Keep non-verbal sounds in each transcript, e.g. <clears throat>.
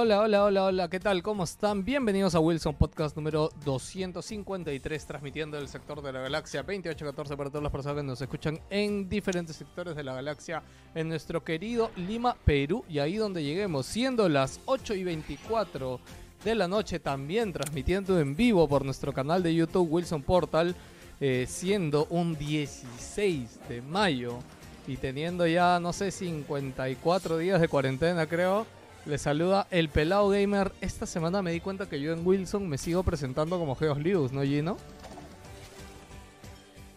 Hola, hola, hola, hola, ¿qué tal? ¿Cómo están? Bienvenidos a Wilson Podcast número 253, transmitiendo del sector de la galaxia 2814 para todas las personas que nos escuchan en diferentes sectores de la galaxia, en nuestro querido Lima, Perú, y ahí donde lleguemos, siendo las 8 y 24 de la noche, también transmitiendo en vivo por nuestro canal de YouTube Wilson Portal, eh, siendo un 16 de mayo y teniendo ya, no sé, 54 días de cuarentena, creo. Le saluda el pelado gamer. Esta semana me di cuenta que yo en Wilson me sigo presentando como Geos Lius, ¿no, Gino?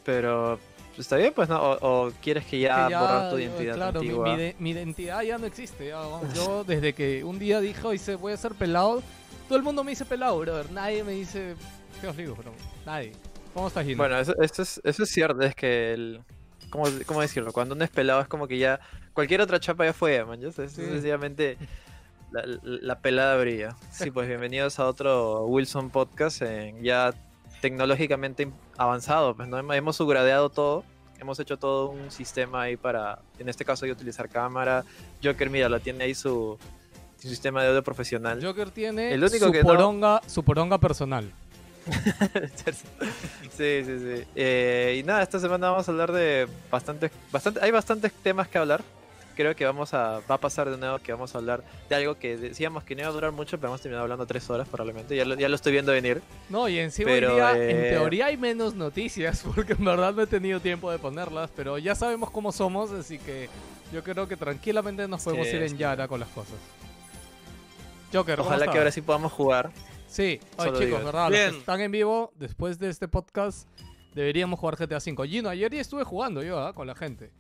Pero está bien, pues, ¿no? O, o quieres que ya, Que ya, borrar tu identidad claro, mi, antigua. mi de- mi identidad ya no existe. ya. Yo desde que un día dijo, dice, voy a ser pelado, todo el mundo me dice pelado, brother. Nadie me dice Geos Lius, bro. Nadie. ¿Cómo estás, Gino? Bueno, eso, eso es, eso es cierto, es que el... ¿cómo, ¿Cómo decirlo? Cuando uno es pelado es como que ya... Cualquier otra chapa ya fue, man. Es Sí. sencillamente... La, la- la pelada brilla. Sí, pues bienvenidos a otro Wilson Podcast, en ya tecnológicamente avanzado. Pues no hemos, upgradeado todo, hemos hecho todo un sistema ahí para, en este caso, yo utilizar cámara. Joker, mira, la tiene ahí su, su sistema de audio profesional. Joker tiene el único su, que no- poronga, su poronga personal. <laughs> sí, sí, sí. Eh, y nada, esta semana vamos a hablar de bastantes, bastante, hay bastantes temas que hablar. Creo que vamos a, va a pasar de nuevo que vamos a hablar de algo que decíamos que no iba a durar mucho, pero vamos a terminar hablando tres horas probablemente. Ya lo, ya lo estoy viendo venir. No, y encima Pero, hoy día, en eh, teoría hay menos noticias, <laughs> porque en verdad no he tenido tiempo de ponerlas, pero ya sabemos cómo somos, así que yo creo que tranquilamente nos podemos Sí, ir en sí. Yara con las cosas. Joker, ¿cómo Ojalá que ahora sí podamos jugar. Sí, Oye, Solo chicos, digo. ¿verdad? Los que Bien. están en vivo, después de este podcast, deberíamos jugar GTA V. Gino, ayer ya estuve jugando yo, ¿ah? Con la gente.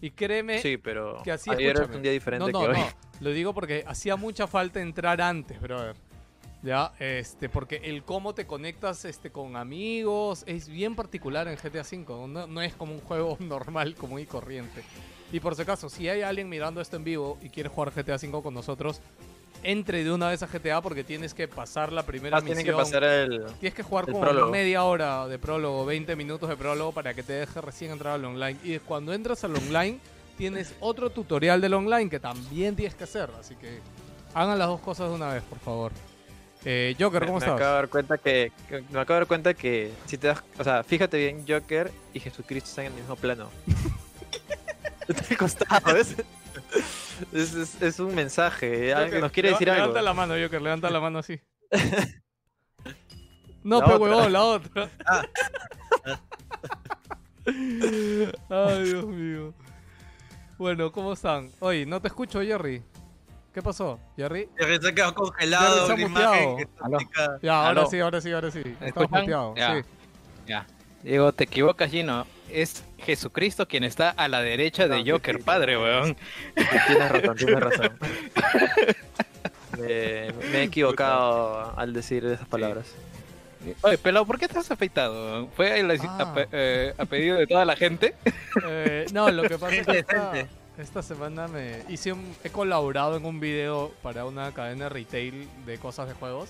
Y créeme Sí, pero que así, ayer un día diferente no, no, que hoy. No, lo digo porque hacía mucha falta entrar antes, brother. Ya, este, porque el cómo te conectas este, con amigos es bien particular en GTA V. No, no es como un juego <laughs> normal, común y corriente. Y por si acaso, si hay alguien mirando esto en vivo y quiere jugar GTA V con nosotros, entre de una vez a GTA porque tienes que pasar la primera Ah, tienen que misión. pasar el... Tienes que jugar como prólogo. media hora de prólogo, 20 minutos de prólogo para que te deje recién entrar al online. Y cuando entras al online, tienes otro tutorial del online que también tienes que hacer. Así que hagan las dos cosas de una vez, por favor. Eh, Joker, Me, ¿cómo me estás? acabo de dar cuenta que, que- me acabo de dar cuenta que si te das, o sea, fíjate bien, Joker y Jesucristo están en el mismo plano. Al costado, ¿ves? Es, es- es un mensaje, Joker, nos quiere decir algo. Levanta la mano, Joker, levanta la mano así. <laughs> no, La pe otra. huevón, la otra. Ah. <laughs> Ay, Dios mío. Bueno, ¿cómo están? Oye, no te escucho, Jerry. ¿Qué pasó, Jerry? Que se ha quedado Ya congelado se ha muteado. Ya, ahora Aló. sí, ahora sí, ahora sí. Estamos muteados, Ya. sí. Digo, te equivocas, Gino. Es Jesucristo quien está a la derecha de Joker, sí, sí. padre, weón. Tienes razón, tienes razón. <laughs> Me, me he equivocado al decir esas palabras. Oye, pelado, ¿por qué estás afeitado? ¿Fue a, la- Ah. a eh, a pedido de toda la gente? <laughs> Eh, no, lo que pasa es que esta semana me hice un- he colaborado en un video para una cadena retail de cosas de juegos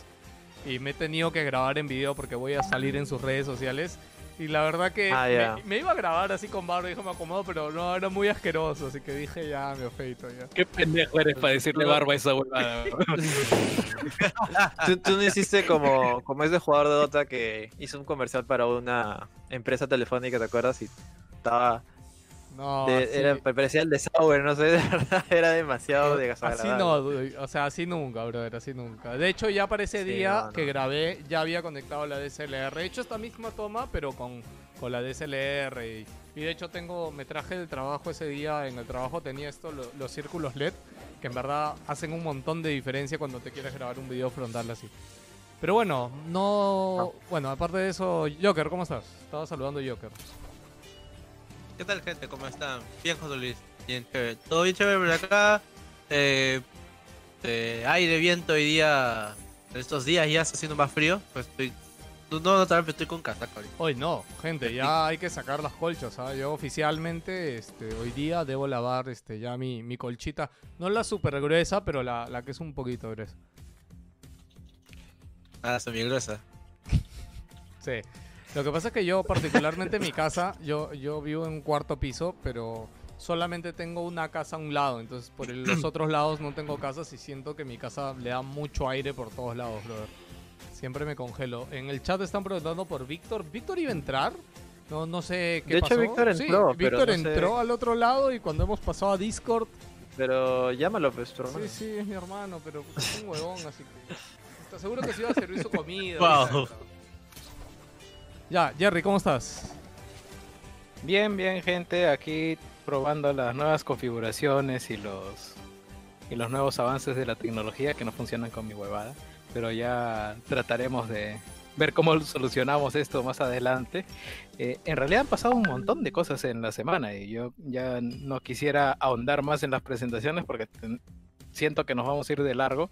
y me he tenido que grabar en video porque voy a salir en sus redes sociales Y la verdad que Ah, me, iba a grabar así con barba, dijo me acomodo, pero no, era muy asqueroso, así que dije ya, me afeito ya. Qué pendejo eres para decirle barba a esa huevada. <laughs> ¿Tú, tú no hiciste como, como ese jugador de Dota que hizo un comercial para una empresa telefónica, ¿te acuerdas? Y estaba. No, de- así, era, parecía el desagüe, no sé, de <laughs> verdad, era demasiado de así no, du- o sea, así nunca, brother, así nunca. De hecho, ya para ese Sí, día no, que no. grabé, ya había conectado la DSLR. He hecho esta misma toma, pero con, con la DSLR. Y, y de hecho tengo, me traje de trabajo ese día, en el trabajo tenía esto, lo- los círculos LED, que en verdad hacen un montón de diferencia cuando te quieres grabar un video frontal así. Pero bueno, no... Bueno, aparte de eso, Joker, ¿cómo estás? Estaba saludando Joker. ¿Qué tal, gente? ¿Cómo están? Bien, José Luis. Bien, chévere. Todo bien chévere por acá. Eh, eh, aire, viento hoy día. Estos días ya está haciendo más frío. Pues estoy. No, no, tal vez estoy con casaca ahorita. Hoy no, gente, ya <laughs> hay que sacar las colchas, ¿ah? Yo oficialmente, este, hoy día debo lavar, este, ya mi, mi colchita. No la super gruesa, pero la, la que es un poquito gruesa. Ah, bien gruesa. <laughs> Sí. Lo que pasa es que yo, particularmente en mi casa, yo, yo vivo en un cuarto piso, pero solamente tengo una casa a un lado. Entonces, por el- los otros lados no tengo casas y siento que mi casa le da mucho aire por todos lados, brother. Siempre me congelo. En el chat están preguntando por Víctor. ¿Víctor iba a entrar? No, no sé qué De hecho, pasó. Víctor Sí, entró, pero Víctor no sé- entró al otro lado y cuando hemos pasado a Discord... Pero llámalo, pues, tu hermano. Sí, sí, es mi hermano, pero es un huevón, así que... Está seguro que se iba a servir su <laughs> comida. Wow. Ya, Jerry, ¿cómo estás? Bien, bien, gente. Aquí probando las nuevas configuraciones y los y los nuevos avances de la tecnología que no funcionan con mi huevada. Pero ya trataremos de ver cómo solucionamos esto más adelante. Eh, en realidad han pasado un montón de cosas en la semana y yo ya no quisiera ahondar más en las presentaciones porque siento que nos vamos a ir de largo.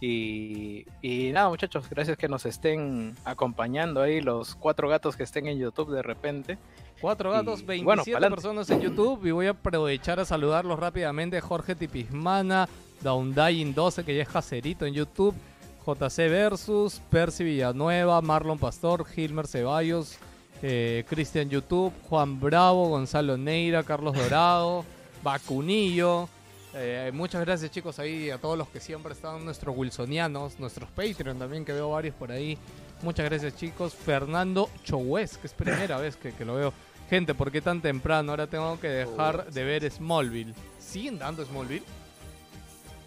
Y, y nada, muchachos, gracias que nos estén acompañando ahí los cuatro gatos que estén en YouTube de repente. Cuatro gatos, Y, 27 bueno, pa'lante. personas en YouTube y voy a aprovechar a saludarlos rápidamente. Jorge Tipismana, Downdying 12, que ya es caserito en YouTube. JC Versus, Percy Villanueva, Marlon Pastor, Gilmer Ceballos, eh, Cristian YouTube, Juan Bravo, Gonzalo Neira, Carlos Dorado, <laughs> Vacunillo. Eh, muchas gracias chicos ahí a todos los que siempre están, nuestros Wilsonianos, nuestros Patreon también, que veo varios por ahí. Muchas gracias chicos. Fernando Chowes, que es primera vez que, que lo veo. Gente, ¿por qué tan temprano? Ahora tengo que dejar de ver Smallville. ¿Siguen dando Smallville?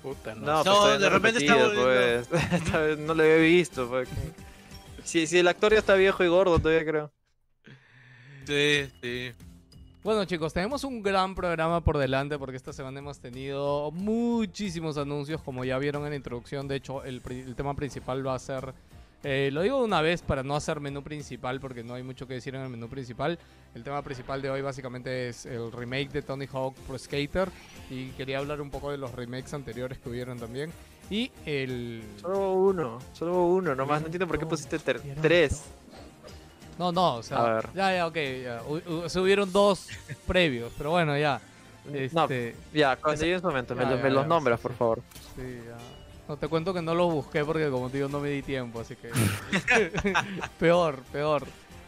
Puta, no. Pues, de no repente está pues. <laughs> Esta vez no lo había visto. Pues. Si, si el actor ya está viejo y gordo, todavía creo. Sí, sí. Bueno chicos, tenemos un gran programa por delante porque esta semana hemos tenido muchísimos anuncios como ya vieron en la introducción. De hecho, el, el tema principal va a ser... eh, lo digo de una vez para no hacer menú principal porque no hay mucho que decir en el menú principal. El tema principal de hoy básicamente es el remake de Tony Hawk Pro Skater y quería hablar un poco de los remakes anteriores que hubieron también. Y el... Solo uno, solo uno nomás. No entiendo por qué pusiste tres. No, no, o sea, A ver. ya, ya, ok, ya. Hu- se hubieron dos previos, pero bueno, ya. No, Este, ya, cuando llegue ese momento, me, Ya, lo- ya, me ya, los nombras, por favor. Sí, ya. No te cuento que no los busqué porque como te digo no me di tiempo, así que <laughs> peor, peor,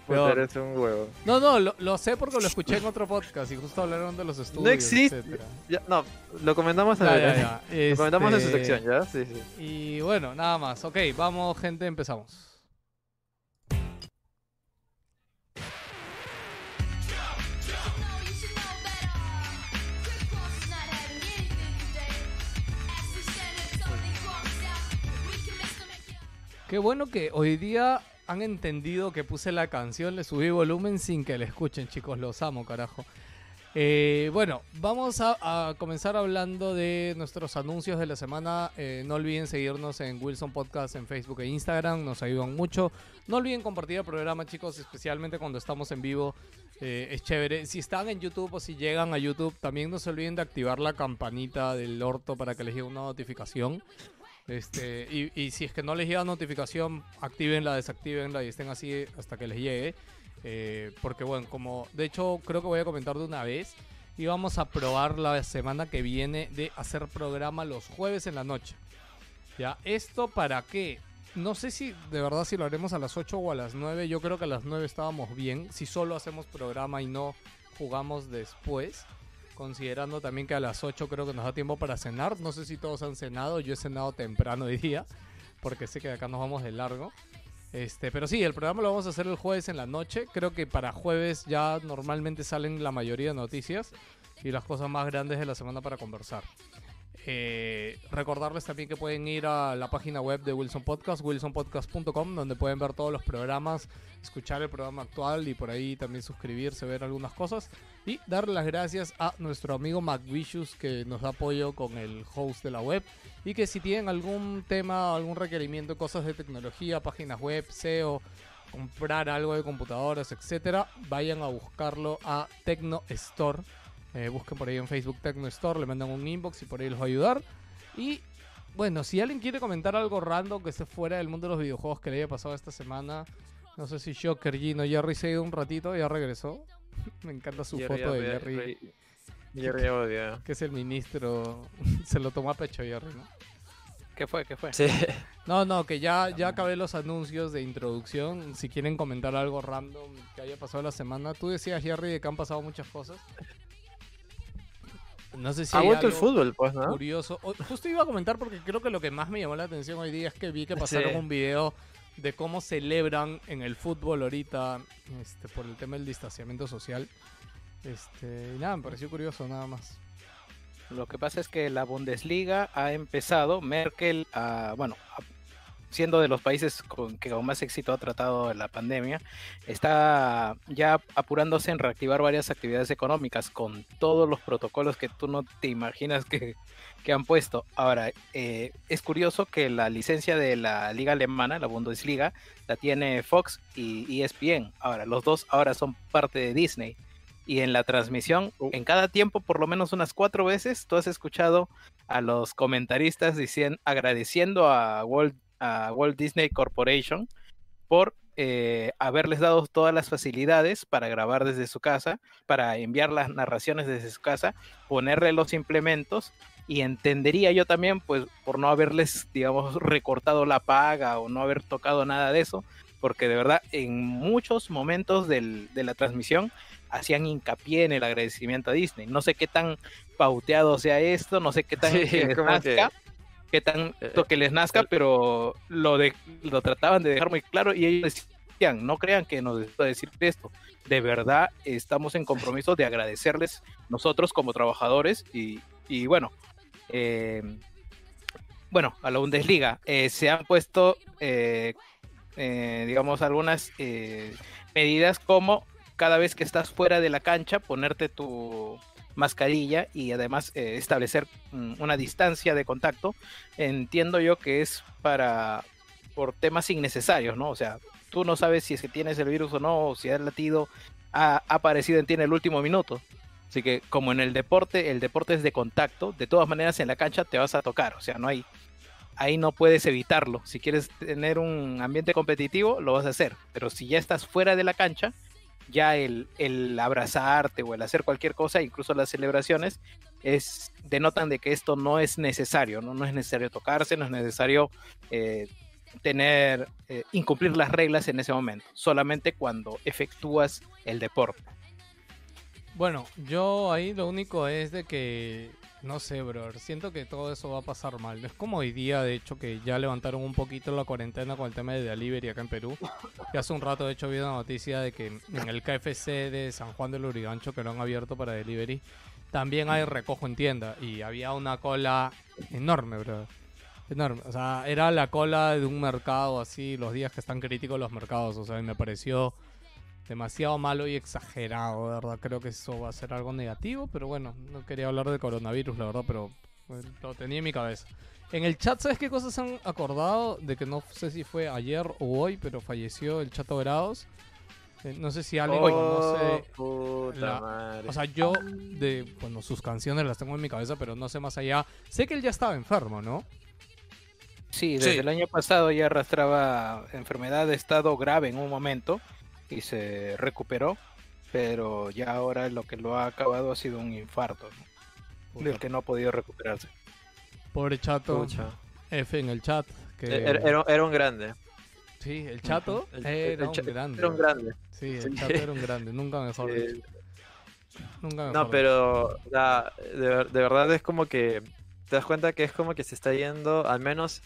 peor. eres un huevo. No, no, lo, lo sé porque lo escuché en otro podcast y justo hablaron de los estudios. existe. etcétera. Ya, no, lo comentamos en el-. Lo comentamos en su Este, sección, ¿ya? Sí, sí. Y bueno, nada más. Ok, vamos gente, empezamos. Qué bueno que hoy día han entendido que puse la canción, le subí volumen sin que la escuchen, chicos, los amo, carajo. Eh, bueno, vamos a, comenzar hablando de nuestros anuncios de la semana. Eh, no olviden seguirnos en Wilson Podcast en Facebook e Instagram, nos ayudan mucho. No olviden compartir el programa, chicos, especialmente cuando estamos en vivo. Eh, es chévere. Si están en YouTube o si llegan a YouTube, también no se olviden de activar la campanita del orto para que les llegue una notificación. Este, y, y si es que no les llega notificación, actívenla, desactívenla y estén así hasta que les llegue. Eh, porque bueno, como de hecho creo que voy a comentar de una vez. Y vamos a probar la semana que viene de hacer programa los jueves en la noche. ¿Ya? ¿Esto para qué? no sé si de verdad si lo haremos a las 8 o a las 9. Yo creo que a las 9 estábamos bien. Si solo hacemos programa y no jugamos después. Considerando también que a las 8 creo que nos da tiempo para cenar. No sé si todos han cenado. Yo he cenado temprano hoy día. Porque sé que acá nos vamos de largo. Este, pero sí, el programa lo vamos a hacer el jueves en la noche. Creo que para jueves ya normalmente salen la mayoría de noticias y las cosas más grandes de la semana para conversar. Eh, recordarles también que pueden ir a la página web de Wilson Podcast, wilsonpodcast.com, donde pueden ver todos los programas, escuchar el programa actual y por ahí también suscribirse, ver algunas cosas. Y darle las gracias a nuestro amigo McVicious que nos da apoyo con el host de la web. Y que si tienen algún tema, algún requerimiento, cosas de tecnología, páginas web, SEO, comprar algo de computadoras, etcétera, vayan a buscarlo a Tecno Store. Eh, busquen por ahí en Facebook Tecno Store, le mandan un inbox y por ahí los va a ayudar. Y bueno, si alguien quiere comentar algo random que esté fuera del mundo de los videojuegos que le haya pasado esta semana, no sé si Shocker, Gino, Jerry se ha ido un ratito, ya regresó. <laughs> Me encanta su Jerry foto de Jerry- Jerry odia. <laughs> que es el ministro. <laughs> se lo tomó a pecho Jerry, ¿no? ¿Qué fue? ¿Qué fue? Sí. No, no, que ya, ya acabé los anuncios de introducción. Si quieren comentar algo random que haya pasado la semana. Tú decías, Jerry, de que han pasado muchas cosas. No sé si Ha vuelto el fútbol, pues, ¿no? curioso. O- justo iba a comentar porque creo que lo que más me llamó la atención hoy día es que vi que <laughs> pasaron Sí. un video de cómo celebran en el fútbol ahorita este, por el tema del distanciamiento social. Este, y nada, me pareció curioso nada más. Lo que pasa es que la Bundesliga ha empezado, Merkel, a, bueno, a- siendo de los países con que con más éxito ha tratado la pandemia, está ya apurándose en reactivar varias actividades económicas con todos los protocolos que tú no te imaginas que, que han puesto. Ahora, eh, es curioso que la licencia de la liga alemana, la Bundesliga, la tiene Fox y ESPN. Ahora, los dos ahora son parte de Disney. Y en la transmisión, Uh. en cada tiempo, por lo menos unas cuatro veces, tú has escuchado a los comentaristas diciendo, agradeciendo a Walt, a Walt Disney Corporation por eh, haberles dado todas las facilidades para grabar desde su casa, para enviar las narraciones desde su casa, ponerle los implementos y entendería yo también, pues, por no haberles, digamos, recortado la paga o no haber tocado nada de eso, porque de verdad en muchos momentos del- de la transmisión hacían hincapié en el agradecimiento a Disney. No sé qué tan pauteado sea esto, no sé qué tan <laughs> Sí, que les como que- qué tan Eh, que les nazca, pero lo de lo trataban de dejar muy claro y ellos decían, no crean que nos está decir esto. De verdad estamos en compromiso de agradecerles nosotros como trabajadores y, y bueno, eh, bueno, a la Bundesliga eh, se han puesto, eh, eh, digamos, algunas eh, medidas como cada vez que estás fuera de la cancha, ponerte tu mascarilla y además eh, establecer mm, una distancia de contacto. Entiendo yo que es para por temas innecesarios, ¿no? O sea, tú no sabes si es que tienes el virus o no, si el latido ha, ha aparecido en ti en el último minuto. Así que como en el deporte, el deporte es de contacto, de todas maneras en la cancha te vas a tocar, o sea, no hay ahí no puedes evitarlo. Si quieres tener un ambiente competitivo, lo vas a hacer, pero si ya estás fuera de la cancha, ya el, el abrazarte o el hacer cualquier cosa, incluso las celebraciones, es denotan de que esto no es necesario, no, no es necesario tocarse, no es necesario eh, tener eh, incumplir las reglas en ese momento, solamente cuando efectúas el deporte. Bueno, yo ahí lo único es de que, no sé, brother, siento que todo eso va a pasar mal. Es como hoy día, de hecho, que ya levantaron un poquito la cuarentena con el tema de delivery acá en Perú. Y hace un rato, de hecho, vi una noticia de que en el KFC de San Juan del Urigancho, que lo han abierto para delivery, también hay recojo en tienda. Y había una cola enorme, brother. Enorme. O sea, era la cola de un mercado así, los días que están críticos los mercados. O sea, y me pareció demasiado malo y exagerado, de verdad. Creo que eso va a ser algo negativo, pero bueno, no quería hablar de coronavirus, la verdad, pero eh, lo tenía en mi cabeza. En el chat, ¿sabes qué cosas han acordado? De que no sé si fue ayer o hoy, pero falleció el Chato Grados. Eh, no sé si alguien conoce. Oh, puta la- madre. O sea, yo, de, bueno, sus canciones las tengo en mi cabeza, pero no sé más allá. Sé que él ya estaba enfermo, ¿no? Sí, desde Sí. el año pasado ya arrastraba enfermedad de estado grave en un momento y se recuperó, pero ya ahora lo que lo ha acabado ha sido un infarto, ¿no? del que no ha podido recuperarse. Pobre Chato. Pucha. F en el chat, que... Era, era- era un grande. Sí, el chato El- era el un grande. Era un grande. Sí, el Sí. chato era un grande, nunca mejor <laughs> Eh, dicho. Nunca mejor No, pero de verdad es como que te das cuenta que es como que se está yendo, al menos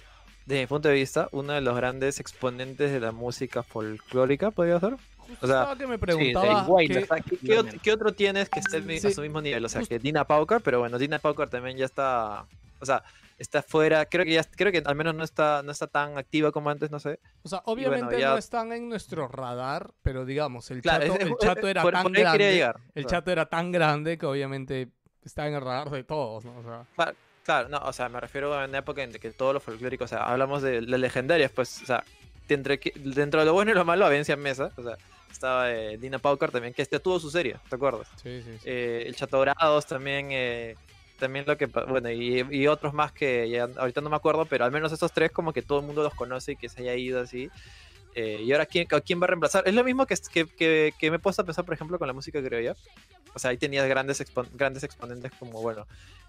desde mi punto de vista, uno de los grandes exponentes de la música folclórica, podría ser. O sea, que me preguntaba Iguay, qué- O sea, ¿qué, qué ot- qué otro tienes que esté Sí. a su mismo nivel? O sea, que Dina Pauker, pero bueno, Dina Pauker también ya está, o sea, está fuera, creo que ya, creo que al menos no está, no está tan activa como antes, no sé. O sea, obviamente ya- no están en nuestro radar, pero digamos, el Claro, chato, es- el chato era por- tan por grande. llegar. El O sea, chato era tan grande que obviamente está en el radar de todos, ¿no? O sea, Claro, no, o sea, me refiero a una época en que todo lo folclórico, o sea, hablamos de las legendarias, pues, o sea, entre que- dentro de lo bueno y lo malo había Mesa, o sea, estaba eh, Dina Pauker también, que este tuvo su serie, ¿te acuerdas? sí, sí, sí. Eh, el Chato Dorados también, eh, también lo que, bueno, y, y otros más que ya ahorita no me acuerdo, pero al menos esos tres como que todo el mundo los conoce y que se haya ido así. Eh, y ahora, ¿quién, a ¿quién va a reemplazar? Es lo mismo que, que, que, que me he puesto a pensar, por ejemplo, con la música criolla. O sea, ahí tenías grandes, expon- grandes exponentes como, bueno,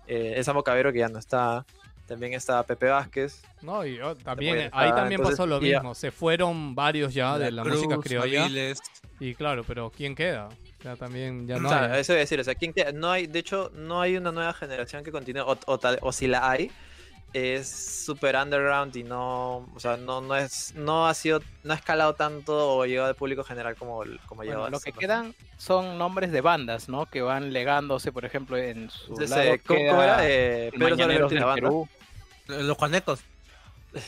eh, Samo Cabero que ya no está, también está Pepe Vázquez. No, y oh, también, puede ahí estar, también entonces, pasó lo y ya. mismo. Se fueron varios ya de la música Cruz, criolla. Aviles. Y claro, pero ¿quién queda? Ya también, ya no o sea, hay. eso iba a decir, o sea, ¿quién queda? no hay, de hecho, no hay una nueva generación que continúe, o, o tal- o si la hay, es super underground y no, o sea, no, no es, no ha sido, no ha escalado tanto o llegado al público general como, como Bueno, llegó lo que quedan son nombres de bandas, ¿no? Que van legándose, por ejemplo, en su Entonces, lado eh, ¿cómo, queda cómo era? Eh, Pedro del la banda. Perú. Los Juanecos. <laughs>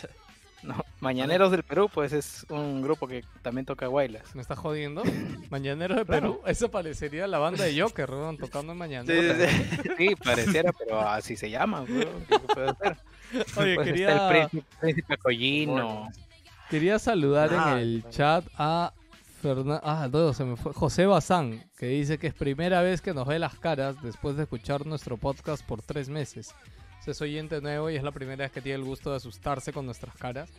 No, Mañaneros del Perú, pues es un grupo que también toca guaylas. ¿Me estás jodiendo? <laughs> Mañanero de Claro. Perú. Eso parecería la banda de Joker, weón, tocando en Sí, Mañanero. sí, <laughs> sí. Sí, pareciera, pero así se llama, weón, ¿qué se puede hacer? Oye, Pues quería, está el príncipe, príncipe Collino. Quería saludar Ah, en el bueno. chat a Fernan- ah, todo se me fue. José Bazán, que dice que es primera vez que nos ve las caras después de escuchar nuestro podcast por tres meses. Es oyente nuevo y es la primera vez que tiene el gusto de asustarse con nuestras caras.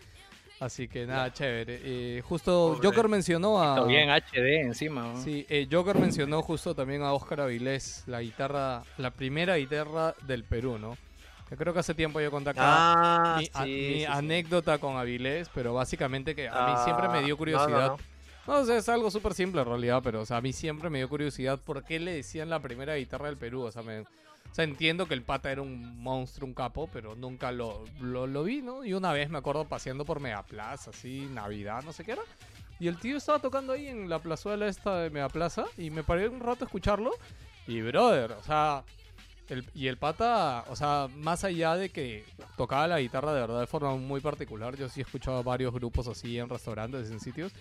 Así que nada, chévere. Eh, justo Pobre. Joker mencionó a... Todo bien HD encima. ¿no? Sí, eh, Joker mencionó justo también a Óscar Avilés, la guitarra, la primera guitarra del Perú, ¿no? Que creo que hace tiempo yo conté acá Ah, mi, a- sí, mi sí, sí. anécdota con Avilés, pero básicamente que a mí siempre me Ah, dio no, no, curiosidad. no. No, o sea, es algo súper simple en realidad, pero o sea, a mí siempre me dio curiosidad por qué le decían la primera guitarra del Perú. O sea, me- o sea, entiendo que el pata era un monstruo, un capo, pero nunca lo, lo, lo vi, ¿no? Y una vez me acuerdo paseando por Megaplaza, así, Navidad, no sé qué era. Y el tío estaba tocando ahí en la plazuela esta de Megaplaza y me paré un rato a escucharlo. Y brother, o sea, el- y el pata, o sea, más allá de que tocaba la guitarra de verdad de forma muy particular, yo sí he escuchado varios grupos así en restaurantes, en sitios.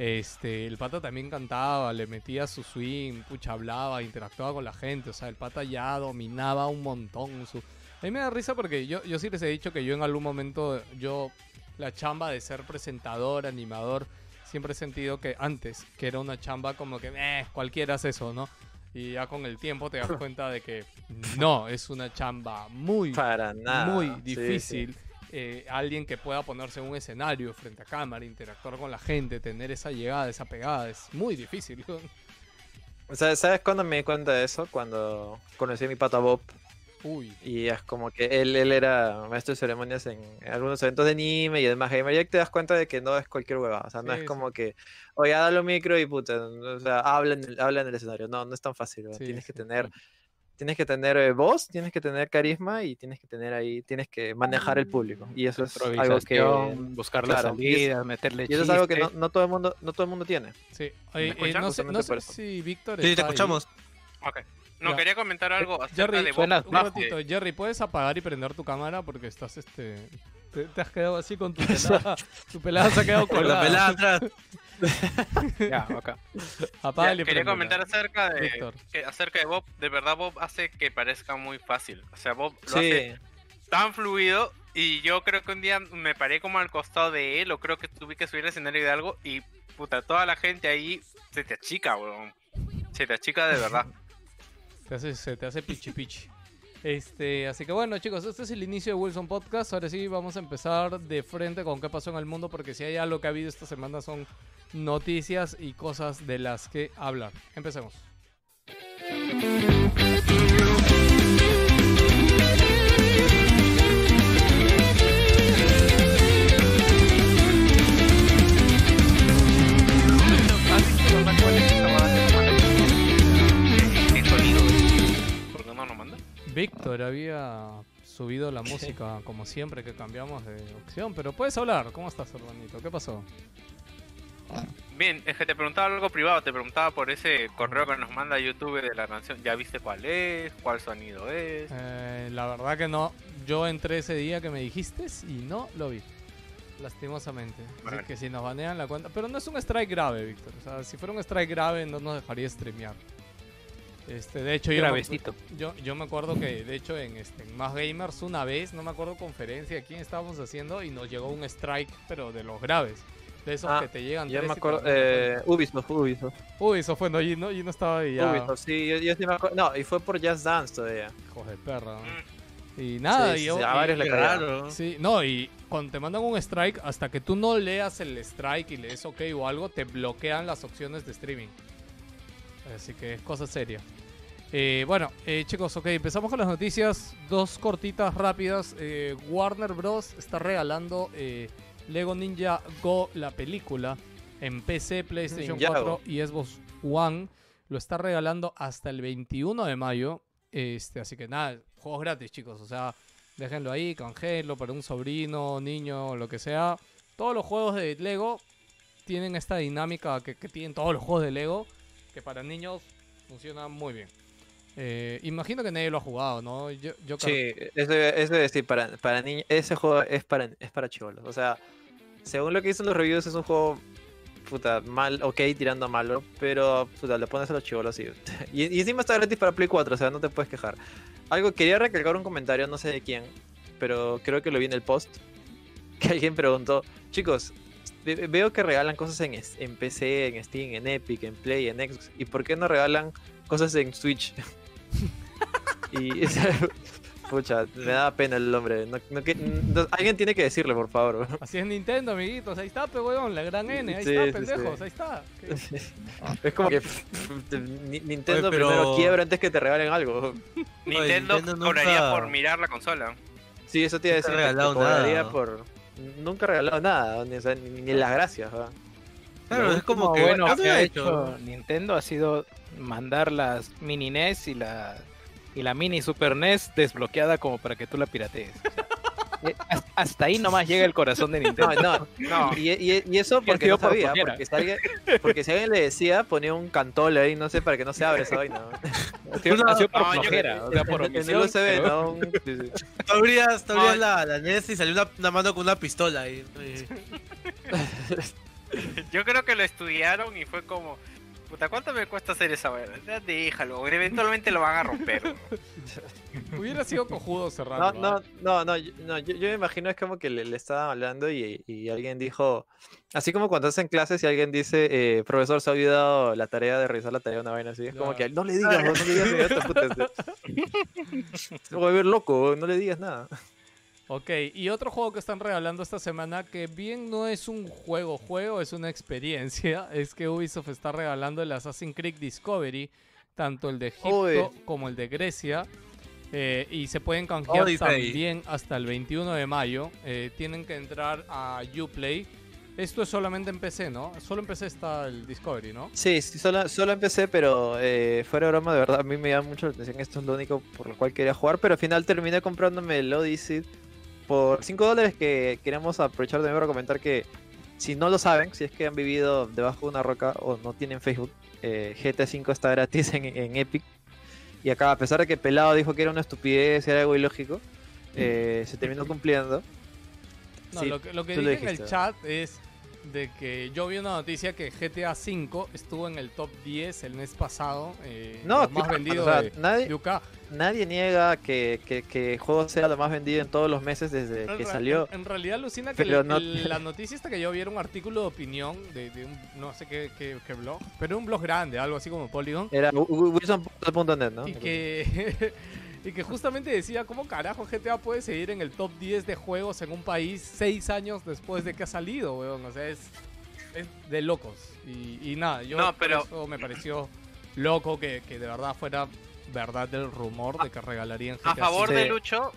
Este, el pata también cantaba, le metía su swing, pucha, hablaba, interactuaba con la gente, o sea, el pata ya dominaba un montón su... A mí me da risa porque yo, yo sí les he dicho que yo en algún momento, yo, la chamba de ser presentador, animador, siempre he sentido que antes, que era una chamba como que, eh, cualquiera hace eso, ¿no? Y ya con el tiempo te das <laughs> cuenta de que no, es una chamba muy, Para nada. muy sí, sí. Eh, alguien que pueda ponerse en un escenario frente a cámara, interactuar con la gente, tener esa llegada, esa pegada, es muy difícil. <laughs> O sea, ¿sabes cuándo me di cuenta de eso? Cuando conocí a mi pata Bob. Uy, Y es como que él, él era maestro de ceremonias en algunos eventos de anime y demás gamer. Ya te das cuenta de que no es cualquier huevada. O sea, no Sí, es sí. como que, oye, dale un micro y puta, o sea, habla en el, habla en el escenario. No, no es tan fácil. Sí, tienes que sí. tener, tienes que tener eh, voz, tienes que tener carisma y tienes que tener ahí, tienes que manejar el público. Y eso es algo que, buscar las claro, salidas, meterle y eso es algo que no, no todo el mundo, no todo el mundo tiene. sí. Oye, eh, no sé, no sé si Víctor Sí, te está ahí. escuchamos. Ok. No, Ya. quería comentar algo acerca Jerry, de suena- un ratito. Jerry, ¿puedes apagar y prender tu cámara? Porque estás, este... Te, te has quedado así con tu <laughs> pelada. tu pelada se ha quedado Con la colgada. pelada atrás. <laughs> Ya, acá. Ya, quería comentar acerca de, que- acerca de Bob. De verdad, Bob hace que parezca muy fácil. O sea, Bob lo hace tan fluido. Y yo creo que un día me paré como al costado de él. O creo que tuve que subir al escenario de algo. Y puta, toda la gente ahí se te achica, weón. Se te achica de verdad. <laughs> Hace, se te hace pichi pichi. Este, así que bueno chicos, este es el inicio de Wilson Podcast. Ahora sí vamos a empezar de frente con qué pasó en el mundo, porque si hay algo que ha habido esta semana son noticias y cosas de las que hablar. Empecemos. Víctor había subido la música como siempre que cambiamos de opción, pero puedes hablar. ¿Cómo estás, hermanito? ¿Qué pasó? Bien, es que te preguntaba algo privado, te preguntaba por ese correo que nos manda YouTube de la canción. ¿Ya viste cuál es? ¿Cuál sonido es? Eh, la verdad que no. Yo entré ese día que me dijiste y no lo vi. Lastimosamente. Así que si nos banean la cuenta. Pero no es un strike grave, Víctor. O sea, si fuera un strike grave no nos dejaría streamear. Este, de hecho, yo me- Gravecito. Yo, yo me acuerdo que, de hecho, en, este, en Más Gamers una vez, no me acuerdo conferencia, quién estábamos haciendo y nos llegó un strike, pero de los graves. De esos Ah, que te llegan me acuerdo. Eh. Ubisoft, Ubisoft. Uy, eso fue, no, y no, y no estaba ahí ya. Ubisoft, sí, yo, yo sí me acuerdo. No, y fue por Just Dance todavía. Hijos de perra. ¿no? Mm, Y nada, Sí, y yo- sí, a y- varios le raro. Sí, no, y cuando te mandan un strike, hasta que tú no leas el strike y lees ok o algo, te bloquean las opciones de streaming. Así que es cosa seria. Eh, bueno, eh, chicos, ok, empezamos con las noticias. Dos cortitas rápidas. Eh, Warner Bros. está regalando Lego Ninja Go, la película, en PC, PlayStation Ninjago. 4 y Xbox One. Lo está regalando hasta el 21 de mayo. Este, así que nada, juegos gratis, chicos. O sea, déjenlo ahí, canjelo para un sobrino, niño, lo que sea. Todos los juegos de Lego tienen esta dinámica que, que tienen todos los juegos de Lego, que para niños funciona muy bien. Eh, imagino que nadie lo ha jugado, ¿no? Yo, yo Sí, eso, eso es decir, para, para niños, ese juego es para, es para chivolos. O sea, según lo que dicen los reviews, es un juego, puta, mal, ok, tirando a malo, pero, puta, le pones a los chivolos y, <laughs> y, y encima está gratis para Play 4, o sea, no te puedes quejar. Algo, quería recalcar un comentario, no sé de quién, pero creo que lo vi en el post, <laughs> que alguien preguntó, chicos, veo que regalan cosas en, en PC, en Steam, en Epic, en Play, en Xbox, ¿y por qué no regalan cosas en Switch? <laughs> y, pucha, me da pena el hombre. No- no que- no- alguien tiene que decirle, por favor. Así es Nintendo, amiguitos. Ahí está, pe, weón, la gran N. Ahí Sí, está, sí, pendejos. sí. Ahí está. <laughs> Es como que Ni- Nintendo Oye, pero- primero quiebra antes que te regalen algo. Nintendo, Nintendo cobraría nunca- por mirar la consola. Sí, eso te iba a decir. te cobraría nada. por... Nunca ha regalado nada, ni, o sea, ni, ni las gracias. Claro, es como que. bueno Nintendo ha sido mandar las mini NES y la y la mini Super NES desbloqueada como para que tú la piratees. <laughs> Eh, has- hasta ahí nomás llega el corazón de No, Nintendo. no, No, Y, y- y eso porque no sabía, por porque si, alguien, porque si alguien le decía, ponía un cantol ahí, no sé, para que no se abra esa vaina. ¿no? Sido por no, yo- flojera, o sea, por En el omisión, USB, pero- ¿no? <laughs> Sí, sí. Tú abrías, tú abrías Ay. la, la NES y salió una, una mano con una pistola ahí. Y- <laughs> yo creo que lo estudiaron y fue como, puta, ¿cuánto me cuesta hacer esa vaina? Ya déjalo, eventualmente lo van a romper. ¿no? <laughs> Hubiera sido cojudo No, cerrarlo. no, ¿ah? no, no, yo, no, yo, yo me imagino es como que le, le estaban hablando y, y alguien dijo, así como cuando hacen clases y alguien dice, eh, profesor, se ha olvidado la tarea de revisar la tarea, una vaina así, es como que no le digas, no, no le digas, puta, se- se va a ver loco, no le digas nada. Ok, y otro juego que están regalando esta semana, que bien no es un juego juego, es una experiencia, <laughs> es que Ubisoft está regalando el Assassin's Creed Discovery, tanto el de Egipto Uy. como el de Grecia, eh, y se pueden canjear Odyssey. también hasta el 21 de mayo. Eh, tienen que entrar a Uplay. Esto es solamente en PC, ¿no? Solo en PC está el Discovery, ¿no? Sí, sí solo, solo empecé, pero eh, fuera de broma, de verdad, a mí me llama mucho la atención, esto es lo único por lo cual quería jugar, pero al final terminé comprándome el Odyssey por 5 dólares que queremos aprovechar de nuevo para comentar que si no lo saben, si es que han vivido debajo de una roca o no tienen Facebook, eh, GTA V está gratis en, en Epic. Y acá, a pesar de que Pelado dijo que era una estupidez, era algo ilógico, eh, se terminó cumpliendo. No, Sí, lo que, lo que lo dije en el chat es de que yo vi una noticia que GTA V estuvo en el top 10 el mes pasado, eh, No, lo más claro, vendido o sea, de, nadie, de UK. nadie niega que, que, que el juego sea lo más vendido en todos los meses desde En que salió. En, en realidad alucina que el- no- el- la noticia esta que yo vi era un artículo de opinión de, de un no sé qué, qué- qué blog, pero un blog grande, algo así como Polygon, Era wi- wi- wilson.net, ¿no? y que <laughs> y que justamente decía cómo carajo GTA puede seguir en el top 10 de juegos en un país seis años después de que ha salido, weón. O sea, es, es de locos. Y, y nada, yo No, pero- eso me pareció loco que, que de verdad fuera verdad del rumor de que regalarían GTA A favor Sí. de Lucho,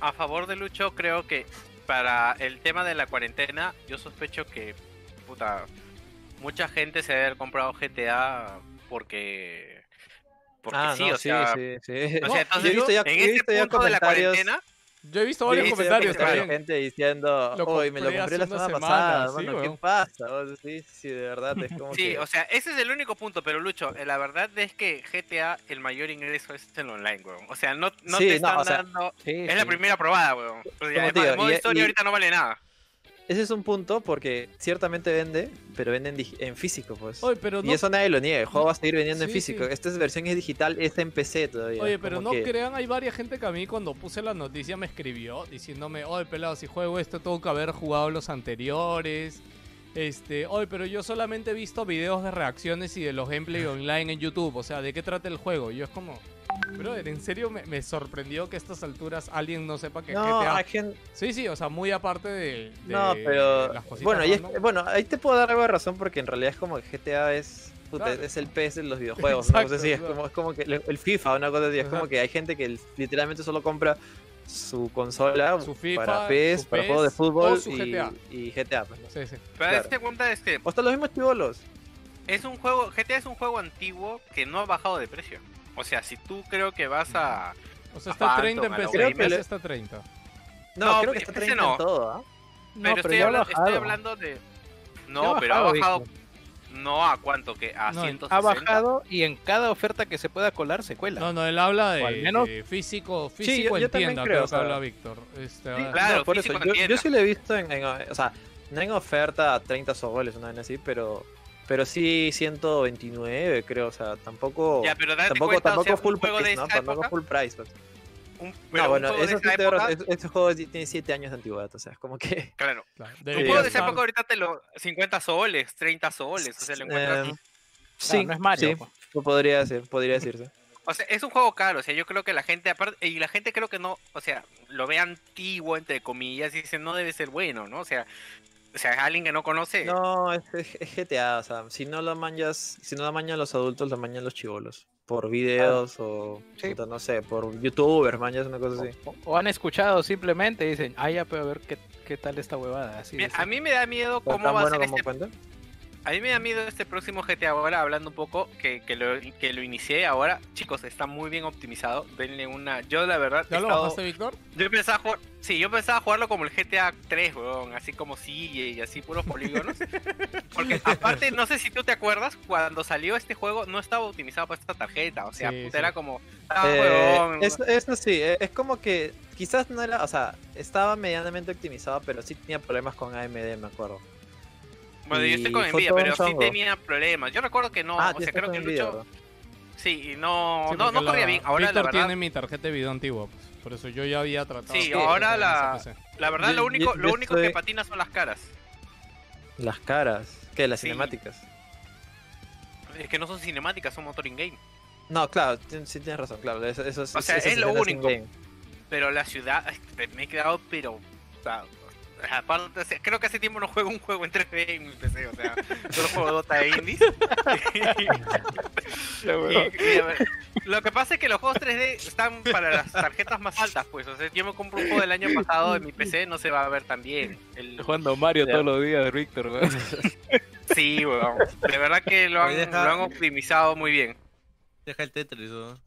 a favor de Lucho, creo que para el tema de la cuarentena, yo sospecho que, puta, mucha gente se debe haber comprado GTA porque Porque Ah, sí, no, o sea, sí, sí. o sea, Yo he entonces visto ya, en he este visto ya punto de la comentarios. Cuarentena, Yo he visto varios ya comentarios también. gente diciendo, Lo uy, me lo compré la semana semana, pasada, sí, mano, ¿qué weón. pasa? O sea, sí, sí, de verdad, es como Sí, que... o sea, ese es el único punto, pero Lucho, eh, la verdad es que GTA el mayor ingreso es el online, weón. O sea, no, no Sí, te no, están o sea, dando... Sí, Es la sí. primera probada, weón. O sea, Como es te más, digo, el modo y- historia y- ahorita no vale nada. Ese es un punto porque ciertamente vende, pero vende en, físico, pues. Oye, pero Y no, eso nadie lo niega, el juego va a seguir vendiendo en físico. sí. Esta es versión es digital, esta en PC todavía. oye, pero no que- crean, hay varias gente que a mí cuando puse la noticia me escribió diciéndome, oye, pelado, si juego esto tengo que haber jugado los anteriores. Este, oye, pero yo solamente he visto videos de reacciones y de los gameplay online en YouTube. O sea, ¿de qué trata el juego? Yo es como, brother, en serio me, me sorprendió que a estas alturas alguien no sepa que No, GTA... gente- Sí, sí, o sea, muy aparte de, de no, pero... las cositas Bueno, y es- bueno, ahí te puedo dar algo de razón porque en realidad es como que GTA es... puta, Claro. es el PS de los videojuegos, una cosa Exacto, así, es claro. como, es como que el, FIFA, una cosa así, es como Ajá. que hay gente que literalmente solo compra su consola Su FIFA, para PS, su para PES, juegos de fútbol y GTA. y GTA. pues, ¿no? Sí, sí. Pero Claro. este cuenta es que O hasta los mismos chivolos. es un juego, GTA es un juego antiguo que no ha bajado de precio. O sea, si tú creo que vas a... O sea, A está 30 en Phantom, a PC. en gamer. PC está 30. No, No, creo que en está PC 30 no. en todo, ¿ah? No, pero, pero estoy, ya ha habla- estoy hablando de... No, pero ha bajado... hijo. No, ¿a cuánto? que ¿A No, 160? Ha bajado y en cada oferta que se pueda colar se cuela. No, no, él habla de, O al menos- de físico, Sí, físico yo- yo en tienda, creo, creo o sea, que habla Víctor. Este, ah, claro, No, por eso, yo, yo sí lo he visto en, en, o sea, no en oferta a 30 soles, una vez así, pero pero sí 129, creo, o sea, tampoco Ya, pero date tampoco cuenta, o tampoco sea, full price, ¿no? Tampoco full price. pues. Un, No, un bueno, juego de esa época, Este juego tiene 7 años de antigüedad, o sea, es como que <laughs> claro, claro, un juego de esa época ahorita te lo 50 soles, 30 soles, o sea, lo encuentras. Eh, sí, no es Mario. sí, pues. lo podría decir, podría decirse. O sea, es un juego caro, o sea, yo creo que la gente aparte y la gente creo que no, o sea, lo ve antiguo entre comillas y dice no debe ser bueno, ¿no? O sea, o sea, alguien que no conoce. No, es, es- es GTA, o sea, si no lo manjas, si no lo mañan los adultos, lo mañan los chivolos. Por videos o, Sí. puta, no sé, por youtubers, manjas una cosa así. O, o han escuchado simplemente y dicen, ah, ya puedo ver qué, qué tal esta huevada. Así Mira, a mí me da miedo ¿Tan cómo va a ser como este cuenta? A mí me da miedo este próximo GTA ahora, hablando un poco, que, que, lo, que lo inicié ahora. Chicos, está muy bien optimizado. Denle una... Yo la verdad... ¿Ya lo estado- bajaste, Víctor? Yo pensaba jugar... Sí, yo pensaba jugarlo como el GTA 3, weón. Así como sigue y así puros polígonos. <laughs> Porque aparte, no sé si tú te acuerdas, cuando salió este juego no estaba optimizado para esta tarjeta. O sea, Sí, puta, sí. era como... Ah, Eh, eso, eso sí, eh, es como que quizás no era, o sea, estaba medianamente optimizado, pero sí tenía problemas con AMD, me acuerdo. Bueno, yo estoy con y fue Nvidia, todo un pero sí tenía problemas. Yo recuerdo que no... ah, o sea, creo que Lucho... Sí, y no, Sí, no, no corría la- bien. Ahora Víctor la verdad... tiene mi tarjeta de video antigua, pues, por eso yo ya había tratado. Sí, de ahora la-. La verdad, Yo- lo único, yo- lo único que patina son las caras. Las caras, ¿qué? Las Sí. cinemáticas. Es que no son cinemáticas, son motor in-game. No, claro, sí tienes razón, claro. Eso, eso, O sea, eso es lo único. Pero la ciudad, ay, me he quedado, pero. O sea, aparte, o sea, creo que hace tiempo no juego un juego en 3D en mi PC, o sea, solo juego Dota e Indies. <laughs> Y- y, a ver, lo que pasa es que los juegos 3D están para las tarjetas más altas, pues. O sea, yo me compro un juego del año pasado en mi PC, no se va a ver tan bien. El- Jugando Mario todos los días, Víctor. weón. <laughs> Sí, weón. De verdad que lo han, Oye, deja- lo han optimizado muy bien. Deja el Tetris, ¿no?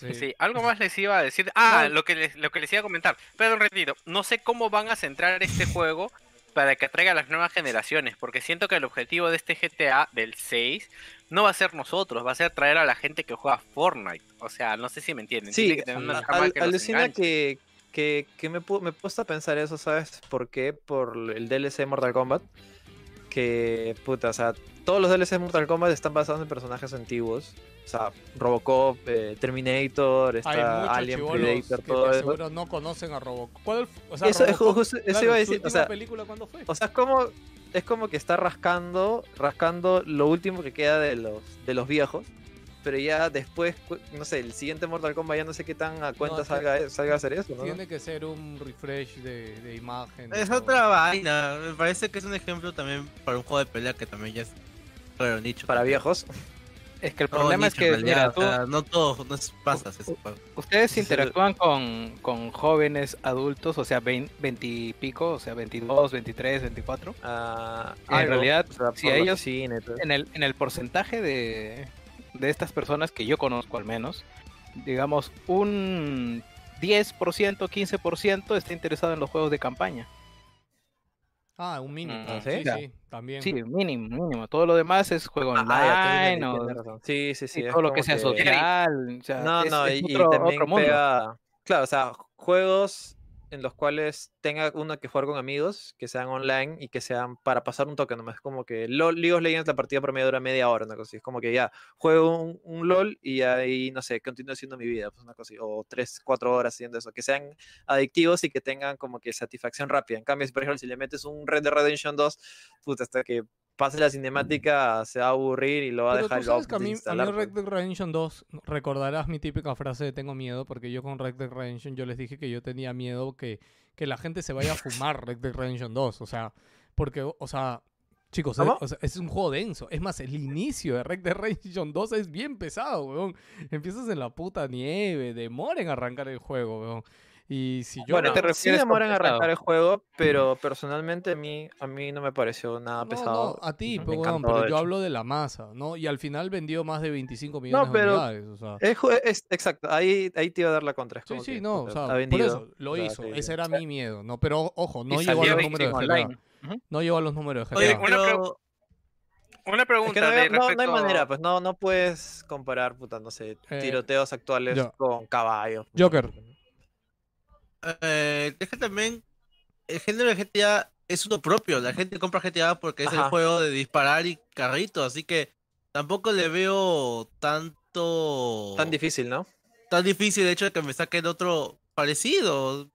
Sí. Sí, algo más les iba a decir. Ah, lo que les, lo que les iba a comentar. Pero un ratito, no sé cómo van a centrar este juego para que atraiga a las nuevas generaciones, porque siento que el objetivo de este GTA del 6 no va a ser nosotros, va a ser traer a la gente que juega Fortnite. O sea, no sé si me entienden. Sí, que al- que alucina que, que, que me, me he puesto a pensar eso, ¿sabes? ¿Por qué? Por el DLC Mortal Kombat. Que, puta, o sea, todos los DLC de Mortal Kombat están basados en personajes antiguos. O sea, Robocop, eh, Terminator, está Alien chibolos Predator, que todo eso. aseguro no conocen a Robocop. ¿Cuál fu- o sea, Eso, es Robocop, justo- eso claro, iba a decir, o sea, película cuándo fue? o sea, es como, es como que está rascando, rascando lo último que queda de los, de los viejos. Pero ya después, no sé, el siguiente Mortal Kombat ya no sé qué tan a cuenta que salga, salga a hacer eso, ¿no? Tiene que ser un refresh de, de imagen. Es otra vaina. Me parece que es un ejemplo también para un juego de pelea que también ya es para un nicho. Para viejos. Es que el problema es que, realidad, mira, o tú, sea, no todo, no es pasas juego. ustedes interactúan con, con jóvenes adultos, o sea, 20, 20 y pico, o sea, 22, 23, 24. ah, En algo, realidad, o sea, si ellos- todo. En el, en el porcentaje de, de estas personas que yo conozco al menos, digamos, un 10%, 15% está interesado en los juegos de campaña. Ah, un mínimo. Mm, sí, ¿sí? sí, también. Sí, mínimo, mínimo. Todo lo demás es juego Ah, online o. Sí, sí, sí. y todo lo que sea social. o sea, No, es- no, es y, y otro- también otro mundo. pega. Claro, o sea, juegos en los cuales tenga uno que jugar con amigos, que sean online y que sean para pasar un toque nomás. Como que LOL, League of Legends, la partida promedio dura media hora, una cosa así. Es como que ya juego un, un LOL y ahí, no sé, continúo haciendo mi vida, pues una cosa así. O tres, cuatro horas haciendo eso. Que sean adictivos y que tengan como que satisfacción rápida. En cambio, si, por ejemplo, si le metes un Red Dead Redemption 2, puta, hasta que pase la cinemática se va a aburrir y lo va a dejar tú sabes que a mí, a mí Red pues. Dead Redemption 2, recordarás mi típica frase de tengo miedo, porque yo con Red Dead Redemption yo les dije que yo tenía miedo que, que la gente se vaya a fumar Red Dead Redemption 2, o sea, porque, o sea, chicos, es, o sea, es un juego denso, es más, el inicio de Red Dead Redemption 2 es bien pesado, weón, empiezas en la puta nieve, demora en arrancar el juego, weón, y si yo... Bueno, no- te sí refieres con demoran a arrancar el juego, pero personalmente a mí, a mí no me pareció nada pesado. no, a ti, Me pero, encantó, yo hablo de la masa, ¿no? Y al final vendió más de 25 millones de pero- unidades, o sea... Es, exacto, ahí, ahí te iba a dar la contra. Sí, sí, que, no, o sea, ha por vendido, eso lo hizo, sí, ese sí. era mi miedo, ¿no? Pero ojo, no llegó a los números de GTA. No llegó a los números de GTA. Oye, Pero una Es pregunta que no, de hay- no- no hay respecto- manera, pues no, no puedes comparar, puta, no sé, Eh, tiroteos actuales con caballos. Joker. Eh, es que también el género de GTA es uno propio. La gente compra GTA porque es el Ajá. juego de disparar y carrito, así que tampoco le veo tanto Tan difícil, ¿no? tan difícil el hecho de que me saquen otro parecido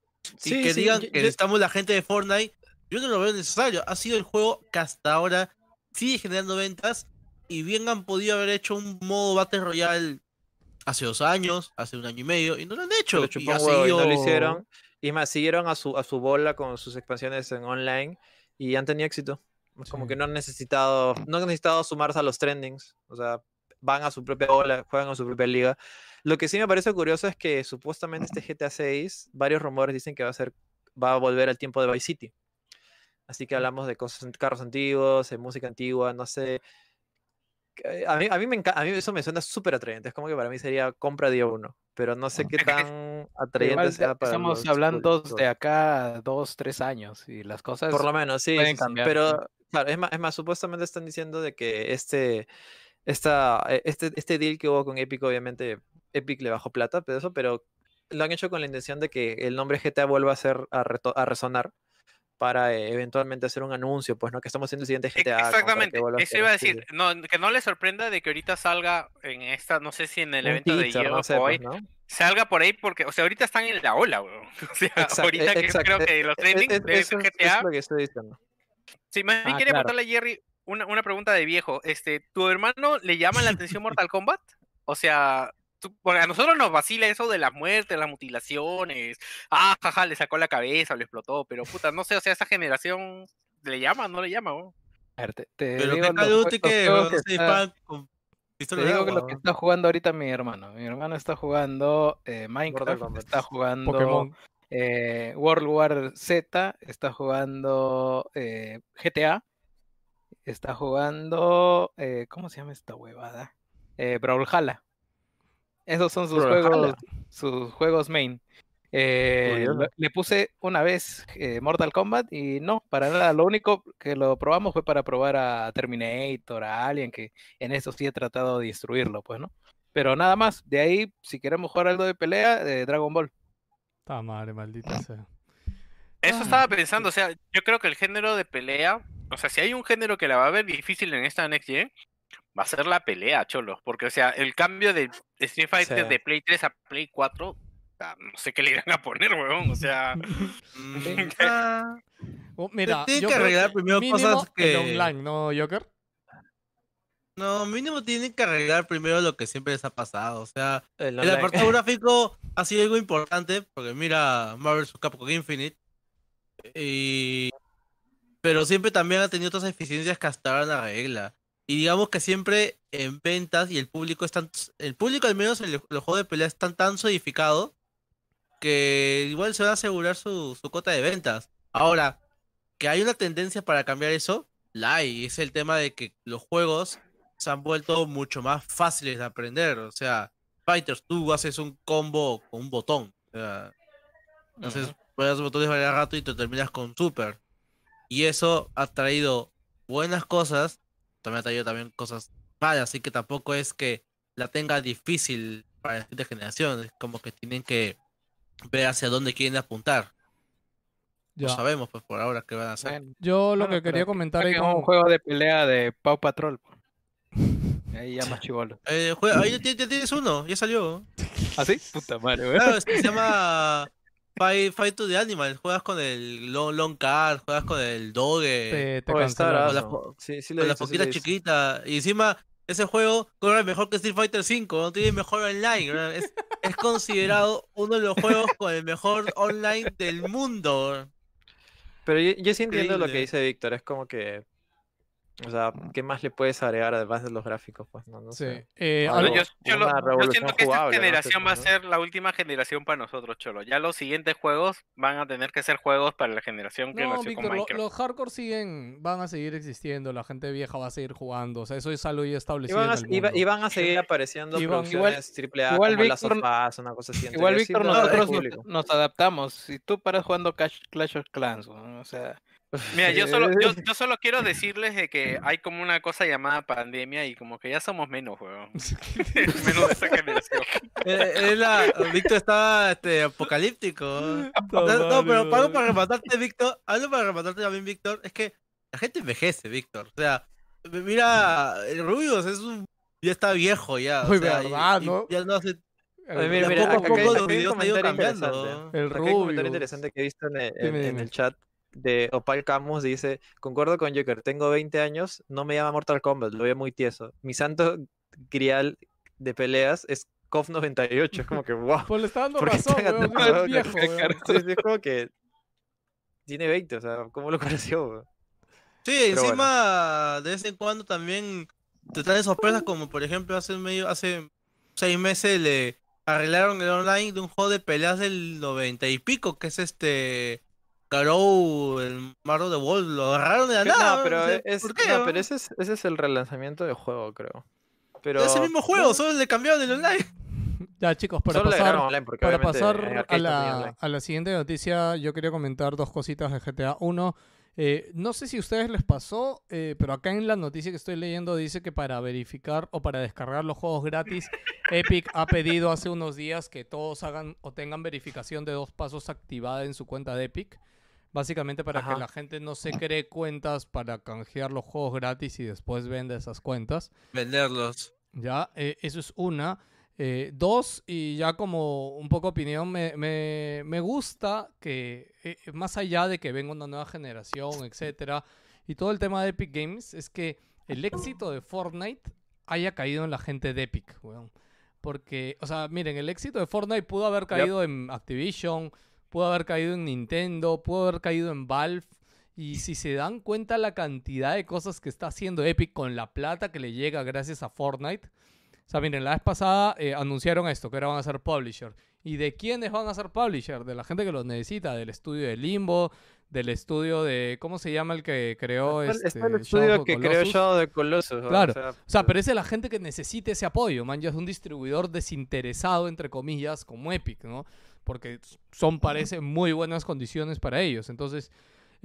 y Sí, que sí, digan yo- que yo- necesitamos la gente de Fortnite. Yo no lo veo necesario. Ha sido el juego que hasta ahora sigue generando ventas y bien han podido haber hecho un modo Battle Royale hace dos años, hace un año y medio y no lo han hecho. le y huevo y no lo seguido- hicieron. Y más, siguieron a su, a su bola con sus expansiones en online y han tenido éxito. Es como Sí. que no han necesitado, no han necesitado sumarse a los trendings. O sea, van a su propia bola, juegan a su propia liga. Lo que sí me parece curioso es que supuestamente este GTA 6, varios rumores dicen que va a ser, va a volver al tiempo de Vice City. Así que hablamos de cosas, carros antiguos, de música antigua, no sé. Que- A mí, a mí, me enca- a mí eso me suena súper atrayente. Es como que para mí sería compra día uno. Pero no sé qué <laughs> tan atrayente Igual sea para estamos los hablando de acá dos, tres años y las cosas Por lo menos, sí. pueden sí, cambiar, Pero, claro, es más, es más, supuestamente están diciendo de que este, esta, eh, este, este deal que hubo con Epic, obviamente, Epic le bajó plata, pero eso, pero lo han hecho con la intención de que el nombre GTA vuelva a ser, a, reto- a resonar para eh, eventualmente hacer un anuncio, pues, ¿no? Que estamos haciendo el siguiente Ex- GTA. Exactamente, eso iba a decir, no, que no le sorprenda de que ahorita salga en esta, no sé si en el Un evento de Year no sé, pues, salga por ahí porque, o sea, ahorita están en la ola, weón. <laughs> O sea, Exacto, ahorita que creo que e- los e- trending e- de es- GTA, es lo que estoy diciendo. sí, más bien Ah, quería claro. preguntarle a Jerry una, una pregunta de viejo, este, ¿tu hermano le llama la atención Mortal Kombat? O sea, tú- porque a nosotros nos vacila eso de las muertes, las mutilaciones, ah, jaja, le sacó la cabeza, lo explotó, pero puta, no sé, o sea, esa generación, ¿le llama o no le llama? A ver, te, te Pero digo que que que está- con te digo que lo que está jugando ahorita mi hermano. Mi hermano está jugando eh, Minecraft, está jugando Pokémon. eh, World War Z, está jugando eh, GTA, está jugando, eh, ¿cómo se llama esta huevada? Eh, Brawlhalla. Esos son sus juegos, sus juegos main. Eh, le puse una vez eh, Mortal Kombat y no, para nada. Lo único que lo probamos fue para probar a Terminator, a Alien, que en eso sí he tratado de destruirlo, pues, ¿no? Pero nada más. De ahí, si queremos jugar algo de pelea, de Dragon Ball. Ta madre, maldita sea. Eso Ah. estaba pensando, o sea, yo creo que el género de pelea, o sea, si hay un género que la va a ver difícil en esta Next Gen, va a ser la pelea, cholo. Porque, o sea, el cambio de Street Fighter Sí. de Play 3 a Play 4, ah, no sé qué le irán a poner, weón. O sea, <laughs> <laughs> Oh, mira, tienen yo que arreglar primero cosas el que- online, ¿no, Joker? No, mínimo tienen que arreglar primero lo que siempre les ha pasado. O sea, El el apartado <laughs> gráfico ha sido algo importante, porque mira Marvel vs. Capcom Infinite. Y... Pero siempre también ha tenido otras eficiencias que hasta ahora la regla. Y digamos que siempre en ventas y el público están. El público, al menos en los juegos de pelea, están tan solidificados que igual se va a asegurar su, su cuota de ventas. Ahora, que hay una tendencia para cambiar eso, la hay. Es el tema de que los juegos se han vuelto mucho más fáciles de aprender. O sea, Fighters, tú haces un combo con un botón. O sea, entonces, juegas botones varios rato y te terminas con Super. Y eso ha traído buenas cosas, también ha traído también cosas malas, así que tampoco es que la tenga difícil para la siguiente generación, es como que tienen que ver hacia dónde quieren apuntar. Ya. No sabemos pues por ahora qué van a hacer. Bueno, Yo lo bueno, que quería comentar ahí saquen un juego de pelea de Pau Patrol. po. <laughs> Ahí ya más chivolo. Eh, juega- ahí tienes uno, ya salió. ¿Ah, sí? Puta madre, güey. Claro, se llama Fight, Fight to the Animal. Juegas con el Long, long Card, juegas con el Doge, Te, te la Sí, sí con la visto, sí chiquita. Y encima, ese juego corre mejor que Street Fighter V, no tiene mejor online. ¿no? Es, es considerado <laughs> uno de los juegos con el mejor online del mundo. Pero yo, yo sí entiendo lo que dice Víctor, es como que, o sea, ¿qué más le puedes agregar además de los gráficos? Pues no, no Sí. sé. Eh, Algo- yo, lo- siento que esta jugable, no sé, generación va a ¿no? ser la última generación para nosotros, Cholo. Ya los siguientes juegos van a tener que ser juegos para la generación que No, nació con Víctor, lo- Minecraft. los hardcore siguen, van a seguir existiendo, la gente vieja va a seguir jugando, o sea, eso es algo ya Y establecido van, a, en el y va- mundo. y van a seguir apareciendo Y van- producciones triple A igual como Víctor- sofás, una cosa así. en Igual, Víctor, nosotros nos, adaptamos. Si tú paras jugando Clash, Clash of Clans, ¿no? o sea, Mira, yo solo, yo, <laughs> yo solo quiero decirles de que hay como una cosa llamada pandemia y como que ya somos menos, weón. <laughs> menos de esa generación. Eh, es la- Víctor está este, apocalíptico. <laughs> No, Puta no, pero algo para rematarte, Víctor, algo para rematarte también, Víctor, es que la gente envejece, Víctor. O sea, mira, el Rubius es un. Ya está viejo ya. o Uy, sea, y- verdad, y ¿no? Ya no hace. Mira, de mira, poco a acá poco hay- los acá hay un videos han ido comentario cambiando. interesante. El Acá hay un comentario interesante que he visto en el, en- en el chat de Opal Camus. Dice: Concuerdo con Joker, tengo 20 años, no me llama Mortal Kombat, lo veo muy tieso. Mi santo grial de peleas es KOF 98. Es como que, wow. Pues le está dando ¿Por qué razón, weón, es con viejo, este weón. carajo? Sí, sí, es como que tiene 20, o sea, ¿cómo lo conoció? weón? Sí, Pero encima de vez en cuando también te traen sorpresas como por ejemplo hace medio, hace seis meses le arreglaron el online de un juego de peleas del 90 y pico, que es este Garou, el Marro de Wall, lo agarraron de la nada. No, pero o sea, es, ¿por qué, no, pero ese es, ese es el relanzamiento del juego, creo. Pero Es el mismo juego, solo le cambiaron el online. <laughs> Ya, chicos, para solo pasar, online para pasar a la, a la siguiente noticia, yo quería comentar dos cositas de GTA. Uno, eh, no sé si a ustedes les pasó, eh, pero acá en la noticia que estoy leyendo dice que para verificar o para descargar los juegos gratis, <laughs> Epic ha pedido hace unos días que todos hagan o tengan verificación de dos pasos activada en su cuenta de Epic. Básicamente para que la gente no se cree cuentas para canjear los juegos gratis y después venda esas cuentas. Venderlos. Ya, eh, eso es una. Eh, dos, y ya como un poco opinión, me, me, me gusta que, eh, más allá de que venga una nueva generación, etcétera, y todo el tema de Epic Games, es que el éxito de Fortnite haya caído en la gente de Epic, weón. Porque, o sea, miren, el éxito de Fortnite pudo haber caído en Activision, pudo haber caído en Nintendo, pudo haber caído en Valve. Y si se dan cuenta la cantidad de cosas que está haciendo Epic con la plata que le llega gracias a Fortnite. O sea, miren, la vez pasada eh, anunciaron esto, que ahora van a ser publisher. ¿Y de quiénes van a ser publisher? De la gente que los necesita, del estudio de Limbo, del estudio de... ¿Cómo se llama el que creó el- este, el estudio que creó? Shadow de Colossus. Claro. O sea, O sea, pero es de la gente que necesita ese apoyo, man. Ya es un distribuidor desinteresado, entre comillas, como Epic, ¿no? Porque son, parece, muy buenas condiciones para ellos. Entonces,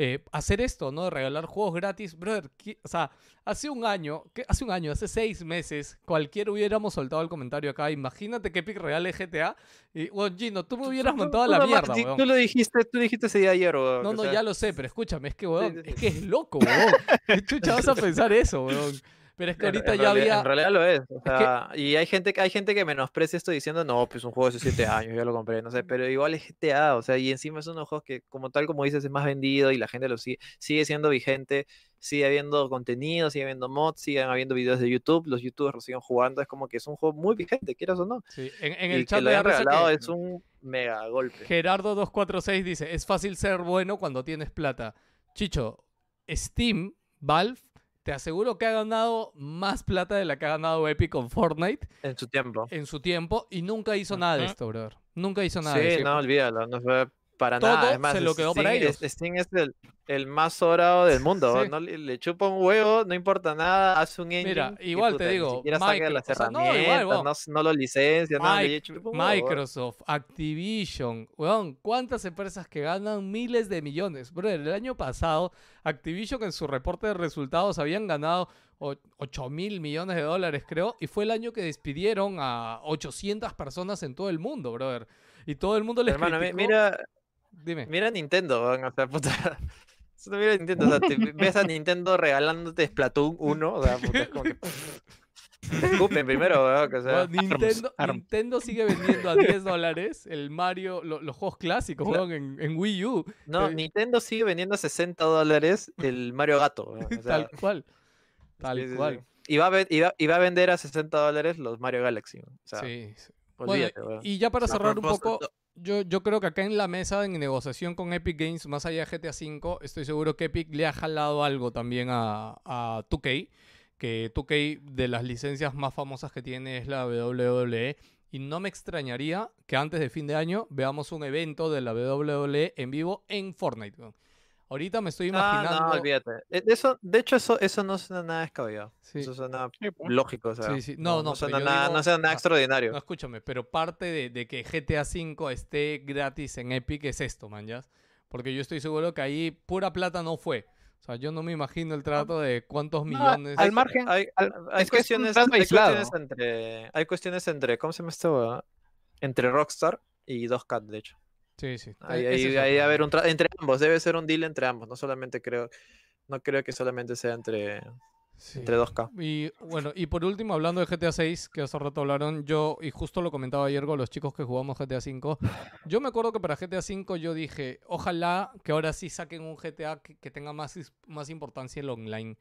eh, hacer esto, ¿no? De regalar juegos gratis, brother. O sea, hace un año, hace un año, hace seis meses, cualquiera hubiéramos soltado el comentario acá. Imagínate que Epic regale GTA. Y, bueno, Gino, tú me hubieras montado a la mierda, weón. Tú lo dijiste, tú dijiste ese día ayer, weón. No, no, sea, ya lo sé, pero escúchame, es que, weón, es que es loco, weón. ¿Qué chucha vas a <laughs> pensar eso, weón? Pero es que ahorita en ya realidad- había... En realidad lo es. O que- y hay gente, que- hay gente que menosprecia esto diciendo, no, pues un juego de hace 7 años, ya lo compré, no sé, pero igual es GTA, o sea, y encima es uno de los juegos que, como tal, como dices, es más vendido y la gente lo sigue, sigue siendo vigente, sigue habiendo contenido, sigue habiendo mods, siguen habiendo videos de YouTube, los youtubers lo siguen jugando, es como que es un juego muy vigente, quieras o no. Sí, en, en y el que chat lo hayan RC regalado que es un mega golpe. Gerardo246 dice, es fácil ser bueno cuando tienes plata. Chicho, Steam, Valve, te aseguro que ha ganado más plata de la que ha ganado Epic con Fortnite En su tiempo. en su tiempo y nunca hizo nada de esto, brother. Nunca hizo nada de Sí, esto. no, olvídalo. No, fue- Para todo nada, es más, se lo quedó para Steam es- ellos. Steam es el, el más sobrado del mundo. Sí. No le, le chupa un huevo, no importa nada, hace un engine. Mira, igual te digo, Ni siquiera saca Micro- las o sea, no, herramientas, igual, no, lo licencia, nada, le Mic- chupa un huevo, weón. Microsoft, Activision, weón, ¿cuántas empresas que ganan miles de millones? Bro, el año pasado, Activision en su reporte de resultados habían ganado 8 mil millones de dólares, creo, y fue el año que despidieron a 800 personas en todo el mundo, brother. Y todo el mundo les Hermano, criticó- mira, Dime. mira Nintendo, weón, o sea, puta. <laughs> Eso mira Nintendo, o sea, te <laughs> ves a Nintendo regalándote Splatoon 1, o sea, puta, es como que. <laughs> Escupen primero, weón, o sea. Nintendo, Arms. Nintendo sigue vendiendo a 10 dólares el Mario, lo- los juegos clásicos, No. weón, en, en Wii U. No, eh. Nintendo sigue vendiendo a 60 dólares el Mario Gato, weón, o sea, Tal cual. Tal sí, sí, sí. cual. Y va, a y, va, y va a vender a 60 dólares los Mario Galaxy. O sea, sí. sí. Bueno, olvídate, weón. y ya para cerrar un poco, yo, yo creo que acá en la mesa, en negociación con Epic Games, más allá de GTA V, estoy seguro que Epic le ha jalado algo también a, a 2K, que 2K de las licencias más famosas que tiene es la WWE, y no me extrañaría que antes de fin de año veamos un evento de la WWE en vivo en Fortnite. Ahorita me estoy Ah, imaginando... no, olvídate. Eh, Eso, de hecho, eso, eso no suena nada descabellado. Sí. Eso suena pues. lógico, o sea. Sí, sí. No, no, pero suena nada, digo- no suena nada ah, extraordinario. No, escúchame, pero parte de, de que GTA V esté gratis en Epic es esto, man, ¿ya? Porque yo estoy seguro que ahí pura plata no fue. O sea, yo no me imagino el trato de cuántos millones... al margen, Hay, al- hay es cuestiones, hay cuestiones entre, hay cuestiones entre, ¿cómo se llama esto? weón? Entre Rockstar y 2Cat, de hecho. Sí, sí. Ahí, ahí, haber un tra- entre ambos, debe ser un deal entre ambos, no solamente creo, no creo que solamente sea entre, Sí. entre 2K. Y bueno, y por último, hablando de GTA 6, que hace rato hablaron, yo, y justo lo comentaba ayer con los chicos que jugamos GTA 5, yo me acuerdo que para GTA 5 yo dije, ojalá que ahora sí saquen un GTA que, que tenga más, más importancia el online.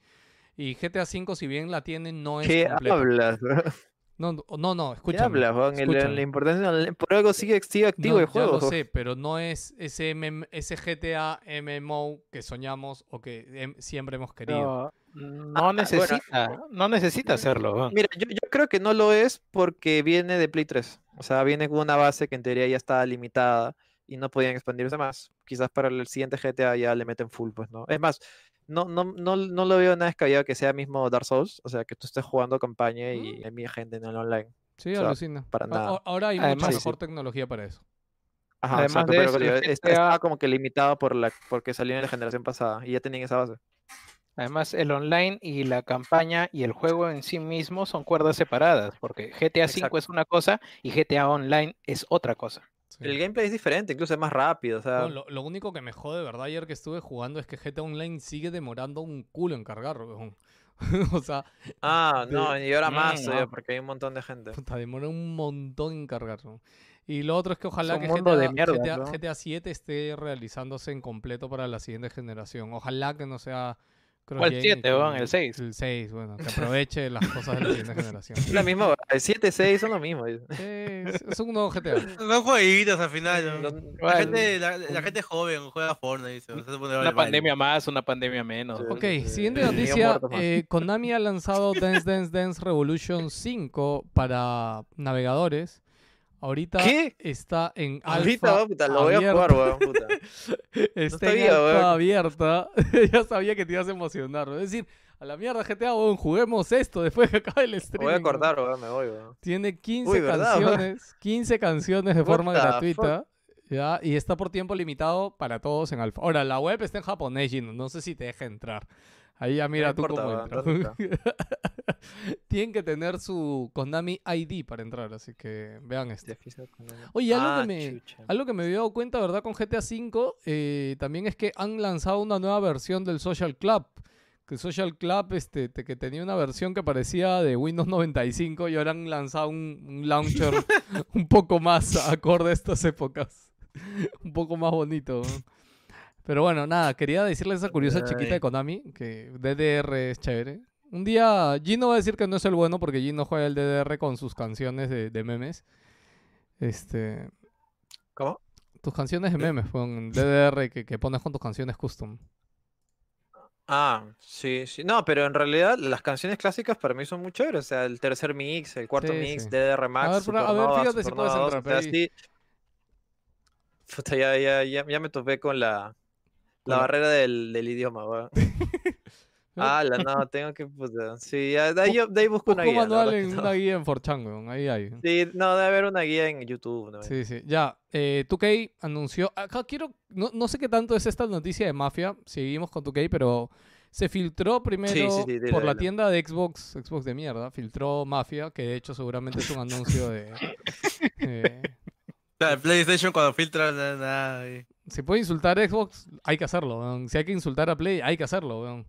Y GTA 5, si bien la tiene, no es ¿Qué completo. hablas? <laughs> No, no, no, escúchame. La importancia por algo sigue, sigue activo No, el juego. lo weón. sé, pero no es ese, MM ese GTA MMO que soñamos o que em, siempre hemos querido. No, no Ah, bueno. necesita, no necesita hacerlo. weón. Mira, yo, yo creo que no lo es porque viene de Play 3. O sea, viene con una base que en teoría ya estaba limitada y no podían expandirse más. Quizás para el siguiente GTA ya le meten full, pues, ¿no? Es más, no, no, no, no lo veo nada descabellado que sea mismo Dark Souls. O sea, que tú estés jugando campaña y hay mi gente en el online. Sí, o sea, alucina. para nada. Ahora hay mucha Además- mejor tecnología para eso. Ajá, Además exacto, de pero eso, GTA estaba como que limitado por la, porque salió en la generación pasada y ya tenían esa base. Además, el online y la campaña y el juego en sí mismo son cuerdas separadas, porque GTA V es una cosa y GTA Online es otra cosa. Sí. El gameplay es diferente, incluso es más rápido. O sea, Bueno, lo, lo único que me jode, de verdad, ayer que estuve jugando es que GTA Online sigue demorando un culo en cargar, weón. <laughs> o sea, ah, no, y ahora más Mm, todavía, no. porque hay un montón de gente. puta, demora un montón en cargar. ¿no? Y lo otro es que ojalá un que GTA, de mierda, GTA, ¿no? GTA 7 esté realizándose en completo para la siguiente generación. Ojalá que no sea... ¿Cuál cross-gen y 7, weón? El 6. El 6, bueno, que aproveche las cosas de la siguiente generación. <laughs> Es la misma, el 7, 6 son lo mismo. Sí, es, un nuevo GTA. <laughs> Son jueguitos al final. ¿no? La gente, la, la gente joven juega Fortnite. y Una pandemia más, una pandemia menos. Sí. Ok, siguiente noticia. eh, Konami ha lanzado Dance Dance Dance Revolution 5 para navegadores. Ahorita ¿Qué? está en Ahorita, alfa puta, lo voy a abierta. jugar, weón, puta. <laughs> Está sabía, en alfa weón. abierta. <laughs> ya sabía que te ibas a emocionar. weón. Es decir, a la mierda GTA, weón, juguemos esto después que acabe el Lo streaming. voy a cortar, weón, me voy, weón. Tiene 15 Uy, ¿verdad, weón? canciones, 15 canciones de forma gratuita. ¿ya? Y está por tiempo limitado para todos en alfa. Ahora, la web está en japonés, Gino. No sé si te deja entrar. Ahí ya mira No tú importa, cómo. ¿dónde <laughs> Tienen que tener su Konami ID para entrar, así que vean esto. Oye, algo, Ah, que me, chucha. algo que me había dado cuenta, ¿verdad? Con GTA V, eh, también es que han lanzado una nueva versión del Social Club. Que Social Club, este, te- que tenía una versión que parecía de Windows 95 y ahora han lanzado un, un launcher <laughs> un poco más acorde a estas épocas. <laughs> un poco más bonito. ¿no? Pero bueno, nada, quería decirles esa curiosa chiquita de. Konami, que DDR es chévere. Un día Gino va a decir que no es el bueno porque Gino juega el DDR con sus canciones de, de memes. Este, ¿Cómo? tus canciones de memes, con DDR que, que pones con tus canciones custom. Ah, sí, sí. No, pero en realidad las canciones clásicas para mí son muy chéveres. O sea, el tercer mix, el cuarto Sí, mix, sí. DDR Max, ver, pero- a ver, Supernova, fíjate si puedes Supernova 2, entrar, o sea, sí. Puta, ya, ya, ya, ya me topé con la, la barrera del, del idioma, weón. Ah, la no, tengo que. Puta, sí, ya, de ahí, yo- de ahí busco una un guía. la manual verdad en que no. una guía en 4chan, weón. Ahí hay. Sí, no, debe haber una guía en YouTube. ¿no? Sí, sí. Ya, eh, 2K anunció. Acá quiero. No, no sé qué tanto es esta noticia de Mafia. Seguimos con 2K, pero se filtró primero sí, dile, por la tienda de Xbox, Xbox de mierda. Filtró Mafia, que de hecho seguramente es un anuncio de. <laughs> eh, Claro, el PlayStation cuando filtra y- si puede insultar a Xbox, hay que hacerlo. weón. Si hay que insultar a Play, hay que hacerlo. weón.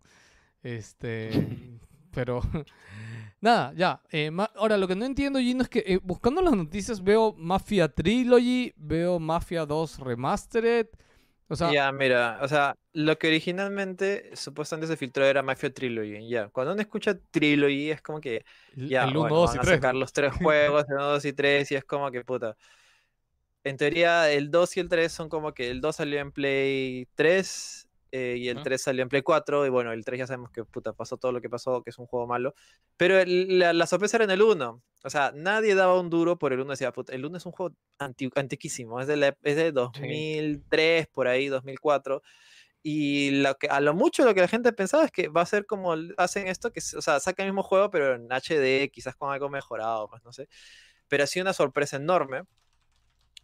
Este. <laughs> pero. <laughs> Nada, ya. eh, ahora, lo que no entiendo, Gino, es que eh, buscando las noticias veo Mafia Trilogy, veo Mafia 2 Remastered. O sea, Ya, mira, o sea, lo que originalmente supuestamente se filtró era Mafia Trilogy, ya. Cuando uno escucha Trilogy es como que, el ya, 1, bueno, 2 y van a 3. sacar los tres <laughs> juegos, el 1, 2 y 3, y es como que, puta. En teoría, el 2 y el 3 son como que el 2 salió en Play 3 eh, y el Ujú. 3 salió en Play 4, y bueno, el 3 ya sabemos que, puta, pasó todo lo que pasó, que es un juego malo. Pero el- la, la sorpresa era en el 1. O sea, nadie daba un duro por el 1, decía, puta, el 1 es un juego anti- antiquísimo, es de, la es de 2003, por ahí, 2004. Y lo que, a lo mucho lo que la gente pensaba es que va a ser como hacen esto, que, o sea, saca el mismo juego, pero en HD, quizás con algo mejorado, pues no sé. Pero ha sido una sorpresa enorme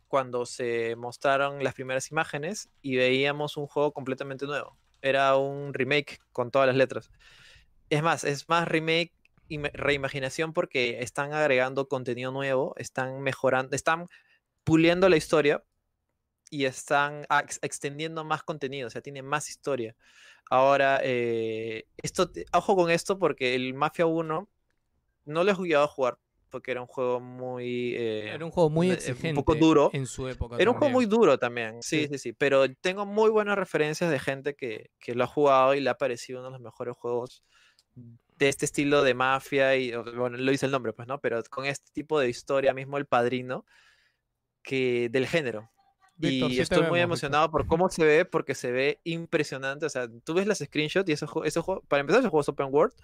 cuando se mostraron las primeras imágenes y veíamos un juego completamente nuevo. Era un remake con todas las letras. Es más, es más remake y reimaginación porque están agregando contenido nuevo, están mejorando, están puliendo la historia y están ex- extendiendo más contenido, o sea, tiene más historia. Ahora, eh, esto, ojo con esto porque el Mafia 1 no lo he a jugar porque era un juego muy... eh, Era un juego muy eh, exigente. un poco duro. En su época. Era un juego muy también. duro también, sí, Sí. sí, sí, pero tengo muy buenas referencias de gente que, que lo ha jugado y le ha parecido uno de los mejores juegos de este estilo de mafia y, bueno, lo dice el nombre, pues, ¿no? Pero con este tipo de historia mismo, El Padrino, que del género. Víctor, y sí estoy muy vemos, Víctor. emocionado por cómo se ve, porque se ve impresionante. O sea, tú ves las screenshots y ese juego, ese juego para empezar, ese juego es open world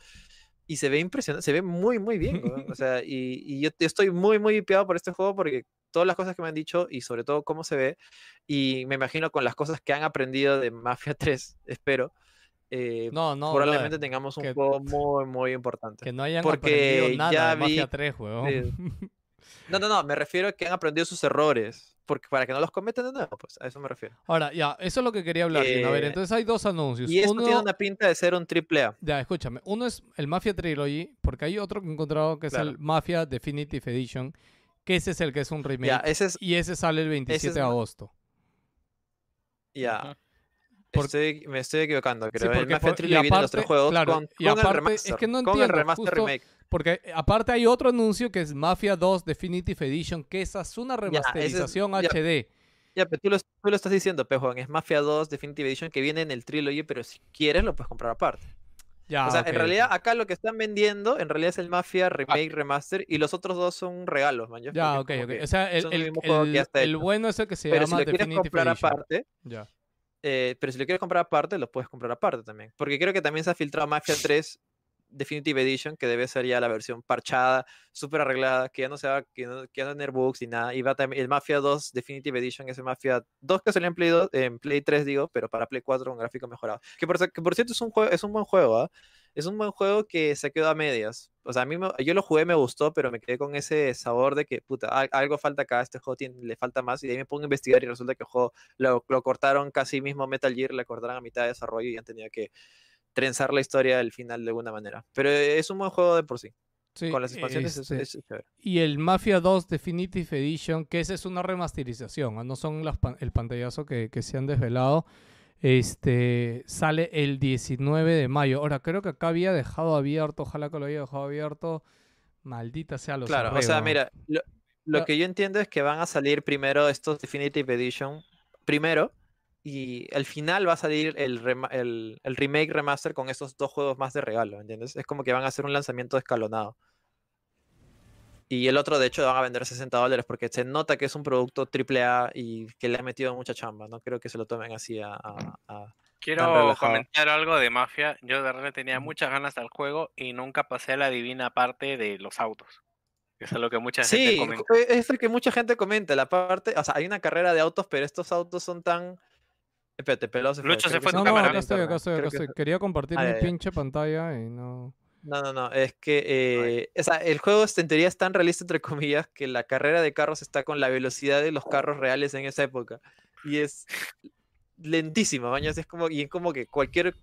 y se ve impresionante, se ve muy, muy bien. weón. O <laughs> sea, y, y yo te- estoy muy, muy hipeado por este juego porque todas las cosas que me han dicho y sobre todo cómo se ve, y me imagino con las cosas que han aprendido de Mafia <laughs> 3, espero, eh, No, no. probablemente brother, tengamos un que- juego muy, muy importante. Que no hayan porque aprendido nada ya de Mafia vi- 3, weón. sí. <laughs> No, no, no, me refiero a que han aprendido sus errores, porque para que no los cometan de nuevo, pues a eso me refiero. Ahora, ya, eso es lo que quería hablar. A ver, Eh, entonces hay dos anuncios. Y esto Uno, tiene una pinta de ser un triple A. ya, escúchame. Uno es el Mafia Trilogy, porque hay otro que he encontrado que es Claro. el Mafia Definitive Edition, que ese es el que es un remake. Ya, ese es, Y ese sale el 27 de agosto. ya. Estoy, me estoy equivocando, creo. el porque Mafia por- y Trilogy viene los tres aparte- juegos claro, con, y aparte, el es remaster. que no con el entiendo, remaster justo- remake. Porque eh, aparte hay otro anuncio que es Mafia 2 Definitive Edition, que esa es una remasterización ya. HD. Ya, pero tú lo, tú lo estás diciendo, Pejuan. Es Mafia 2 Definitive Edition que viene en el Trilogy, pero si quieres lo puedes comprar aparte. Ya, o sea, en realidad acá lo que están vendiendo en realidad es el Mafia Remake Remaster y los otros dos son regalos, man. Ya, ok, ok. O sea, el, bueno es el que se Pero si llama lo quieres Definitive comprar Edition. aparte, Ya. eh, pero si lo quieres comprar aparte, lo puedes comprar aparte también. Porque creo que también se ha filtrado Mafia 3 Definitive Edition, que debe ser ya la versión parchada, súper arreglada, que ya no se va, que, no, que ya no va a ni nada. Y va también el Mafia 2 Definitive Edition, ese Mafia 2 que salió en Play, 2, en Play 3, digo, pero para Play 4 con gráfico mejorado. Que por, cierto es un, juego, es un buen juego, ¿ah? Es un buen juego que se quedó a medias. O sea, a mí me- yo lo jugué, me gustó, pero me quedé con ese sabor de que, puta, al- algo falta acá, este juego le falta más. Y de ahí me pongo a investigar y resulta que el juego lo, lo cortaron casi mismo Metal Gear, le cortaron a mitad de desarrollo y han tenido que trenzar la historia al final de alguna manera. Pero es un buen juego de por sí. Sí, Con las expansiones es- este, es. Y el Mafia 2 Definitive Edition, que esa es una remasterización, ¿ah? no son las pan- el pantallazo que, que se han desvelado. Este sale el 19 de mayo. Ahora, creo que acá había dejado abierto, ojalá que lo haya dejado abierto. Maldita sea los Claro, o sea, mira, lo, lo Ya. que yo entiendo es que van a salir primero estos Definitive Edition, primero, y al final va a salir el, rema- el, el remake remaster con estos dos juegos más de regalo, ¿entiendes? Es como que van a hacer un lanzamiento escalonado. Y el otro, de hecho, van a vender 60 dólares porque se nota que es un producto AAA y que le ha metido mucha chamba. No creo que se lo tomen así a... a- a- Quiero comentar algo de Mafia. Yo de verdad tenía muchas ganas al juego y nunca pasé a la divina parte de los autos. Es lo que mucha gente Sí, comenta. ju- es lo que mucha gente comenta. La parte, o sea, hay una carrera de autos, pero estos autos son tan. Espérate, pelado se fue. Lucho se fue No, no, cámara. acá estoy, acá estoy, acá que Quería compartir Ah, mi pinche pantalla y no. No, no, no, es que eh, o sea, el juego en teoría es tan realista, entre comillas, que la carrera de carros está con la velocidad de los carros reales en esa época. Y es lentísima, baños, es como, y es como que cualquier,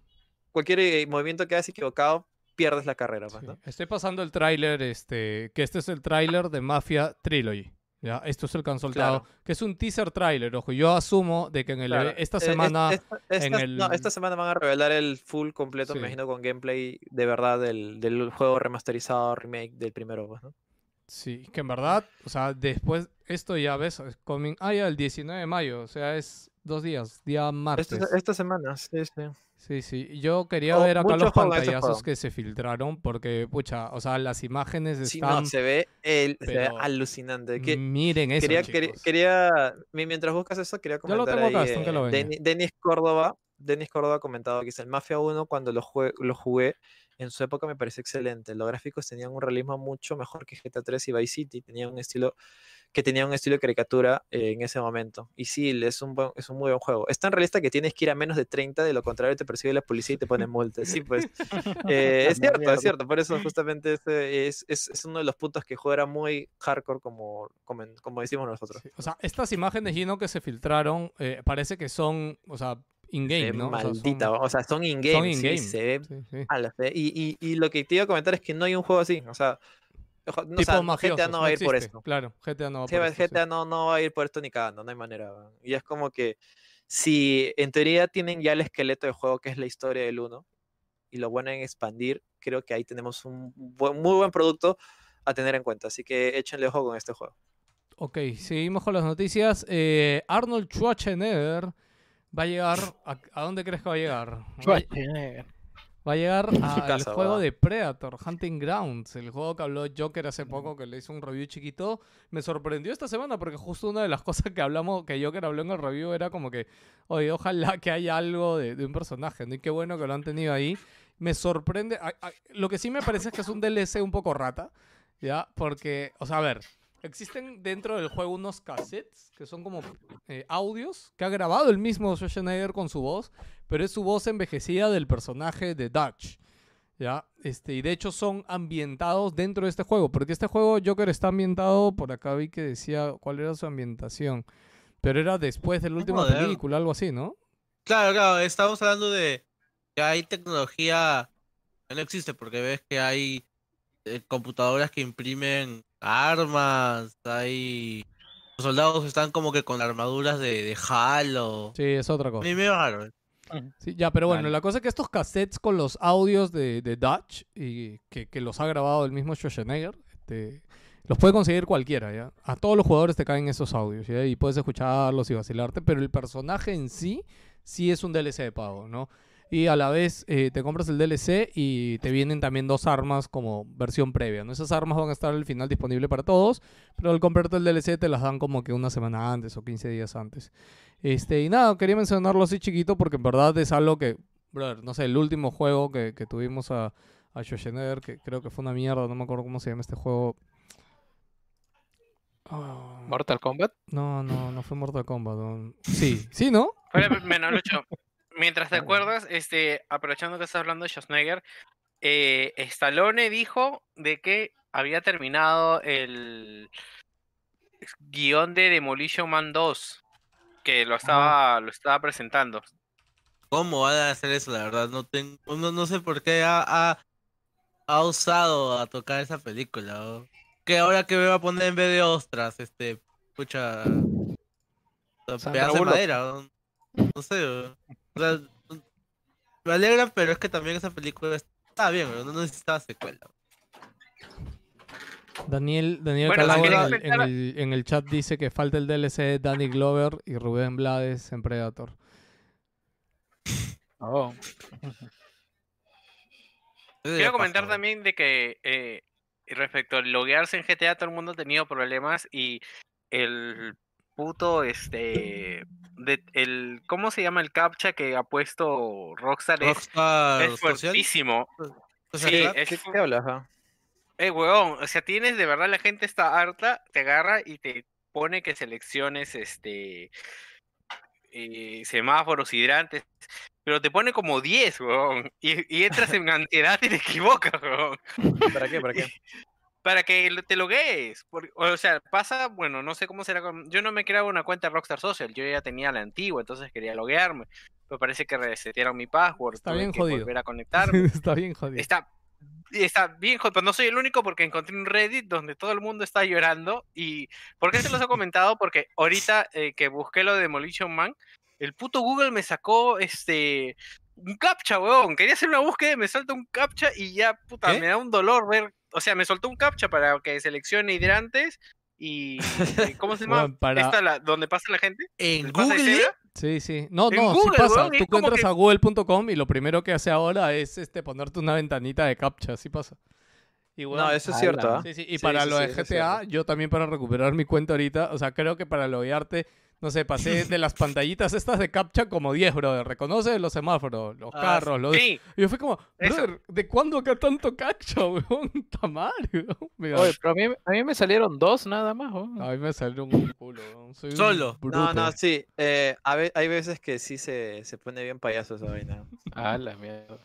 cualquier eh, movimiento que hagas equivocado, pierdes la carrera, pues, Sí. ¿no? Estoy pasando el tráiler, este, que este es el tráiler de Mafia Trilogy. Ya, esto es el soltado, Claro. que es un teaser tráiler, ojo. Yo asumo de que en el Claro, esta eh, es- semana esta, en el- no, esta semana van a revelar el full completo, Sí. me imagino, con gameplay de verdad del, del juego remasterizado, remake del primero, pues, ¿no? Sí, que en verdad, o sea, después, esto ya ves, es coming, ah, ya el 19 de mayo, o sea, es dos días, día martes. Esta, esta semana, sí, sí. Sí, sí, yo quería Oh, ver acá los pantallazos que se filtraron, porque, pucha, o sea, las imágenes Sí, no, están, se ve, el, se ve alucinante. Que, miren eso, quería, quería, chicos. quería- mi- mientras buscas eso, quería Yo lo comentar tengo acá, que eh, lo venga. Deni- Denis Córdoba, Denis Córdoba ha comentado que dice, el Mafia 1 cuando lo, jue- lo jugué, en su época me pareció excelente. Los gráficos tenían un realismo mucho mejor que GTA 3 y Vice City, tenían un estilo que tenía un estilo de caricatura eh, en ese momento. Y sí, es un, buen- es un muy buen juego. Es tan realista que tienes que ir a menos de 30, de lo contrario te persigue la policía y te pone multa. Sí, pues. <laughs> <laughs> Eh, es cierto, Mierda. es cierto. Por eso justamente es, es, es uno de los puntos que juega muy hardcore como, como, como decimos nosotros. Sí, O sea, estas imágenes, Gino, que se filtraron, eh, parece que son, o sea, Se in-game, ¿no? O sea, son- maldita, o sea, son in-game. son sí, in-game. ve Sí, sí. fe. Y, y, y lo que te iba a comentar es que no hay un juego así. O sea, no, o Tipo sea, mafiosos, GTA no va a ir por esto. Claro, GTA no va Sí, por esto, sí. GTA no, no va a ir por esto ni cagando, no hay manera. Y es como que si en teoría tienen ya el esqueleto del juego que es la historia del 1 y lo bueno en expandir, creo que ahí tenemos un buen- muy buen producto a tener en cuenta. Así que échenle ojo con este juego. Ok, seguimos con las noticias. Eh, Arnold Schwarzenegger va a llegar. ¿A, a dónde crees que va a llegar? Schwarzenegger. Va a llegar <laughs> al juego va. de Predator, Hunting Grounds, el juego que habló Joker hace poco, que le hizo un review chiquito. Me sorprendió esta semana porque justo una de las <laughs> cosas que hablamos, que Joker habló en el review era como que, oye, ojalá <laughs> que haya algo de, de un personaje, ¿no? Y qué bueno que lo han tenido ahí. Me sorprende. a- a- lo que sí me parece es que es un DLC un poco rata, ¿ya? Porque, o sea, a ver, existen dentro del juego unos cassettes que son como eh, audios que ha grabado el mismo Schwarzenegger con su voz, pero es su voz envejecida del personaje de Dutch. ¿Ya? Este, y de hecho son ambientados dentro de este juego, porque este juego Joker está ambientado, por acá vi que decía cuál era su ambientación, pero era después de la última Joder. película, algo así, ¿no? Claro, claro, estamos hablando de que hay tecnología que no existe, porque ves que hay eh, computadoras que imprimen armas, hay los soldados están como que con armaduras de, de Halo. Sí, es otra cosa. A mí me. Sí, ya, pero bueno, Vale. la cosa es que estos cassettes con los audios de, de Dutch, y que, que los ha grabado el mismo Schwarzenegger, este, los puede conseguir cualquiera, ¿ya? A todos los jugadores te caen esos audios, ¿ya? Y puedes escucharlos y vacilarte, pero el personaje en sí, sí es un DLC de pago, ¿no? Y a la vez eh, te compras el DLC y te vienen también dos armas como versión previa, ¿no? Esas armas van a estar al final disponibles para todos, pero al comprarte el DLC te las dan como que una semana antes o 15 días antes. Este, y nada, quería mencionarlo así chiquito porque en verdad es algo que, brother, no sé, el último juego que, que tuvimos a, a Schwarzenegger, que creo que fue una mierda, no me acuerdo cómo se llama este juego. Ah, Mortal Kombat. no, no, no fue Mortal Kombat. no. Sí, sí, ¿no? Espera, menos Lucho. Mientras te acuerdas, este, aprovechando que estás hablando de Schwarzenegger, eh, Stallone dijo de que había terminado el guion de Demolition Man 2, que lo estaba, lo estaba presentando. ¿Cómo van a hacer eso? La verdad, no tengo, no, no sé por qué ha, ha, ha osado a tocar esa película. ¿o? Que ahora que me va a poner en vez de ostras, este, pucha, pedazo de madera, ¿o? no sé. ¿O? O sea, me alegra, pero es que también esa película está bien, ¿o? no necesitaba secuela. Daniel, Daniel Bueno, en, el, en el- en el chat dice que falta el DLC de Danny Glover y Rubén Blades en Predator. <laughs> Oh. Quiero comentar también de que eh, respecto a loguearse en GTA, todo el mundo ha tenido problemas y el puto, este, de, el, ¿cómo se llama el captcha que ha puesto Rockstar? Es, Rockstar es fuertísimo. Social Sí, Club. es ¿Qué, qué hablas? ah? Eh, weón, o sea, tienes de verdad la gente está harta, te agarra y te pone que selecciones este eh, semáforos, hidrantes, pero te pone como 10, weón, y, y entras en <laughs> ansiedad y te equivocas, weón. ¿Para qué? ¿Para qué? <laughs> Para que lo- te loguees. por- O sea, pasa, bueno, no sé cómo será. con- Yo no me creaba una cuenta de Rockstar Social, yo ya tenía la antigua, entonces quería loguearme. Pero parece que resetearon mi password. Está tuve bien que jodido. volver a <laughs> conectarme. Está bien jodido. Está, está bien, jodido, pero no soy el único porque encontré un Reddit donde todo el mundo está llorando. ¿Y por qué se los he comentado? Porque ahorita eh, que busqué lo de Demolition Man, el puto Google me sacó este un captcha, weón. Quería hacer una búsqueda y me salta un captcha y ya, puta, ¿Qué? me da un dolor ver. O sea, me soltó un captcha para que seleccione hidrantes y. y ¿Cómo se <laughs> llama? Weón, para- Esta, la, donde pasa la gente. En ¿El pase de Google. Sí, sí. No, En no, sí Google, pasa. weón, Tú entras que- a google.com y lo primero que hace ahora es este ponerte una ventanita de captcha, sí pasa. Y, No, eso es cierto, ¿ah? Sí, sí, y Sí, para sí, lo sí, de GTA, yo también para recuperar mi cuenta ahorita, o sea, creo que para loguearte, no sé, pasé de las pantallitas estas de captcha como 10, brother. Reconoce los semáforos, los Ah, carros, los... Sí, Y yo fui como, brother, ¿de cuándo acá tanto captcha, <laughs> weón? Tamar, weón. Me da- Oye, pero a mí, a mí me salieron dos nada más. weón. A mí me salió un culo, weón. Soy un Solo. No, no, sí. eh, a ve- hay veces que sí se, se pone bien payaso esa vaina. A la mierda.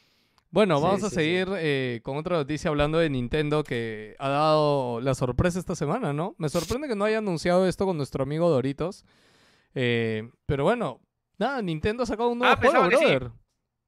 Bueno, Sí, vamos a sí, sí. seguir eh, con otra noticia hablando de Nintendo que ha dado la sorpresa esta semana, ¿no? Me sorprende que no haya anunciado esto con nuestro amigo Doritos. Eh, pero bueno, nada, Nintendo ha sacado un nuevo Ah, juego, sí. brother.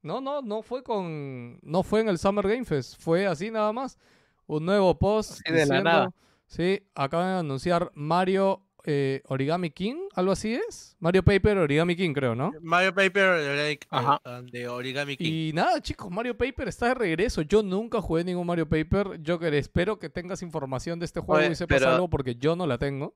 No, no, no fue con. No fue en el Summer Game Fest, fue así nada más. Un nuevo post. Así de la nada. Sí, acaban de anunciar Mario eh, Origami King, algo así es. Mario Paper Origami King, creo, ¿no? Mario Paper like, Ajá. uh, de Origami King. Y nada, chicos, Mario Paper está de regreso. Yo nunca jugué ningún Mario Paper. Yo que espero que tengas información de este juego Oye, y sepas pero- algo porque yo no la tengo.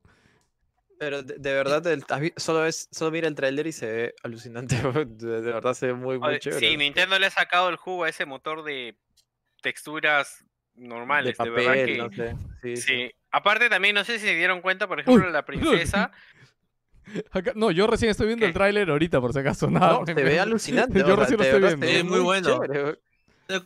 Pero de, de verdad, el- solo, es, solo mira el tráiler y se ve alucinante. <laughs> De, de verdad se ve muy, muy Oye, chévere. sí, Nintendo le ha sacado el jugo a ese motor de texturas de normales, de, papel, verdad que no sé. Sí, sí. sí. Aparte también no sé si se dieron cuenta, por ejemplo, la princesa. <laughs> Acá- no, yo recién estoy viendo el tráiler ahorita, por si acaso. Nada, No, se me- ve alucinante. <laughs> Yo recién lo de estoy viendo. muy bueno. chévere,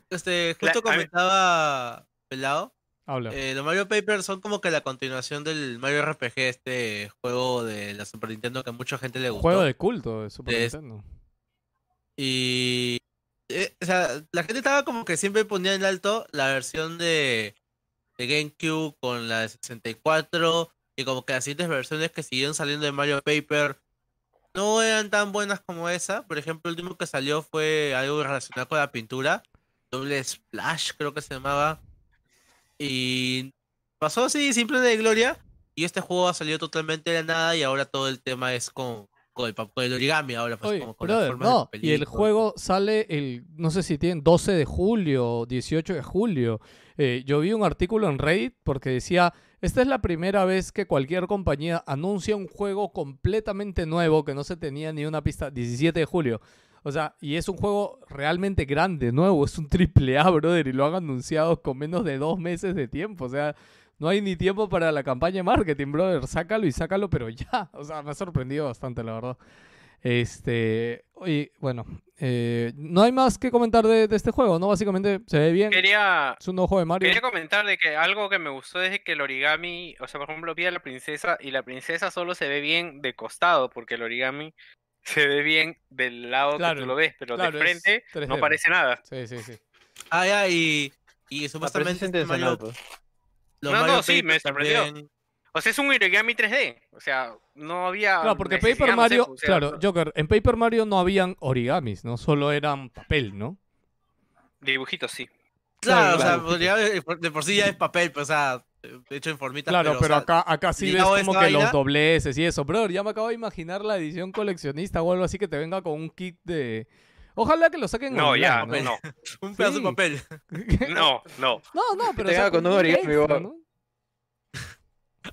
Este, La- justo a ver- comentaba Pelado. Habla. Eh, los Mario Paper son como que la continuación del Mario RPG, este juego de la Super Nintendo que a mucha gente le gustó. Juego de culto de Super Es- Nintendo. Y. eh, o sea, la gente estaba como que siempre ponía en alto la versión de, de GameCube con la de 64 y como que las siguientes versiones que siguieron saliendo de Mario Paper no eran tan buenas como esa. Por ejemplo, el último que salió fue algo relacionado con la pintura. Doble Splash, creo que se llamaba. Y pasó así, simple de gloria. Y este juego ha salido totalmente de la nada y ahora todo el tema es con, con, el, con el origami. Ahora, pues, Oye, como con brother, no. Y el juego sale el, no sé si tienen 12 de julio, 18 de julio. Eh, yo vi un artículo en Reddit porque decía, esta es la primera vez que cualquier compañía anuncia un juego completamente nuevo que no se tenía ni una pista, 17 de julio. O sea, y es un juego realmente grande, nuevo, es un triple A, brother, y lo han anunciado con menos de dos meses de tiempo. O sea, no hay ni tiempo para la campaña de marketing, brother. Sácalo y sácalo, pero ya. O sea, me ha sorprendido bastante, la verdad. Este, oye, bueno, eh, no hay más que comentar de, de este juego, ¿no? Básicamente se ve bien. Quería, Es un juego de Mario. quería comentar de que algo que me gustó es que el origami, o sea, por ejemplo, vi a la princesa y la princesa solo se ve bien de costado, porque el origami se ve bien del lado Claro, que tú lo ves, pero claro, de frente 3D, no parece nada. Sí, sí, sí. Ah, ya, y, y Ah, pero supuestamente este Mario- pues. los No, no, sí, me sorprendió. también- O sea, es un origami 3D, o sea, no había Claro, porque Paper no sé, Mario, o sea, claro, Joker, en Paper Mario no habían origamis, ¿no? Solo eran papel, ¿no? dibujitos sí. Claro, Claro. o sea, ya de por- de por sí ya es papel, pues, o sea, hecho en formitas. Claro, pero, pero, o sea, acá, acá sí ves como que los vaina- dobleces y eso. Brother, ya me acabo de imaginar la edición coleccionista o algo así que te venga con un kit de... Ojalá que lo saquen No, online, ya, ¿no? no, <laughs> un pedazo sí. de papel. <laughs> no, no. No, no, pero... te saquen con un origami. ¿no?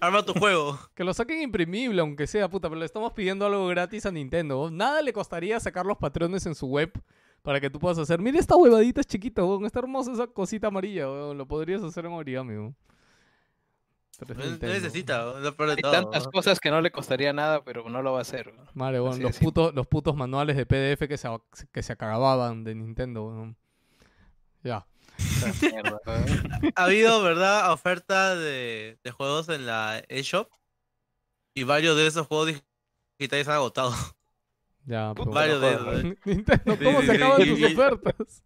Arma tu juego. <laughs> Que lo saquen imprimible, aunque sea, puta, pero le estamos pidiendo algo gratis a Nintendo. Nada le costaría sacar los patrones en su web para que tú puedas hacer. Mira esta huevadita es chiquita, weón. Está hermosa esa cosita amarilla, weón. Lo podrías hacer en origami, weón. No, no necesita, de Hay todo. tantas cosas que no le costaría nada, pero no lo va a hacer. weón, Así los, putos, los putos manuales de PDF que se, que se acababan de Nintendo. Ya. Mierda. <laughs> Ha habido, ¿verdad? Oferta de, de juegos en la eShop. Y varios de esos juegos digitales han agotado. Ya, pero Varios de bueno. esos. ¿eh? <laughs> Nintendo, Sí, ¿cómo sí, se sí, acaban y- tus y- ofertas?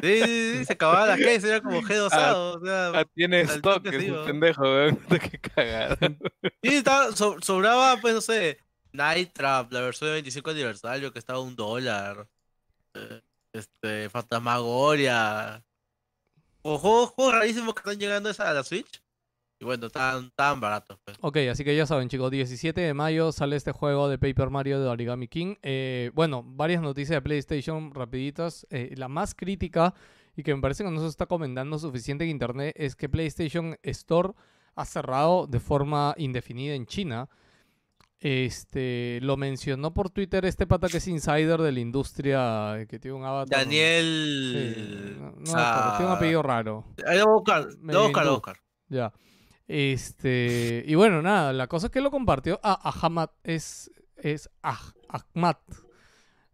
Sí, sí, sí, se acababan las calles, era como G2 Ah, o sea, Ah, tiene stock, es sí, un pendejo, weón. <laughs> Qué cagada. Y estaba, so- sobraba, pues, no sé, Night Trap, la versión de 25 aniversario, que estaba un dólar. Eh, Este, Fantasmagoria. O juegos, juegos rarísimos que están llegando a la Switch. Y bueno, tan, tan baratos, pues. Ok, así que ya saben, chicos, 17 de mayo sale este juego de Paper Mario de Origami King. Eh, bueno, varias noticias de PlayStation rapiditas. Eh, la más crítica y que me parece que no se está comentando suficiente en internet es que PlayStation Store ha cerrado de forma indefinida en China. Este, lo mencionó por Twitter este pata que es insider de la industria, que tiene un avatar. Sí, Daniel. no, no, o sea, tiene un apellido raro. Buscar, a buscar, buscar. Ya. Este, y bueno, nada, la cosa es que lo compartió a Ahmad, es, es Ah- Ahmad,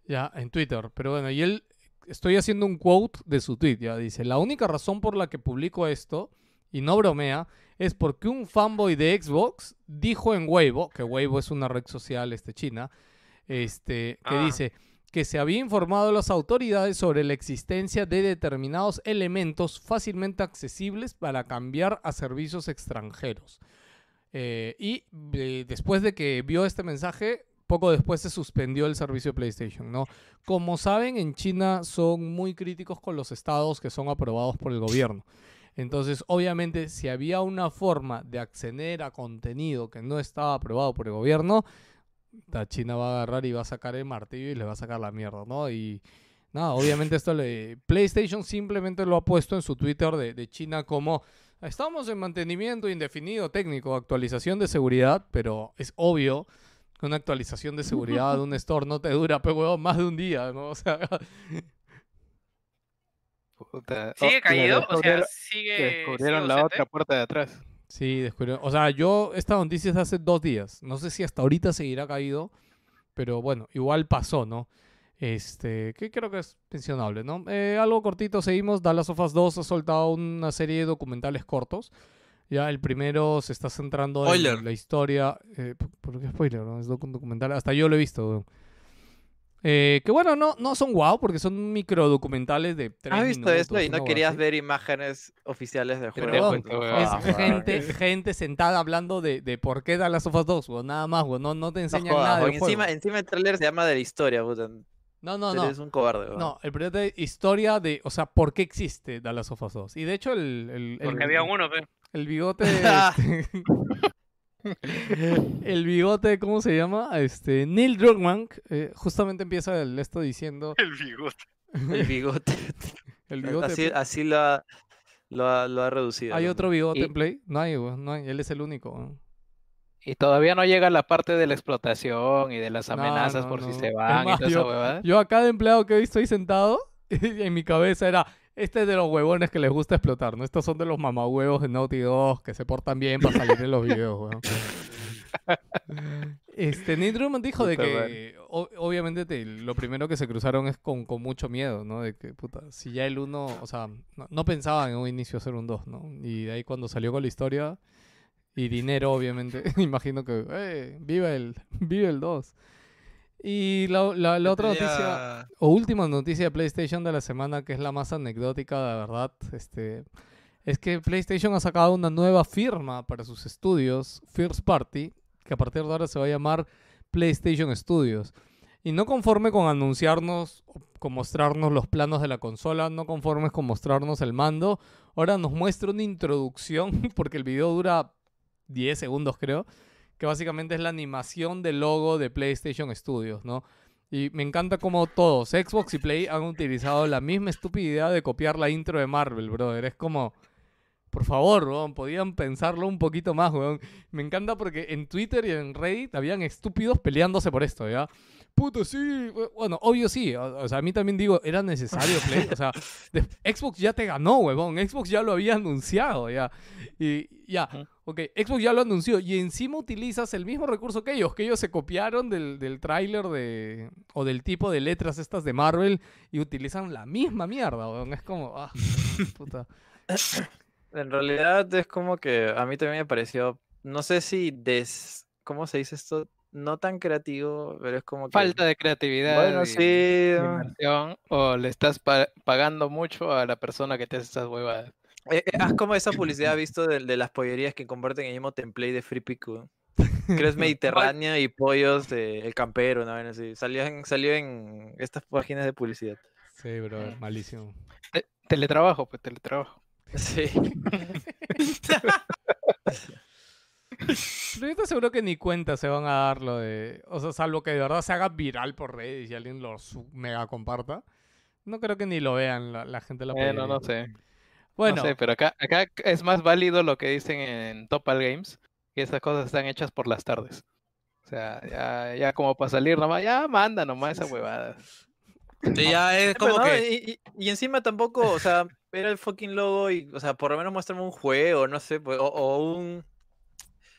ya, en Twitter. Pero bueno, y él, estoy haciendo un quote de su tweet, ya, dice, la única razón por la que publico esto, y no bromea, es porque un fanboy de Xbox dijo en Weibo, que Weibo es una red social este, china, este, que Ah. dice que se había informado a las autoridades sobre la existencia de determinados elementos fácilmente accesibles para cambiar a servicios extranjeros. Eh, y eh, después de que vio este mensaje, poco después se suspendió el servicio de PlayStation, ¿no? Como saben, en China son muy críticos con los estados que son aprobados por el gobierno. Entonces, obviamente, si había una forma de acceder a contenido que no estaba aprobado por el gobierno, la China va a agarrar y va a sacar el martillo y le va a sacar la mierda, ¿no? Y nada, obviamente esto le... PlayStation simplemente lo ha puesto en su Twitter de, de China como... Estamos en mantenimiento indefinido técnico, actualización de seguridad, pero es obvio que una actualización de seguridad de un <laughs> store no te dura, pero huevón, más de un día, ¿no? O sea, Puta. ¿Sigue Oh, caído? O sea, sigue. descubrieron sigue la ausente? otra puerta de atrás. Sí, descubrió. O sea, yo esta noticia es de hace dos días. No sé si hasta ahorita seguirá caído, pero bueno, igual pasó, ¿no? Este, que creo que es mencionable, ¿no? Eh, algo cortito, seguimos. Dallas of Us 2 ha soltado una serie de documentales cortos. Ya el primero se está centrando Spoiler. en la historia. Eh, ¿por- ¿Por qué spoiler? No? Es docu- documental. Hasta yo lo he visto. weón. Eh, que bueno, no, no son wow porque son micro documentales de tres ¿Has visto esto y no quedas así. ver imágenes oficiales del Pero juego? Huevón. es Ah, gente, <laughs> gente sentada hablando de, de por qué da las sofas 2, weón, nada más, weón, no, no te No enseñan jodas, nada del weón, juego. encima, encima el trailer se llama de la historia, puta. No, no, no. Eres un cobarde, weón. No, el proyecto de historia de, o sea, por qué existe Dallas of Us 2. Y de hecho el, el, el- Porque había uno, pe. el bigote, <laughs> este, <laughs> el bigote, ¿cómo se llama? Este, Neil Druckmann, eh, justamente empieza el esto diciendo, El bigote. El bigote. <laughs> el bigote, así así lo, ha, lo, ha, lo ha reducido. ¿hay otro bigote Y- en Play? No hay, no hay, él es el único. Y todavía no llega la parte de la explotación y de las amenazas no, por no. si se van más, y toda esa yo- huevada. Yo a cada empleado que he visto ahí sentado, <laughs> en mi cabeza era, este es de los huevones que les gusta explotar, ¿no? Estos son de los mamahuevos de Naughty Dog que se portan bien para salir en los videos, weón. <laughs> Este, Neil dijo de que o- obviamente te- lo primero que se cruzaron es con, con mucho miedo, ¿no? De que, puta, si ya el 1, o sea, no, no pensaban en un inicio hacer un 2, ¿no? Y de ahí cuando salió con la historia y dinero, obviamente, <laughs> imagino que, eh, viva el, viva el 2. Y la, la- la otra noticia, Ya- o última noticia de PlayStation de la semana, que es la más anecdótica, de verdad, este, es que PlayStation ha sacado una nueva firma para sus estudios, First Party, que a partir de ahora se va a llamar PlayStation Studios. Y no conforme con anunciarnos, con mostrarnos los planos de la consola, no conformes con mostrarnos el mando, ahora nos muestra una introducción, <laughs> porque el video dura 10 segundos creo, que básicamente es la animación del logo de PlayStation Studios, ¿no? Y me encanta como todos, Xbox y Play han utilizado la misma estupidez de copiar la intro de Marvel, brother. Es como, Por favor, weón, podían pensarlo un poquito más, weón. Me encanta porque en Twitter y en Reddit habían estúpidos peleándose por esto, ¿ya? Puto, sí. Bueno, obvio sí. O, o sea, a mí también digo, era necesario Play. O sea, <laughs> de- Xbox ya te ganó, weón. Xbox ya lo había anunciado, ya. Y ya, ok. Xbox ya lo anunció. Y encima utilizas el mismo recurso que ellos, que ellos se copiaron del, del tráiler de... o del tipo de letras estas de Marvel y utilizan la misma mierda, weón. Es como, ah, <laughs> puta. En realidad es como que a mí también me pareció, no sé si des, ¿cómo se dice esto? No tan creativo, pero es como que... Falta de creatividad. Bueno, y sí. inversión, o le estás pa- pagando mucho a la persona que te hace estas huevadas. Eh, eh, haz como esa publicidad <coughs> visto de, de las pollerías que comparten el mismo template de Free Pico. Creo es <laughs> Mediterránea y pollos de El Campero, ¿no? así. Salió en, salió en estas páginas de publicidad. Sí, bro, malísimo. Te- teletrabajo, pues teletrabajo. Sí. <laughs> <laughs> Pero <laughs> yo estoy seguro que ni cuenta se van a dar lo de. O sea, salvo que de verdad se haga viral por redes y alguien lo mega comparta. No creo que ni lo vean la, la gente de la Bueno, no pollería. sé. Bueno, No sé, pero acá, acá es más válido lo que dicen en Topal Games, que esas cosas están hechas por las tardes. O sea, ya, ya como para salir nomás, ya manda nomás esa huevada. Sí, ya es Pero como no, que. y, y- y encima tampoco, o sea, era el fucking logo y, o sea, por lo menos muéstrame un juego, no sé, pues, o, o un...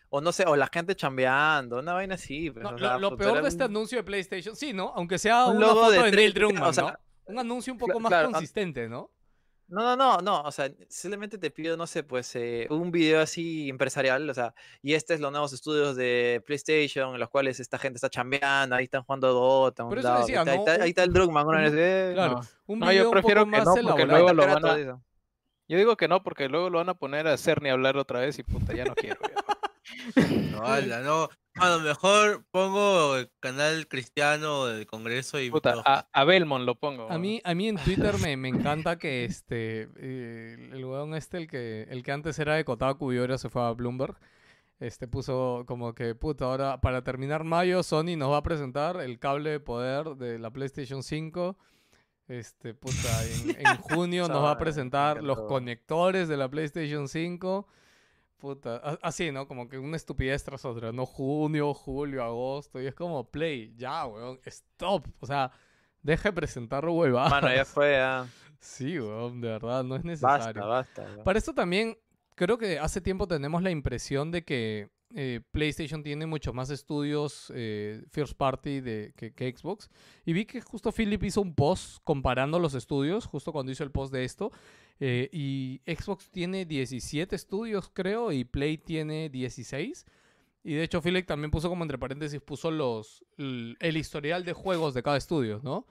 O no sé, o la gente chambeando, una vaina así. pues, no, o lo, sea, lo puta, peor de este un- anuncio de PlayStation, sí, ¿no? Aunque sea un una logo foto de de, Neil 30, Druckmann, o sea, ¿no? Un anuncio un poco más claro, consistente, ¿no? No, no, no, no, o sea, simplemente te pido, no sé, pues eh, un video así empresarial, o sea, y este es los nuevos estudios de PlayStation en los cuales esta gente está chambeando, ahí están jugando Dota, un Por eso decía, ahí, ¿no? está- ahí está el Druckmann, una Un- vez, eh, Claro, No. un No, yo video un prefiero poco que más no, porque luego lo van a-. Yo digo que no, porque luego lo van a poner a hacer ni hablar otra vez y puta, ya no quiero. ya. No, ala, <laughs> no. A lo mejor pongo el canal cristiano del Congreso y. Puta, a, a Belmont lo pongo. A mí, a mí en Twitter me, me <laughs> encanta que este eh, el weón este, el que, el que antes era de Kotaku y ahora se fue a Bloomberg, este puso como que, puta, ahora para terminar mayo Sony nos va a presentar el cable de poder de la PlayStation 5. Este, puta, en, en <laughs> junio nos va a presentar los conectores de la PlayStation 5. Puta, así, ¿no? Como que una estupidez tras otra, ¿no? Junio, julio, agosto, y es como, play, ya, weón, stop. O sea, deja de presentar huevadas. Mano, ya fue, ya. Sí, weón, de verdad, no es Basta, necesario. basta. weón. Para esto también, creo que hace tiempo tenemos la impresión de que eh, PlayStation tiene mucho más estudios eh, first party de, que, que Xbox. Y vi que justo Philip hizo un post comparando los estudios, justo cuando hizo el post de esto. Eh, y Xbox tiene 17 estudios, creo, y Play tiene 16. Y de hecho, Philip también puso como entre paréntesis, puso los el, historial de juegos de cada estudio, ¿no?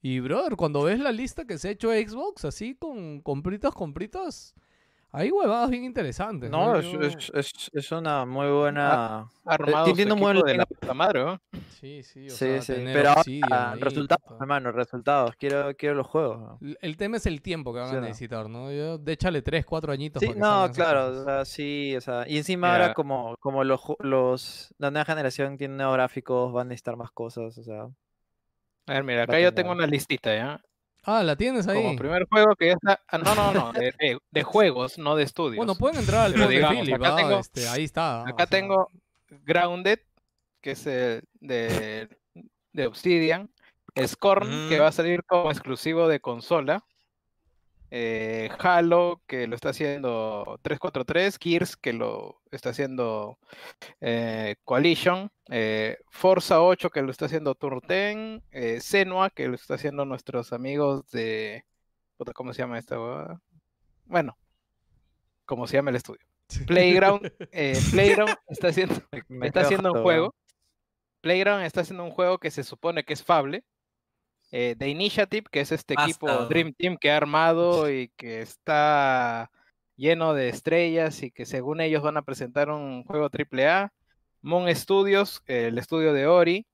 Y, brother, cuando ves la lista que se ha hecho Xbox, así con compritas, compritas, hay huevadas bien interesantes. No, es, es, es, es una muy buena... Armado tiene un buen de la puta madre, ¿no? Sí, sí, o Sí, sea, sí, tener pero ahora, ahí, resultados, hermano, resultados. Quiero, quiero los juegos. El tema es el tiempo que van ¿Sí a necesitar, ¿no? Yo, de échale 3, 4 añitos. Sí, para no, claro, o sea, sí, o sea, y encima ahora como, como los, los, la nueva generación tiene nuevos gráficos, van a necesitar más cosas, o sea, A ver, mira, acá yo tengo una listita, ¿ya? Ah, ¿la tienes ahí? Como primer juego que ya está... ah, no, no, no, de, de- de <laughs> juegos, no de estudios. Bueno, pueden entrar al digamos, Philip, acá ah, tengo- este, ahí está. Acá o sea, tengo Grounded, que es el de, de Obsidian. Scorn, que Ujú. va a salir como exclusivo de consola. Eh, Halo, que lo está haciendo 343. Gears, que lo está haciendo eh, Coalition. eh, Forza 8, que lo está haciendo Turten. Eh, Senua, que lo está haciendo nuestros amigos de. puta, ¿Cómo se llama esta huevada? Bueno, como se llama el estudio. Playground, <laughs> eh, Playground está haciendo, <laughs> me- está haciendo un juego. Playground está haciendo un juego que se supone que es Fable. Eh, The Initiative, que es este equipo. Dream Team que ha armado <laughs> y que está lleno de estrellas y que según ellos van a presentar un juego AAA. Moon Studios, eh, el estudio de Ori.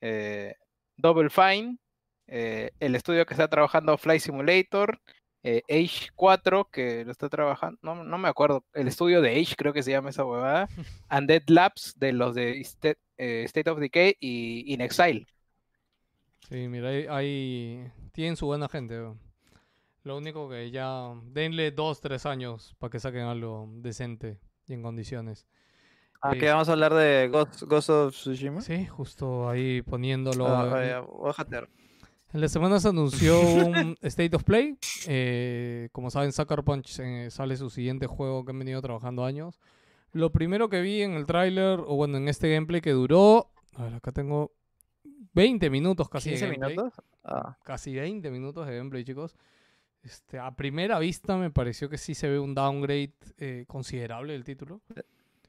eh, Double Fine, eh, el estudio que está trabajando Fly Simulator. eh, Age 4, que lo está trabajando, no, no me acuerdo, el estudio de Age creo que se llama esa huevada. <laughs> Undead Labs, de los de State, State of Decay y In Exile. Sí, mira, ahí, ahí tienen su buena gente. weón. Lo único que ya denle dos, tres años para que saquen algo decente y en condiciones. Ah, Eh, que vamos a hablar de Ghost, Ghost of Tsushima. Sí, justo ahí poniéndolo. Ah, jatear. En la semana se anunció un <laughs> State of Play. eh, como saben, Sucker Punch eh, sale su siguiente juego que han venido trabajando años. Lo primero que vi en el tráiler, o bueno, en este gameplay que duró... A ver, acá tengo 20 minutos casi de 15 gameplay. minutos. Ah, Casi 20 minutos de gameplay, chicos. Este, a primera vista me pareció que sí se ve un downgrade eh, considerable del título.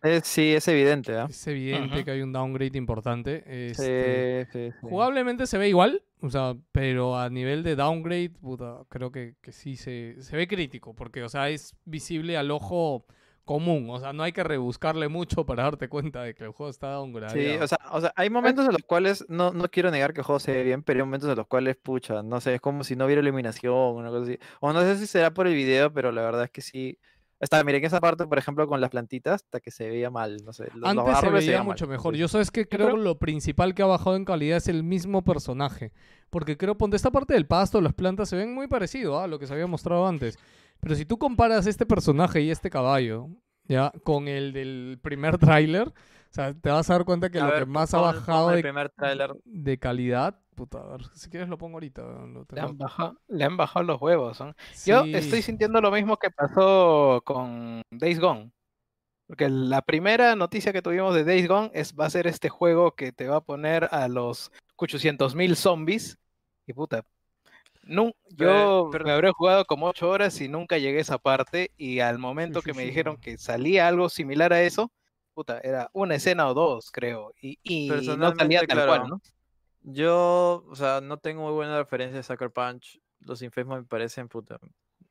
es- sí, es evidente, ¿ah? Es evidente que hay un downgrade importante. Este, Sí, sí, sí. Jugablemente se ve igual, o sea, pero a nivel de downgrade, puta, creo que, que sí se, se ve crítico, porque, o sea, es visible al ojo común, o sea, no hay que rebuscarle mucho para darte cuenta de que el juego está downgradeado. Sí, o sea, o sea, hay momentos en los cuales no, no quiero negar que el juego se ve bien, pero hay momentos en los cuales, pucha, no sé, es como si no hubiera iluminación o una cosa así. O no sé si será por el video, pero la verdad es que sí. Está, miren esa parte, por ejemplo, con las plantitas, hasta que se veía mal, no sé. los- los Antes se veía mal, mucho mejor. sí. Yo sabes que creo creo- que lo principal que ha bajado en calidad es el mismo personaje. Porque creo, ponte esta parte del pasto, las plantas se ven muy parecido a lo que se había mostrado antes. Pero si tú comparas este personaje y este caballo, ya, con el del primer tráiler, o sea, te vas a dar cuenta que A lo ver, que más ha bajado el de, primer tráiler. de calidad, puta, a ver, si quieres lo pongo ahorita. lo Le han bajado, le han bajado los huevos. ¿no? Yo estoy sintiendo lo mismo que pasó con Days Gone. Porque la primera noticia que tuvimos de Days Gone es va a ser este juego que te va a poner a los 800.000 zombies. Y puta. Yo pero- me habré jugado como 8 horas y nunca llegué a esa parte. Y al momento sí, que me sí, dijeron no. que salía algo similar a eso, puta, era una escena o dos, creo. Y, y no salía tal claro. cual, ¿no? Yo, o sea, no tengo muy buena referencia de Sucker Punch. Los Infamous me parecen puta.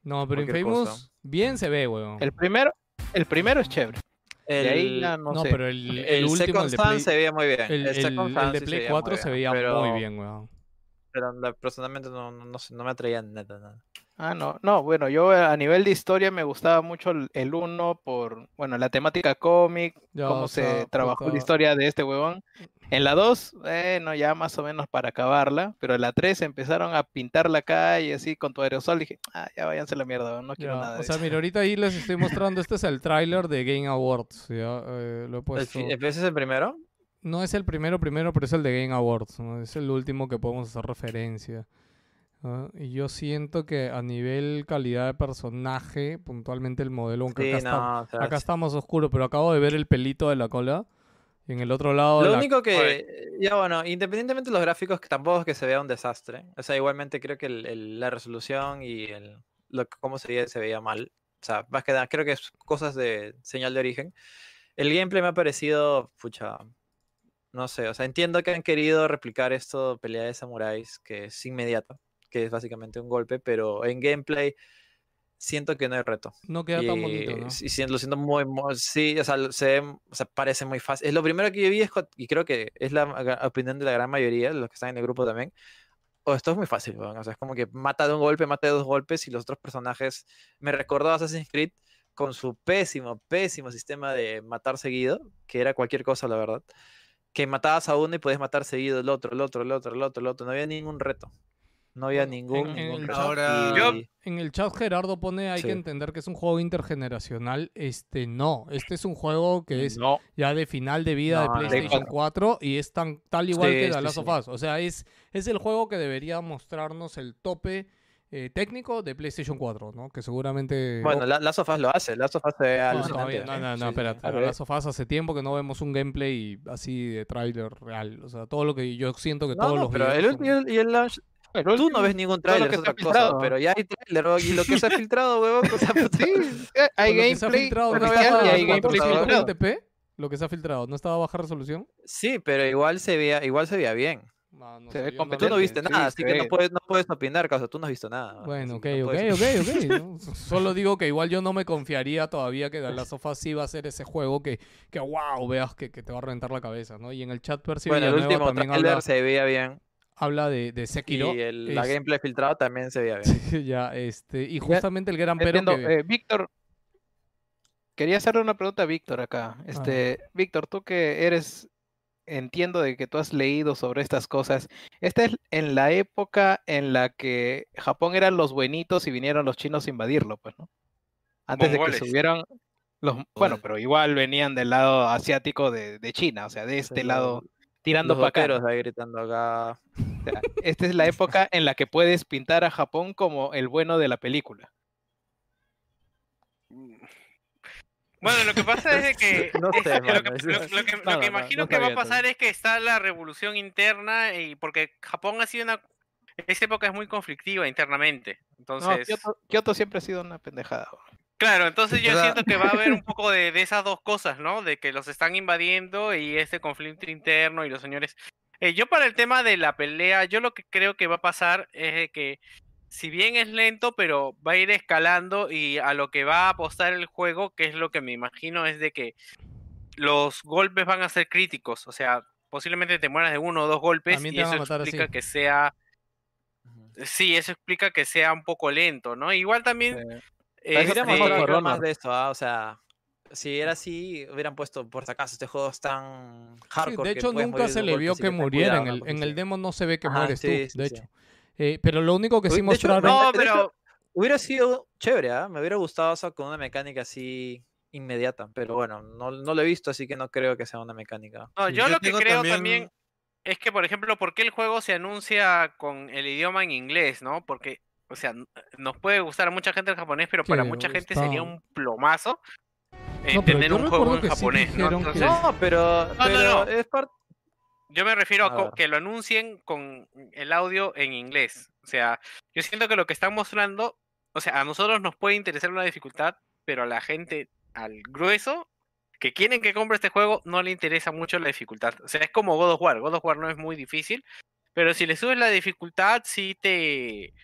No, pero Infamous cosa. bien se ve, weón. El primero, el primero es chévere. De ahí El, ya no, no, sé. pero el, el el último, Second el de Play, se veía muy bien. el, el- Second el de Play se 4 muy se veía pero, muy bien, weón. Pero la- personalmente no, no, no no me atraía nada. nada. Ah, no, no, bueno, yo a nivel de historia me gustaba mucho el- el 1 por, bueno, la temática cómic, Ya, cómo o se sea, trabajó puta, la historia de este huevón. En la 2, bueno, ya más o menos para acabarla, pero en la 3 empezaron a pintar la calle así con tu aerosol, dije, ah, ya váyanse a la mierda, no quiero Ya, nada de o sea, eso. mira, ahorita ahí les estoy mostrando, este es el tráiler de Game Awards, ya, eh, lo he ¿El, puesto. ¿Ese es el primero? No es el primero primero, pero es el de Game Awards, ¿no? es el último que podemos hacer referencia. Y yo siento que a nivel calidad de personaje, puntualmente el modelo, aunque Sí, acá, está, no, acá está más oscuro, pero acabo de ver el pelito de la cola. Y en el otro lado... Lo la- único que, ya bueno, independientemente de los gráficos, que tampoco es que se vea un desastre. O sea, igualmente creo que el- el- la resolución y el, lo, que- cómo se veía, se veía mal. O sea, más que nada, creo que es cosas de señal de origen. El gameplay me ha parecido, pucha, no sé, o sea, entiendo que han querido replicar esto, pelea de samuráis, que es inmediata, que es básicamente un golpe, pero en gameplay siento que no hay reto. No queda tan bonito, Y ¿no? sí, lo siento muy, muy- sí, o sea, se, o sea, parece muy fácil. Es lo primero que yo vi, es y creo que es la opinión de la gran mayoría, de los que están en el grupo también. O esto es muy fácil, weón, O sea, es como que mata de un golpe, mata de dos golpes, y los otros personajes. Me recordó a Assassin's Creed con su pésimo, pésimo sistema de matar seguido, que era cualquier cosa, la verdad. Que matabas a uno y podías matar seguido el otro, el otro, el otro, el otro, el otro. No había ningún reto. No había ningún, en- en ningún el reto. Ahora- Y- En el chat Gerardo pone, hay que entender que es un juego intergeneracional. Este no, este es un juego que es No, ya de final de vida No, de PlayStation no. 4 y es tan tal igual que The Last of. Us. O sea, es, es el juego que debería mostrarnos el tope eh, técnico de PlayStation 4, ¿no? Que seguramente... Bueno, la, Last of Us lo hace, Last of Us se ve No, alucinante. no, no, no, Sí, sí. espérate. Last of Us hace tiempo que no vemos un gameplay así de tráiler real. O sea, todo lo que yo siento que No, todos no, los pero el ulti- y el, y el launch, el tú no ves ningún tráiler, que es está otra cosa, filtrado. pero ya hay tráiler, y lo que se ha filtrado, <laughs> huevón, puta, Sí, eh, hay que se ha gameplay filtrado, no estaba y hay gameplay 400 filtrado. 420p, lo que se ha filtrado, ¿no estaba a baja resolución? Sí, pero igual se veía, igual se veía bien. No, no Se sé, ve yo no- Tú no viste nada, así que no puedes, no puedes opinar, causa, tú no has visto nada. Bueno, ok, no ok, puedes- ok, ok. <laughs> ¿no? Solo digo que igual yo no me confiaría todavía que The Last of Us sí va a ser ese juego que, que wow, veas que, que te va a reventar la cabeza, ¿no? Y en el chat Percy Bueno, el último también habla, se veía bien, habla de, de Sekiro. y el, la gameplay filtrado también se veía bien. <laughs> ya, este, y justamente el gran pero que... eh, Víctor, quería hacerle una pregunta a Víctor acá. Este, Víctor, tú que eres entiendo de que tú has leído sobre estas cosas. Esta es en la época en la que Japón eran los buenitos y vinieron los chinos a invadirlo, pues, ¿no? Antes de que subieran los... Bueno, pero igual venían del lado asiático de, de China, o sea, de este Sí, lado, tirando Los para acá. vaqueros ahí gritando acá. O sea, esta es la época en la que puedes pintar a Japón como el bueno de la película. Bueno, lo que pasa es que, <laughs> No es- sé, lo, que, es- lo- lo que- lo que No, no, no, imagino no que va a pasar es que está la revolución interna y porque Japón ha sido una esta época es muy conflictiva internamente. No, Entonces, Kioto, Kioto siempre ha sido una pendejada. claro, entonces yo siento que va a haber un <laughs> poco de, de esas dos cosas, ¿no? De que los están invadiendo y este conflicto interno y los señores. Eh, yo para el tema de la pelea, yo lo que creo que va a pasar es de que si bien es lento, pero va a ir escalando y a lo que va a apostar el juego, que es lo que me imagino, es de que los golpes van a ser críticos. O sea, posiblemente te mueras de uno o dos golpes y eso así. explica que sea... Sí, eso explica que sea un poco lento, ¿no? Igual también... Eh, este, mostrar For algo más de esto, ¿ah? O sea, si era así, hubieran puesto, por si acaso, este juego es tan Sí, hardcore. de que hecho, nunca se de le vio que muriera. En el, en el sí. demo no se ve que Ajá, mueres tú, sí, sí, de sí. hecho. Eh, pero lo único que sí de hecho, mostraron... No, pero... Hubiera sido chévere, ¿ah? Me hubiera gustado eso con una mecánica así inmediata, pero bueno, no, no lo he visto, así que no creo que sea una mecánica. No, yo yo lo que creo también- también... es que, por ejemplo, ¿por qué el juego se anuncia con el idioma en inglés, no? Porque, o sea, nos puede gustar a mucha gente el japonés, pero para mucha gente está- sería un plomazo eh, No, tener un juego en que sí japonés, ¿no? dijeron que- Entonces, No, pero, no, pero no. es parte... yo me refiero a, que lo anuncien con el audio en inglés. O sea, yo siento que lo que están mostrando, o sea, a nosotros nos puede interesar una dificultad, pero a la gente, al grueso, que quieren que compre este juego, no le interesa mucho la dificultad. O sea, es como God of War. God of War no es muy difícil, pero si le subes la dificultad, sí te,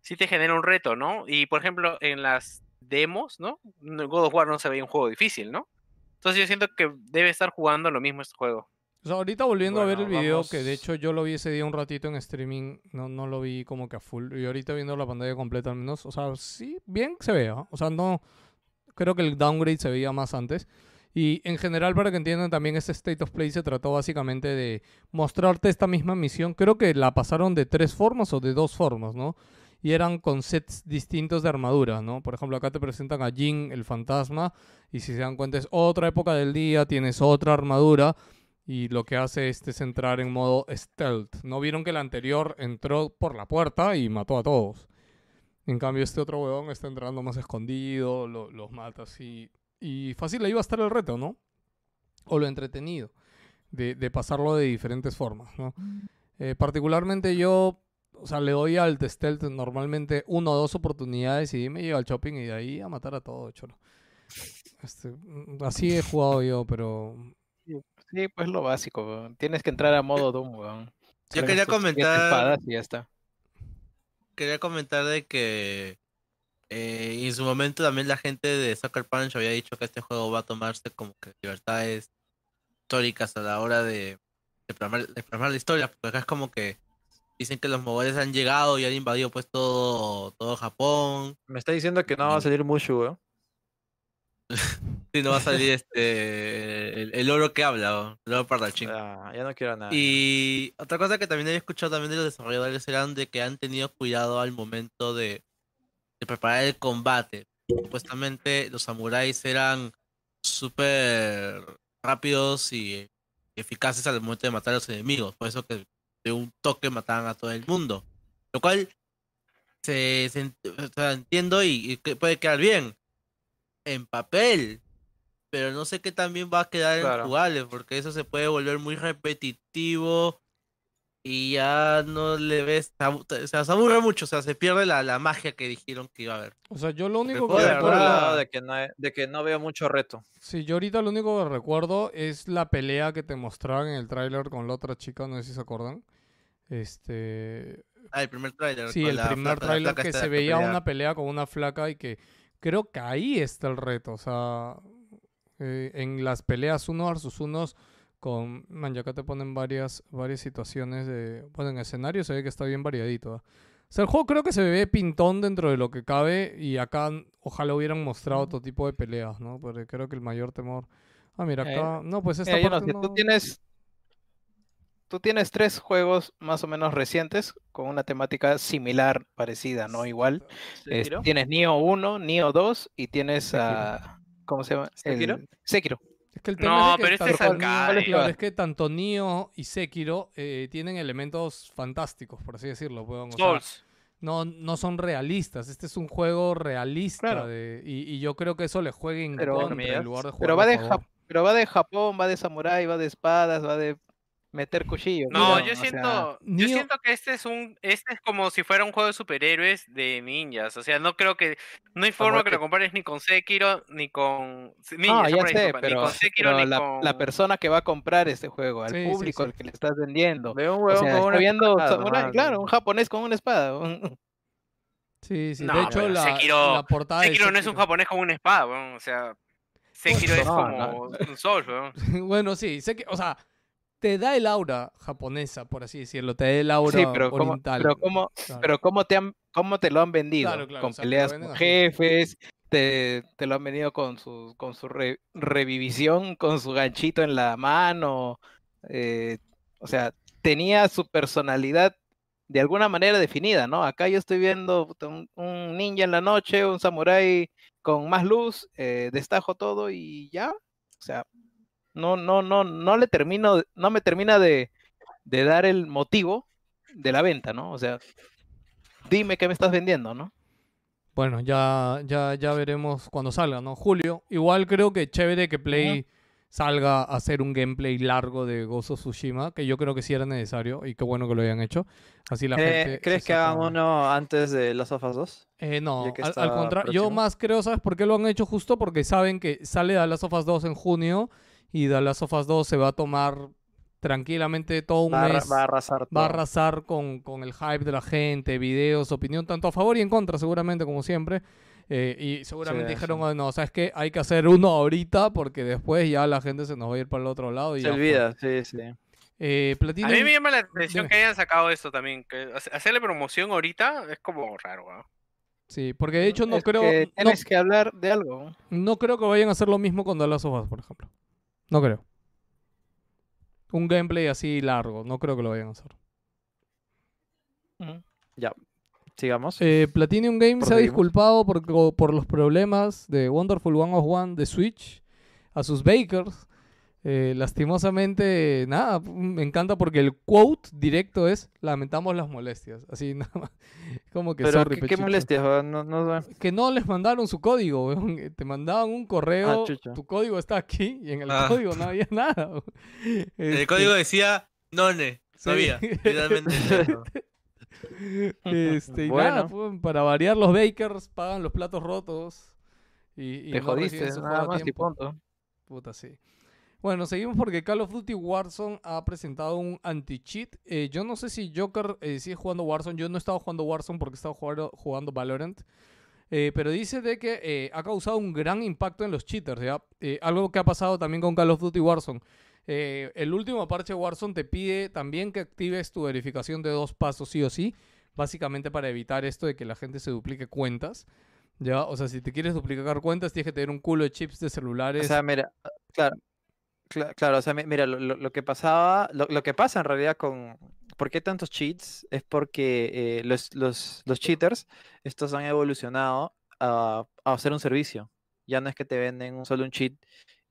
sí te genera un reto, ¿no? Y por ejemplo, en las demos, ¿no? No- God of War no se veía un juego difícil, ¿no? Entonces yo siento que debe estar jugando lo mismo este juego. O sea, ahorita volviendo a ver el Bueno, video, que de vamos- hecho yo lo vi ese día un ratito en streaming, no, no lo vi como que a full. Y ahorita viendo la pantalla completa al menos, o sea, sí, bien se ve, ¿ah? O sea, no, creo que el downgrade se veía más antes. Y en general, para que entiendan, también este State of Play se trató básicamente de mostrarte esta misma misión. Creo que la pasaron de tres formas o de dos formas, ¿no? Y eran con sets distintos de armadura, ¿no? Por ejemplo, acá te presentan a Jin, el fantasma, y si se dan cuenta es otra época del día, tienes otra armadura, y lo que hace este es entrar en modo stealth. ¿No vieron que el anterior entró por la puerta y mató a todos? En cambio, este otro huevón está entrando más escondido, lo- los mata así. Y fácil ahí va a estar el reto, ¿no? O lo entretenido de, de pasarlo de diferentes formas, ¿no? Eh, particularmente yo, o sea, le doy al stealth normalmente una o dos oportunidades y me llevo al shopping y de ahí a matar a todo, cholo. Este, mm, así he jugado yo, pero Sí, pues lo básico, weón. Tienes que entrar a modo Doom, weón. Yo quería comentar- espadas y ya está. quería comentar de que eh, en su momento también la gente de Sucker Punch había dicho que este juego va a tomarse como que libertades históricas a la hora de, de, plasmar, de plasmar la historia, porque acá es como que dicen que los mogoles han llegado y han invadido pues todo, todo Japón, Me está diciendo que no va a salir Mushu, ¿eh? Y no va a salir este el, el oro que habla, ¿no? el oro parlanchín. Ya, ya no quiero nada. Y otra cosa que también había escuchado también de los desarrolladores eran de que han tenido cuidado al momento de, de preparar el combate. Supuestamente los samuráis eran súper rápidos y eficaces al momento de matar a los enemigos. Por eso que de un toque mataban a todo el mundo. Lo cual se, se o entiendo y, y puede quedar bien en papel. Pero no sé qué también va a quedar Claro. en jugable, porque eso se puede volver muy repetitivo y ya no le ves, o sea, se aburre mucho, o sea, se pierde la, la magia que dijeron que iba a haber. O sea, yo lo único que recuerdo... de que, no, de que no veo mucho reto. Sí, yo ahorita lo único que recuerdo es la pelea que te mostraban en el tráiler con la otra chica, no sé si se acuerdan. Este, Ah, el primer tráiler. sí, el la primer tráiler que se veía pelea. una pelea con una flaca y que creo que ahí está el reto, o sea, eh, en las peleas uno versus unos con, man, ya acá te ponen varias varias situaciones de, bueno, en escenario se ve que está bien variadito. ¿ah? O sea, el juego creo que se ve pintón dentro de lo que cabe y acá ojalá hubieran mostrado otro tipo de peleas, ¿no? Porque creo que el mayor temor... Ah, mira, Eh, acá... No, pues esta Mira, parte si tú no- tienes, tú tienes tres juegos más o menos recientes con una temática similar, parecida, no igual. Es- ¿Sekiro? tienes Nioh 1, Nioh 2 y tienes Sekiro. a... ¿Cómo se llama? El- ¿Sekiro? Sekiro. Es que el tema No, es que pero este es tanto arcade. Claro, es que tanto Nioh y Sekiro eh, tienen elementos fantásticos, por así decirlo. Souls. no, no son realistas. Este es un juego realista Claro. de- y, y yo creo que eso le juega en Pero- contra en lugar de jugar Pero va de, Jap- pero va de Japón, va de samurái, va de espadas, va de meter cuchillos. No, yo sea, siento, yo siento que este es un, este es como si fuera un juego de superhéroes de ninjas. O sea, no creo que, no hay forma que lo compares ni con Sekiro ni con ninja, No, ya sé, disculpa, ni pero, con <laughs> Sekiro pero ni la, con. la persona que va a comprar este juego, al Sí, público sí. al que le estás vendiendo. Veo un O huevón sea, con una viendo espada claro, un japonés con una espada. un- <laughs> Sí, sí. No, de hecho, pero la, Sekiro- la portada de Sekiro no es un japonés con una espada, weón, O sea, Sekiro es no, como no. un weón. <laughs> bueno, sí, sé que, o sea, te da el aura japonesa, por así decirlo. Te da el aura Sí, pero ¿cómo, oriental. pero cómo, Claro. pero cómo te han, cómo te lo han vendido, Claro, claro, con o sea, peleas con jefes, te, te lo han vendido con su, con su re- revivisión, con su ganchito en la mano, eh, o sea, tenía su personalidad de alguna manera definida, ¿no? Acá yo estoy viendo un ninja en la noche, un samurái con más luz, eh, destajo todo y ya, o sea, no, no, no, no le termino, no me termina de, de dar el motivo de la venta, ¿no? O sea, dime qué me estás vendiendo, ¿no? Bueno, ya, ya, ya veremos cuando salga, ¿no? Julio. Igual creo que chévere que Play salga a hacer un gameplay largo de of Tsushima, que yo creo que sí era necesario y qué bueno que lo hayan hecho. Así la Eh, gente. ¿Crees que saca- uno antes de Last of Us 2? Eh, no, al, al contrario, yo más creo, ¿sabes por qué lo han hecho? Justo porque saben que sale The Last of Us 2 en junio y The Last of Us 2 se va a tomar tranquilamente todo un Va a, arra- mes. va a arrasar va a todo. arrasar con, con el hype de la gente, videos, opinión, tanto a favor y en contra, seguramente, como siempre. Eh, y seguramente Sí, dijeron, sí. "Oh, no, ¿sabes qué? Hay que hacer uno ahorita porque después ya la gente se nos va a ir para el otro lado. Y Se ya fue". olvida, sí, sí. Eh, A mí me llama la atención dime. que hayan sacado esto también. Que hace- hacerle promoción ahorita es como raro, weón. Sí, porque de hecho no Es creo, que no, tienes que hablar de algo. no creo que vayan a hacer lo mismo con The Last of Us, por ejemplo. No creo. Un gameplay así largo, no creo que lo vayan a hacer. Ujú. Sigamos. Eh, Platinum Games se ha disculpado por, por los problemas de Wonderful 101 de Switch a sus bakers. Eh, lastimosamente, nada, me encanta porque el quote directo es lamentamos las molestias. Así <laughs> nada más. Como que Pero sorry, qué, molestias, no, no- Que no les mandaron su código, weón. Te mandaban un correo, Ah, tu código está aquí y en el Ah. código no había <laughs> nada. weón. El Este, código decía None. Sí. Sabía. <laughs> Literalmente. eso. Este, y Bueno. nada, pues, para variar, los bakers pagan los platos rotos. Y, y Te no jodiste, nada más y punto. Puta, sí. Bueno, seguimos porque Call of Duty Warzone ha presentado un anti-cheat. Eh, yo no sé si Joker eh, sigue jugando Warzone. Yo no he estado jugando Warzone porque he estado jugando, jugando Valorant. Eh, pero dice de que ha causado un gran impacto en los cheaters. ¿ya? Algo que ha pasado también con Call of Duty Warzone. El último parche Warzone te pide también que actives tu verificación de dos pasos sí o sí. Básicamente para evitar esto de que la gente se duplique cuentas. ¿Ya? O sea, si te quieres duplicar cuentas, tienes que tener un culo de chips de celulares. O sea, mira, claro, cla- claro, o sea, mi- mira, lo, que pasaba, lo, que pasa en realidad con, ¿por qué tantos cheats? Es porque eh, los, los, los cheaters, estos han evolucionado a, hacer un servicio. Ya no es que te venden solo un cheat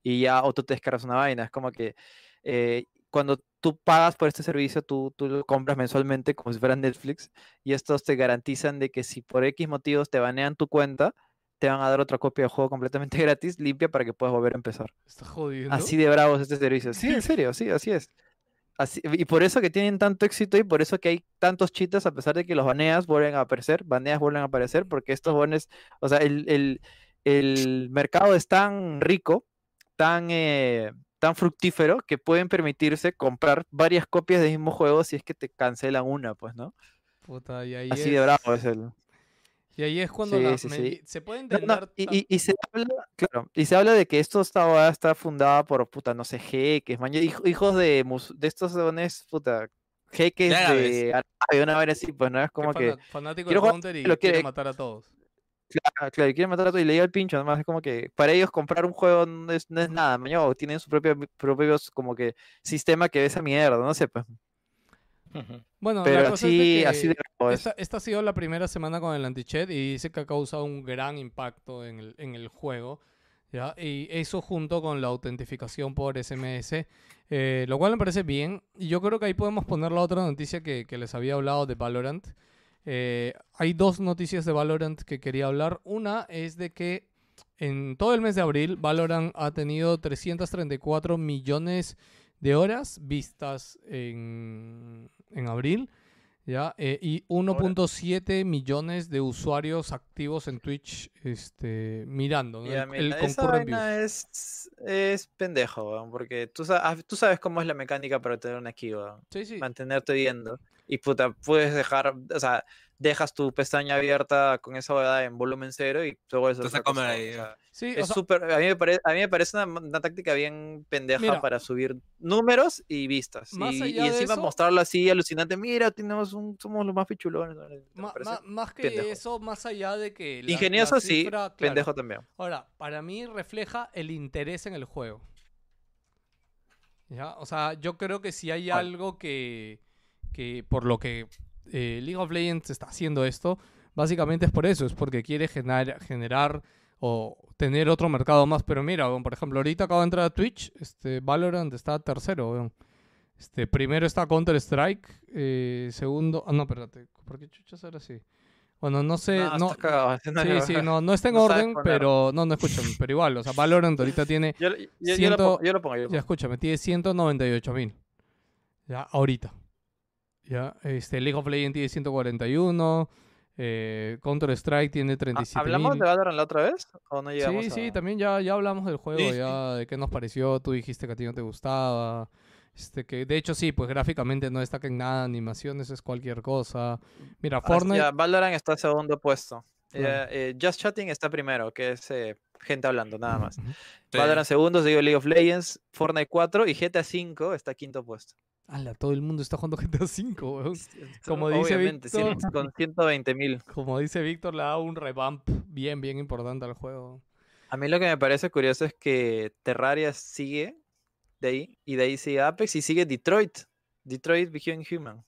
y ya o tú te descargas una vaina, es como que eh, cuando tú pagas por este servicio, tú, tú lo compras mensualmente como si fuera Netflix y estos te garantizan de que si por X motivos te banean tu cuenta, te van a dar otra copia del juego completamente <laughs> gratis, limpia, para que puedas volver a empezar. Está jodiendo. Así de bravo es este servicio. Sí, en <laughs> serio, sí, así es. Así, y por eso que tienen tanto éxito y por eso que hay tantos cheats, a pesar de que los baneas vuelven a aparecer, baneas vuelven a aparecer, porque estos bones, o sea, el, el- el mercado es tan rico, tan, eh, tan fructífero, que pueden permitirse comprar varias copias del mismo juego si es que te cancelan una, pues, ¿no? Puta, y ahí Así es, de bravo es el... Y ahí es cuando Sí, la sí, se puede entender. no, y, tan- y- y se habla, claro, y se habla de que esto está, está fundada por, puta, no sé, jeques, man, hij- hijos de, mus- de estos dones, puta, jeques De de Arabia, una vez así, pues, ¿no? Es como que, fanático jugar, Counter y lo quiere quiere- matar a todos. claro, claro, y quieren matar a todo y le llega el pincho, además, es como que para ellos comprar un juego no es, no es nada, mañana, tienen su propio, propio, como que, sistema que ve esa mierda, no sé, pues. Bueno, la Pero cosa es de así, que así de esta, esta ha sido la primera semana con el anti-chat y dice que ha causado un gran impacto en el, en el juego. ¿ya? Y eso junto con la autentificación por SMS, eh, lo cual me parece bien. Y yo creo que ahí podemos poner la otra noticia que, que les había hablado de Valorant. Eh, hay dos noticias de Valorant que quería hablar. Una es de que en todo el mes de abril, Valorant ha tenido 334 millones de horas vistas en, en abril. ¿ya? Eh, y 1.7 millones de usuarios activos en Twitch este, mirando ¿no? Ya, el, mira, el esa vaina es, es pendejo, porque tú, ah, tú sabes cómo es la mecánica para tener una weón, Sí, sí. mantenerte viendo. Y puta, puedes dejar, o sea, dejas tu pestaña abierta con esa huevada en volumen cero y luego eso Te vas a comer ahí. Sí, o Es sea, súper, a mí me parece, a mí me parece una, una táctica bien pendeja Mira. para subir números y vistas. Más y, allá y de encima eso- mostrarlo así alucinante, mira, tenemos un, somos los más pichulones. más que pendejo. eso, más allá de que... la- la Ingenioso sí, cifra, claro. pendejo también. Ahora, para mí refleja el interés en el juego. ¿Ya? O sea, yo creo que si hay algo que, que por lo que eh, League of Legends está haciendo esto, básicamente es por eso, es porque quiere generar, generar o tener otro mercado más. Pero mira, por ejemplo, ahorita acabo de entrar a Twitch, este, Valorant está tercero. Este, primero está Counter Strike, eh, segundo, ah no, espérate, ¿por qué chuchas ahora sí? Bueno, no sé, No, no, cagado, <laughs> Sí, sí, no, no está en No orden, pero no, no escuchan, pero igual, o sea, Valorant ahorita tiene, Yo, yo- yo Ciento- lo pongo, yo lo pongo, yo lo ya escúchame, tiene 198 mil, ya, ahorita, ya, este, League of Legends tiene 141, eh, Counter Strike tiene Ah, 37 ¿Hablamos de Valorant la otra vez? ¿O no llegamos Sí, sí, también ya, ya hablamos del juego, Sí, sí. ya de qué nos pareció, tú dijiste que a ti no te gustaba, este, que de hecho sí, pues gráficamente no destaca en nada, animaciones es cualquier cosa, mira, Ah, Fortnite, ya, Valorant está segundo puesto. Claro. Eh, Just Chatting está primero, que es eh, gente hablando, nada más. Ujú. Sí. Valorant segundo, seguido League of Legends, Fortnite 4 y GTA 5 está quinto puesto. Ala, todo el mundo está jugando GTA V, weón. Como dice Obviamente, cien- Víctor. con 120 mil. <laughs> Como dice Víctor, le da un revamp bien, bien importante al juego. A mí lo que me parece curioso es que Terraria sigue de ahí, y de ahí sigue Apex y sigue Detroit. Detroit Become Human.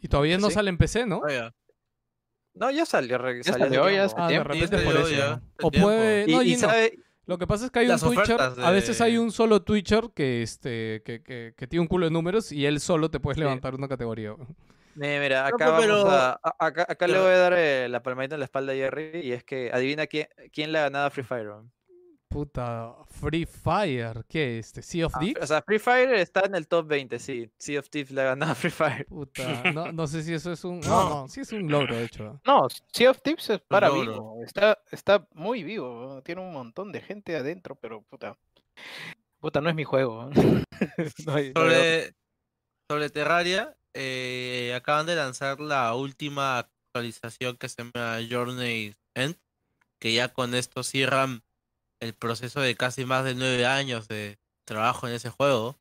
Y todavía no Sí. sale en PC, ¿no? Vaya. No, ya salió. Ya salió ya Ah, de repente por eso. O puede... Y, No, y y no. sabe, Lo que pasa es que hay Las un Twitcher, a veces hay un solo Twitcher que, este, que, que, que tiene un culo de números y él solo te puedes Sí. levantar una categoría. Eh, mira, No, pues, vamos pero- a- a- acá, acá le voy a dar eh, la palmadita en la espalda a Jerry y es que adivina quién, quién le ha ganado a Free Fire. Puta, Free Fire, ¿qué? Este, Sea of Ah, Thieves. O sea, Free Fire está en el top 20, sí. Sea of Thieves le ha ganado a Free Fire. Puta, <laughs> no, no sé si eso es un... No, no, sí es un logro, de hecho. No, Sea of Tips es para vivo. Está, está muy vivo. Tiene un montón de gente adentro, pero puta. Puta, no es mi juego. <laughs> No hay- no hay otro. Sobre, sobre Terraria, eh, acaban de lanzar la última actualización que se llama Journey End, que ya con esto cierran el proceso de casi más de nueve años de trabajo en ese juego,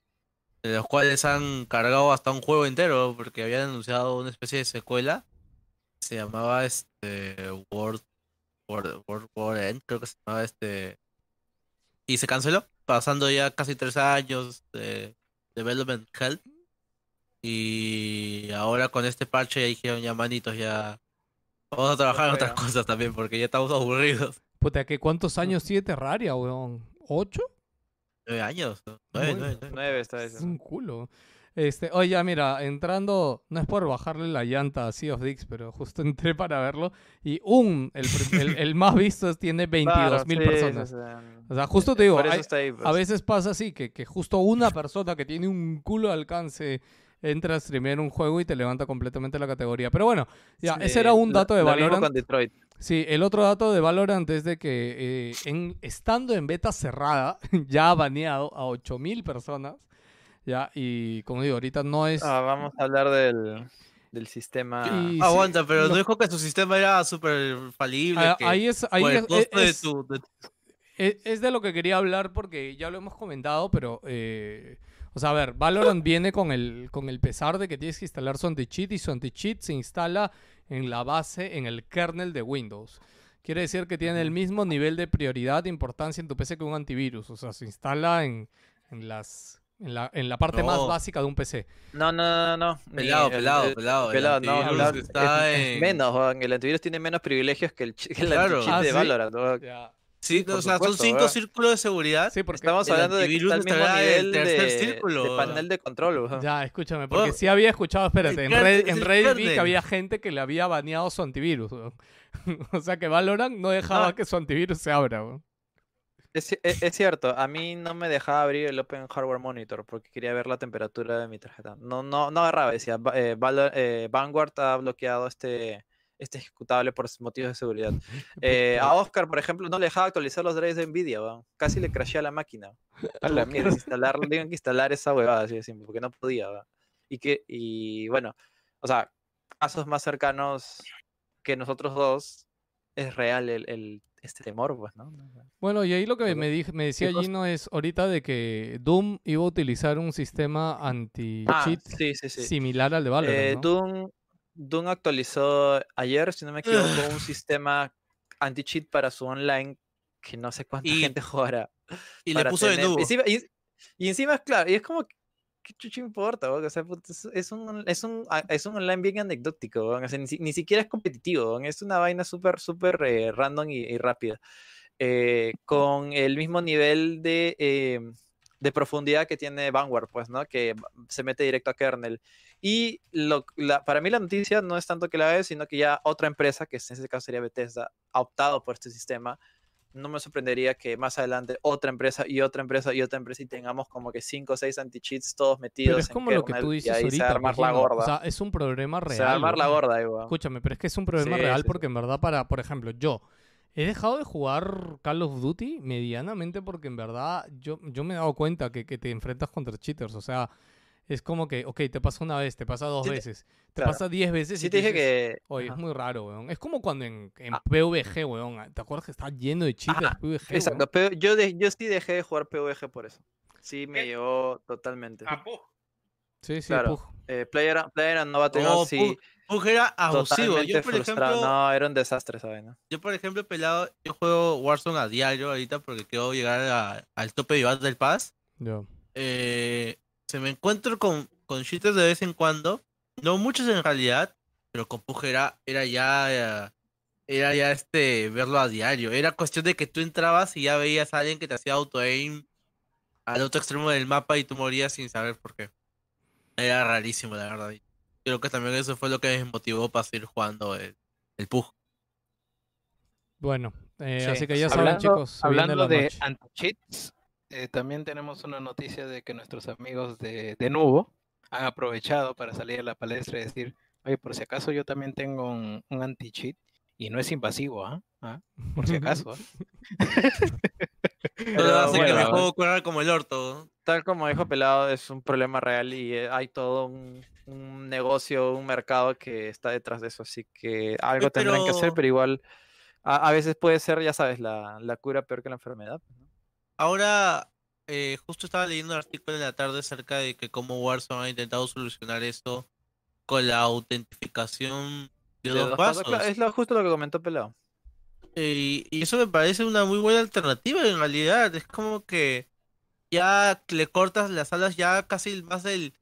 de los cuales han cargado hasta un juego entero, porque habían anunciado una especie de secuela, se llamaba este World, World, World War End, creo que se llamaba este, y se canceló, pasando ya casi tres años de Development Hell. Y ahora con este parche ya dijeron ya manitos, ya vamos a trabajar en otras cosas también porque ya estamos aburridos. Puta, ¿que ¿cuántos años tiene Terraria, weón? ¿Ocho? Nueve años, ¿no? nueve, nueve, nueve. 9 está Es ese. un culo. Este, oye, ya, mira, entrando, no es por bajarle la llanta a Sea of Dix, pero justo <laughs> entré para verlo y un, el, el, el más <laughs> visto tiene 22 mil Claro, sí, personas. sí, sí. O sea, justo te digo, Por eso hay- ahí. a pues. veces pasa así, que, que justo una persona que tiene un culo de alcance entra a streamear un juego y te levanta completamente la categoría. Pero bueno, ya, ese era un dato de Valorant. con Detroit. Sí, el otro dato de Valorant es de que eh, en, estando en beta cerrada, <laughs> ya ha baneado a 8000 personas. Ya, y como digo, ahorita no es. Ah, vamos a hablar del, del sistema. Y- sí, Aguanta, pero no dijo que su sistema era súper falible. Ah, que ahí es, ahí por el es, costo de es- tu- de- es- es de lo que quería hablar porque ya lo hemos comentado, pero. eh, o sea, a ver, Valorant viene con el, con el pesar de que tienes que instalar su anti-cheat y su anti-cheat se instala en la base, en el kernel de Windows. Quiere decir que tiene el mismo nivel de prioridad e importancia en tu PC que un antivirus. O sea, se instala en, en las En la, en la parte más básica de un PC. No, no, no, no. Pelado, el- pelado, el- pelado. el pelado, no, pelado, está es, es en- menos, el antivirus tiene menos privilegios que el, que el Claro. anti-cheat Ah, de ¿sí? Valorant. Sí, por o sea, supuesto, son cinco círculos de seguridad. Sí, porque Estamos hablando de que antivirus está al mismo estará en el nivel tercer círculo, de panel de control. Ya, escúchame, porque Oh. sí había escuchado, espérate, en es en Reddit vi que había gente que le había baneado su antivirus. weón. <laughs> o sea que Valorant no dejaba No. que su antivirus se abra. weón. Es, ci- es- es cierto, a mí no me dejaba abrir el Open Hardware Monitor porque quería ver la temperatura de mi tarjeta. No, no, no agarraba, decía, "Va- eh, Valor- eh, Vanguard ha bloqueado este, este ejecutable por motivos de seguridad. <laughs> Eh, a Oscar, por ejemplo, no le dejaba actualizar los drives de Nvidia, weón. casi le crashea la máquina. <laughs> A la que desinstalar, que instalar esa huevada así de simple, porque no podía. weón. Y que, y bueno, o sea, casos más cercanos que nosotros dos, es real el, el- este temor, pues, ¿no? Bueno, y ahí lo que Pero- me, me decía? Gino es ahorita de que Doom iba a utilizar un sistema Ah, anti-cheat sí, sí, sí. similar al de Valorant, Eh, ¿no? Doom, Doom actualizó ayer, si no me equivoco, un sistema anti-cheat para su online que no sé cuánta Y- gente <laughs> jugará. Y le puso de tener- nuevo. encima- y, y encima es claro, y es como, ¿qué chucho importa? O sea, es, un, es, un, a- es un online bien anecdótico, o sea, ni, ni siquiera es competitivo, es una vaina súper, súper eh, random y, y rápida. eh, con el mismo nivel de, eh, de profundidad que tiene Vanguard, pues, ¿no? Que se mete directo a kernel. Y lo, la- para mí la noticia no es tanto que la haga, sino que ya otra empresa, que en este caso sería Bethesda, ha optado por este sistema. No me sorprendería que más adelante otra empresa y otra empresa y otra empresa y tengamos como que cinco o seis anti-cheats todos metidos Pero es en como lo que kernel tú y dices ahí se ahorita. a armar la gorda. O sea, es un problema real. se armar la gorda, igual. Escúchame, pero es que es un problema Sí, real sí, sí. porque en verdad para, por ejemplo, yo he dejado de jugar Call of Duty medianamente porque en verdad yo, yo me he dado cuenta que, que te enfrentas contra cheaters. O sea, es como que, ok, te pasa una vez, te pasa dos Sí veces, te claro. pasa diez veces Sí y te dije dices, que... Oye, ajá. es muy raro, weón. Es como cuando en, en Ah. PvG, weón. ¿Te acuerdas que está lleno de Ajá, PvG, Exacto, pero yo, de- yo sí dejé de jugar PvG por eso. Sí, me ¿Qué? llevó totalmente. Ah, pu. Sí, sí, claro. pug. Eh, Player, Player no va a tener sí, Pug era abusivo. totalmente Yo, por frustrado. ejemplo, No, era un desastre esa vaina. yo, por ejemplo, pelado, yo juego Warzone a diario ahorita porque quiero llegar a- al tope de Battle Pass. Ya. eh, se me encuentro con, con cheaters de vez en cuando. No muchos en realidad, pero con Pug era, era ya. Era ya este verlo a diario. Era cuestión de que tú entrabas y ya veías a alguien que te hacía auto-aim al otro extremo del mapa y tú morías sin saber por qué. Era rarísimo, la verdad. Creo que también eso fue lo que me motivó para seguir jugando el, el Pug. Bueno, eh, Sí. así que ya saben, Hablando, chicos. se viene hablando la de anti-cheats, eh, también tenemos una noticia de que nuestros amigos de, de Nubo han aprovechado para salir a la palestra y decir, oye, por si acaso yo también tengo un, un anti-cheat y no es invasivo, ¿ah? ¿Ah? Por si acaso. ¿ah? Solo Pero hace que corra como el orto. Tal como dijo Pelado, es un problema real y eh, hay todo un, un negocio, un mercado que está detrás de eso. Así que algo tendrán que hacer, pero- igual a, a veces puede ser, ya sabes, la, la cura peor que la enfermedad. ¿no? Ahora, eh, justo estaba leyendo un artículo en la tarde acerca de que cómo Warzone ha intentado solucionar esto con la autentificación de, De dos pasos, claro, es lo, justo lo que comentó Pelado. Eh, y, eso me parece una muy buena alternativa en realidad. Es como que ya le cortas las alas ya casi más del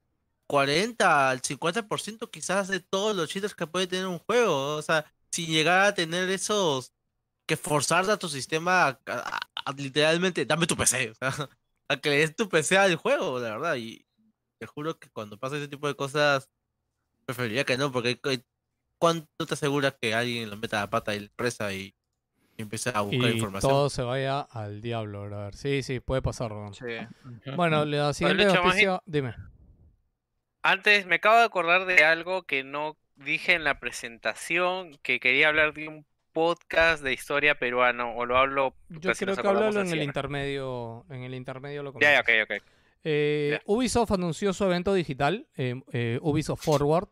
40 al 50% quizás de todos los cheaters que puede tener un juego. O sea, sin llegar a tener esos que forzar a tu sistema a- a literalmente dame tu PC. O sea, <laughs> a que le des tu PC al juego, la verdad. Y te juro que cuando pasa ese tipo de cosas, preferiría que no, porque ¿cuánto te asegura que alguien lo meta la pata y la empresa y, y empiece a buscar Y información? todo se vaya al diablo, brother. Sí, sí, puede pasar, weón. Sí. Bueno, la siguiente noticia, dime. Antes me acabo de acordar de algo que no dije en la presentación, que quería hablar de un podcast de historia peruano, o lo hablo Yo creo que acordamos en el intermedio, en el intermedio lo Ya, ya, comentas. ok, ok. Eh, Ya. Ubisoft anunció su evento digital, eh, eh, Ubisoft Forward.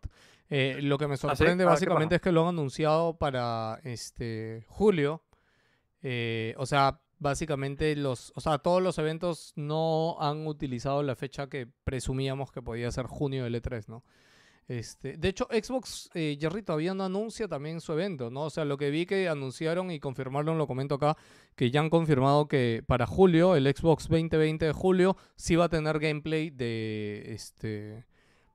Eh, lo que me sí? sorprende Ah, ¿qué básicamente es que lo han anunciado para este julio. O sea, básicamente los, o sea, todos los eventos no han utilizado la fecha que presumíamos que podía ser junio del E3, ¿no? Este, de hecho, Xbox, eh, Jerry, todavía no anuncia también su evento, ¿no? O sea, lo que vi que anunciaron y confirmaron, lo comento acá, que ya han confirmado que para julio, el Xbox 2020 de julio, sí va a tener gameplay de este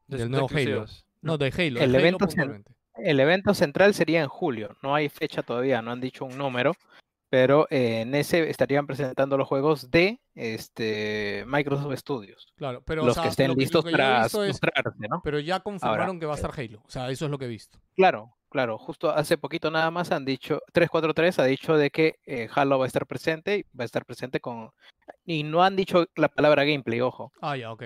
De del nuevo Halo. No, de Halo. El de Halo evento puntualmente. El evento central sería en julio, no hay fecha todavía, no han dicho un número, pero eh, en ese estarían presentando los juegos de este Microsoft Studios, Claro, pero o los sea, que estén lo listos lo que para mostrarse, ¿no? pero ya confirmaron que va a estar Halo. O sea, eso es lo que he visto. Claro, claro, justo hace poquito nada más han dicho, 343 ha dicho de que eh, Halo va a estar presente, y va a estar presente con... Y no han dicho la palabra gameplay, ojo. Ah, ya, ok.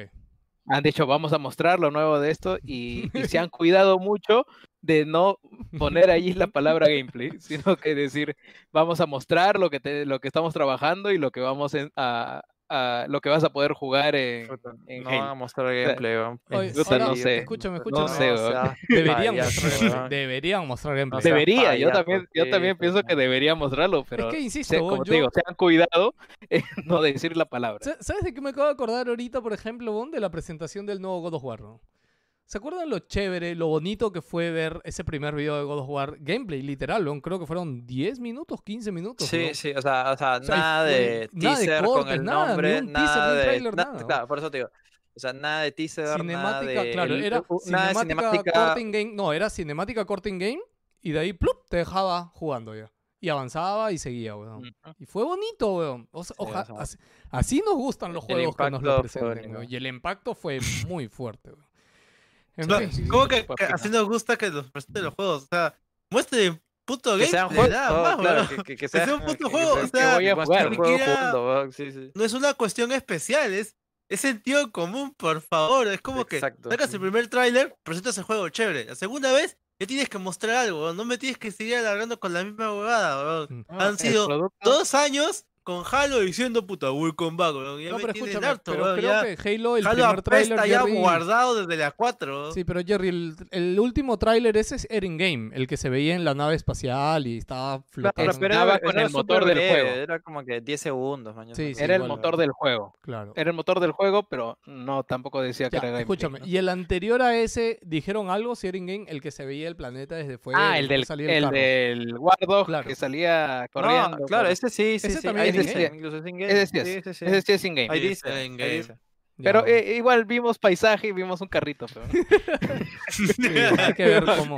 Han dicho, vamos a mostrar lo nuevo de esto y, y se han <laughs> cuidado mucho de no poner <laughs> allí la palabra gameplay, sino que decir, vamos a mostrar lo que, te- lo que estamos trabajando y lo que vamos en- a, a- lo que vas a poder jugar en, en No a mostrar gameplay, weón. Oye, puta, ahora, no sé. escúchame, No escúchame. sé, weón. sea <laughs> Deberían mostrar, <laughs> weón. deberían mostrar gameplay. O sea, Debería, yo también, yo también pienso que no. debería mostrarlo, es pero que se- insisto, como yo- te digo, se han cuidado en no decir la palabra. Sa- ¿Sabes de qué me acabo de acordar ahorita, por ejemplo, Bon? de la presentación del nuevo God of War? ¿no? ¿Se acuerdan lo chévere, lo bonito que fue ver ese primer video de God of War? Gameplay, literal, ¿no? creo que fueron 10 minutos, 15 minutos. Sí, ¿no? sí, o sea, o sea, O sea, y nada fue- de nada de teaser cortes, con el nada, ni nombre, un teaser, nada un de... tráiler, na- nada, ¿no? Claro, por eso te digo. O sea, nada de teaser, nada Cinemática, de... claro, era nada cinemática, cinemática... corting game. No, era cinemática corting game y de ahí, plup, te dejaba jugando ya. Y avanzaba y seguía, weón. Y fue bonito, weón. O sea, oja- así, así nos gustan los el juegos que nos lo fue presenten, único. weón. Y el impacto fue muy fuerte, weón. No. ¿Cómo que, Fue que así nos gusta que nos presenten los juegos? O sea, muestre puto Que juegos, nada más, claro, que, que, <laughs> que sea sea un puto que- juego, que- o que sea, voy a jugar. juego sí, sí. No es una cuestión especial, es, es sentido común, por favor. Es como Exacto. que sacas el primer tráiler, presentas el juego chévere. La segunda vez ya tienes que mostrar algo, no me tienes que seguir alargando con la misma huevada, weón. Mm. No, Han el sido producto- dos años con Halo diciendo puta welcome back, weón. Ya No, pero escúchame, harto, pero creo ya. que Halo, el Halo primer tráiler, apesta ya Jerry... guardado desde la 4. Sí, pero Jerry, el, el último tráiler ese es era in-game, el que se veía en la nave espacial y estaba Claro, flotando. pero estaba con el motor del breve, juego. Era como que 10 segundos, mañana. Sí, sí, Era el igual, motor del juego. Claro. Era el motor del juego, pero no, tampoco decía que Ya, era gameplay, escúchame, ¿no? y el anterior a ese, ¿dijeron algo si era in-game? El que se veía el planeta desde fuera. Ah, el del, salía el carro. del Wardog Claro. que salía No, corriendo. claro, con- ese sí, sí, Ese sí. también es incluso es sí es in-game. Pero eh, igual vimos paisaje y vimos un carrito. pero- <laughs> sí, hay que ver cómo...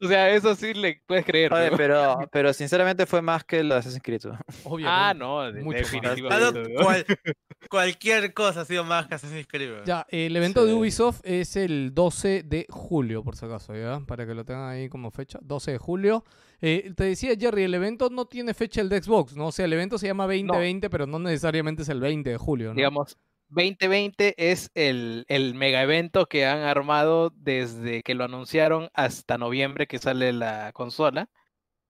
o sea, eso sí le puedes creer. Oye, ¿no? pero, pero sinceramente fue más que el de Assassin's Creed. Obviamente. Ah, no, de- mucho más. definitivamente. ¿no? Cual- cualquier cosa ha sido más que Assassin's Creed. Ya, el evento de Sí. Ubisoft es el 12 de julio, por si acaso, ¿ya? Para que lo tengan ahí como fecha. 12 de julio. Eh, te decía, Jerry, el evento no tiene fecha el de Xbox, ¿no? O sea, el evento se llama 2020, pero no necesariamente es el 20 de julio, ¿no? Digamos, 2020 es el, el mega evento que han armado desde que lo anunciaron hasta noviembre que sale la consola.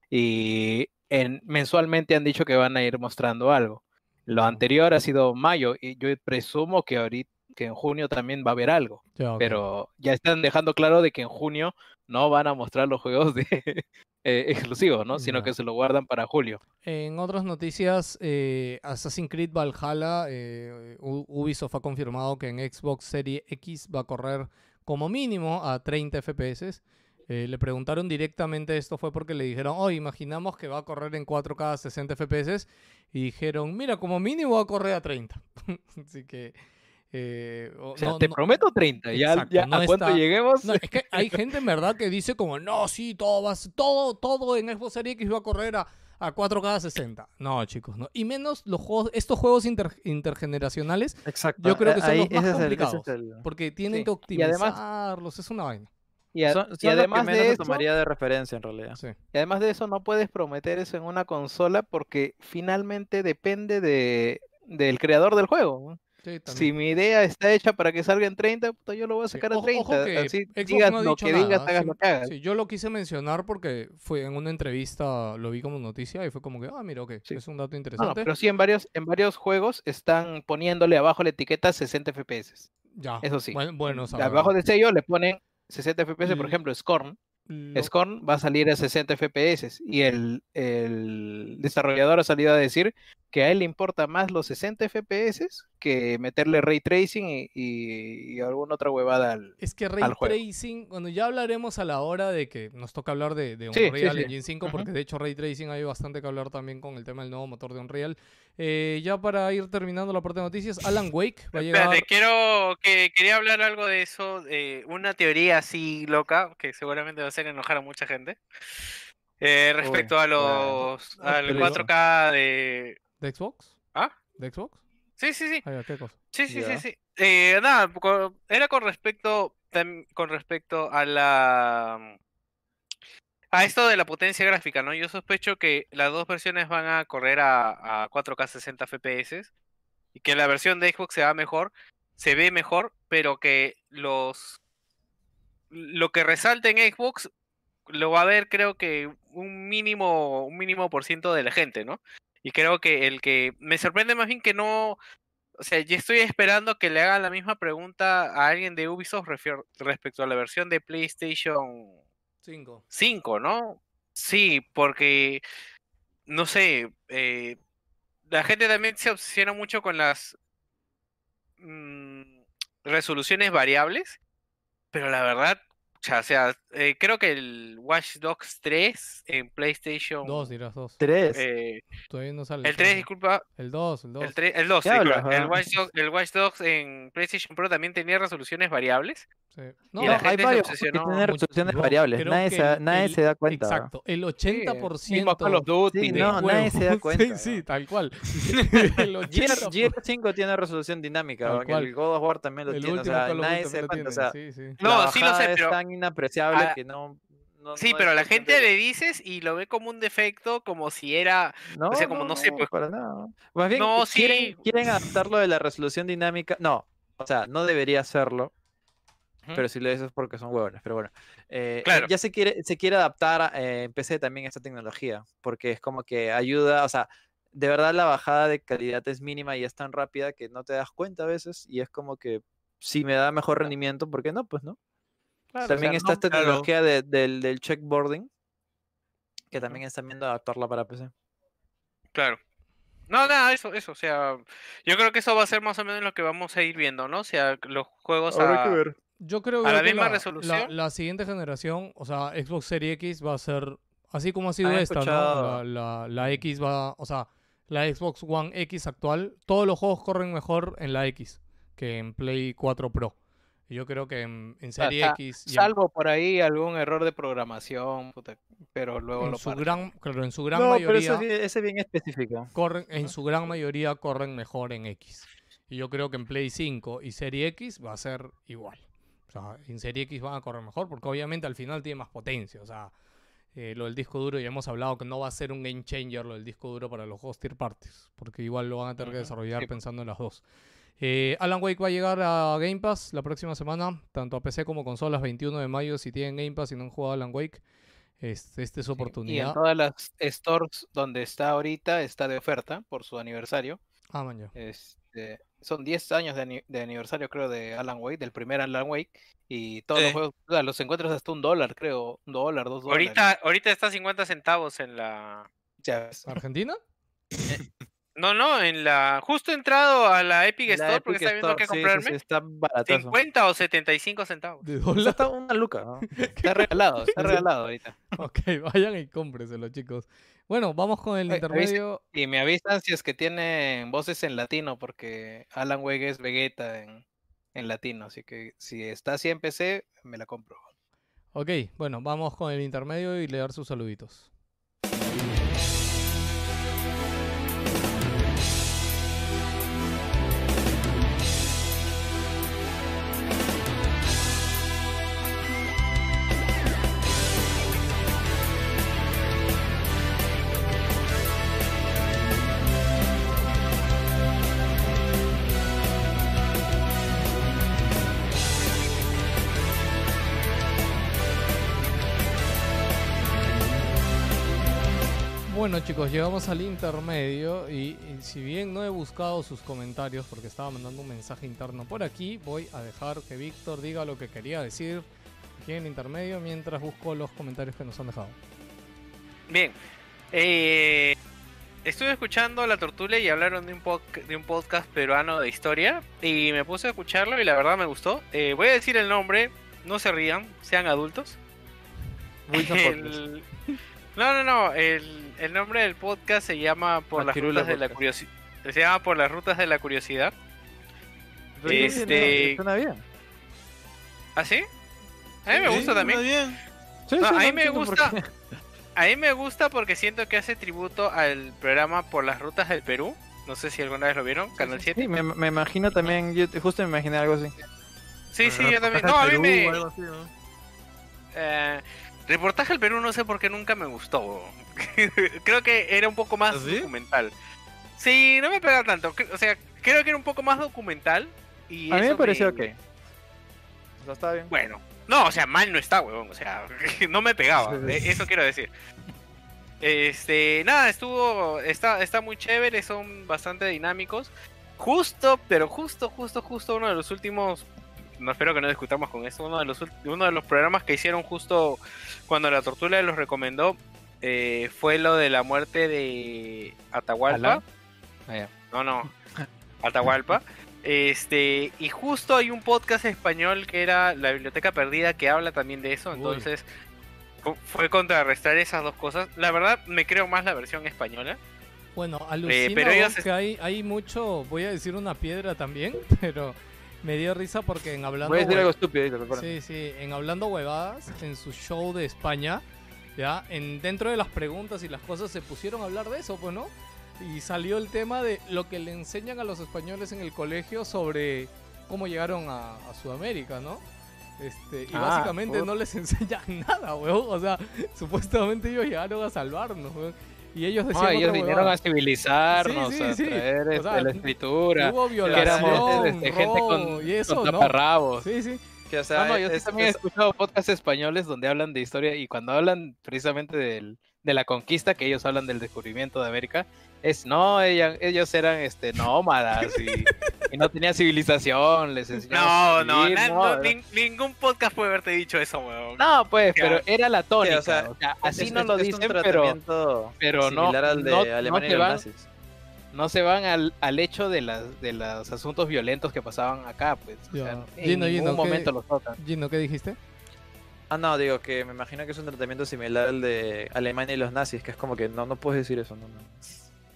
Y en, mensualmente han dicho que van a ir mostrando algo. Lo anterior ha sido mayo y yo presumo que ahorita que en junio también va a haber algo. Pero ya están dejando claro de que en junio no van a mostrar los juegos de eh, <laughs> exclusivos, ¿no? Sino que se lo guardan para julio. En otras noticias, eh, Assassin's Creed Valhalla, eh, Ubisoft ha confirmado que en Xbox Series X va a correr como mínimo a 30 FPS. Eh, le preguntaron directamente esto fue porque le dijeron, oh, imaginamos que va a correr en 4K a 60 FPS. Y dijeron, mira, como mínimo va a correr a 30. <laughs> Así que... eh, o- O sea, no- te no- prometo 30. Ya, Exacto, ya no a cuánto está- lleguemos. no, es que hay gente en verdad que dice como, no, sí, todo va a ser- todo, todo en Xbox Series X va a correr a, a 4K 60. No, chicos, no. Y menos los juegos, estos juegos inter- intergeneracionales, Exacto. yo creo que son ahí- los más ese es el- ese complicados. es el- porque tienen Sí, que optimizarlos, es una vaina. Y, a- Son, y son además de eso, tomaría de referencia en realidad. Sí. y además de eso, no puedes prometer eso en una consola porque finalmente depende de, del creador del juego. Sí, Si mi idea está hecha para que salga en 30, puta, yo lo voy a Sí, sacar en ojo- 30. ojo que Así digas no lo que digas, nada, hagas sí, lo que hagas. sí, yo lo quise mencionar porque fue en una entrevista, lo vi como noticia y fue como que, ah, mira, ok, Sí. es un dato No, no, interesante. pero sí en varios, en varios juegos están poniéndole abajo la etiqueta 60 FPS. ya, Eso sí. Bueno. Abajo del sello le ponen 60 FPS, por ejemplo, Scorn. Lo- Scorn va a salir a 60 FPS y el, el desarrollador ha salido a decir que a él le importa más los 60 FPS que meterle ray tracing y, y- y alguna otra huevada al... Es que Ray. Tracing, bueno, ya hablaremos a la hora de que nos toca hablar de, de Sí, sí, Unreal sí. Engine 5, Ujú. porque de hecho Ray Tracing hay bastante que hablar también con el tema del nuevo motor de Unreal. Eh, ya para ir terminando la parte de noticias, Alan Wake va a llegar... Espérate, quiero que quería hablar algo de eso, de una teoría así loca que seguramente va a hacer enojar a mucha gente. Eh, respecto a los Ah, al pero 4K de ¿De Xbox? ¿Ah? ¿De Xbox? Sí, sí, sí. Ya, ¿qué cosa? Sí, sí, sí, sí. Eh, nada, era con respecto con respecto a la a esto de la potencia gráfica, ¿no? Yo sospecho que las dos versiones van a correr a, a 4K 60 FPS y que la versión de Xbox se va mejor, se ve mejor, pero que los lo que resalta en Xbox lo va a ver creo que un mínimo un mínimo por ciento de la gente, ¿no? Y creo que el que me sorprende más bien que no o sea, yo estoy esperando que le hagan la misma pregunta a alguien de Ubisoft respecto a la versión de PlayStation 5. 5, ¿no? Sí, porque, no sé, eh, la gente también se obsesiona mucho con las mm, resoluciones variables, pero la verdad, o sea, o sea, eh, creo que el Watch Dogs 3 en PlayStation... Dos, dirás dos. Tres. eh, Todavía no sale. el 3, disculpa, El 2, el 2. el, 3, el 2, ¿Qué sí, claro, el, ah? Watch Dogs, el Watch Dogs en PlayStation Pro también tenía resoluciones variables. Sí. y No, la No, gente hay varios que tienen resoluciones no, variables. Nadie, se, da- el- nadie el- se da cuenta. Exacto, el Sí, 80%. mismo Call of Duty. Sí, de no, nadie se da <laughs> cuenta, Sí, ¿no? sí, tal cual. <laughs> el 80%. Gear, 5 tiene resolución dinámica, el God of War también lo el tiene, o último sea, nadie se da cuenta, lo o sea, tiene, sí, sí. No, sí lo sé, pero- es tan inapreciable Ah, que no... no- Sí, no pero la gente le dices y lo ve como un defecto, como si era... No, o sea, como no sé, pues- para nada. Más bien, No, quieren, sí. quieren adaptarlo de la resolución dinámica. No, o sea, no debería hacerlo. Pero si lo dices es porque son huevones, pero bueno. Eh, eh, Claro. Ya se quiere, se quiere adaptar eh, en PC también a esta tecnología, porque es como que ayuda, o sea, de verdad la bajada de calidad es mínima y es tan rápida que no te das cuenta a veces y es como que si me da mejor rendimiento, ¿por qué no? Pues no. Claro, o también sea, está no- esta claro. tecnología de- del, del checkboarding, que también están viendo adaptarla para PC. Claro. No, nada, eso, eso, o sea, yo creo que eso va a ser más o menos lo que vamos a ir viendo, ¿no? O sea, los juegos a... Yo creo ¿A que la que misma la, resolución? la siguiente generación, o sea, Xbox Series X va a ser, así como ha sido Han esta, ¿no? escuchado- la, la X va, o sea, la Xbox One X actual, todos los juegos corren mejor en la X que en Play 4 Pro. Y yo creo que en, en o sea, Serie X en- Salvo por ahí algún error de programación, puta, pero luego en, lo su gran, claro, en su gran No, pero mayoría bien- ese es bien específico. corren, en su gran mayoría corren mejor en X. Y yo creo que en Play 5 y Serie X va a ser igual. O sea, en Serie X van a correr mejor porque obviamente al final tiene más potencia. O sea, eh, lo del disco duro ya hemos hablado que no va a ser un game changer lo del disco duro para los juegos tier parties. Porque igual lo van a tener que desarrollar sí. pensando en las dos. Eh, Alan Wake va a llegar a Game Pass la próxima semana, tanto a PC como consolas, 21 de mayo. Si tienen Game Pass y no han jugado Alan Wake, este, esta es su Sí, Y en oportunidad. todas las stores donde está ahorita está de oferta por su aniversario. Ah, man. Este, son 10 años de, ani- de aniversario, creo, de Alan Wake, del primer Alan Wake. Y todos los juegos o sea, los encuentras hasta un dólar, creo. Un dólar, dos dólares. Ahorita, ahorita está 50 centavos en la... ¿Argentina? <laughs> No, no, en la... Justo he entrado a la Epic La Store porque está viendo Store, qué sí, sí, comprarme. sí, está baratazo. 50 o 75 centavos. ¿De dólar? está una luca, ¿no? <laughs> Está regalado, está regalado ahorita. Ok, vayan y cómprenselo, chicos. Bueno, vamos con el Oye, intermedio. Y me avisan si es que tienen voces en latino, porque Alan Wake es Vegeta en, en latino. Así que si está así en PC, me la compro. Ok, bueno, vamos con el intermedio y leer sus saluditos. Bueno chicos, llegamos al intermedio y, y si bien no he buscado sus comentarios porque estaba mandando un mensaje interno por aquí, voy a dejar que Víctor diga lo que quería decir aquí en el intermedio mientras busco los comentarios que nos han dejado. Bien. Eh, estuve escuchando la tortulia y hablaron de un, podca- de un podcast peruano de historia. Y me puse a escucharlo y la verdad me gustó. Eh, voy a decir el nombre. No se rían, sean adultos. Wilson. <laughs> El- No, no, no. El, el nombre del podcast se llama Por las Machirula rutas de la curiosidad. Se llama Por las rutas de la curiosidad. Este- bien, Suena bien. ¿Ah, sí? A mí me Sí, gusta también. muy bien. Sí, No, sí, a mí no me gusta. <laughs> A mí me gusta porque siento que hace tributo al programa Por las rutas del Perú. No sé si alguna vez lo vieron, Canal 7. Sí, me, me imagino también, yo justo me imaginé algo así. Sí, sí, yo también. No, a mí me. eh, reportaje al Perú no sé por qué nunca me gustó. <laughs> creo que era un poco más ¿Ah, sí? documental. Sí, no me pega tanto. O sea, creo que era un poco más documental. Y A mí me pareció ok. O sea, estaba bien. Bueno, no, o sea, mal no está, huevón. O sea, <laughs> no me pegaba. <laughs> Eh, Eso quiero decir. Este, nada, estuvo, está, está muy chévere, son bastante dinámicos. Justo, pero justo, justo, justo uno de los últimos, no espero que no discutamos con eso, uno de los, uno de los programas que hicieron justo cuando la tortura los recomendó eh, fue lo de la muerte de Atahualpa. Ah. No, no. <laughs> Atahualpa. Este, y justo hay un podcast español que era La Biblioteca Perdida que habla también de eso, entonces fue contrarrestar esas dos cosas. La verdad, me creo más la versión española. Bueno, alucina pero ellos que hay, hay mucho, voy a decir una piedra también, <laughs> pero me dio risa porque en hablando Voy a decir algo estúpido ahorita. Sí, sí, en Hablando Huevadas, en su show de España, ya, en dentro de las preguntas y las cosas se pusieron a hablar de eso, pues, ¿no? Y salió el tema de lo que le enseñan a los españoles en el colegio sobre cómo llegaron a, a Sudamérica, ¿no? Este, y Ah, básicamente por- no les <laughs> enseñan nada, weón. O sea, supuestamente ellos llegaron a salvarnos, weón. Y ellos decían No, ellos vinieron huevada. a civilizarnos, Sí, sí, a sí. traer O este, sea, la escritura. Hubo que violación, éramos este, gente robo con, y eso, con ¿no? taparrabos. Sí, sí. Que, o sea, no, no, yo es- también he es- escuchado podcasts españoles donde hablan de historia y cuando hablan precisamente del, de la conquista, que ellos hablan del descubrimiento de América, es no, ella- ellos eran este nómadas y, y no tenían civilización, les No, enseñaban a no, vivir, na- no, no, no. nin- ningún podcast puede haberte dicho eso, weón. No, pues, Claro. pero era la tónica, o sea, o sea, así es- no es- lo es un dicen, pero, tratamiento pero no- al de no- no Alemania los van- nazis. no se van al, al hecho de, las, de los asuntos violentos que pasaban acá, pues, o sea, en Gino, ningún Gino, ¿qué- momento los tocan. Gino, ¿qué dijiste? Ah, no, digo que me imagino que es un tratamiento similar al de Alemania y los nazis, que es como que no, no puedes decir eso. No, no.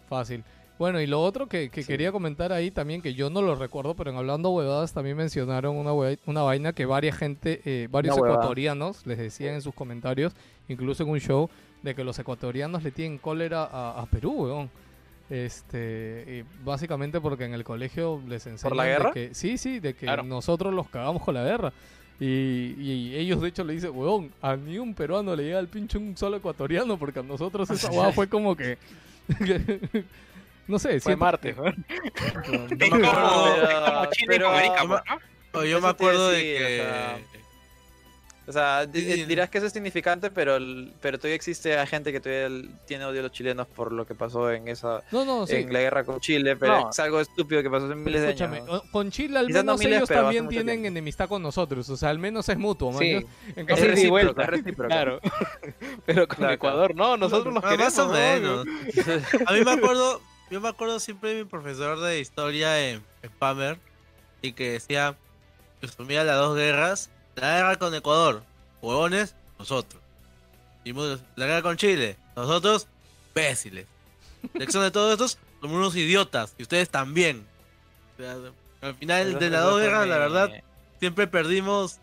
Fácil. Bueno, y lo otro que, que Sí. quería comentar ahí también, que yo no lo recuerdo, pero en Hablando Huevadas también mencionaron una, una vaina que varias gente, eh, varios Una ecuatorianos les decían en sus comentarios, incluso en un show, de que los ecuatorianos le tienen cólera a, a Perú, weón. Este, básicamente porque en el colegio les enseñan la de guerra? que sí, sí, de que Claro. nosotros los cagamos con la guerra. Y, y ellos de hecho le dicen, weón, a ni un peruano le llega el pinche un solo ecuatoriano, porque a nosotros esa <laughs> hueá fue como que... <laughs> no sé, Fue siento- Marte, ¿no? Me acuerdo- pero- Yo me- acuerdo de decir, o que. O sea, Sí. dirás que eso es significante, pero, el- pero todavía existe gente que todavía el- tiene odio a los chilenos por lo que pasó en esa No, no, sí. en la guerra con Chile, pero No. es algo estúpido que pasó hace miles de años. con Chile al Quizás no menos miles, ellos también tienen tiempo. enemistad con nosotros, o sea, al menos es mutuo, man. Sí, en Es y recíproca, es recíproca. claro. <laughs> Pero con Claro, Ecuador, no, nosotros los queremos. Más o ¿no? menos. A mí me acuerdo, yo me acuerdo siempre de mi profesor de historia en, en Pamer y que decía, resumía las dos guerras, la guerra con Ecuador, huevones, nosotros. La guerra con Chile, nosotros, imbéciles. Lección de todos estos, somos unos idiotas, y ustedes también. O sea, al final de las dos guerras, la verdad, siempre perdimos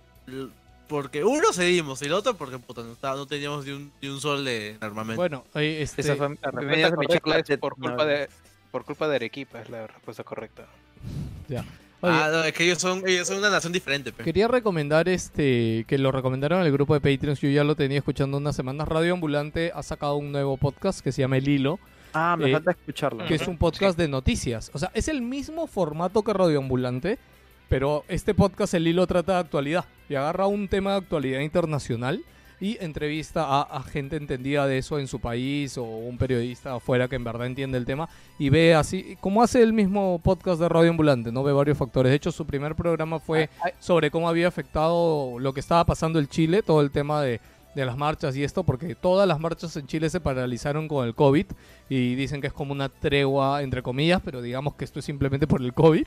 porque uno cedimos y el otro porque puta, no, estaba- no teníamos ni un, ni un sol de armamento. Bueno, este, Esa fue La la respuesta correcta es de- por no, culpa de por culpa de Arequipa es la respuesta correcta. Oye, ah, no, es que ellos son, ellos son una nación diferente. pe. quería recomendar este que lo recomendaron en el grupo de Patreons, yo ya lo tenía escuchando unas semanas. Radio Ambulante ha sacado un nuevo podcast que se llama El Hilo, Ah, me Eh, falta escucharlo. que es un podcast de noticias. O sea, es el mismo formato que Radio Ambulante, pero este podcast El Hilo trata de actualidad y agarra un tema de actualidad internacional, y entrevista a, a gente entendida de eso en su país o un periodista afuera que en verdad entiende el tema y ve así, como hace el mismo podcast de Radio Ambulante, ¿no? Ve varios factores. De hecho, su primer programa fue Ay, sobre cómo había afectado lo que estaba pasando en Chile, todo el tema de, de las marchas y esto, porque todas las marchas en Chile se paralizaron con el COVID y dicen que es como una tregua, entre comillas, pero digamos que esto es simplemente por el COVID.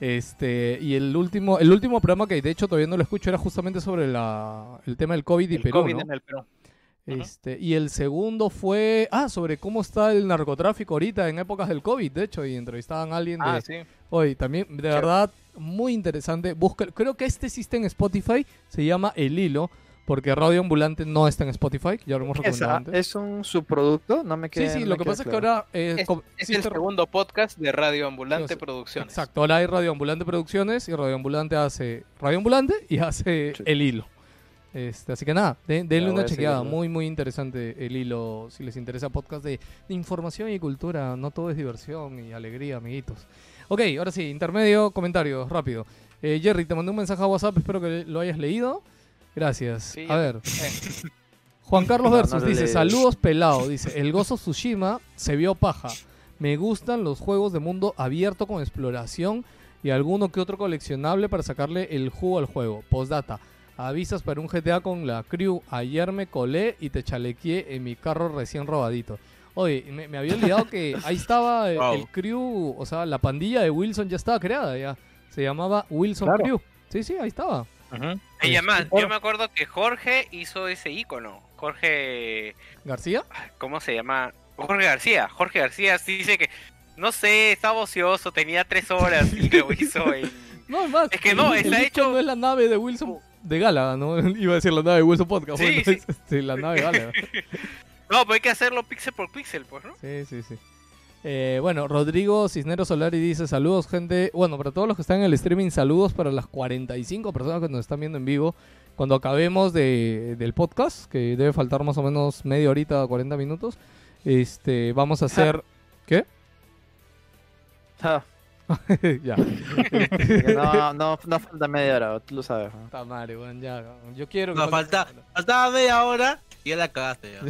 Este, y el último, el último programa que de hecho todavía no lo escucho era justamente sobre la, el tema del COVID y el Perú, COVID ¿no? en el Perú. Este, y el segundo fue, ah, sobre cómo está el narcotráfico ahorita en épocas del COVID, de hecho, y entrevistaban a alguien de, Ah, sí. Hoy también, de verdad, muy interesante. Busca, creo que este está en Spotify, se llama El Hilo, porque Radio Ambulante no está en Spotify, ya lo hemos ¿Es, recomendado ah, antes. es un subproducto? No me Sí, queda sí, no lo que pasa es que claro. ahora... eh, Es, es el segundo podcast de Radio Ambulante Sí, Producciones. Exacto, ahora hay Radio Ambulante Producciones y Radio Ambulante hace Radio Ambulante y hace Sí. El Hilo. Este, así que nada, de- denle una chequeada, seguirlo. muy muy interesante El Hilo, si les interesa podcast de, de información y cultura, no todo es diversión y alegría, amiguitos. Ok, ahora sí, intermedio, comentarios, rápido. Eh, Jerry, te mandé un mensaje a WhatsApp, espero que lo hayas leído. Gracias. Sí, a ver, Eh, Juan Carlos No, <laughs> no Versus dice, saludos pelado, dice, el Gozo Tsushima se vio paja. Me gustan los juegos de mundo abierto con exploración y alguno que otro coleccionable para sacarle el jugo al juego. Postdata, avisas para un GTA con la crew. Ayer me colé y te chalequé en mi carro recién robadito. Oye, me, me había olvidado que ahí estaba el, Wow. el crew, o sea, la pandilla de Wilson ya estaba creada ya. Se llamaba Wilson Claro. Crew. Sí, sí, ahí estaba. Ujú. Y además, por- yo me acuerdo que Jorge hizo ese icono. Jorge. García. ¿Cómo se llama? Jorge García. Jorge García sí dice que. No sé, estaba ocioso, tenía tres horas y lo hizo <laughs> en. No, es más. Es que no, el está icono hecho- no es la nave de Wilson de Gala, ¿no? <laughs> Iba a decir la nave de Wilson Podcast. Sí, bueno, sí. <laughs> es este, la nave de Gala. No, pues hay que hacerlo píxel por píxel, pues, ¿no? Sí, sí, sí. Eh, bueno, Rodrigo Cisneros Solari dice saludos, gente. Bueno, para todos los que están en el streaming, saludos para las 45 personas que nos están viendo en vivo. Cuando acabemos de, del podcast, que debe faltar más o menos media horita, 40 minutos, este, vamos a hacer... ¿Qué? Ah, <laughs> ya. No, no, no falta media hora, tú lo sabes. ¿no? Puta madre, weón, ya. Yo quiero que No, falta, faltaba media hora ya la cagaste ya.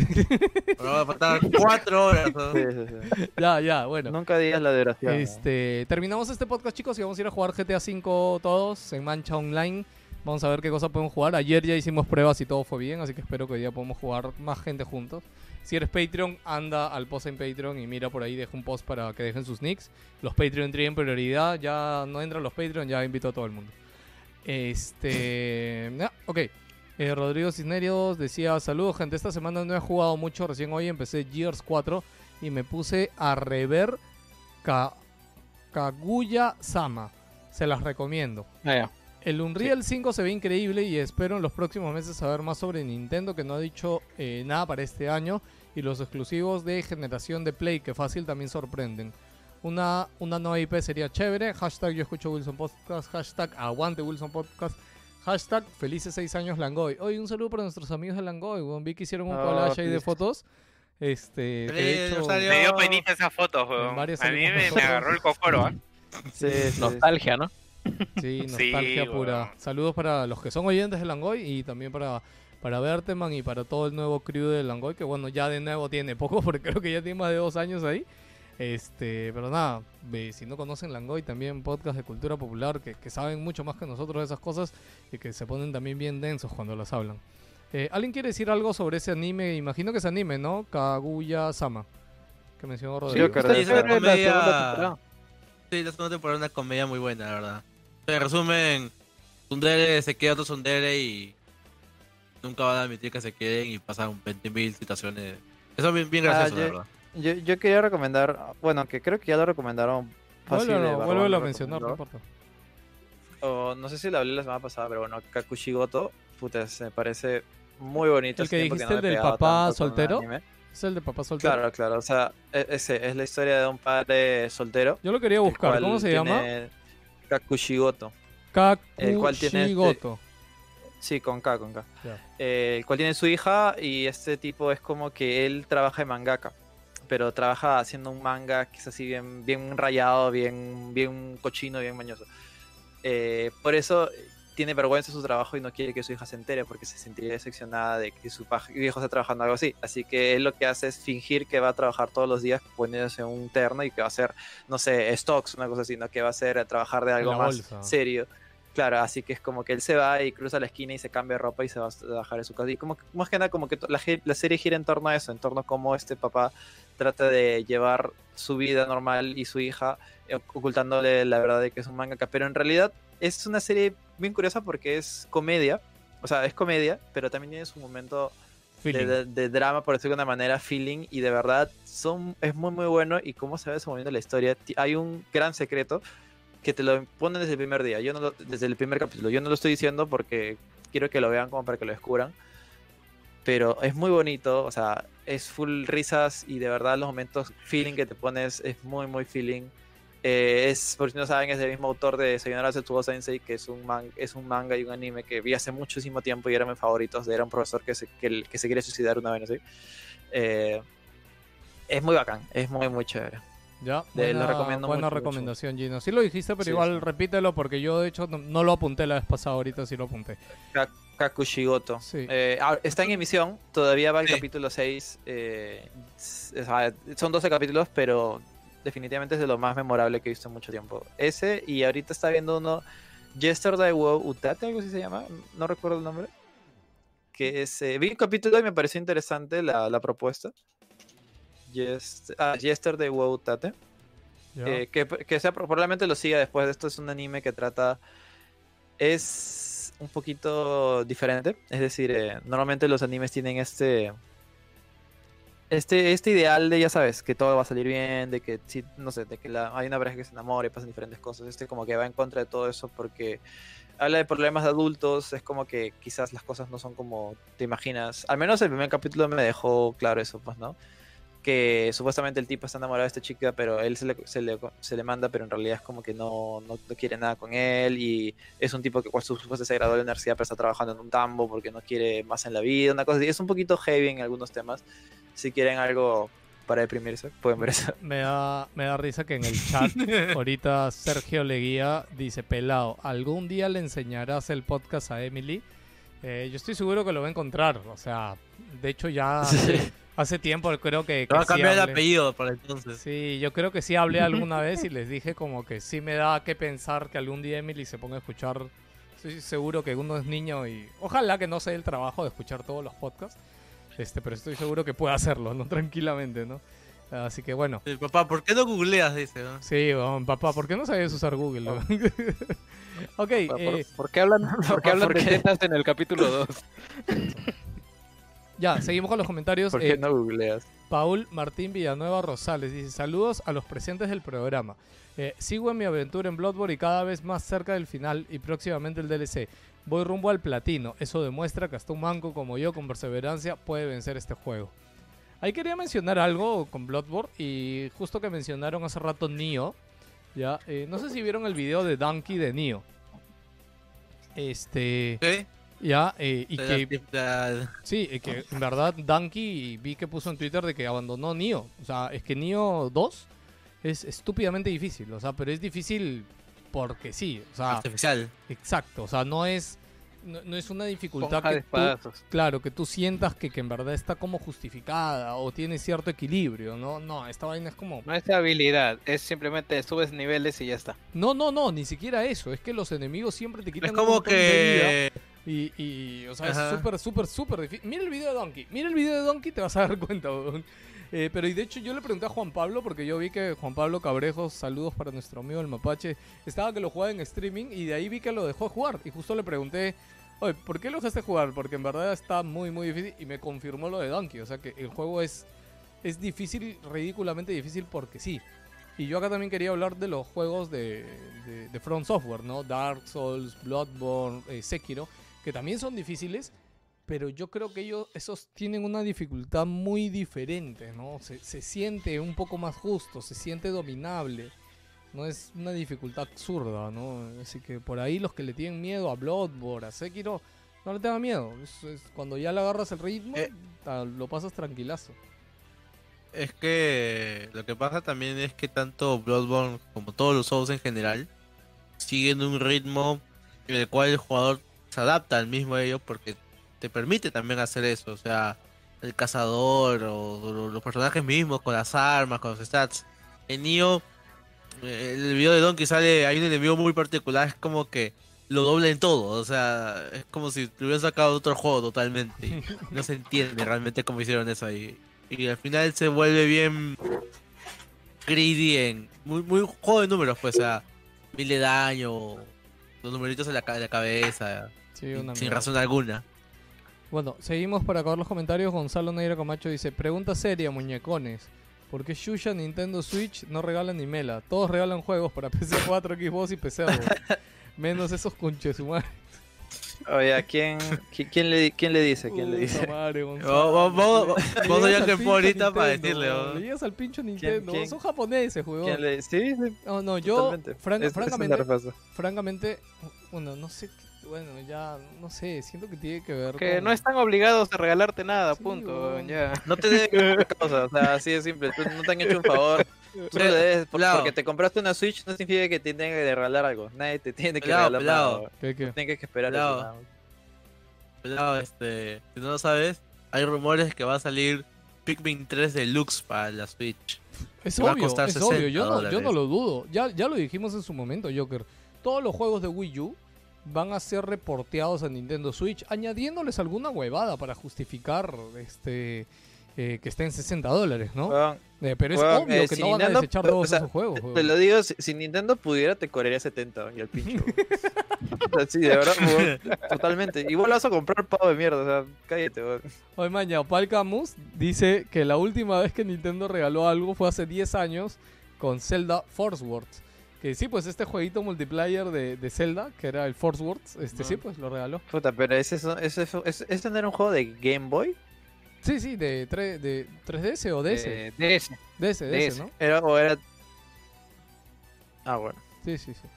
Pero va a faltar cuatro horas. ¿no? Sí, sí, sí. <laughs> Ya, ya, bueno. Nunca digas la duración. ¿no? Este, terminamos este podcast, chicos, y vamos a ir a jugar GTA V todos en Mancha Online. Vamos a ver qué cosa podemos jugar. Ayer ya hicimos pruebas y todo fue bien, así que espero que hoy día podamos jugar más gente juntos. Si eres Patreon, anda al post en Patreon y mira por ahí, deja un post para que dejen sus nicks. Los Patreon tienen prioridad, ya no entran los Patreon, ya invito a todo el mundo. Este, <clears throat> ya, ok. Eh, Rodrigo Cisneros decía, saludos gente, esta semana no he jugado mucho, recién hoy empecé Gears 4 y me puse a rever Ka- Kaguya Sama. Se las recomiendo. Ah, ya. El Unreal 5 se ve increíble y espero en los próximos meses saber más sobre Nintendo que no ha dicho eh, nada para este año y los exclusivos de generación de Play que fácil también sorprenden. Una, una nueva IP sería chévere. Hashtag yo escucho Wilson Podcast. Hashtag aguante Wilson Podcast. Hashtag felices 6 años Langoy. Hoy un saludo para nuestros amigos de Langoy. weón. Vi que hicieron un Ah, collage ahí de fotos. Este, de hecho-. Me dio penita esa foto, weón. varias A mí me, agarró el cocoro. Sí, sí, sí. Nostalgia, ¿no? Sí, Sí, nostalgia pura. Saludos para los que son oyentes de Langoy y también para, para Berteman y para todo el nuevo crew de Langoy, que bueno, ya de nuevo tiene poco, <laughs> porque creo que ya tiene más de dos años ahí. Este, pero nada, si no conocen Langoy, también podcast de cultura popular que, que saben mucho más que nosotros de esas cosas y que se ponen también bien densos cuando las hablan. Eh, ¿Alguien quiere decir algo sobre ese anime? Imagino que es anime, ¿no? Kaguya Sama, que mencionó Rodrigo. Sí, que es una la comedia- segunda temporada. Sí, la segunda temporada es una comedia muy buena, la verdad. En resumen, Sundere se queda otro Sundere y nunca van a admitir que se queden y pasan 20.000 situaciones. Eso es bien, bien Ah, gracioso, la verdad. Yo, yo quería recomendar, bueno, que creo que ya lo recomendaron fácil. Vuélvelo, de Barbón vuélvelo lo a mencionar, no importa. O no sé si lo hablé la semana pasada, pero bueno, Kakushigoto, puta, se me parece muy bonito. ¿El hace que dijiste, no el me del papá soltero? Es el de papá soltero. Claro, claro, o sea, e- ese es la historia de un padre soltero. Yo lo quería buscar. ¿Cómo se llama? Kakushigoto. el cual tiene este- Kakushigoto. Sí, con K, con K. Ya. Eh, el cual tiene su hija y este tipo es como que él trabaja en mangaka, pero trabaja haciendo un manga que es así bien, bien rayado, bien, bien cochino, bien mañoso. Eh, por eso tiene vergüenza de su trabajo y no quiere que su hija se entere porque se sentiría decepcionada de que su hijo esté trabajando algo así. Así que él lo que hace es fingir que va a trabajar todos los días poniéndose un terno y que va a hacer, no sé, stocks, una cosa así, ¿no? Que va a hacer trabajar de algo más bolsa. serio. Claro, así que es como que él se va y cruza la esquina y se cambia de ropa y se va a trabajar en su casa. Y como que, más que nada, como que la, serie gira en torno a eso, en torno a cómo este papá trata de llevar su vida normal y su hija eh, ocultándole la verdad de que es un mangaka. Pero en realidad es una serie bien curiosa porque es comedia, o sea, es comedia, pero también tiene su momento de, de- de drama, por decirlo de una manera, feeling, y de verdad son, es muy muy bueno y cómo se va desenvolviendo la historia. Hay un gran secreto que te lo ponen desde el primer día, yo no lo- desde el primer capítulo. Yo no lo estoy diciendo porque quiero que lo vean como para que lo descubran. Pero es muy bonito, o sea, es full risas y de verdad los momentos feeling que te pones es muy muy feeling. Eh, es, por si no saben, es del mismo autor de Sayonara Setsubo Sensei, que es un, man- es un manga y un anime que vi hace muchísimo tiempo y era mis favoritos. Era un profesor que se, que, que se quiere suicidar una vez. Eh, es muy bacán, es muy, muy chévere. Ya, de- lo buena, recomiendo buena mucho, mucho. recomendación, Gino. Sí lo dijiste, pero Sí, igual sí. repítelo porque yo de hecho no, no lo apunté la vez pasada, ahorita sí lo apunté. Kakushigoto. Sí. Eh, ah, está en emisión, todavía va el Sí. capítulo 6. eh, son 12 capítulos, pero definitivamente es de lo más memorable que he visto en mucho tiempo. Ese, y ahorita está viendo uno, Yesterday Wo Utate, algo así se llama, no recuerdo el nombre. Que es, eh, vi un capítulo y me pareció interesante la, la propuesta. Yes- ah, Yesterday. Ya. Eh, que, que sea, probablemente lo siga después de esto. Es un anime que trata. Es un poquito diferente. Es decir, eh, normalmente los animes tienen este. Este, este ideal de, ya sabes, que todo va a salir bien, de que, sí, no sé, de que la- hay una pareja que se enamora y pasan diferentes cosas. Este como que va en contra de todo eso porque habla de problemas de adultos, es como que quizás las cosas no son como te imaginas. Al menos el primer capítulo me dejó claro eso, pues, ¿no? Que supuestamente el tipo está enamorado de esta chica, pero él se le, se le, se le manda, pero en realidad es como que no, no, no quiere nada con él y es un tipo que cual supuestamente se graduó de la universidad pero está trabajando en un tambo porque no quiere más en la vida, una cosa así. Es un poquito heavy en algunos temas. Si quieren algo para deprimirse, pueden ver eso. Me da, me da risa que en el chat <laughs> ahorita Sergio Leguía dice, pelado, ¿algún día le enseñarás el podcast a Emily? Eh, yo estoy seguro que lo va a encontrar. O sea, de hecho ya <laughs> hace tiempo creo que... que Va a sí cambiar el hablé. apellido para entonces. Sí, yo creo que sí hablé <laughs> alguna vez y les dije como que sí me da que pensar que algún día Emily se ponga a escuchar. Estoy seguro que uno es niño y ojalá que no sea el trabajo de escuchar todos los podcasts. Este, pero estoy seguro que puede hacerlo, ¿no? <laughs> Tranquilamente, ¿no? Así que bueno. Sí, papá, ¿por qué no googleas? Dice, ¿no? Sí, bueno, papá, ¿por qué no sabías usar Google? no? <laughs> ok, ¿Por, eh, por qué hablan, por qué hablan ¿por de qué? tetas en el capítulo 2? Ya, seguimos con los comentarios. ¿Por qué Eh, no googleas? Paul Martín Villanueva Rosales dice saludos a los presentes del programa. Eh, sigo en mi aventura en Bloodborne y cada vez más cerca del final y próximamente el DLC. Voy rumbo al platino. Eso demuestra que hasta un manco como yo con perseverancia puede vencer este juego. Ahí quería mencionar algo con Bloodborne y justo que mencionaron hace rato Nioh. Ya, eh, no sé si vieron el video de Donkey de Nioh. Este, ¿Sí? Ya, eh, y que Sí, y que en verdad Donkey vi que puso en Twitter de que abandonó Nioh. O sea, es que Nioh 2 es estúpidamente difícil. O sea, pero es difícil porque sí. O sea, artificial. exacto. O sea, no es, no, no es una dificultad que tú, claro, que tú sientas que, que en verdad está como justificada o tiene cierto equilibrio. No, no, esta vaina es como... No es habilidad, es simplemente subes niveles y ya está. No, no, no, ni siquiera eso. Es que los enemigos siempre te quitan Es un como montón de vida. Y, y, o sea, Ajá. es súper, súper, súper difícil. Mira el video de Donkey. Mira el video de Donkey, te vas a <laughs> dar cuenta, weón. Eh, pero y de hecho yo le pregunté a Juan Pablo, porque yo vi que Juan Pablo Cabrejos, saludos para nuestro amigo el Mapache, estaba que lo jugaba en streaming y de ahí vi que lo dejó jugar. Y justo le pregunté, oye, ¿por qué lo dejaste jugar? Porque en verdad está muy, muy difícil. Y me confirmó lo de Donkey. O sea que el juego es, es difícil, ridículamente difícil porque sí. Y yo acá también quería hablar de los juegos de, de, de From Software, ¿no? Dark Souls, Bloodborne, eh, Sekiro, que también son difíciles, pero yo creo que ellos, esos tienen una dificultad muy diferente, ¿no? Se, se siente un poco más justo, se siente dominable. No es una dificultad absurda, ¿no? Así que por ahí los que le tienen miedo a Bloodborne, a Sekiro, no le tengan miedo. Es- es cuando ya le agarras el ritmo, Eh. lo pasas tranquilazo. Es que lo que pasa también es que tanto Bloodborne como todos los Souls en general siguen un ritmo en el cual el jugador se adapta al mismo ello porque te permite también hacer eso, o sea, el cazador o, o los personajes mismos con las armas, con los stats. En Nioh, eh, el video de Donkey sale, hay un enemigo muy particular, es como que lo dobla en todo, o sea, es como si te hubieran sacado de otro juego totalmente. y <laughs> no se entiende realmente cómo hicieron eso ahí. Y al final se vuelve bien greedy en muy, muy juego de números, pues, o sea, mil de daño, los numeritos en la, ca- en la cabeza, Sí, una sin mierda. razón alguna. Bueno, seguimos para acabar los comentarios. Gonzalo Neira Camacho dice: Pregunta seria, muñecones. ¿Por qué Shusha, Nintendo Switch no regalan ni mela? Todos regalan juegos para PC4, Xbox y PC. <laughs> Menos esos conches humanos. Oye, ¿a quién, qui- quién, le, ¿quién le dice? ¿Quién le dice? Vamos a ya que fue ahorita para decirle. Le llegas al pincho Nintendo. quién? Son japoneses, ¿Quién weón. le Sí, sí, No, no, yo, francamente, francamente, bueno, no sé, bueno, ya, no sé, siento que tiene que ver Que con- no están obligados a regalarte nada, Sí, punto. weón. Ya. No te deben <laughs> causa, o sea, así de simple. Tú no te han hecho un favor. Tú no le debes, por- Pelado. porque te compraste una Switch no significa que te tengan que regalar algo. Nadie te tiene que regalar pelado. nada. weón. ¿Qué, qué? Tienes que esperar más. Pelado, este, si no lo sabes, hay rumores que va a salir Pikmin 3 Deluxe para la Switch. Es Que va a obvio, costar es 60 obvio, yo no, yo no lo dudo. Ya, ya lo dijimos en su momento, Joker. Todos los juegos de Wii U van a ser reporteados a Nintendo Switch, añadiéndoles alguna huevada para justificar este eh, que estén 60 dólares, ¿no? Eh, pero es obvio eh, que si no van a desechar o todos sea, esos juegos. Te lo digo, si, si Nintendo pudiera, te cobraría 70 y al pincho. O sea, sí, de verdad, weón, totalmente. Igual vas a comprar pavo de mierda, o sea, cállate, weón. Oye, maña, Opal Camus dice que la última vez que Nintendo regaló algo fue hace 10 años con Zelda Force Words. Que sí, pues este jueguito multiplayer de, de Zelda, que era el Force Words, este sí, pues lo regaló. Puta, pero ese, ese, ese, ese, ese no era un juego de Game Boy. Sí, sí, de, tre- de 3DS o DS. Eh, DS. DS, DS, DS. ¿no? Era, o era. Ah, bueno. Sí, sí, sí.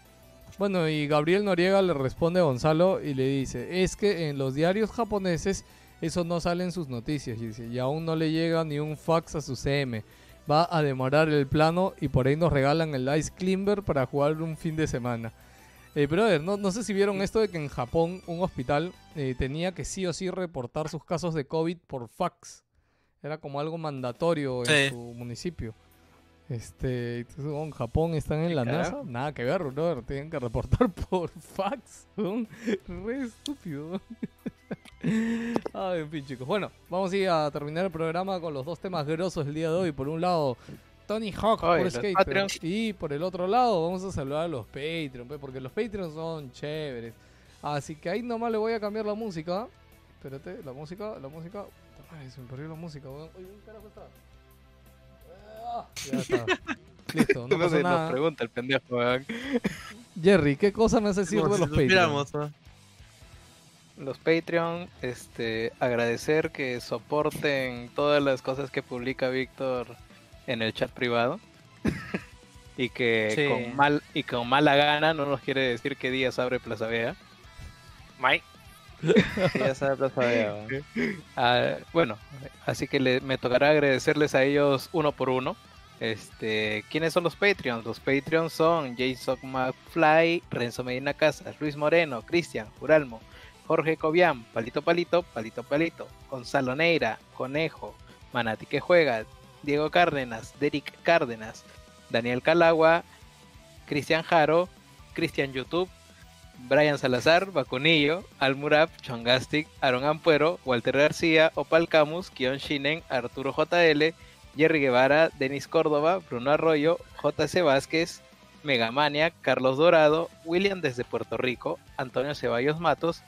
Bueno, y Gabriel Noriega le responde a Gonzalo y le dice, es que en los diarios japoneses eso no sale en sus noticias, y, dice, y aún no le llega ni un fax a su CM. Va a demorar el plano y por ahí nos regalan el Ice Climber para jugar un fin de semana. Eh, brother, no, no sé si vieron esto de que en Japón un hospital eh, tenía que sí o sí reportar sus casos de COVID por fax. Era como algo mandatorio en Sí. su municipio. Este, en Japón están en la NASA, nada que ver, brother, tienen que reportar <laughs> por fax, re estúpido. <laughs> Ay, en fin, chicos. Bueno, vamos a ir a terminar el programa con los dos temas grosos del día de hoy. Por un lado, Tony Hawk por los Skater. Patreons. Y por el otro lado, vamos a saludar a los Patreon, pe, porque los Patreons son chéveres. Así que ahí nomás le voy a cambiar la música. Espérate, la música, la música. Madre, se me perdió la música, weón. Oye, ¿dónde carajo está? Ah, Ya está. <laughs> Listo, no No pasa sé, nos nada. pregunta el pendejo. weón. Jerry, ¿qué cosa me hace decir de si los Patreons? Los Patreon, este, agradecer que soporten todas las cosas que publica Víctor en el chat privado. <laughs> y que Sí. con mal y con mala gana no nos quiere decir qué días abre Plaza Vea. Mike, <laughs> sabe Plaza Vea. Ah, bueno, así que le- me tocará agradecerles a ellos uno por uno. Este, ¿quiénes son los Patreons? Los Patreons son Jason McFly, Renzo Medina Casas, Luis Moreno, Cristian, Juralmo, Jorge Cobian, Palito Palito, Palito Palito, Gonzalo Neira, Conejo, Manati que juega, Diego Cárdenas, Derek Cárdenas, Daniel Calagua, Cristian Jaro, Cristian YouTube, Brian Salazar, Bacunillo, Almurab, Chongastic, Aaron Ampuero, Walter García, Opal Camus, Kion Shinen, Arturo JL, Jerry Guevara, Denis Córdoba, Bruno Arroyo, JC Vázquez, Megamania, Carlos Dorado, William desde Puerto Rico, Antonio Ceballos Matos,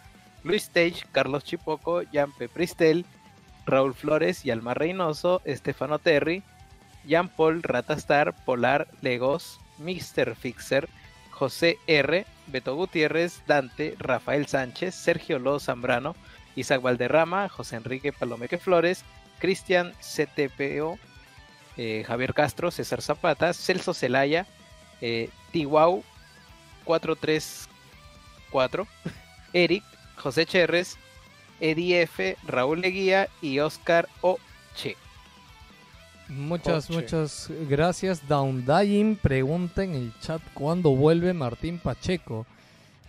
Luis Stage, Carlos Chipoco, Jampe Pristel, Raúl Flores y Alma Reynoso, Estefano Terry, Jean Paul Ratastar, Polar, Legos, Mr. Fixer, José R, Beto Gutiérrez, Dante, Rafael Sánchez, Sergio Lo Zambrano, Isaac Valderrama, José Enrique Palomeque Flores, Cristian CTPO, eh, Javier Castro, César Zapata, Celso Celaya, eh, Tiwau 434, <laughs> Eric, José Cherres, Eddie F, Raúl Leguía y Oscar O. Che. Muchas, Oche. muchas gracias. Downdying pregunta en el chat cuándo vuelve Martín Pacheco.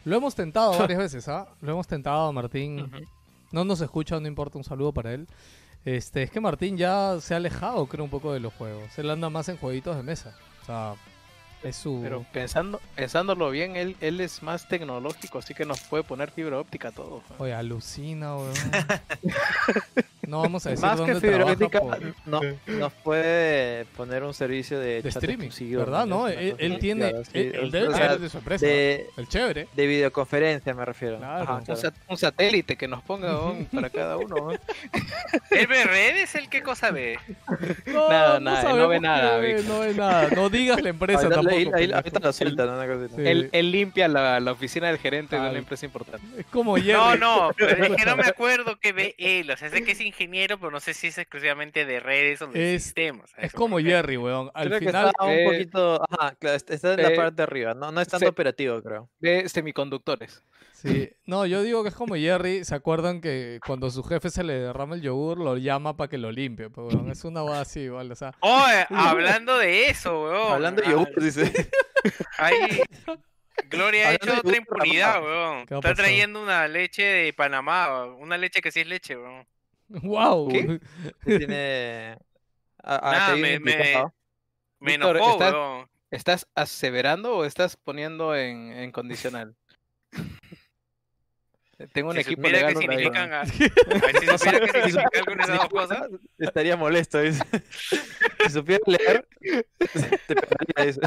Lo hemos tentado varias <laughs> veces, ¿ah? Lo hemos tentado, Martín. No nos escucha, no importa, un saludo para él. Este, es que Martín ya se ha alejado, creo, un poco de los juegos. Él anda más en jueguitos de mesa. O sea, es su... Pero pensando, pensándolo bien, él, él es más tecnológico, así que nos puede poner fibra óptica a todo. weón. Oye, alucina, weón. <laughs> no vamos a decir Más que dónde fibra trabaja óptica, por- no, nos puede poner un servicio de, streaming, ¿verdad? No, él, tiene... claro, sí, él, él o debe sea, tener de su empresa. de, El chévere. de videoconferencia me refiero. Claro. Ajá, Un Un, claro. sat- un satélite que nos ponga <laughs> para cada uno. ¿El ve redes? ¿El qué cosa ve? No, Nada, nada, él no sabemos ve nada, no ve nada. No digas la <laughs> empresa tampoco. Ahí- ahí- lo sueltan, una así. Sí. Él, él limpia la, la oficina del gerente de Ay. una empresa importante. Es como Jerry. No, no, <laughs> pero es que no me acuerdo qué ve él. O sea, sé que es ingeniero, pero no sé si es exclusivamente de redes o de Es- sistemas. Es eso como. Jerry, weón. Al Creo que final... está un eh, poquito. Ajá, claro, está en la eh, parte de arriba. No, no es tanto se- operativo, creo. De semiconductores. Sí, no, yo digo que es como Jerry, ¿se acuerdan que cuando su jefe se le derrama el yogur, lo llama para que lo limpie? Pues, weón, es una boda así, igual, o sea, Oye, hablando de eso, weón. Hablando de ah, yogur, dice. Ahí Gloria ha hecho otra yogur impunidad, weón. ¿Qué ha Está trayendo una leche de Panamá, weón, una leche que sí es leche, weón. wow. ¿Qué? tiene. A, a- Nada, que viene me- me-. Me enojó, estás- weón. ¿Estás aseverando o estás poniendo en, en condicional? Tengo un Si equipo legal. significan, a- a- si <laughs> supiera qué significan algunas de esas cosas, Estaría molesto. Si supiera leer, te pegaría, dice.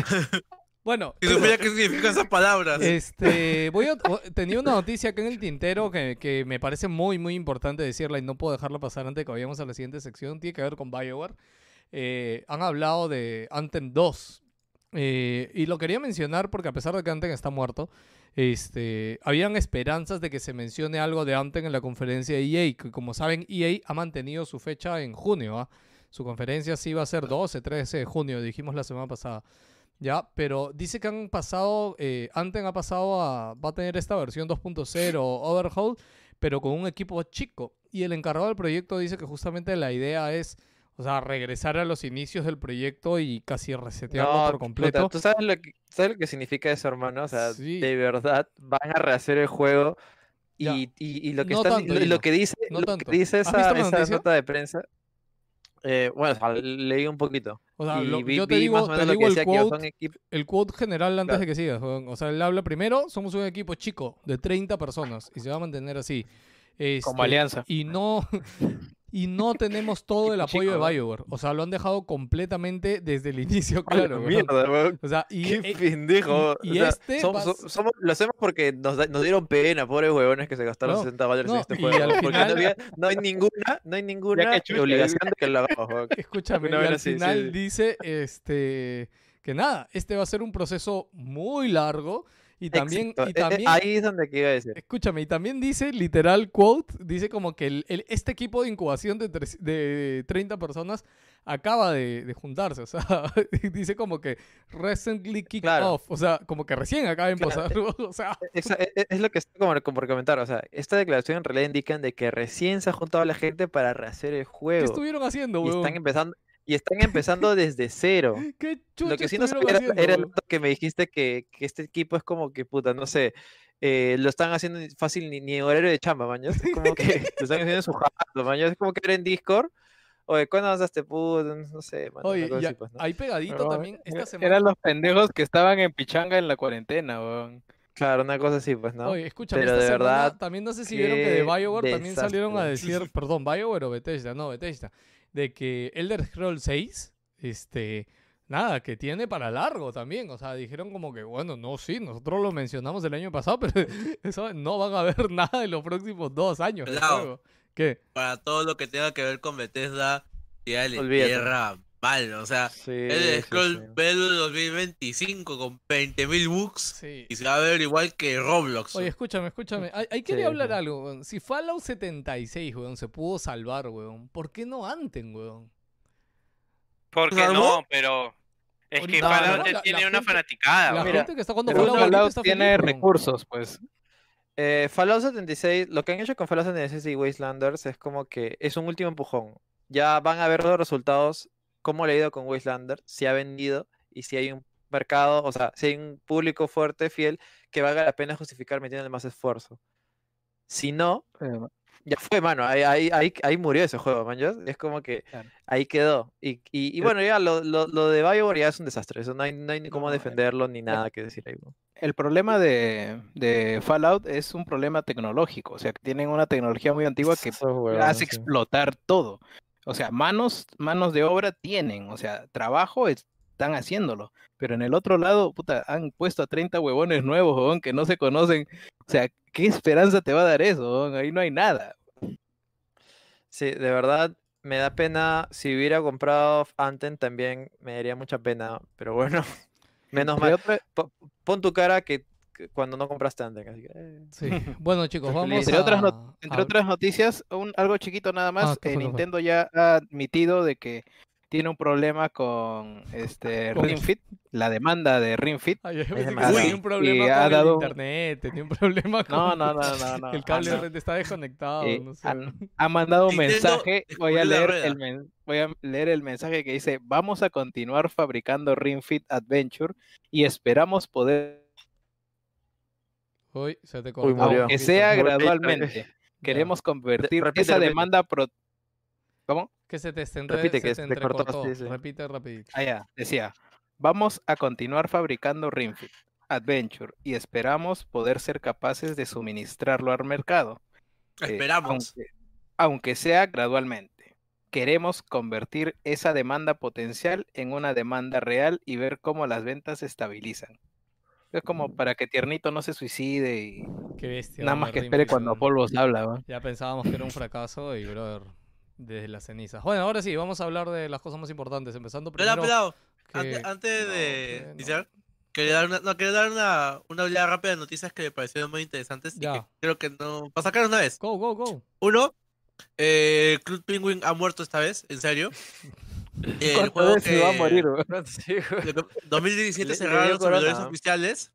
Bueno, Si supiera qué significan esas palabras. este, voy a, tenía una noticia acá en el tintero que, que me parece muy, muy importante decirla y no puedo dejarla pasar antes de que vayamos a la siguiente sección. Tiene que ver con BioWare. Eh, han hablado de Anthem 2. eh, y lo quería mencionar porque a pesar de que Anthem está muerto, este, habían esperanzas de que se mencione algo de Anthem en la conferencia de EA, que como saben EA ha mantenido su fecha en junio. ¿ah? Su conferencia sí va a ser 12, 13 de junio, dijimos la semana pasada. Ya, pero dice que han pasado, eh, ha pasado a, va a tener esta versión 2.0 Overhaul, pero con un equipo chico. Y el encargado del proyecto dice que justamente la idea es, o sea, regresar a los inicios del proyecto y casi resetearlo No, por puta, completo. ¿tú sabes lo, que, sabes lo que significa eso, hermano? O sea, Sí. de verdad van a rehacer el juego y, Ya. y, y lo que No tanto, lo, que dice, No lo que dice ¿Has esa, nota de prensa, eh, bueno, o sea, leí un poquito. O sea, y lo- vi, yo te digo, te digo que el quote, el quote general antes Claro. de que sigas. O sea, él habla primero, somos un equipo chico de 30 personas y se va a mantener así. Como Este, alianza. Y no, <laughs> y no tenemos todo el apoyo de. BioWare. O sea, lo han dejado completamente desde el <laughs> inicio, ¡A la claro. mierda, weón! O sea, y, ¡Qué eh, pendejo! y O sea, este somos, lo hacemos porque nos, da- nos dieron pena, pobres huevones que se gastaron No, 60 dólares no, en este juego. al porque final- no, había- no hay ninguna, no hay ninguna obligación de que lo hagamos, weón. <laughs> escúchame, y al sí, final sí. dice este que nada, este va a ser un proceso muy largo y también, y eh, eh, también ahí es donde a decir. Escúchame, y también dice, literal quote, dice como que el, el- este equipo de incubación de, tres- de 30 personas acaba de, de juntarse, o sea, <laughs> dice como que recently kicked Claro. off, o sea, como que recién acaba de empezar, <laughs> o sea, e- e- Es, lo que está como, como por comentar, o sea, esta declaración en realidad indican de que recién se ha juntado la gente para rehacer el ¿qué juego. estuvieron haciendo, Y weón? están empezando, y están empezando desde cero. <laughs> ¿Qué Lo que sí no sabía era, haciendo, era dato que me dijiste que, que este equipo es como que puta, no sé, eh, lo están haciendo fácil ni, ni en horario de chamba, mañana. Es como <laughs> que lo están haciendo en su jato, mañana. Es como que era en Discord. Oye, ¿cuándo avanzaste, puta? No sé, mano. Oye, así, a- pues, ¿no? ahí pegadito Pero, también, eh, esta semana... Eran los pendejos que estaban en pichanga en la cuarentena, weón. Claro, una cosa así, pues, ¿no? Oye, escúchame, Pero esta de semana verdad, también no sé si vieron que de BioWare también salieron a decir, perdón, BioWare o Bethesda, no, Bethesda, de que Elder Scrolls 6, este, nada, que tiene para largo también, o sea, dijeron como que, bueno, no, sí, nosotros lo mencionamos el año pasado, <laughs> pero eso no van a ver <laughs> nada en los próximos dos años. juego. ¿Qué? Para todo lo que tenga que ver con Bethesda, ya le Olvídate. tierra mal. O sea, Sí, el sí, Scroll sí. Bell 2025 con 20.000 bugs Sí. y se va a ver igual que Roblox. Oye, escúchame, escúchame. Hay, hay quería Sí, hablar sí. algo, weón. Si Fallout 76, weón, se pudo salvar, weón, ¿por qué no Anten, weón? ¿Por qué ¿Salvó? no? Pero es que Fallout no, la- tiene la una gente- fanaticada. La mira, gente que está jugando pero Fallout, Fallout está tiene feliz, weón. recursos, pues. Eh, Fallout 76, lo que han hecho con Fallout 76 y Wastelanders es como que es un último empujón. Ya van a ver los resultados, cómo le ha ido con Wastelanders, si ha vendido y si hay un mercado, o sea, si hay un público fuerte, fiel, que valga la pena justificar metiéndole más esfuerzo. Si no, ya fue, mano. Ahí, ahí, ahí, ahí murió ese juego, man. Es como que Claro. ahí quedó. Y, y, y Pero- bueno, ya lo, lo, lo de Bioware ya es un desastre. Eso no hay, no hay ni cómo No, defenderlo ni nada que decir ahí. El problema de, de Fallout es un problema tecnológico, o sea, que tienen una tecnología muy antigua que hace sí. explotar todo. O sea, manos, manos de obra tienen, o sea, trabajo es- están haciéndolo, pero en el otro lado, puta, han puesto a 30 huevones nuevos, huevón, que no se conocen. O sea, ¿qué esperanza te va a dar eso? huevón? Ahí no hay nada. Sí, de verdad me da pena. Si hubiera comprado Anthem también me daría mucha pena. Pero bueno, <laughs> menos mal. Pon tu cara que cuando no compraste. Así que, eh. Sí. <laughs> <laughs> Bueno, chicos, vamos. Entre a... otras not- Entre a- otras noticias, un, algo chiquito nada más, Ah, ¿qué eh? Nintendo ya ha admitido de que tiene un problema con este Ring Fit, la demanda de Ring Fit. Ay, tenía un Y problema ha con dado el un- internet, tenía un <laughs> problema con... No, no, no, no, el cable ah, de red está desconectado, Eh, no sé. han- ha mandado un mensaje, voy a leer el men- voy a leer el mensaje que dice, vamos a continuar fabricando Ring Fit Adventure y esperamos poder, Uy, se te Uy, cortó. aunque sea gradualmente, queremos convertir repite, esa repite. demanda pro... ¿Cómo? Que se te, estén- Repite, se que te se te cortó, sí, sí. Repite rapidito. Ah, ya, decía, vamos a continuar fabricando Ring Fit Adventure y esperamos poder ser capaces de suministrarlo al mercado. eh, Esperamos. aunque, aunque sea gradualmente. Queremos convertir esa demanda potencial en una demanda real y ver cómo las ventas se estabilizan. Es como para que Tiernito no se suicide y Qué bestia. nada más que espere cuando. Polvos habla. ¿va? Ya pensábamos que era un fracaso y, brother, desde las cenizas. Bueno, ahora sí, vamos a hablar de las cosas más importantes. Empezando primero... pelado. que- Ante- Antes no, de que no. iniciar, quería dar una, no, quería dar una, una oleada rápida de noticias que me parecieron muy interesantes y que creo que no. Para sacar una vez. Go, go, go. Uno, eh, Club Penguin ha muerto esta vez, en serio. <laughs> El ¿Cuántas juego veces va a que- morir? <laughs> Sí, güey. de que 2017 Le- le cerraron los servidores oficiales,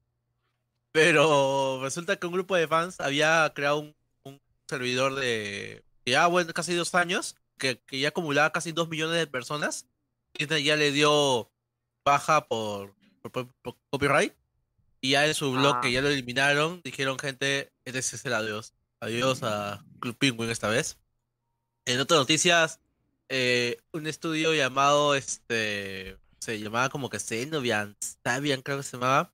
pero resulta que un grupo de fans había creado un, un servidor de que ya bueno, casi dos años, que, que ya acumulaba casi dos millones de personas. Disney ya le dio baja por, por- por- por copyright. Y ya en su blog, que Ah. ya lo eliminaron, dijeron, gente, este es el adiós. Adiós a Club Penguin esta vez. En otras noticias, eh, un estudio llamado, este, se llamaba como que Xenobian, Stabian creo que se llamaba,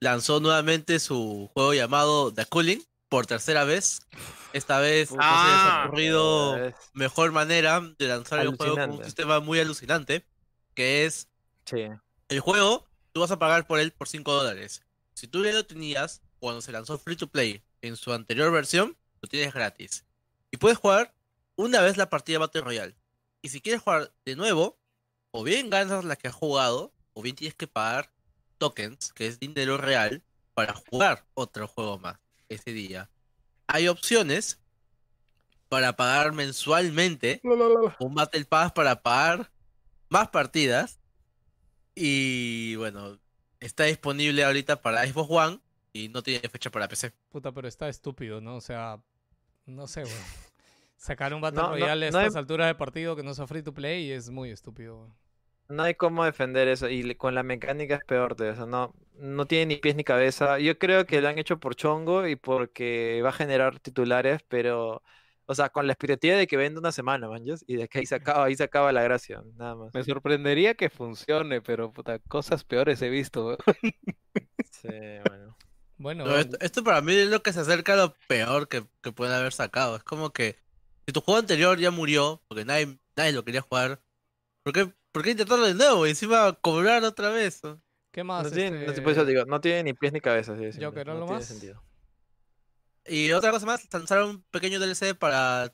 lanzó nuevamente su juego llamado The Cooling por tercera vez. Esta vez no se les ha Ah. ocurrido Es- mejor manera de lanzar el juego con un Alucinante. sistema muy alucinante, que es Sí. el juego, tú vas a pagar por él por 5 dólares. Si tú ya lo tenías cuando se lanzó Free to Play en su anterior versión, lo tienes gratis. Y puedes jugar una vez la partida Battle Royale. Y si quieres jugar de nuevo, o bien ganas la que has jugado, o bien tienes que pagar tokens, que es dinero real, para jugar otro juego más ese día. Hay opciones para pagar mensualmente un Battle Pass para pagar más partidas. Y bueno, está disponible ahorita para Xbox One y no tiene fecha para PC. Puta, pero está estúpido, ¿no? O sea, no sé, weón. Sacar un Battle No, a no hay- estas alturas de partido que no sea free to play es muy estúpido. No hay cómo defender eso. Y con la mecánica es peor de eso. No, no tiene ni pies ni cabeza. Yo creo que lo han hecho por chongo y porque va a generar titulares, pero. O sea, con la expectativa de que venda una semana, man. Y de que ahí se acaba, ahí se acaba la gracia, nada más. Me sorprendería que funcione, pero puta, cosas peores he visto. Sí, bueno. Bueno, esto, esto para mí es lo que se acerca a lo peor que, que pueden haber sacado. Es como que si tu juego anterior ya murió, porque nadie, nadie lo quería jugar, ¿por qué, por qué intentarlo de nuevo y encima cobrar otra vez? ¿qué más? No tiene, no, este, por eso digo, no tiene ni pies ni cabeza. simple, Joker, no ¿algo tiene más? sentido. Y otra cosa más, lanzaron un pequeño DLC para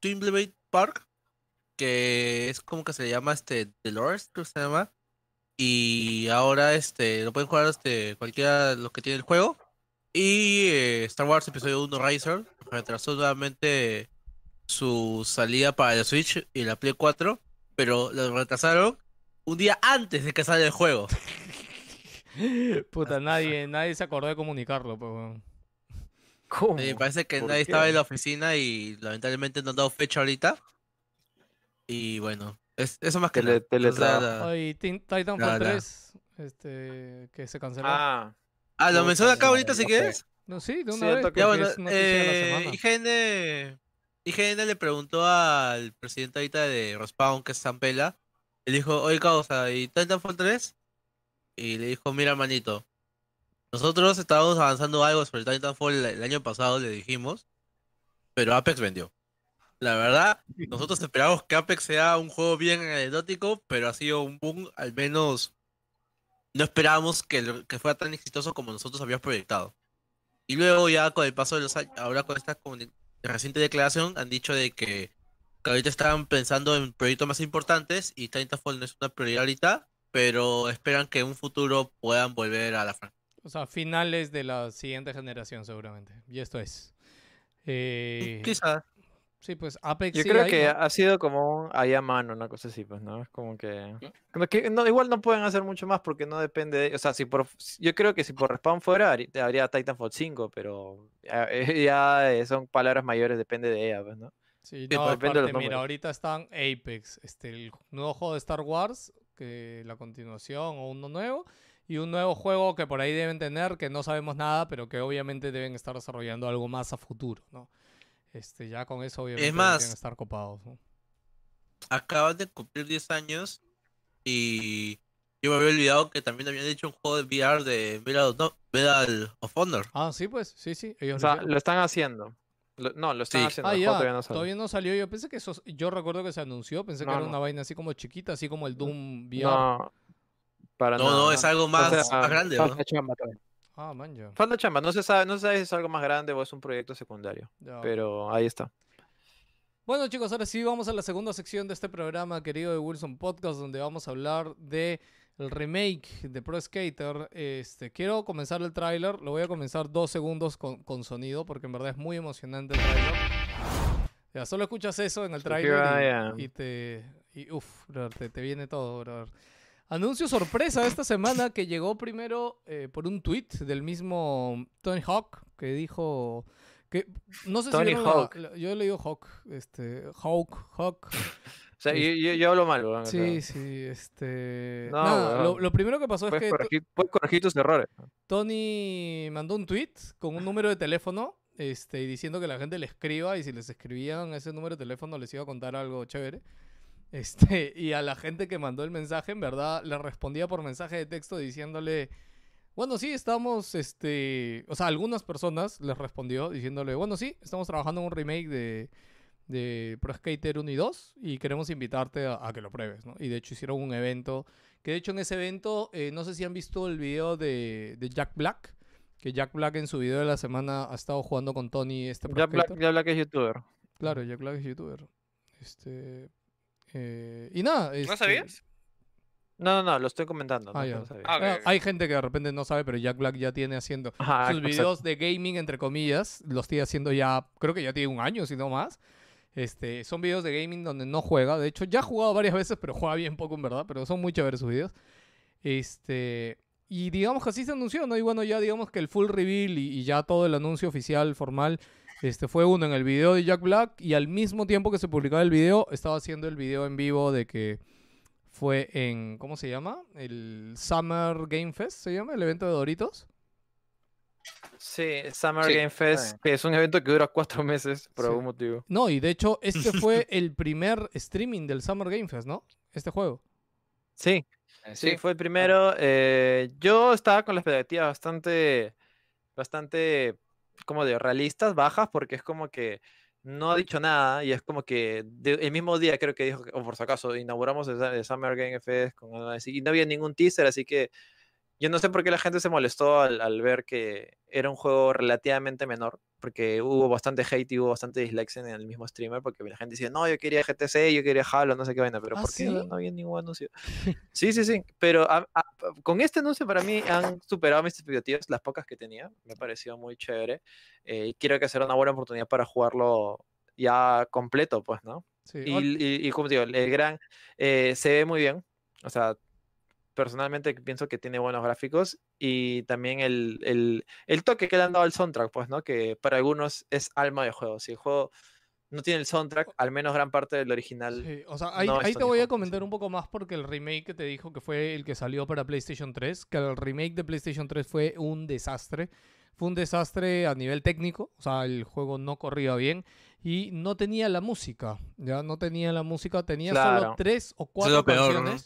Twinblade Park, que es como que se llama este The Lords, creo que se llama. Y ahora este lo pueden jugar este cualquiera de los que tiene el juego. Y eh, Star Wars Episodio 1 Riser retrasó nuevamente su salida para la Switch y la Play 4, pero lo retrasaron un día antes de que salga el juego. <laughs> Puta, nadie, nadie se acordó de comunicarlo, pues, weón. ¿Cómo? Eh, parece que ¿Por nadie qué? estaba en la oficina y lamentablemente no han dado fecha ahorita. Y bueno, es, eso más que Tele- nada. O sea, teletrabajo. la- Ay, Tin- Titanfall la- la- 3, este, que se canceló. Ah, Ah, lo menciono acá ahorita si quieres. No, sí, de una ya vez. Ya bueno, eh. IGN, IGN le preguntó al presidente ahorita de Respawn, que es Zampela, le dijo, oye causa, ¿y Titanfall 3? Y le dijo, mira manito, nosotros estábamos avanzando algo sobre Titanfall el, año pasado, le dijimos, pero Apex vendió. La verdad, <laughs> nosotros esperamos que Apex sea un juego bien anecdótico, pero ha sido un boom, al menos no esperábamos que, que fuera tan exitoso como nosotros habíamos proyectado. Y luego ya con el paso de los años, ahora con esta comuni- reciente declaración, han dicho de que, que ahorita estaban pensando en proyectos más importantes y Titanfall no es una prioridad ahorita, pero esperan que en un futuro puedan volver a la franquicia. O sea, finales de la siguiente generación seguramente. Y esto es. Eh, Quizás. Sí, pues Apex Yo creo ahí, que ¿no? ha sido como un ahí a mano, una cosa así, pues, ¿no? Es como que... como que no, igual no pueden hacer mucho más porque no depende de... O sea, si por... Yo creo que si por Respawn fuera, habría Titanfall 5, pero ya, <laughs> ya, eh, son palabras mayores, depende de ella, pues, ¿no? Sí, no, pues, depende de aparte, mira, números. ahorita están Apex, este, el nuevo juego de Star Wars, que la continuación o uno nuevo, y un nuevo juego que por ahí deben tener, que no sabemos nada, pero que obviamente deben estar desarrollando algo más a futuro, ¿no? Este, ya con eso obviamente más, deberían estar copados, ¿no? Acaban de cumplir 10 años y yo me había olvidado que también habían hecho un juego de VR de Medal, no, Medal of Honor. Ah, sí, pues, sí, sí, ellos O sea, lo están haciendo. Lo- no, lo están Sí. haciendo. Ah, ya, todavía no todavía no salió. Yo pensé que eso, yo recuerdo que se anunció, pensé que era no. una vaina así como chiquita, así como el Doom VR. No, para No, nada. no, es algo más, sea, más grande, chamba. Ah, man, ya. Falta chamba, no se sabe, no se sabe si es algo más grande o es un proyecto secundario, pero ahí está. Bueno chicos, ahora sí vamos a la segunda sección de este programa querido de Wilson Podcast donde vamos a hablar de el remake de Pro Skater. Este, quiero comenzar el tráiler, lo voy a comenzar dos segundos con, con sonido porque en verdad es muy emocionante el tráiler. Ya, solo escuchas eso en el tráiler y, y te... Y, uf, brother, te, te viene todo, brother. Anuncio sorpresa esta semana que llegó primero eh, por un tweet del mismo Tony Hawk que dijo que no sé Tony si la- Hawk. la- yo le digo Hawk, este Hawk, Hawk. <laughs> O sea, yo, yo, yo hablo mal, weón, o sea, Sí, sí, este No, nada, lo, primero que pasó es que corregir, puedes corregir tus errores. Tony mandó un tweet con un número de teléfono este, y diciendo que la gente le escriba y si les escribían ese número de teléfono les iba a contar algo chévere. Este, y a la gente que mandó el mensaje, en verdad, le respondía por mensaje de texto diciéndole, bueno, sí, estamos, este, o sea, algunas personas les respondió diciéndole, bueno, sí, estamos trabajando en un remake de, de Pro Skater 1 y 2 y queremos invitarte a, a que lo pruebes, ¿no? Y de hecho hicieron un evento, que de hecho en ese evento, eh, no sé si han visto el video de, de Jack Black, que Jack Black en su video de la semana ha estado jugando con Tony este Pro Ya Black, ya Black es youtuber. Claro, Jack Black es youtuber. Este. Eh, y nada. ¿No este, sabías? No, no, no, lo estoy comentando. Ah, no, ya. no sabía. Ah, ah. Hay gente que de repente no sabe, pero Jack Black ya tiene haciendo Ajá, <laughs> sus exacto. videos de gaming, entre comillas. Los tiene haciendo ya, creo que ya tiene un año, si no más. Este, son videos de gaming donde no juega. De hecho, ya ha jugado varias veces, pero juega bien poco en verdad. Pero son muy chéveres sus videos. Este. Y digamos que así se anunció, ¿no? Y bueno, ya digamos que el full reveal y, y ya todo el anuncio oficial, formal, este fue uno en el video de Jack Black. Y al mismo tiempo que se publicaba el video, estaba haciendo el video en vivo de que fue en. ¿Cómo se llama? El Summer Game Fest, ¿se llama? El evento de Doritos. Sí, Summer Sí, Game Fest, bien. que es un evento que dura cuatro <laughs> meses por Sí. algún motivo. No, y de hecho, este <laughs> fue el primer streaming del Summer Game Fest, ¿no? Este juego. Sí, Eh, sí, fue el primero. eh, yo estaba con las expectativas bastante, bastante, como de realistas, bajas, porque es como que no ha dicho nada y es como que de- el mismo día creo que dijo, o por si acaso, inauguramos el, Summer Game Fest con y no había ningún teaser, así que yo no sé por qué la gente se molestó al, al ver que era un juego relativamente menor, porque hubo bastante hate y hubo bastante dislikes en el mismo streamer, porque la gente decía, no, yo quería GTC, yo quería Halo, no sé qué vaina, pero ¿Ah, ¿por qué sí? no había ningún anuncio? <laughs> Sí, sí, sí, pero a- a- con este anuncio para mí han superado mis expectativas, las pocas que tenía, me pareció muy chévere, eh, y quiero que será una buena oportunidad para jugarlo ya completo, pues, ¿no? Sí. Y, y, y como digo, el gran eh, se ve muy bien. O sea, personalmente pienso que tiene buenos gráficos y también el, el, el toque que le han dado al soundtrack, pues, ¿no? Que para algunos es alma de juego. Si el juego no tiene el soundtrack, al menos gran parte del original. Sí, o sea, ahí, no ahí te voy a comentar sí. un poco más porque el remake que te dijo que fue el que salió para PlayStation 3, que el remake de PlayStation 3 fue un desastre. Fue un desastre a nivel técnico, o sea, el juego no corría bien y no tenía la música, ya no tenía la música, tenía solo Claro. tres o cuatro lo peor, ¿no?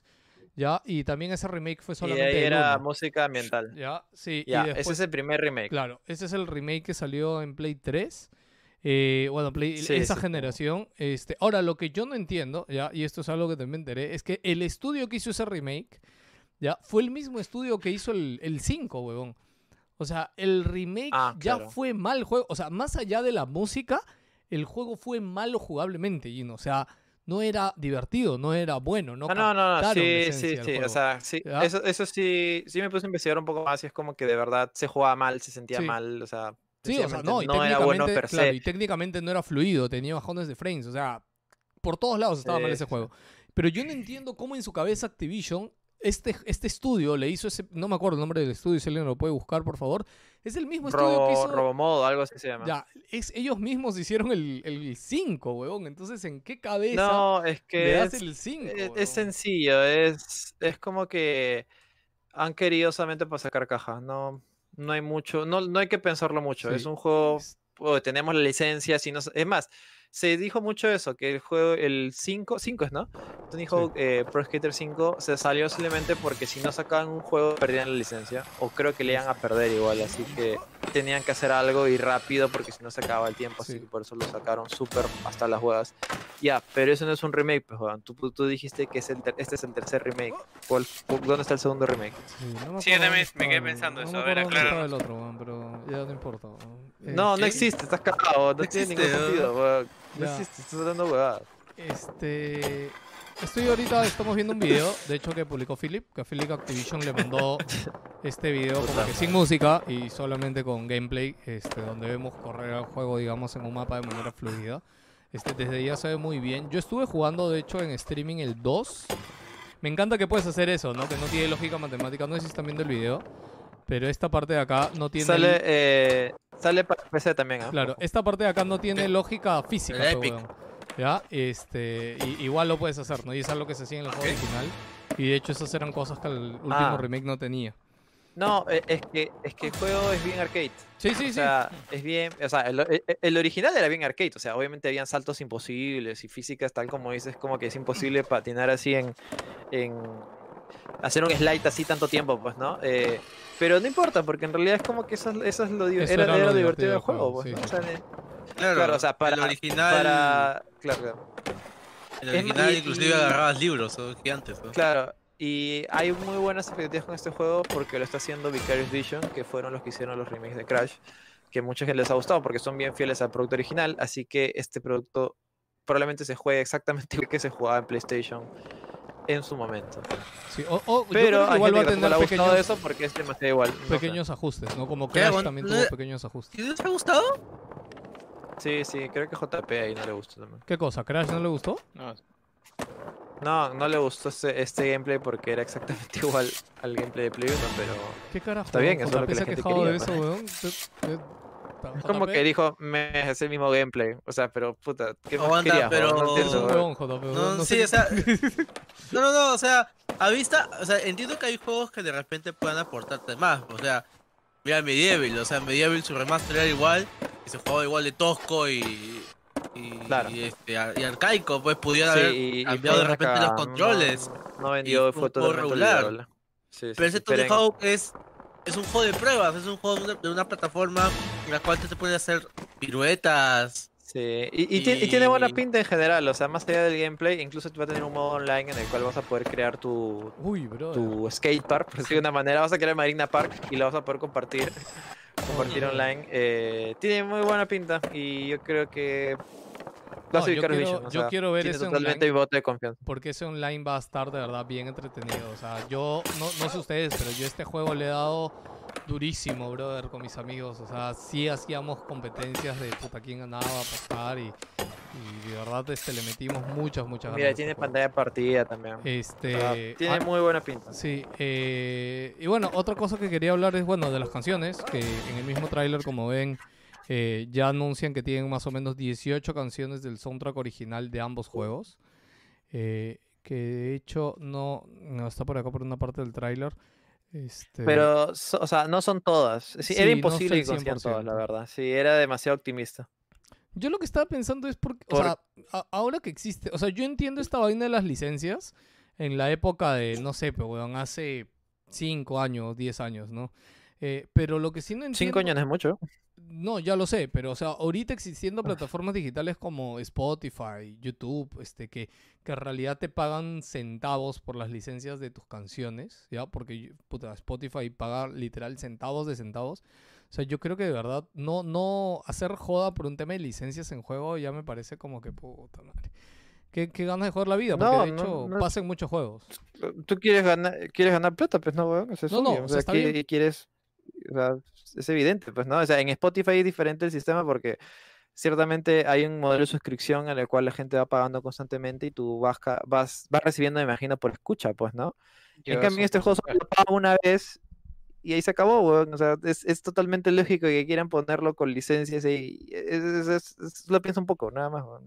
Ya, y también ese remake fue Y solamente ahí era uno, música ambiental. ya, sí, y Ya, después, ese es el primer remake. Claro, ese es el remake que salió en Play 3. Eh, bueno, Play, Sí, esa sí. generación. Este, ahora, lo que yo no entiendo, ya, y esto es algo que también me enteré, es que el estudio que hizo ese remake, ya, fue el mismo estudio que hizo el, el 5, huevón. O sea, el remake Ah, ya claro. fue mal juego. O sea, más allá de la música, el juego fue malo jugablemente, Gino. O sea, no era divertido, no era bueno. No Ah, no, no, no, la sí, sí, sí, o sea, sí, eso, eso sí, sí me puse a investigar un poco más y es como que de verdad se jugaba mal, se sentía Sí. mal, o sea, Sí, o sea, no, y no era bueno per se. claro, y técnicamente no era fluido, tenía bajones de frames, o sea, por todos lados estaba mal ese juego. Pero yo no entiendo cómo en su cabeza Activision, este, este estudio le hizo ese, no me acuerdo el nombre del estudio, si alguien lo puede buscar, por favor, es el mismo estudio que hizo... Robomodo, algo así se llama. Ya, es, ellos mismos hicieron el, el 5, huevón, entonces ¿en qué cabeza No, es le que das es, el 5? es- es sencillo, es, es como que han querido solamente para sacar caja, no, no hay mucho, no, no hay que pensarlo mucho, es Sí, un juego, es- oh, tenemos la licencia, si no, es más, se dijo mucho eso, que el juego, el 5, 5 es, ¿no? Tony Hawk eh, Pro Skater 5 se salió simplemente porque si no sacaban un juego perdían la licencia, o creo que le iban a perder igual, así que tenían que hacer algo y rápido porque si no se acababa el tiempo, así Sí. que por eso lo sacaron súper hasta las huevas. Ya, pero eso no es un remake, pues, Juan. Tú, tú dijiste que es el este es el tercer remake. ¿Cuál- cu- ¿Dónde está el segundo remake? Sí, no me Sí, yo también me estaba quedé pensando no eso, me a ver, acuerdo dónde acláranos. estaba el otro, weón, pero ya no importa. weón. No, no Este, existe, estás cagado, no, No tiene ningún existe, sentido, weón. No Ya. existe, estás hablando huevadas. Este. Estoy ahorita, estamos viendo un video, de hecho que publicó Philip, que a Philip Activision le mandó <laughs> este video como que sin música y solamente con gameplay, este, donde vemos correr el juego, digamos, en un mapa de manera fluida. Este, desde ya se ve muy bien. Yo estuve jugando, de hecho, en streaming el 2. Me encanta que puedes hacer eso, ¿no? Que no tiene lógica matemática. No sé si están viendo el video, pero esta parte de acá no tiene... Sale, eh, sale para PC también, ¿ah? Claro, esta parte de acá no tiene lógica física. El pues, Epic. weón. ¿Ya? Este, y- igual lo puedes hacer, ¿no? Y es algo que se hacía en el juego original. Y de hecho esas eran cosas que el último Ah. remake no tenía. No, eh, es que, es que el juego es bien arcade. Sí, sí, o sí. sea, es bien, o sea, el, el- el original era bien arcade, o sea, obviamente habían saltos imposibles y físicas tal como dices, como que es imposible patinar así en, en hacer un slide así tanto tiempo, pues, ¿no? Eh, pero no importa, porque en realidad es como que eso, es- eso es lo, Eso era, era lo divertido divertido del juego, pues, sí, ¿no? sí, O sea, de- Claro, claro, o sea, para, el original, para, claro, claro. el original y- inclusive y- agarrabas libros, son gigantes. ¿no? Claro, y hay muy buenas expectativas con este juego porque lo está haciendo Vicarious Vision, que fueron los que hicieron los remakes de Crash, que a mucha gente les ha gustado porque son bien fieles al producto original, así que este producto probablemente se juegue exactamente <laughs> igual que se jugaba en PlayStation en su momento. Sí, o- o yo Pero igual va a tener le ha gustado pequeños, eso porque es demasiado igual. no sé. pequeños ajustes, ¿no? Como. Crash Bueno, también tuvo pequeños ajustes. ¿Sí les ha gustado? Sí, sí, creo que JP ahí no le gustó también. ¿Qué cosa? ¿Crash no le gustó? No, No, no le gustó este, este gameplay porque era exactamente <laughs> igual al gameplay de Play 1, pero ¿Qué carajo? Está bien, eso es lo que se la gente quejado de quería, eso, pues. weón. Es como que dijo, me es el mismo gameplay. O sea, pero puta, ¿qué más Aguanta, querías? pero- weón? No entiendo, JP. No, no sí, sé o sea, <laughs> no, no, no, o sea, a vista, o sea, entiendo que hay juegos que de repente puedan aportarte más, o sea, mira Medieval, o sea, Medieval su remaster era igual, y se jugaba igual de tosco y, y, Claro. y, este, y arcaico, pues pudieran Sí, haber y- y cambiado de repente acá, los controles, No, no vendió, juego totalmente regular. Sí, sí, pero ese Tony Hawk es, es un juego de pruebas, es un juego de una, de una plataforma en la cual te puedes hacer piruetas, Sí, y, y tiene, y tiene buena pinta en general, o sea, más allá del gameplay, incluso va a tener un modo online en el cual vas a poder crear tu, Uy, bro. tu skatepark, por decirlo de una manera, vas a crear Marina Park y la vas a poder compartir, compartir online. Eh, tiene muy buena pinta y yo creo que No, ser yo quiero- Vision, o yo sea, quiero ver ese totalmente online. mi voto de confianza. porque ese online va a estar de verdad bien entretenido. O sea, yo no, no sé ustedes, pero yo este juego le he dado durísimo, brother, con mis amigos. O sea, sí hacíamos competencias de puta quién ganaba, apostar y, y de verdad este, le metimos muchas, muchas ganas. Mira, tiene este pantalla partida también. Este, O sea, tiene ah, muy buena pinta. Sí, eh, y bueno, otra cosa que quería hablar es, bueno, de las canciones, que en el mismo tráiler, como ven, eh, ya anuncian que tienen más o menos 18 canciones del soundtrack original de ambos juegos. eh, que de hecho no, no está por acá por una parte del tráiler. Este, Pero, so- o sea, no son todas. Sí, Sí, era no imposible estoy que todas, la 100%. verdad. Sí, era demasiado optimista. Yo lo que estaba pensando es porque, o Por- sea, a- ahora que existe, o sea, yo entiendo esta vaina de las licencias en la época de, no sé, pero weón, hace 5 años, 10 años, ¿no? Eh, pero lo que sí no entiendo... Cinco años no es mucho. No, ya lo sé, pero o sea, ahorita existiendo plataformas digitales como Spotify, YouTube, este, que, que en realidad te pagan centavos por las licencias de tus canciones, ¿ya? Porque puta, Spotify paga literal centavos de centavos. O sea, yo creo que de verdad no, no hacer joda por un tema de licencias en juego ya me parece como que puta madre. Qué, qué ganas de jugar la vida, porque No, de no, hecho no. pasan muchos juegos. Tú quieres ganar, quieres ganar plata, pues no, weón. Eso es No, no, obvio, o o sea, sea, qui- bien. quieres. O sea, es evidente, pues, ¿no? O sea, en Spotify es diferente el sistema porque ciertamente hay un modelo de suscripción en el cual la gente va pagando constantemente y tú vas, vas, vas recibiendo, me imagino, por escucha, pues, ¿no? En Lleva cambio, en este juego solo lo pagas una vez y ahí se acabó, weón. O sea, es, es totalmente lógico que quieran ponerlo con licencias y es, es- es- es- lo pienso un poco, nada más, weón.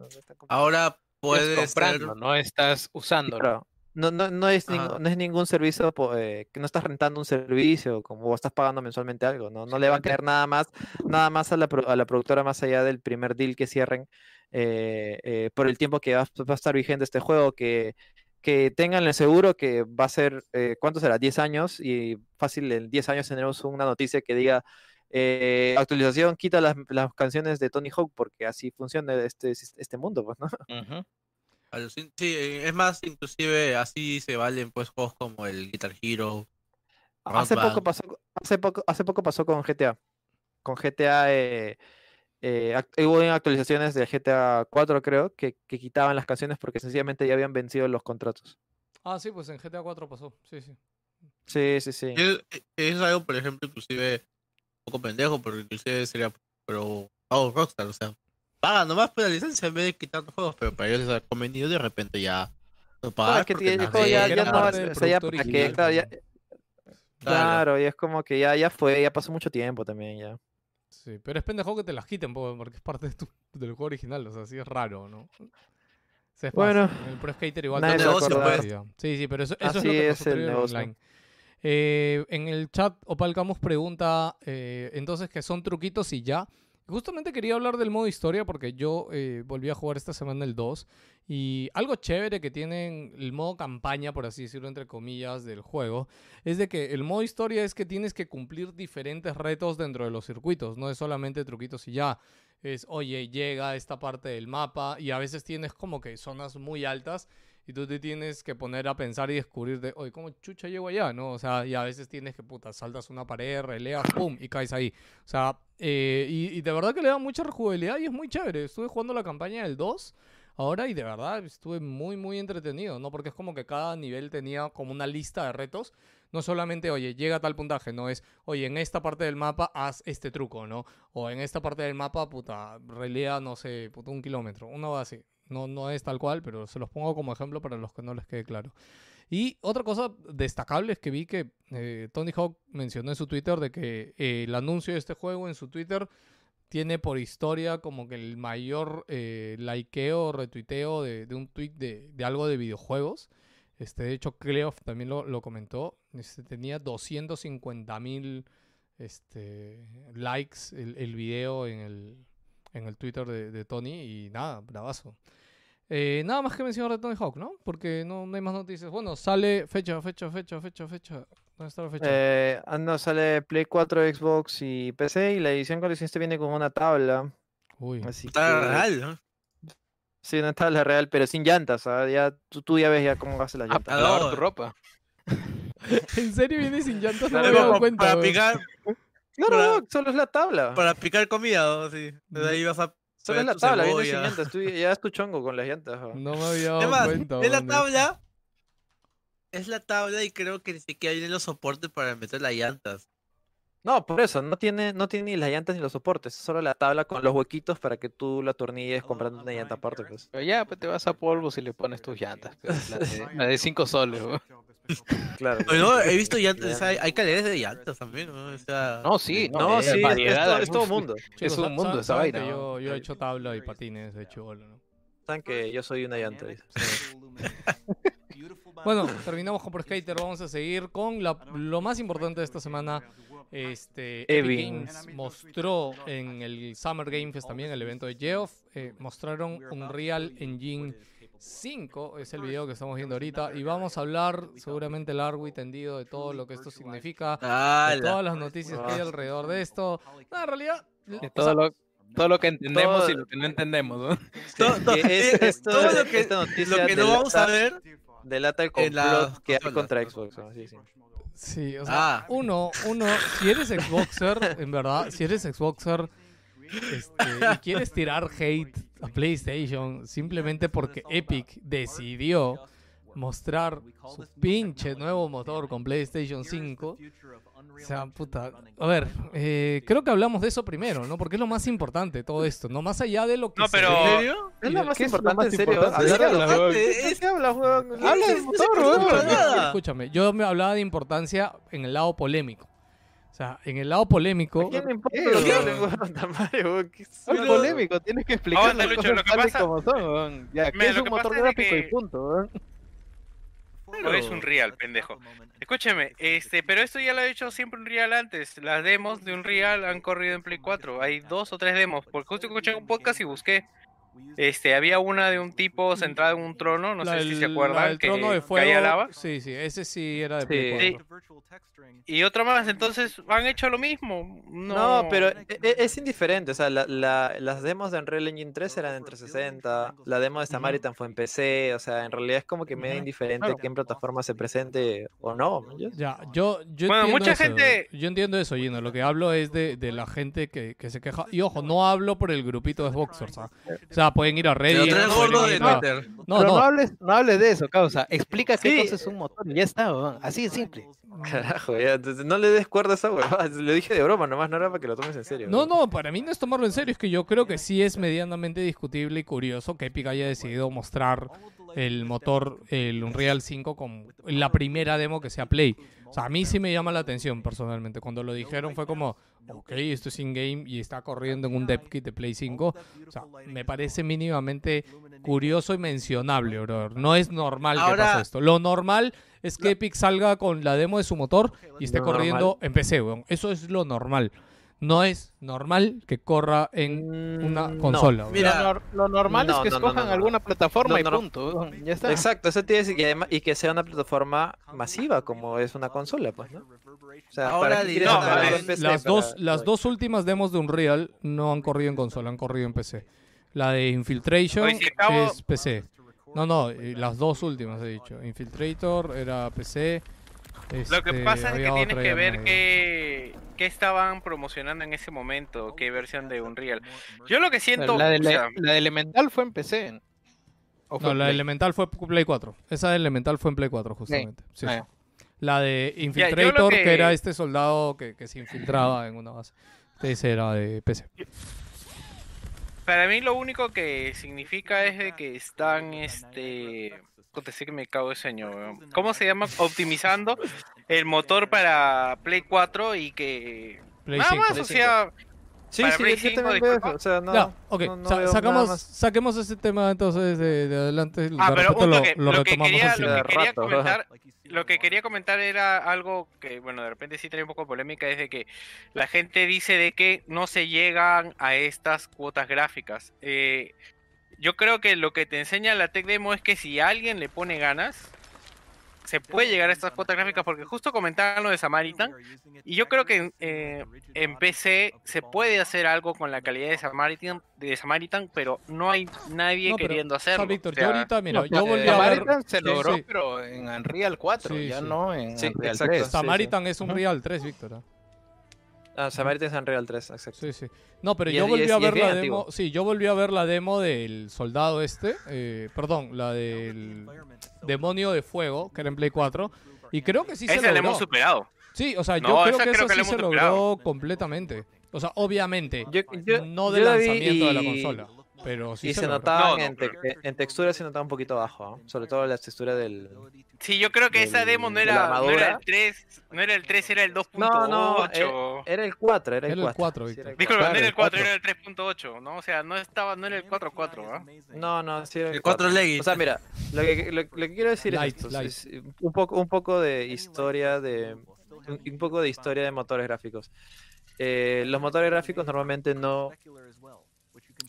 Ahora Estás puede ser. comprando, no estás usándolo. Claro. No, no, no, es ningún, no es ningún servicio eh, que no estás rentando un servicio como o estás pagando mensualmente algo, ¿no? No le va a caer nada más, nada más a la, a la productora más allá del primer deal que cierren eh, eh, por el tiempo que va, va a estar vigente este juego, que, que tengan el seguro que va a ser, eh, ¿cuánto será? 10 años y fácil, en 10 años tenemos una noticia que diga eh, actualización, quita las, las canciones de Tony Hawk porque así funciona este, este mundo, pues, ¿no? Alucin- Sí, eh, es más, inclusive así se valen pues juegos como el Guitar Hero. Hace poco pasó, hace poco, hace poco pasó con GTA. Con GTA eh, eh, hubo actualizaciones de GTA 4, creo, que, que quitaban las canciones porque sencillamente ya habían vencido los contratos. Ah, sí, pues en GTA 4 pasó, sí, sí. Sí, sí, sí. Es, es algo, por ejemplo, inclusive un poco pendejo, porque inclusive sería, pero, oh, Rockstar, o sea, paga nomás por la licencia en vez de quitar los juegos, pero para ellos les ha convenido de repente ya no pagar es que porque el juego ya, no o sea, ya para claro, ya- pues, claro, y es como que ya, ya fue, ya pasó mucho tiempo también, ya. Sí, pero es pendejo que te las quiten po, porque es parte de tu- del juego original, o sea, sí es raro, ¿no? Es más, Bueno, en el Pro Skater igual se acuerda. hacía. Sí, sí, pero eso, eso es lo que es el negocio. online. Eh, en el chat, Opal Camus pregunta eh, entonces que son truquitos y ya. Justamente quería hablar del modo historia porque yo eh, volví a jugar esta semana el 2 y algo chévere que tienen el modo campaña, por así decirlo, entre comillas, del juego, es de que el modo historia es que tienes que cumplir diferentes retos dentro de los circuitos, no es solamente truquitos y ya. Es, oye, llega a esta parte del mapa y a veces tienes como que zonas muy altas y tú te tienes que poner a pensar y descubrir de, oye, ¿cómo chucha llego allá? ¿No? O sea, y a veces tienes que, puta, saltas una pared, releas, pum, y caes ahí. O sea, eh, y, de verdad que le da mucha rejugabilidad y es muy chévere. Estuve jugando la campaña del 2 ahora y de verdad estuve muy, muy entretenido, ¿no? Porque es como que cada nivel tenía como una lista de retos. No solamente, oye, llega a tal puntaje, no es, oye, en esta parte del mapa haz este truco, ¿no? O en esta parte del mapa, puta, relea, no sé, puta, un kilómetro, una cosa así. No, no es tal cual, pero se los pongo como ejemplo para los que no les quede claro. Y otra cosa destacable es que vi que eh, Tony Hawk mencionó en su Twitter de que eh, el anuncio de este juego en su Twitter tiene por historia como que el mayor eh, likeo retuiteo de, un tweet de algo de videojuegos. Este, de hecho, Cleof también lo, lo comentó. Este, tenía 250 mil este, likes el, el video en el, en el Twitter de, de Tony y nada, bravazo. Eh, nada más que mencionar de Tony Hawk, ¿no? Porque no, no hay más noticias. Bueno, sale fecha, fecha, fecha, fecha, fecha. ¿Dónde está la fecha? Eh, ah, no, sale Play 4, Xbox y PC y la edición coleccionista viene con una tabla. Uy. Así Está que- real, ¿no? Sí, una tabla real, pero sin llantas. ¿ah? Ya, tú, tú ya ves ya cómo hace las Ah, llantas. para lavar no. tu ropa. <laughs> ¿En serio viene sin llantas? No me había dado cuenta. para picar, <laughs> Claro, para- no, solo es la tabla. para picar comida, ¿no? Sí. Desde ahí vas a Solo es la tabla, viene sin llantas. Tú ya es tu chongo con las llantas. ¿ah? No me había dado Es más, cuenta. es la tabla. Es la tabla y creo que ni siquiera vienen los soportes para meter las llantas. No, por eso, no tiene, no tiene ni las llantas ni los soportes, es solo la tabla con los huequitos para que tú la atornilles comprando una llanta aparte, pues. Pero ya, pues te vas a polvos y le pones tus llantas. <laughs> pues, la de- la de 5 soles, weón. <laughs> Claro. Bueno, he visto llantas, hay, hay calidades de llantas también, ¿no? O sea, No, sí, no, No, es sí, es, variedad, todo, es todo un- mundo. Es un mundo sa- esa vaina. que ¿no? Yo, yo he hecho tabla y patines de chivolo, ¿no? Saben que yo soy una llanta. Bueno, terminamos con Pro Skater. Vamos a seguir con la- lo más importante de esta semana. Este, Epic. Games mostró en el Summer Game Fest también, el evento de Geoff, eh, mostraron Unreal Engine 5, es el video que estamos viendo ahorita, y vamos a hablar seguramente largo y tendido de todo lo que esto significa, de todas las noticias que hay alrededor de esto. No, en realidad, De o todo sea, lo, todo lo que entendemos todo- y lo que no entendemos, ¿no? Todo- es- <laughs> esto- todo lo que, esta noticia lo que no vamos a delata- ver Delata el complot que hay contra Xbox. ¿no? Sí, sí. Sí, o sea, Ah. uno, uno, si eres Xboxer, en verdad, si eres Xboxer este, y quieres tirar hate a PlayStation simplemente porque Epic decidió mostrar su pinche nuevo motor con PlayStation 5. O sea, puta. A ver, eh, creo que hablamos de eso primero, ¿no? Porque es lo más importante todo esto, ¿no? Más allá de lo que No, se pero- ¿En serio? Es ¿Y lo más importante, en serio. importante? Hablar ¿De de qué la- hablas, weón? Habla del motor. Escúchame, yo me hablaba de importancia en el lado polémico. O sea, en el lado polémico. ¿A quién le importa ¿Qué, lo que es polémico, tienes que explicar Lucho, lo que pasa- como son. Ya, ¿qué Mira, es un que motor gráfico y que- punto, No es un real, pendejo. Escúcheme, este, pero esto ya lo he hecho siempre un real antes. Las demos de un real han corrido en Play 4. Hay dos o tres demos. Porque justo escuché un podcast y busqué. Este, había una de un tipo sentado en un trono, no la sé si del- se la acuerdan, que trono de caía fuego. lava. Sí, sí, ese sí era de Sí. 4. Y otro más, entonces han hecho lo mismo. No, No, pero e- e- es indiferente. O sea, la- la- las demos de Unreal Engine 3 eran en 360. La demo de Samaritan fue en PC. O sea, en realidad es como que medio Ujú. indiferente Claro. que en plataforma se presente o no. Ya, yo, yo Bueno, entiendo mucha eso, gente- Yo entiendo eso, Gino. Lo que hablo es de, de la gente que, que se queja. Y ojo, no hablo por el grupito de Xboxers. ¿ah? O sea, pueden ir a Pero Reddit. tres pueden gordos ir de a- Twitter. No, Pero no, no. hables, no hables de eso, causa. Explica qué Sí. cosa es un motor y ya está, weón. Así de simple. Carajo, ya. entonces no le des cuerda a esa huevada. <laughs> Lo dije de broma, nomás no era para que lo tomes en serio. No, weón. no, para mí no es tomarlo en serio, es que yo creo que sí es medianamente discutible y curioso que Epic haya decidido mostrar el motor, el Unreal 5, con la primera demo que sea Play. O sea, a mí sí me llama la atención personalmente. Cuando lo dijeron fue como, ok, esto es in-game y está corriendo en un dev kit de Play 5. O sea, me parece mínimamente curioso y mencionable, bro. No es normal que pase esto. Lo normal es que Epic salga con la demo de su motor y esté corriendo en PC, weón. Eso es lo normal. No es normal que corra en una Mm, no. consola. Mira, lo, nor- lo normal no, es que no, escojan no, no. alguna plataforma No, y punto. weón. Ya está. Exacto, eso tiene que decir que además- y que sea una plataforma masiva como es una consola, pues, ¿no? O sea, Ahora ¿para diré- PC las para- dos, las dos últimas demos de Unreal no han corrido en consola, han corrido en PC. La de Infiltration Oye, si acabo- es PC. No, no, las dos últimas he dicho. Infiltrator era PC. Lo que este, pasa es que tienes que ver qué, qué estaban promocionando en ese momento, qué versión de Unreal. Yo lo que siento, La de, o sea, la de Elemental fue en PC. ¿O fue No, en la de? Elemental fue Play 4. Esa de Elemental fue en Play 4, justamente. Sí, Ah, sí. La de Infiltrator, que... que- era este soldado que, que se infiltraba en una base. Ese era de PC. para mí lo único que significa es de que están, este, puta, sí que me cago de sueño, weón. ¿cómo se llama? Optimizando <laughs> el motor para Play 4 y que Play nada 5. más, Play o sea, Sí, para sí, Play yo 5, también veo eso, O sea, no, ya, ok. no- no sa- sacamos, saquemos ese tema entonces de, de adelante. Ah, de pero un lo, toque, lo lo, que retomamos quería, lo que quería rato, ajá. comentar, lo que quería comentar era algo que, bueno, de repente sí trae un poco de polémica, es de que la gente dice de que no se llegan a estas cuotas gráficas. Eh, yo creo que lo que te enseña la Tech Demo es que si alguien le pone ganas, se puede llegar a estas cuotas gráficas, porque justo comentaban lo de Samaritan, y yo creo que en, eh, en PC se puede hacer algo con la calidad de Samaritan, de Samaritan pero no hay nadie No, pero, queriendo o sea, hacerlo. Víctor, O sea, yo ahorita, mira, No, yo eh, volví a ver. Samaritan se Sí, logró, sí. pero en Unreal 4, Sí, ya sí. no en Sí, Unreal exacto. 3. sí, Samaritan es un. Real 3, Víctor. ¿ah? Ah, Samaritan es Unreal 3, exacto. Sí, sí. No, pero Y yo es- volví es- a ver la demo. antiguo. Sí, yo volví a ver la demo del soldado este. eh, perdón, la del demonio de fuego, que era en Play 4. Y creo que sí se ese lo logró. hemos superado. Sí, o sea, yo No, creo esa que creo eso que la sí se hemos logró superado. completamente. O sea, obviamente, Yo, yo- no de yo la vi lanzamiento de la consola. Pero sí y se logra. notaba No, no, en, te- en textura se notaba un poquito bajo, ¿no? sobre todo la textura del... Sí, yo creo que esa del- demo no era, no era el 3, no era el 3, era el 2.8. No, no, eh, Era el 4, era el Era el 4. 4, sí, Víctor. era el Disculpa, Claro, no era el el 4, 4. era el 3.8, ¿no? O sea, no estaba, no era el 4.4, ¿ah? No, no, sí era El 4 cuatro. Leggings. O sea, mira, lo que, lo, lo que quiero decir Light, es esto, es un poco, un poco de historia de un, un poco de historia de motores gráficos. Eh, los motores gráficos normalmente no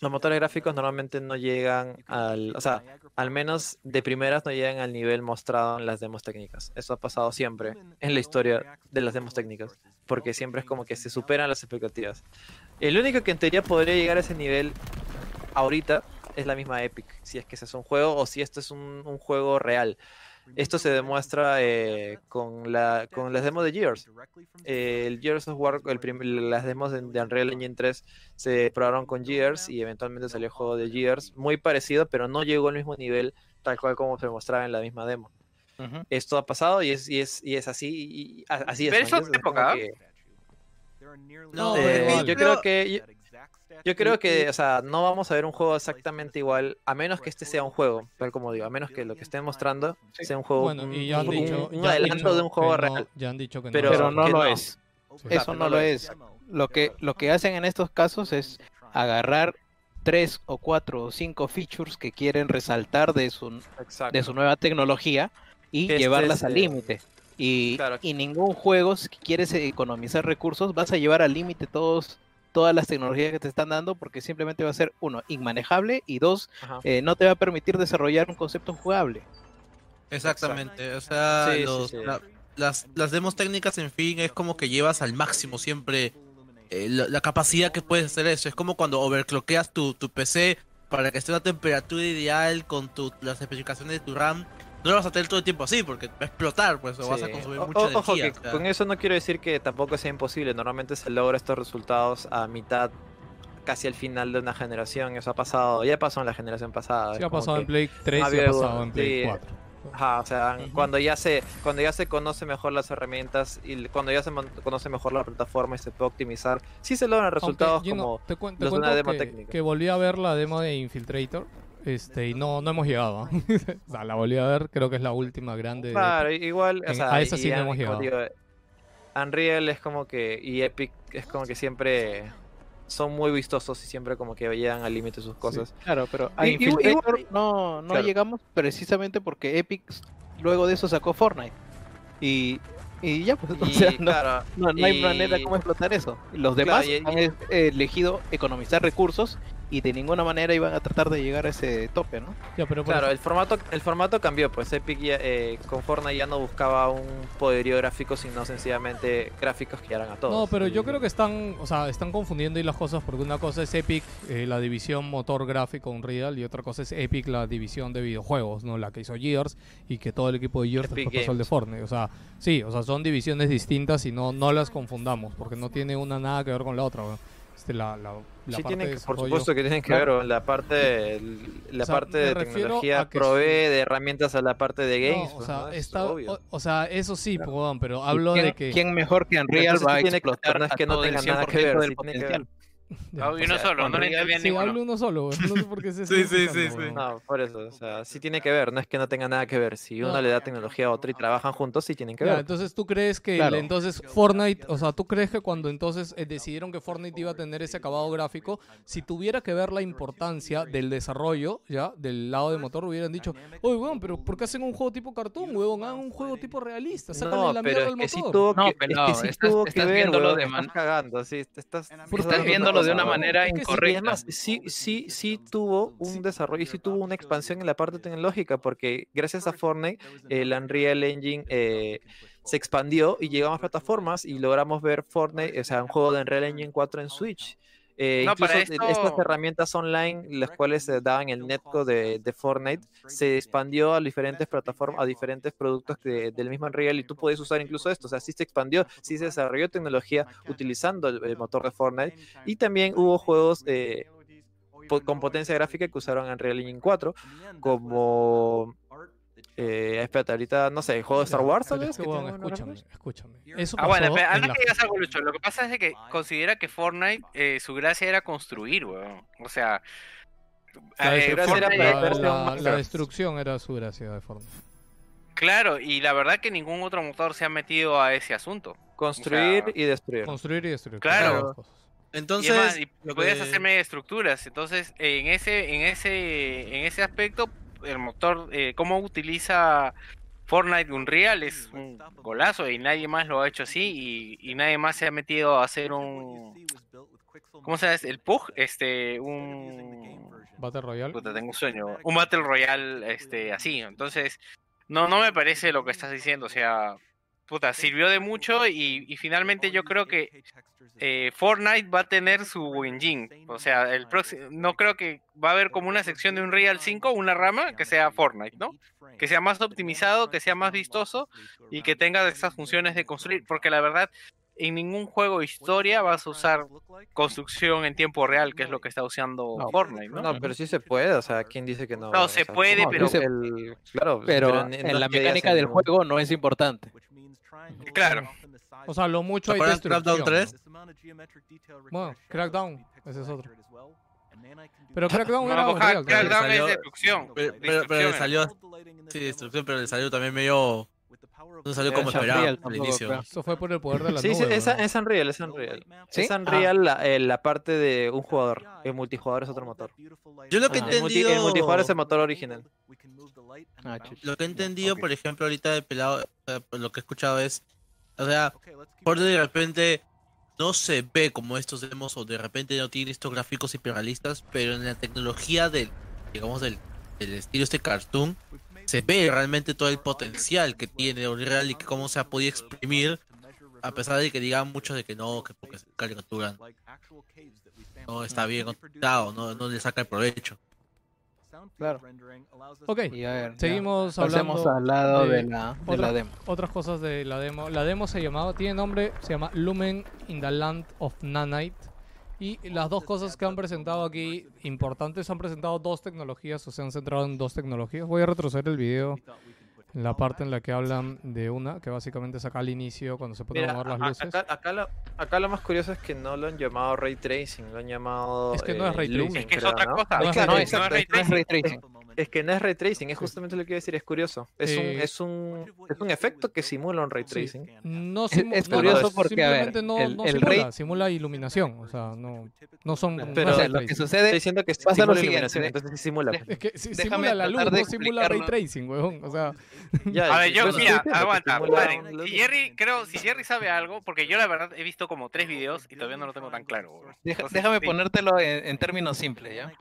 los motores gráficos normalmente no llegan al, o sea, al menos de primeras no llegan al nivel mostrado en las demos técnicas. Eso ha pasado siempre en la historia de las demos técnicas, porque siempre es como que se superan las expectativas. El único que en teoría podría llegar a ese nivel ahorita es la misma Epic, si es que ese es un juego o si esto es un, un juego real. Esto se demuestra eh, con, la, con las demos de Gears. Eh, el Gears of War, el prim- las demos de, de Unreal Engine 3 se probaron con Gears y eventualmente salió el juego de Gears, muy parecido, pero no llegó al mismo nivel tal cual como se mostraba en la misma demo. Esto ha pasado y es, y es, y es así, y, a- así es. Pero eso es época. que- No, Eh, yo creo que yo creo que, o sea, no vamos a ver un juego exactamente igual, a menos que este sea un juego, tal como digo, a menos que lo que estén mostrando sea un juego, Bueno, y ya han un- dicho. un ya adelanto dicho de un juego que no- real. ya han dicho que Pero- no. Pero no que lo no. es. Eso no lo es. Lo que, lo que hacen en estos casos es agarrar tres o cuatro o cinco features que quieren resaltar de su, Exacto. de su nueva tecnología y este llevarlas es, al eh, límite. Y, claro. y ningún juego, si quieres economizar recursos, vas a llevar al límite todos todas las tecnologías que te están dando porque simplemente va a ser, uno, inmanejable y dos, eh, no te va a permitir desarrollar un concepto jugable. Exactamente, o sea, Sí, sí, los- sí. la- las, las demos técnicas, en fin, es como que llevas al máximo siempre eh, la, la capacidad que puedes hacer eso. Es como cuando overclockeas tu, tu PC para que esté a una temperatura ideal con tu, las especificaciones de tu RAM. No lo vas a tener todo el tiempo así porque va a explotar, pues, o vas a Sí. consumir O- mucha o- Ojo, energía. que o sea. con eso no quiero decir que tampoco sea imposible. Normalmente se logra estos resultados a mitad, casi al final de una generación. Eso ha pasado, ya pasó en la generación pasada. Sí ha pasado que- en Play 3 y ha había- pasado en Play sí. 4. Ajá, o sea, Ujú. cuando ya se cuando ya se conoce mejor las herramientas y cuando ya se conoce mejor la plataforma y se puede optimizar, sí se logran resultados Aunque, como te, cuen- te los de una cuento demo que, técnica. que volví a ver la demo de Infiltrator este, y no, no hemos llegado. <laughs> o sea, la volví a ver, creo que es la última grande. de Claro, igual, o En- sea, a esa sí no hemos como llegado. digo, Unreal es como que y Epic es como que siempre son muy vistosos y siempre como que llegan al límite sus cosas. Claro, pero a Y- Infiltrator no, no claro. llegamos precisamente porque Epic luego de eso sacó Fortnite. Y, y ya, pues, <laughs> o Y sea, no, claro, no, no hay manera cómo explotar eso. Los Claro, demás y- han elegido economizar recursos y de ninguna manera iban a tratar de llegar a ese tope, ¿no? Ya, pero por Claro, el formato, el formato cambió, pues Epic ya, eh, con Fortnite ya no buscaba un poderío gráfico, sino sencillamente gráficos que eran a todos. No, pero yo creo que están, o sea, están confundiendo ahí las cosas porque una cosa es Epic, eh, la división motor gráfico Unreal, y otra cosa es Epic, la división de videojuegos, ¿no? La que hizo Gears y que todo el equipo de Gears Epic después pasó al de. Fortnite. O sea, sí, o sea, son divisiones distintas y no, no las confundamos porque no tiene una nada que ver con la otra. ¿no? Este, la, la, la sí parte tienen de que, por desarrollo- supuesto que tienen que Claro. ver, la parte, la O sea, parte de tecnología provee sí. de herramientas a la parte de No, games. o pues, sea, ¿no? Es está, o, o sea, eso sí, Claro. perdón, pero ¿Y hablo quién, de que... quién mejor que Unreal va a sí tiene que- explotar no es que no tenga nada que 100% ver, del sí tiene que ver. potencial? <laughs> Ya, Ah, o y uno sea, solo, no Sí, ninguno. hablo uno solo, no sé por qué se <laughs> Sí, sí, sí, sí. No, por eso, o sea, sí tiene que ver, no es que no tenga nada que ver. Si uno No. le da tecnología a otro y trabajan juntos, sí tienen que ver. entonces tú crees que Claro. el- entonces Fortnite, o sea, tú crees que cuando entonces eh, decidieron que Fortnite iba a tener ese acabado gráfico, si tuviera que ver la importancia del desarrollo, ya, del lado de motor, hubieran dicho, oye, weón, pero ¿por qué hacen un juego tipo cartoon, weón? Hagan un juego tipo realista, sácale No, la pero mierda al motor. No, que, pero es no, que sí estás- tuvo que estás ver, viéndolo weón, de estás man- cagando, sí, te estás, Estás de una manera es que sí, Y incorrecta. además, sí, sí, sí tuvo un desarrollo y sí tuvo una expansión en la parte tecnológica, porque gracias a Fortnite, el Unreal Engine eh, se expandió y llegó a más plataformas y logramos ver Fortnite, o sea, un juego de Unreal Engine 4 en Switch. Eh, No, incluso esto- estas herramientas online, las cuales se daban el netcode de, de Fortnite, se expandió a diferentes plataformas, a diferentes productos que- del mismo Unreal y tú puedes usar incluso esto. O sea, sí se expandió, sí se desarrolló tecnología utilizando el, el motor de Fortnite y también hubo juegos eh, po- con potencia gráfica que usaron Unreal Engine 4, como. Eh, espérate, ahorita no sé, el juego de Star Wars, tal pero vez. es que, buenos escúchame, escúchame. Eso Ah, bueno, en antes la- que digas algo, Lucho, lo que pasa es de que considera que Fortnite, eh, su gracia era construir, weón. O sea, La eh, destrucción, era Fortnite- para la- la- destrucción era su gracia de Fortnite. Claro, y la verdad que ningún otro motor se ha metido a ese asunto. Construir O sea, y destruir. Construir y destruir. Claro. Entonces, y además, y lo podías que- hacer media estructuras. Entonces, en ese, en ese, en ese aspecto, el motor, eh, cómo utiliza Fortnite Unreal es un golazo y nadie más lo ha hecho así y, y nadie más se ha metido a hacer un, ¿cómo se llama? El PUG, este, un, Battle Royale. puta, tengo un sueño, un Battle Royale, este, así. Entonces, no, no me parece lo que estás diciendo, o sea, puta, sirvió de mucho y, y finalmente yo creo que eh, Fortnite va a tener su engine. O sea, el próximo, no creo que va a haber como una sección de Unreal 5, una rama que sea Fortnite, ¿no? Que sea más optimizado, que sea más vistoso y que tenga estas funciones de construir. Porque la verdad, en ningún juego de historia vas a usar construcción en tiempo real, que es lo que está usando No. Fortnite, ¿no? No, pero sí se puede, o sea, ¿quién dice que no? No, O se sea, puede, no, pero- el- claro, Pero ni- en no la es que mecánica del juego no es importante. Claro. O sea, lo mucho hay ¿Te acuerdas destrucción. Crackdown 3? Bueno, Crackdown, ese es otro. Pero Crackdown No, era creo. Crackdown es destrucción. Pero, pero, pero le salió. Sí, destrucción, pero le salió también medio. No salió como Es esperaba al inicio. creo. Eso fue por el poder de la Sí, sí, nube. es, weón. es Unreal, es Unreal. ¿Sí? Es Unreal la, eh, la parte de un jugador. El multijugador es otro motor. Yo lo que he Ah. El, multi- entendido. el multijugador es el motor original. Ah. Lo que he entendido, por ejemplo, ahorita de pelado, eh, por lo que he escuchado es. O sea, por de repente no se ve como estos demos o de repente no tiene estos gráficos hiperrealistas, pero en la tecnología del, digamos, del, del estilo este cartoon, se ve realmente todo el potencial que tiene Unreal y que cómo se ha podido exprimir, a pesar de que digan muchos de que no, que porque se caricaturan, no está bien contado, no, no le saca el provecho. Claro. Ok, Y a ver, ya. seguimos Pasemos hablando al lado de de, la, de otra- la demo. otras cosas de la demo. La demo se llamaba, tiene nombre, se llama Lumen in the Land of Nanite. Y las dos cosas que han presentado aquí importantes, han presentado dos tecnologías o se han centrado en dos tecnologías. Voy a retroceder el video en la parte en la que hablan de una, que básicamente es acá al inicio cuando se pueden mover las luces. acá, acá lo, acá lo más curioso es que no lo han llamado Ray Tracing, lo han llamado. Es que no es eh, Ray Lumen, tracing. Es que es creo, otra ¿no? cosa. No Es no, es No es ray tracing. Es que no es ray tracing, es justamente lo que iba a decir, es curioso. Es, un, Eh, es, un, es un efecto que simula un ray Sí. tracing. No Es- simu- es curioso no, porque, a ver, simplemente no, el- no el simula, rey- simula iluminación, o sea, no, no son Pero- es o sea, ray lo que tracing. Estoy sucede diciendo que pasa simula lo siguiente, iluminación, entonces sí simula. Es que si Déjame simula la luz, no simula ray tracing, weón. O sea, <laughs> Ya, A ver, yo, mira, aguanta, paren. Si Jerry, creo, si Jerry sabe algo, porque yo la verdad he visto como tres videos y todavía no lo tengo tan claro. Entonces, déjame sí. ponértelo en, en términos simples, ¿ya?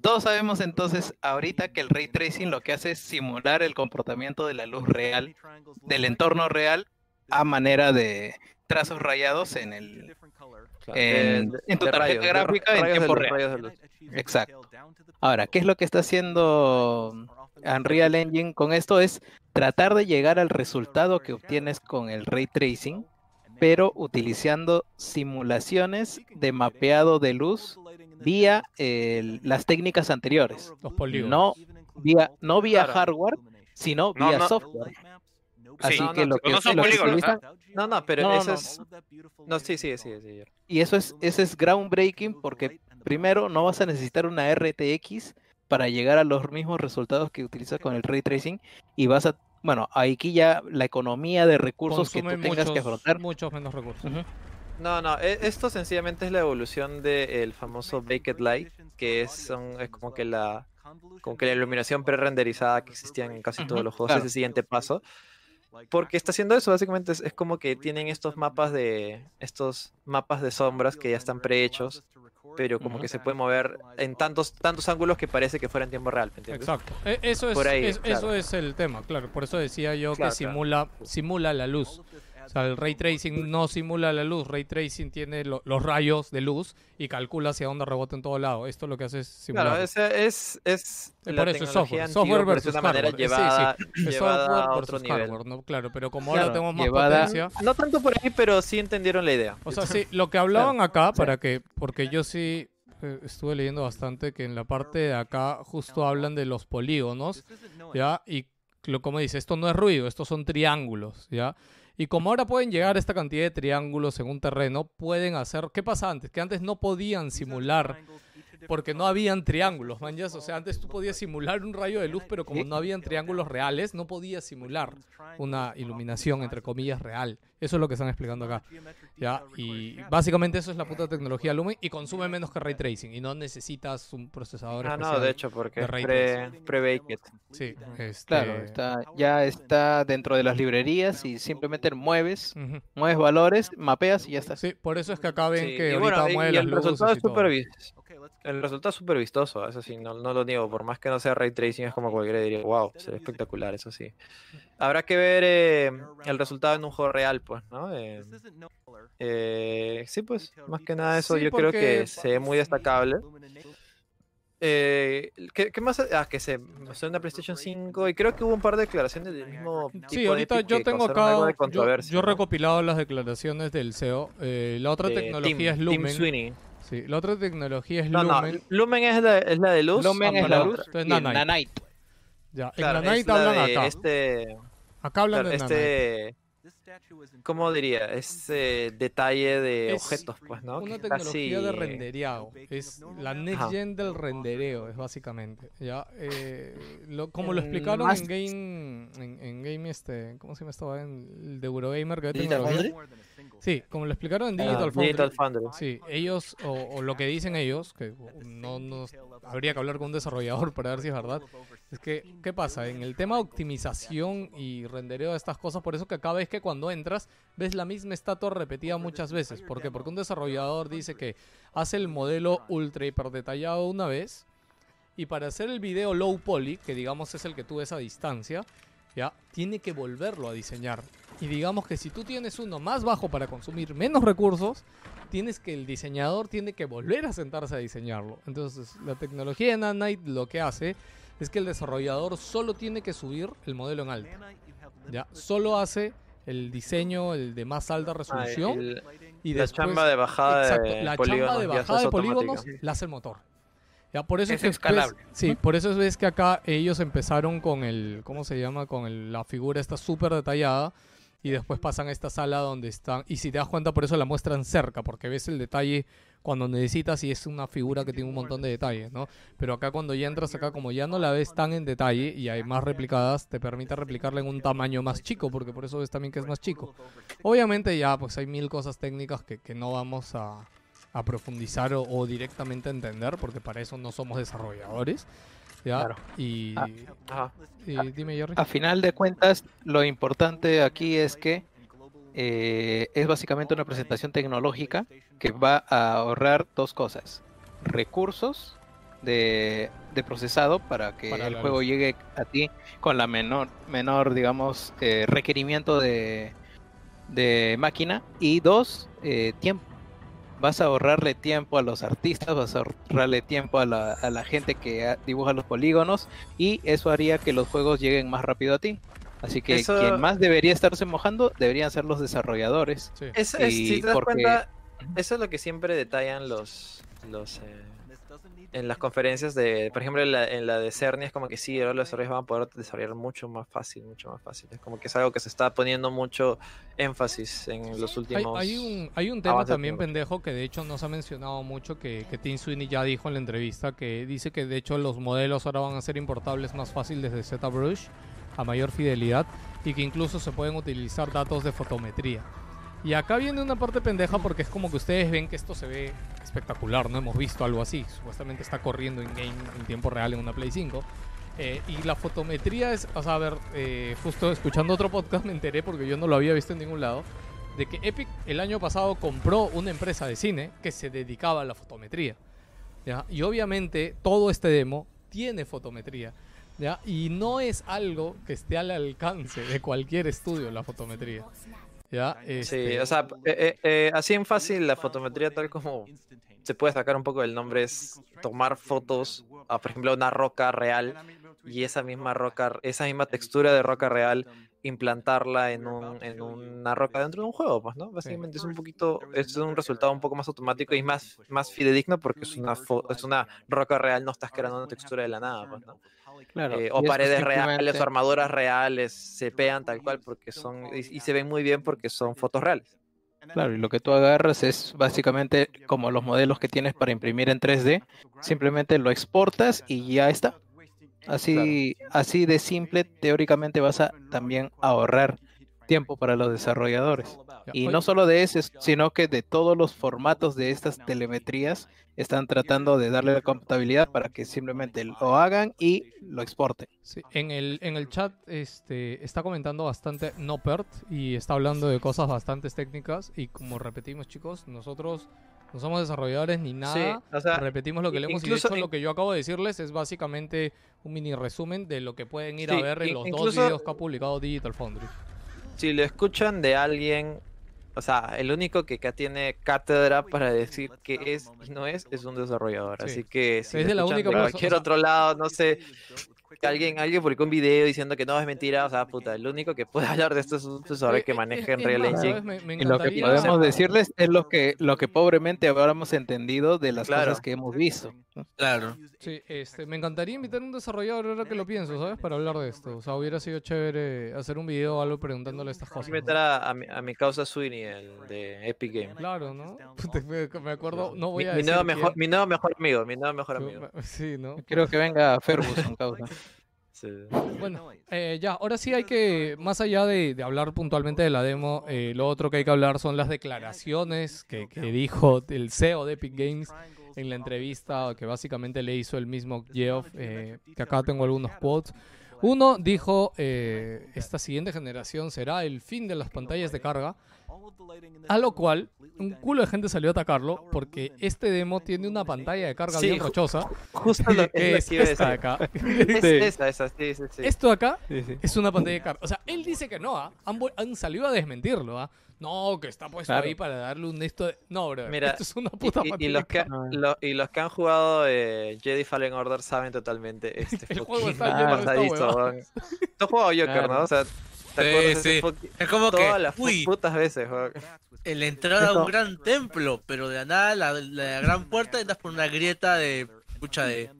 Todos sabemos entonces ahorita que el ray tracing lo que hace es simular el comportamiento de la luz real, del entorno real, a manera de trazos rayados en el... Claro, en- de- en tu tarjeta rayos, de gráfica en tiempo luz, real. Exacto. Ahora, ¿qué es lo que está haciendo Unreal Engine con esto? Es tratar de llegar al resultado que obtienes con el ray tracing, pero utilizando simulaciones de mapeado de luz vía el- las técnicas anteriores. los polígonos. No vía, no vía Claro. hardware, sino No, vía no. software. Así no, que no, lo que, no son lo que polígonos, utiliza- No, no, pero No, eso no. es. No, sí, sí, sí, sí. y eso es, ese es groundbreaking porque primero no vas a necesitar una RTX para llegar a los mismos resultados que utilizas con el ray tracing y vas a, bueno, aquí ya la economía de recursos que tú tengas que afrontar. muchos menos recursos. No, no, e- esto sencillamente es la evolución del famoso Baked Light, que es, son, es como que la como que la iluminación pre-renderizada que existía en casi todos los juegos, claro. es el siguiente paso. Porque está haciendo eso, básicamente es, es como que tienen estos mapas de estos mapas de sombras que ya están prehechos, pero como que se puede mover en tantos tantos ángulos que parece que fuera en tiempo real, ¿me entiendes? Exacto. E- Eso es, Por ahí, es- eso es el tema, claro. Por eso decía yo Claro, que claro. simula, simula la luz. O sea, el ray tracing no simula la luz. Ray tracing tiene lo- los rayos de luz y calcula hacia dónde rebota en todo lado. Esto lo que hace es simular. Claro, es, es Eh, la por eso es tecnología software. antigua, Software versus una manera hardware. Eh, sí, sí. llevada, Es llevada software a otro versus nivel. hardware, ¿no? Claro, pero como ahora Claro, tenemos más llevada- potencia. No tanto por ahí, pero sí entendieron la idea. O sea, sí, lo que hablaban acá, para que, porque yo sí eh, estuve leyendo bastante que en la parte de acá justo hablan de los polígonos, ¿ya? Y lo como dice, esto no es ruido, estos son triángulos, ¿ya? Y como ahora pueden llegar a esta cantidad de triángulos en un terreno, pueden hacer... ¿Qué pasa antes? Que antes no podían simular porque no habían triángulos, man. ya, O sea, antes tú podías simular un rayo de luz, pero como no habían triángulos reales, no podías simular una iluminación, entre comillas, real. Eso es lo que están explicando acá. ¿ya? Y básicamente eso es la puta tecnología Lumen y consume menos que Ray Tracing y no necesitas un procesador Ah, no, de hecho, porque es pre- pre-baked. Sí, este... Claro, está, ya está dentro de las librerías y simplemente mueves, mueves valores, mapeas y ya está. Sí, por eso es que acá ven Sí, que y ahorita bueno, mueve y las el luces resultado y es todo. El resultado es súper vistoso, eso sí, no, no lo niego. Por más que no sea ray tracing, es como cualquiera diría, wow, se ve espectacular, eso sí. <laughs> Habrá que ver eh, el resultado en un juego real, pues, ¿no? Eh, eh, sí, pues, más que nada eso Sí, yo creo que se ve muy destacable. Eh, ¿qué, qué más? Ah, que se mostró en PlayStation 5 y creo que hubo un par de declaraciones del mismo tipo Sí, ahorita yo tengo acá, de yo, controversia, yo he ¿no? recopilado las declaraciones del CEO. Eh, la otra De tecnología Tim- es Tim Lumen. Sweeney. Sí, la otra tecnología es No, no, Lumen. Lumen es la, es la de luz. Lumen y es la la luz otra- Entonces, y Nanite. Nanite. Ya, Claro, en Nanite la hablan acá. Este, Acá hablan claro, de Nanite. este, ¿cómo diría? Ese detalle de Es objetos, pues, ¿no? Una Que tecnología de rendereado. Es la next Ajá. gen del rendereo, es básicamente. Ya, eh, lo- como lo Mm, explicaron más- en Game, en, en Game este, ¿cómo se llama estaba en el de Eurogamer que Digital tecnología? Sí, como lo explicaron en Ah, Digital Foundry. Digital Foundry. Sí, ellos, o, o lo que dicen ellos, que no nos habría que hablar con un desarrollador para ver si es verdad, es que, ¿qué pasa? En el tema de optimización y rendereo de estas cosas, por eso que acá ves que cuando entras, ves la misma estatua repetida muchas veces. ¿Por qué? Porque un desarrollador dice que hace el modelo ultra hiper detallado una vez, y para hacer el video low poly, que digamos es el que tú ves a distancia, ya, tiene que volverlo a diseñar. Y digamos que si tú tienes uno más bajo para consumir menos recursos, tienes que el diseñador tiene que volver a sentarse a diseñarlo. Entonces, la tecnología de Nanite lo que hace es que el desarrollador solo tiene que subir el modelo en alto. Ya, solo hace el diseño, el de más alta Ah, resolución el- y la después chamba de bajada Exacto, de la polígonos chamba de bajada de polígonos la hace el motor. Ya, por eso Es que ves- escalable. sí, por eso ves que acá ellos empezaron con el, ¿cómo se llama? Con el- la figura esta súper detallada y después pasan a esta sala donde están, y si te das cuenta por eso la muestran cerca, porque ves el detalle cuando necesitas y es una figura que tiene un montón de detalles, ¿no? Pero acá cuando ya entras acá, como ya no la ves tan en detalle y hay más replicadas, te permite replicarla en un tamaño más chico, porque por eso ves también que es más chico. Obviamente ya pues hay mil cosas técnicas que, que no vamos a, a profundizar o, o directamente a entender, porque para eso no somos desarrolladores. ¿ya? Claro. Y, Ah. Ajá. y dime, Jerry. A final de cuentas, lo importante aquí es que eh, es básicamente una presentación tecnológica que va a ahorrar dos cosas. Recursos de, de procesado para que Para el juego luz. llegue a ti con la menor, menor digamos, eh, requerimiento de, de máquina. Y dos, eh, tiempo. Vas a ahorrarle tiempo a los artistas, vas a ahorrarle tiempo a la, a la gente que dibuja los polígonos y eso haría que los juegos lleguen más rápido a ti. Así que Eso- quien más debería estarse mojando deberían ser los desarrolladores. Sí. Es, es- Y si te das porque- cuenta, eso es lo que siempre detallan los, los eh, en las conferencias de, por ejemplo, en la, en la de Cerny es como que sí, ahora los desarrolladores van a poder desarrollar mucho más fácil, mucho más fácil. Es como que es algo que se está poniendo mucho énfasis en los últimos. hay un, hay un tema también pendejo que de hecho no se ha mencionado mucho que, que Tim Sweeney ya dijo en la entrevista que dice que de hecho los modelos ahora van a ser importables más fácil desde ZBrush a mayor fidelidad y que incluso se pueden utilizar datos de fotometría. Y acá viene una parte pendeja porque es como que ustedes ven que esto se ve espectacular, no hemos visto algo así, supuestamente está corriendo en game en tiempo real en una Play 5. Eh, y la fotometría es, o sea, a ver, eh, justo escuchando otro podcast me enteré porque yo no lo había visto en ningún lado, de que Epic el año pasado compró una empresa de cine que se dedicaba a la fotometría. ¿ya? Y obviamente todo este demo tiene fotometría. ¿Ya? Y no es algo que esté al alcance de cualquier estudio la fotometría. ¿ya? Sí, Este, o sea, eh, eh, eh, así en fácil la fotometría tal como se puede sacar un poco del nombre es tomar fotos, a, por ejemplo, una roca real y esa misma roca, esa misma textura de roca real implantarla en, un, en una roca dentro de un juego, pues, ¿no? Básicamente es un poquito, es un resultado un poco más automático y más, más fidedigno porque es una, es una roca real, no estás creando una textura de la nada, pues, ¿no? Claro, Eh, o es paredes reales o armaduras reales se pegan tal cual porque son y, y se ven muy bien porque son fotos reales. Claro, y lo que tú agarras es básicamente como los modelos que tienes para imprimir en 3D, simplemente lo exportas y ya está. Así, así de simple, teóricamente vas a también ahorrar tiempo para los desarrolladores. Y no solo de ese, sino que de todos los formatos de estas telemetrías están tratando de darle la compatibilidad para que simplemente lo hagan y lo exporten. sí, en, el, en el chat este, está comentando bastante Nopert y está hablando de cosas bastante técnicas. Y como repetimos, chicos, nosotros no somos desarrolladores ni nada. o sea, Repetimos lo que leemos y de incluso hecho lo que yo acabo de decirles es básicamente un mini resumen de lo que pueden ir a Sí, ver en los dos incluso- videos que ha publicado Digital Foundry. Si lo escuchan de alguien, o sea, el único que acá tiene cátedra para decir qué es y no es, es un desarrollador. Sí. Así que si Es lo de la escuchan única de cualquier otro lado, no sé, que alguien, alguien publicó un video diciendo que no es mentira, o sea, puta, el único que puede <laughs> hablar de esto es un profesor Eh, que maneja en Real Engine. ¿sabes? Me- me Y lo que podemos decirles es lo que, lo que pobremente habremos entendido de las Claro. cosas que hemos visto. Claro. Sí, este, me encantaría invitar a un desarrollador ahora que lo pienso, ¿sabes? Para hablar de esto. O sea, hubiera sido chévere hacer un video o algo preguntándole estas cosas. Voy a a, a mi, a mi causa Sweeney, el de Epic Game. Claro, ¿no? <laughs> Me, acuerdo, no voy Mi, a mi decir nuevo mejor, quién, mi nuevo mejor amigo, mi nuevo mejor amigo. <laughs> Sí, ¿no? Quiero que venga Ferguson, <laughs> causa. Sí. Bueno, eh, ya, ahora sí hay que, más allá de, de hablar puntualmente de la demo, eh, lo otro que hay que hablar son las declaraciones que, que dijo el CEO de Epic Games en la entrevista que básicamente le hizo el mismo Geoff, eh, que acá tengo algunos quotes. Uno dijo, eh, esta siguiente generación será el fin de las pantallas de carga, a lo cual un culo de gente salió a atacarlo porque este demo tiene una pantalla de carga Sí, bien rochosa, Justo lo, <laughs> que es esta de acá. <laughs> Es Sí. esa, esa, sí, sí, sí. Esto de acá Sí, sí. es una pantalla de carga. O sea, él dice que no, ¿ah? han, han salido a desmentirlo, ¿ah? No, que está puesto Claro. ahí para darle un esto de... No, bro, Mira, esto es una Y- puta y, y pantalla los que, lo- y los que han jugado eh, Jedi Fallen Order saben totalmente este <laughs> El juego está lleno de esta. Tú has jugado Joker, Claro. ¿no? O sea, ¿te Sí, acuerdas de ese sí. fucking- Es como que, Todas las fu- uy, putas veces, weón. el entrar a un gran templo, pero de la nada la, la gran puerta entras por una grieta de, escucha, de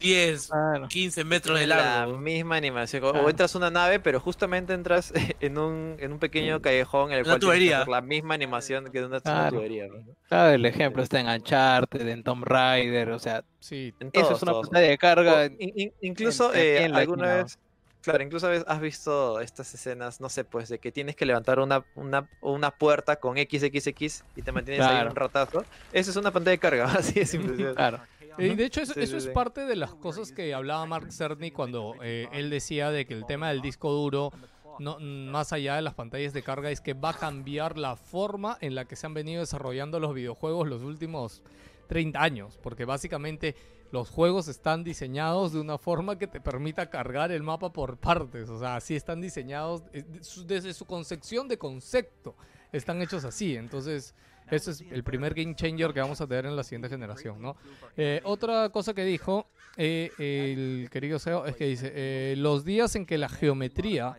10, Claro. 15 metros de la largo. misma animación. O- entras a una nave, pero justamente entras <laughs> en un, en un pequeño callejón en el Una cual que tubería. la misma animación que de una, Claro. tubería. Claro, el ejemplo está en Uncharted, en Tomb Raider, o sea, Sí, En eso todos, es una todos. pantalla de carga. O in- in- incluso en- eh, en la alguna vez, claro, incluso has visto estas escenas, no sé, pues de que tienes que levantar una, una, una puerta con XXX y te mantienes ahí un ratazo. Eso es una pantalla de carga, <laughs> así de simple. Claro. Y de hecho eso, Sí, eso sí, es sí. parte de las cosas que hablaba Mark Cerny cuando eh, él decía de que el tema del disco duro, no, más allá de las pantallas de carga, es que va a cambiar la forma en la que se han venido desarrollando los videojuegos los últimos 30 años. Porque básicamente los juegos están diseñados de una forma que te permita cargar el mapa por partes. O sea, así están diseñados eh, desde su concepción de concepto. Están hechos así. Entonces... Ese es el primer game changer que vamos a tener en la siguiente generación, ¿no? Eh, otra cosa que dijo eh, el querido CEO es que dice, eh, los días en que la geometría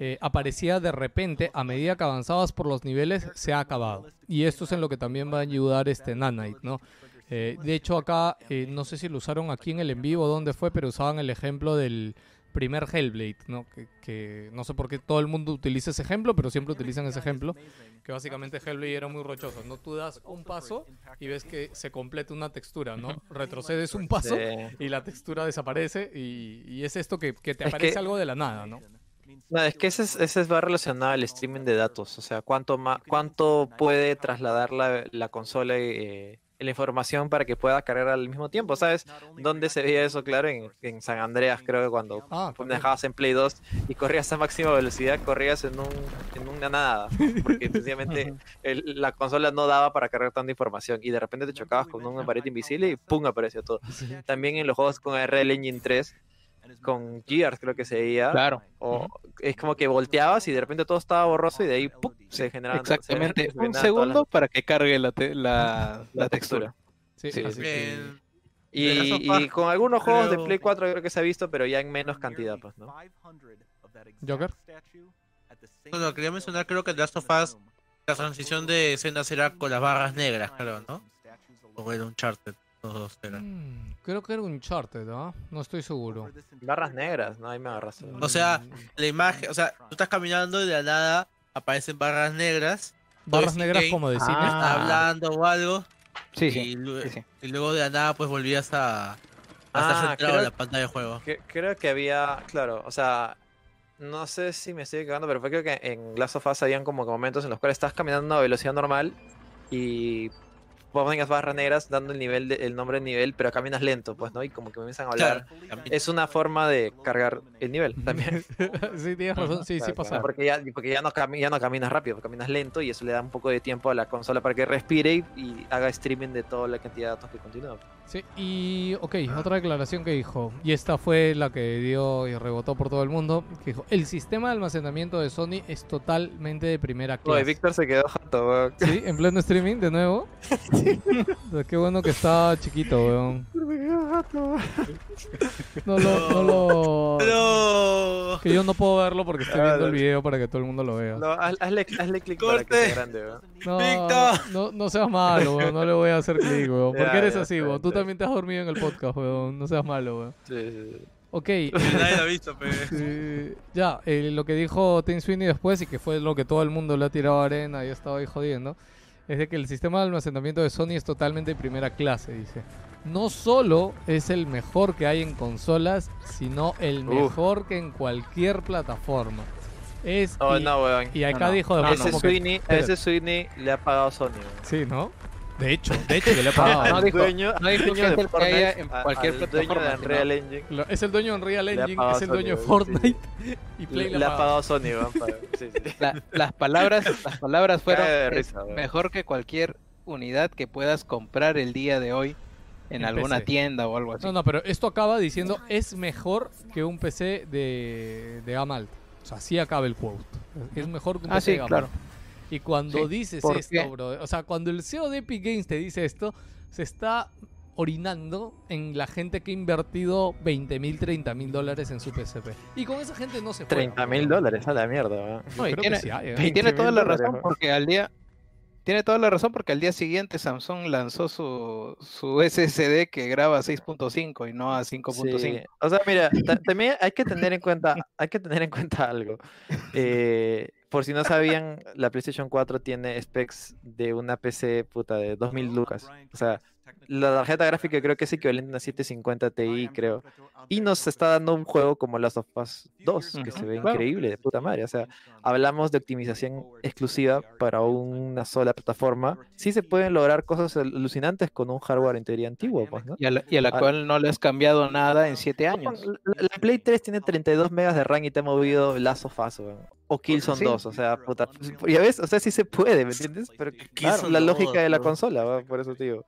eh, aparecía de repente a medida que avanzabas por los niveles se ha acabado. Y esto es en lo que también va a ayudar este Nanite, ¿no? Eh, de hecho acá, eh, no sé si lo usaron aquí en el en vivo, dónde fue, pero usaban el ejemplo del primer Hellblade, ¿no? Que, que no sé por qué todo el mundo utiliza ese ejemplo, pero siempre utilizan ese ejemplo, que básicamente Hellblade era muy rochoso, ¿no? Tú das un paso y ves que se completa una textura, ¿no? <laughs> Retrocedes un paso y la textura desaparece y, y es esto que, que te Es aparece que- algo de la nada, ¿no? No, es que ese, es- ese va relacionado al streaming de datos, o sea, cuánto ma- cuánto puede trasladar la, la consola eh, la información para que pueda cargar al mismo tiempo, ¿sabes? ¿Dónde se veía eso? Claro, en, en San Andreas, creo que cuando Ah, dejabas en Play 2 y corrías a máxima velocidad, corrías en, un, en una nada, porque <laughs> sencillamente el- la consola no daba para cargar tanta información y de repente te chocabas con una pared invisible y ¡pum! apareció todo. También en los juegos con RL Engine 3, con Gears creo que se veía, Claro. o es como que volteabas y de repente todo estaba borroso y de ahí ¡pum! se generaban se- Exactamente. se Un segundo las- para que cargue la, te- la, <laughs> textura. Sí, Sí, sí, En- Y, con algunos juegos de Play 4 creo que se ha visto, pero ya en menos cantidad, pues, ¿no? Joker. Bueno, quería mencionar, creo que The Last of Us, la transición de escenas será con las barras negras, creo, ¿no? O era un charter, los dos eran. Mm, creo que era un Uncharted, ¿ah? No estoy seguro. Barras negras, no, ahí me agarras. O sea, la imagen, o sea, tú estás caminando y de la nada aparecen barras negras barras negras Game como de cine. Ah. hablando o algo. Sí, y, sí. lue- sí, sí. y luego de la nada pues volvías a, a Ah, estar centrado creo- en la pantalla de juego. Que- creo que había, claro, o sea, no sé si me estoy equivocando, pero fue creo que en Last of Us habían como momentos en los cuales estás caminando a una velocidad normal y ponen las barras negras dando el nivel de- el nombre del nivel, pero caminas lento, pues, ¿no? Y como que comienzan a hablar. Claro. Es una forma de cargar el nivel también. <laughs> sí, tienes razón, sí, sí pasa. claro, Porque ya, porque ya no, ya no caminas rápido, caminas lento y eso le da un poco de tiempo a la consola para que respire y, y haga streaming de toda la cantidad de datos que continúa. Sí, y ok, otra declaración que dijo, y esta fue la que dio y rebotó por todo el mundo, que dijo, el sistema de almacenamiento de Sony es totalmente de primera Oye, clase. Víctor se quedó jato, weón. Sí, en pleno streaming de nuevo. <laughs> Qué bueno que está chiquito, weón. No lo, no lo... <laughs> Que yo no puedo verlo porque estoy viendo el video para que todo el mundo lo vea. No, haz- hazle, hazle clic para que Corte. sea grande, weón. No, Víctor. no, no seas malo, weón. No le voy a hacer clic, weón. ¿Por Ya, qué eres ya, así, weón? Tú también te has dormido en el podcast, weón. No seas malo, weón. Sí, sí, sí. Ok. <laughs> Nadie lo ha visto, pero... eh, <laughs> ya, eh, lo que dijo Tim Sweeney después y que fue lo que todo el mundo le ha tirado a arena y ha estado ahí jodiendo, es de que el sistema de almacenamiento de Sony es totalmente de primera clase, dice. No solo es el mejor que hay en consolas, sino el Uf. mejor que en cualquier plataforma. Es Oh, y, no, weón. y acá No, no. dijo No, después ese, que- Sweeney, a espérate. ese Sweeney le ha pagado Sony, weón. Sí, ¿no? De hecho, de hecho que le he <laughs> pagado. no dijo- dueño, no dijo dueño que haya en cualquier al dueño plataforma, de Unreal Engine. Lo- Es el dueño de Unreal ha Engine, es el Sony, dueño de sí, Fortnite <laughs> y Play Le, ha paga. pagado Sony, weón. para- Sí, sí. <laughs> La- las palabras, las palabras fueron mejor que cualquier unidad que puedas comprar el día de hoy en, En alguna PC. tienda o algo así. No, no, pero esto acaba diciendo es mejor que un PC de, de gama alta. O sea, así acaba el quote. Es mejor que un Ah, PC sí, de gama claro. Y cuando Sí, dices ¿por esto, qué? bro, o sea, cuando el CEO de Epic Games te dice esto, se está orinando en la gente que ha invertido 20 mil, 30 mil dólares en su PSP. Y con esa gente no se fue. 30 mil dólares a la mierda, No, y tiene- que sí hay, ¿eh? Y tiene 20.000 toda la dólares, razón ¿no? porque al día tiene toda la razón porque al día siguiente Samsung lanzó su, su SSD que graba a 6.5 y no a 5.5. Sí, O sea, mira, ta- también hay que tener en cuenta, hay que tener en cuenta algo. <laughs> Eh, por si no sabían, la PlayStation 4 tiene specs de una PC puta de 2000 lucas. O sea, la tarjeta gráfica creo que es equivalente a una 750 Ti, creo. Y nos está dando un juego como Last of Us 2, que se ve increíble, de puta madre. O sea, hablamos de optimización exclusiva para una sola plataforma. Sí se pueden lograr cosas alucinantes con un hardware en teoría antiguo, pues, ¿no? Y a la, y a la Ah. cual no le has cambiado nada en 7 años. La, la Play 3 tiene 32 megas de RAM y te ha movido Last of Us. O Killzone Sí. 2, o sea, puta. <laughs> Ya ves, o sea, sí se puede, ¿me entiendes? Pero claro, la 2, lógica de la consola, por eso te digo.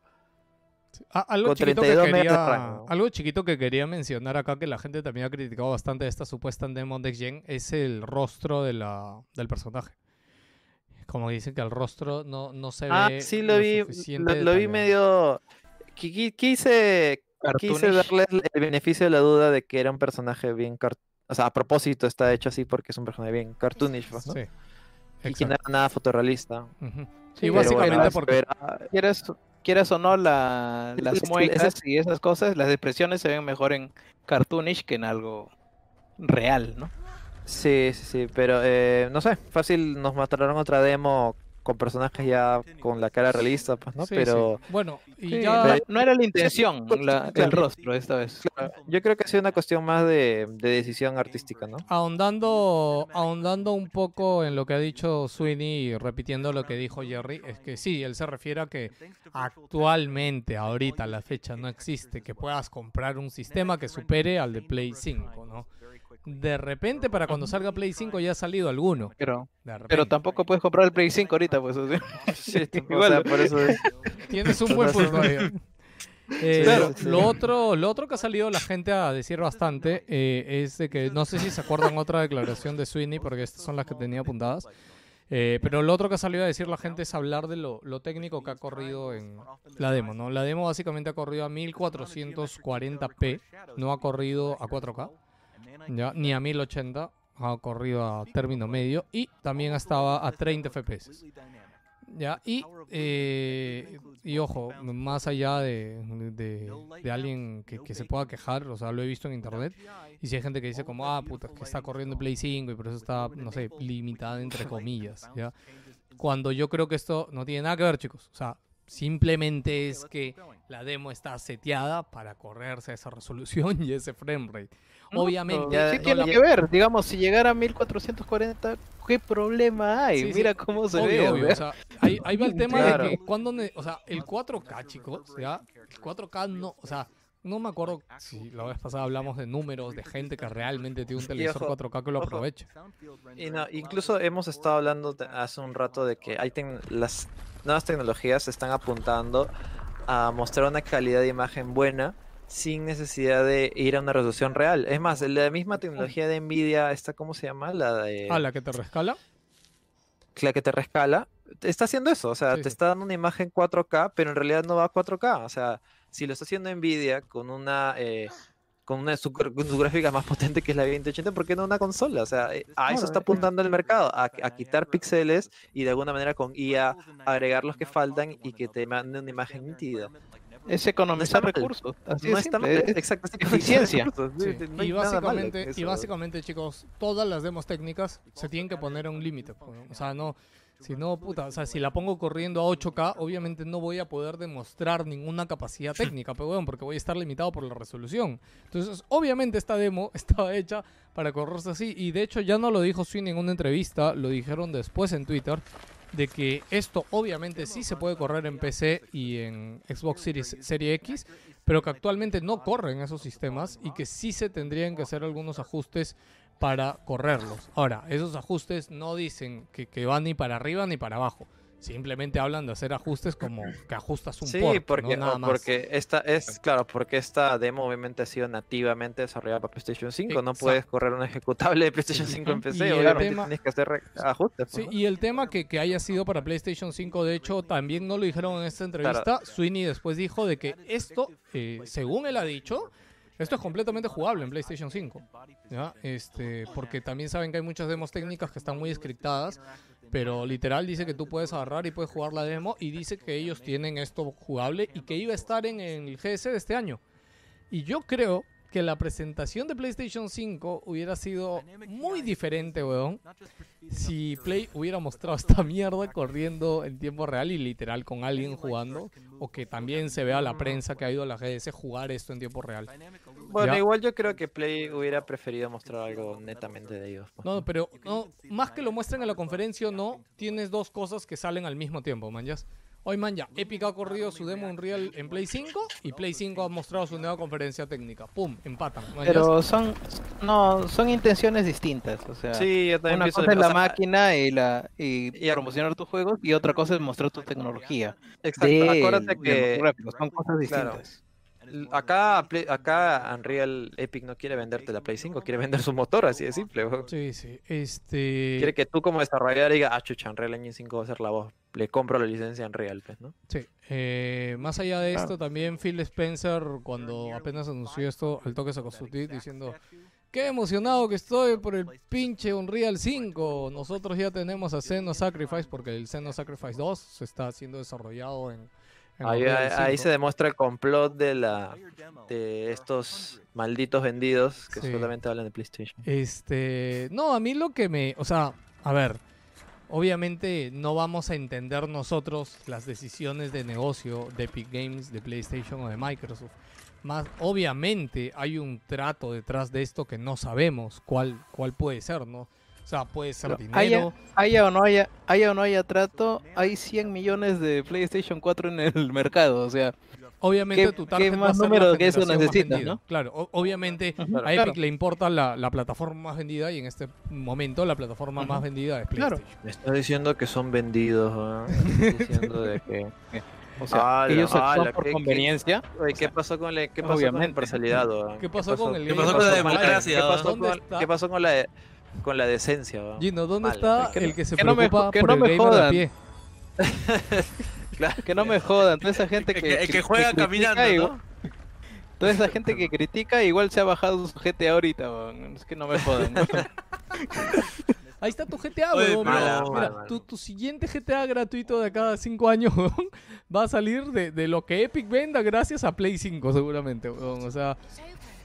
Ah, algo, Con chiquito que 32 megas de quería, algo chiquito que quería mencionar acá que la gente también ha criticado bastante de esta supuesta demo de Gen es el rostro de la, del personaje. Como dicen que el rostro no, no se Ah, ve sí lo vi, lo, lo vi medio... qui- qui- Quise, quise Cartoonish. darle el- beneficio de la duda de que era un personaje bien... car- O sea, a propósito está hecho así porque es un personaje bien cartoonish, pues, ¿no? Sí, Y que no era nada fotorrealista. Ujú. Sí, y pero básicamente bueno, porque... Quieras o no, la, las es- muecas y esas cosas, las expresiones se ven mejor en cartoonish que en algo real, ¿no? Sí, sí, sí, pero eh, no sé, fácil nos mostraron otra demo con personajes ya con la cara realista, pues, ¿no? Sí, pero sí. Bueno, y Sí, ya... no, no era la intención la- el rostro esta vez. claro, yo creo que ha sido una cuestión más de, de decisión artística, ¿no? Ahondando, ahondando un poco en lo que ha dicho Sweeney y repitiendo lo que dijo Jerry, es que sí, él se refiere a que actualmente, ahorita, a la fecha, no existe que puedas comprar un sistema que supere al de Play 5, ¿no? De repente, para cuando salga Play 5 ya ha salido alguno. Pero, pero tampoco puedes comprar el Play 5 ahorita, pues. <laughs> Sí, <laughs> o Igual. sea, por eso es- Tienes un buen ahí. Eh, Claro. lo, otro, lo otro que ha salido la gente a decir bastante eh, es de que no sé si se acuerdan otra declaración de Sweeney, porque estas son las que tenía apuntadas. eh, pero lo otro que ha salido a decir la gente es hablar de lo, lo técnico que ha corrido en la demo, ¿no? La demo básicamente ha corrido a 1440p, no ha corrido a 4K, ya, ni a 1080, ha corrido a término medio y también estaba a 30 FPS. Ya, y, eh, y ojo, más allá de, de, de alguien que, que se pueda quejar, o sea, lo he visto en internet, y si hay gente que dice como, ah, puta, que está corriendo Play 5 y por eso está, no sé, limitada entre comillas, ¿ya? Cuando yo creo que esto no tiene nada que ver, chicos. O sea, simplemente es que la demo está seteada para correrse a esa resolución <laughs> y ese frame rate. Obviamente, Ya, sí no tiene la- que ver, digamos, si llegara a 1440, ¿qué problema hay? Sí, sí. Mira cómo se Obvio, ve. obvio, o sea, ahí, ahí va el tema Claro. de que cuando, ne- o sea, el 4K, chicos, ¿ya? El 4K no, o sea, no me acuerdo si la vez pasada hablamos de números de gente que realmente tiene un televisor ojo, 4K que lo ojo. aproveche. Y no, incluso hemos estado hablando hace un rato de que hay las nuevas tecnologías están apuntando a mostrar una calidad de imagen buena sin necesidad de ir a una resolución real. Es más, la misma tecnología de Nvidia, esta ¿cómo se llama? La de Ah, la que te rescala. la que te rescala, está haciendo eso, o sea, Sí, te está dando una imagen 4K, pero en realidad no va a 4K, o sea, si lo está haciendo Nvidia con una eh, con una su, con su gráfica más potente que es la 2080, ¿por qué no una consola? O sea, eh, a eso está apuntando el mercado, a, a quitar píxeles y de alguna manera con IA agregar los que faltan y que te mande una imagen nítida. Es economizar recursos. Así no es está mal, simple, es- <laughs> exacto, es eficiencia. recursos, Sí, sí, no hay Y básicamente, y básicamente, chicos, todas las demos técnicas se tienen que poner a un límite. ¿no? O sea, no, si no, puta, o sea, si la pongo corriendo a 8K, obviamente no voy a poder demostrar ninguna capacidad técnica, pero bueno, porque voy a estar limitado por la resolución. Entonces, obviamente esta demo <laughs> estaba hecha para correrse así, y de hecho ya no lo dijo Swin en una entrevista, lo dijeron después en Twitter, de que esto obviamente sí se puede correr en PC y en Xbox Series Serie X, pero que actualmente no corren esos sistemas y que sí se tendrían que hacer algunos ajustes para correrlos. Ahora, esos ajustes no dicen que, que van ni para arriba ni para abajo. Simplemente hablan de hacer ajustes como <laughs> que ajustas un Sí, port, porque, no nada más. porque esta es, claro, porque esta demo obviamente ha sido nativamente desarrollada para PlayStation 5. No puedes correr un ejecutable de PlayStation 5 en PC, obviamente tema- tienes que hacer ajustes. Sí, ¿no? y el tema que, que haya sido para PlayStation 5, de hecho, también no lo dijeron en esta entrevista. Sweeney después dijo de que esto, eh, según él ha dicho, esto es completamente jugable en PlayStation 5. ¿ya? Este, porque también saben que hay muchas demos técnicas que están muy scriptadas, pero literal dice que tú puedes agarrar y puedes jugar la demo y dice que ellos tienen esto jugable y que iba a estar en el GS de este año. Y yo creo que la presentación de PlayStation 5 hubiera sido muy diferente, weón, si Play hubiera mostrado esta mierda corriendo en tiempo real y literal con alguien jugando, o que también se vea la prensa que ha ido a la GS jugar esto en tiempo real. Bueno, Ya. igual yo creo que Play hubiera preferido mostrar algo netamente de ellos. pues. No, pero no, más que lo muestren en la conferencia o no, tienes dos cosas que salen al mismo tiempo, man. ya. Hoy, man, ya, Epic ha corrido su demo Unreal en Play 5 y Play 5 ha mostrado su nueva conferencia técnica. Pum, empatan. man. Pero son, no, son intenciones distintas. O sea, Sí, yo también una cosa es o la sea, máquina y, la, y, promocionar tus juegos y otra cosa es mostrar tu tecnología. Exacto, de, acuérdate que son cosas distintas. Acá, acá Unreal Epic no quiere venderte la Play 5, quiere vender su motor, así de simple. Sí, sí. Este. Quiere que tú como desarrollador digas, ah, chucha, Unreal Engine 5 va a ser la voz. Le compro la licencia a Unreal, pues, ¿no? Sí, eh, más allá de Claro. esto, también Phil Spencer, cuando apenas anunció esto, al toque sacó su tweet diciendo: Qué emocionado que estoy por el pinche Unreal 5. Nosotros ya tenemos a Xeno Sacrifice, porque el Xeno Sacrifice 2 se está siendo desarrollado en. Ahí, ahí 5. se demuestra el complot de la de estos malditos vendidos que Sí. solamente hablan de PlayStation. Este, no, a mí lo que me, o sea, a ver, obviamente no vamos a entender nosotros las decisiones de negocio de Epic Games, de PlayStation o de Microsoft. Más, obviamente hay un trato detrás de esto que no sabemos cuál, cuál puede ser, ¿no? O sea, puede ser Pero dinero. Haya o no haya, haya o no haya trato, hay 100 millones de PlayStation 4 en el mercado. O sea, Obviamente ¿Qué- tu qué target más número que eso necesitas, no? Claro, o- obviamente a Epic claro. le importa la, la plataforma más vendida y en este momento la plataforma más vendida es Claro. PlayStation. Me está diciendo que son vendidos, ¿no? Me está <laughs> diciendo de que... o sea Ala, ellos actúan ala, por qué- qué- conveniencia. Oye, ¿qué pasó con la, qué pasó con la obviamente. imparcialidad? ¿Qué pasó con el qué Game pasó con la democracia, ¿Qué pasó, ¿Dónde con, qué pasó con la, con la decencia? weón? Gino, ¿dónde Mal, está que no- el que se que no me preocupa jo- que por no el me gamer a jodan. pie? <laughs> Que no me jodan, toda esa gente <laughs> El que, que, el que juega critica caminando, igual- ¿no? Toda esa gente que critica igual se ha bajado su GTA ahorita, weón. es que no me jodan. <laughs> Ahí está tu GTA, weón. mala, Mira, mala, mira, mala. tu, tu siguiente GTA gratuito de acá a 5 años, weón, va a salir de, de lo que Epic venda gracias a Play 5, seguramente, weón. O sea,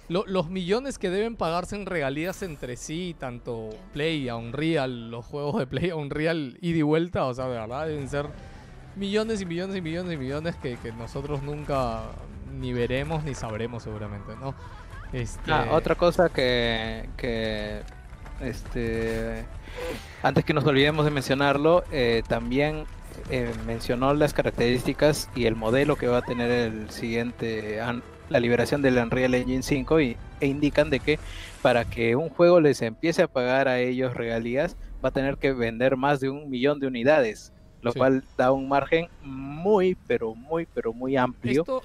lo- los millones que deben pagarse en regalías entre sí, tanto Play a Unreal, los juegos de Play a Unreal ida y vuelta, o sea, de verdad deben ser millones y millones y millones y millones que, que nosotros nunca ni veremos ni sabremos seguramente, ¿no? Este, Ah, otra cosa que, que este antes que nos olvidemos de mencionarlo, eh, también eh, mencionó las características y el modelo que va a tener el siguiente la liberación del Unreal Engine 5 y, e indican de que para que un juego les empiece a pagar a ellos regalías va a tener que vender más de un millón de unidades, lo Sí. cual da un margen muy pero muy pero muy amplio esto,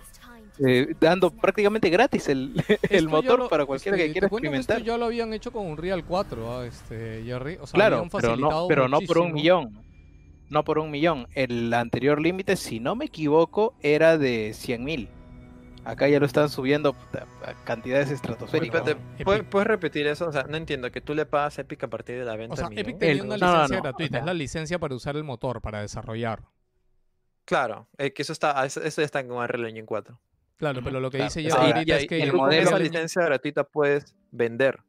eh, dando prácticamente gratis el, <laughs> el motor lo- para cualquiera este, que quiera que esto experimentar. ya lo habían hecho con 4, este, Jerry. O sea, Claro, habían pero no, pero no por un millón. No por un millón. El anterior límite, si no me equivoco, era de 100 mil. Acá ya lo están subiendo a cantidades estratosféricas. ¿puedes, puedes repetir eso? O sea, no entiendo que tú le pagas Epic a partir de la venta O sea. Epic tenía El- una no, no, licencia no, gratuita, es la licencia para usar el motor, para desarrollar. Claro, eh, que eso está, eso, eso ya está en Unreal Engine 4. Claro, pero lo que claro. dice Esa- Jerry y- ahorita y- es que el ya modelo- esa esa li- licencia gratuita puedes vender.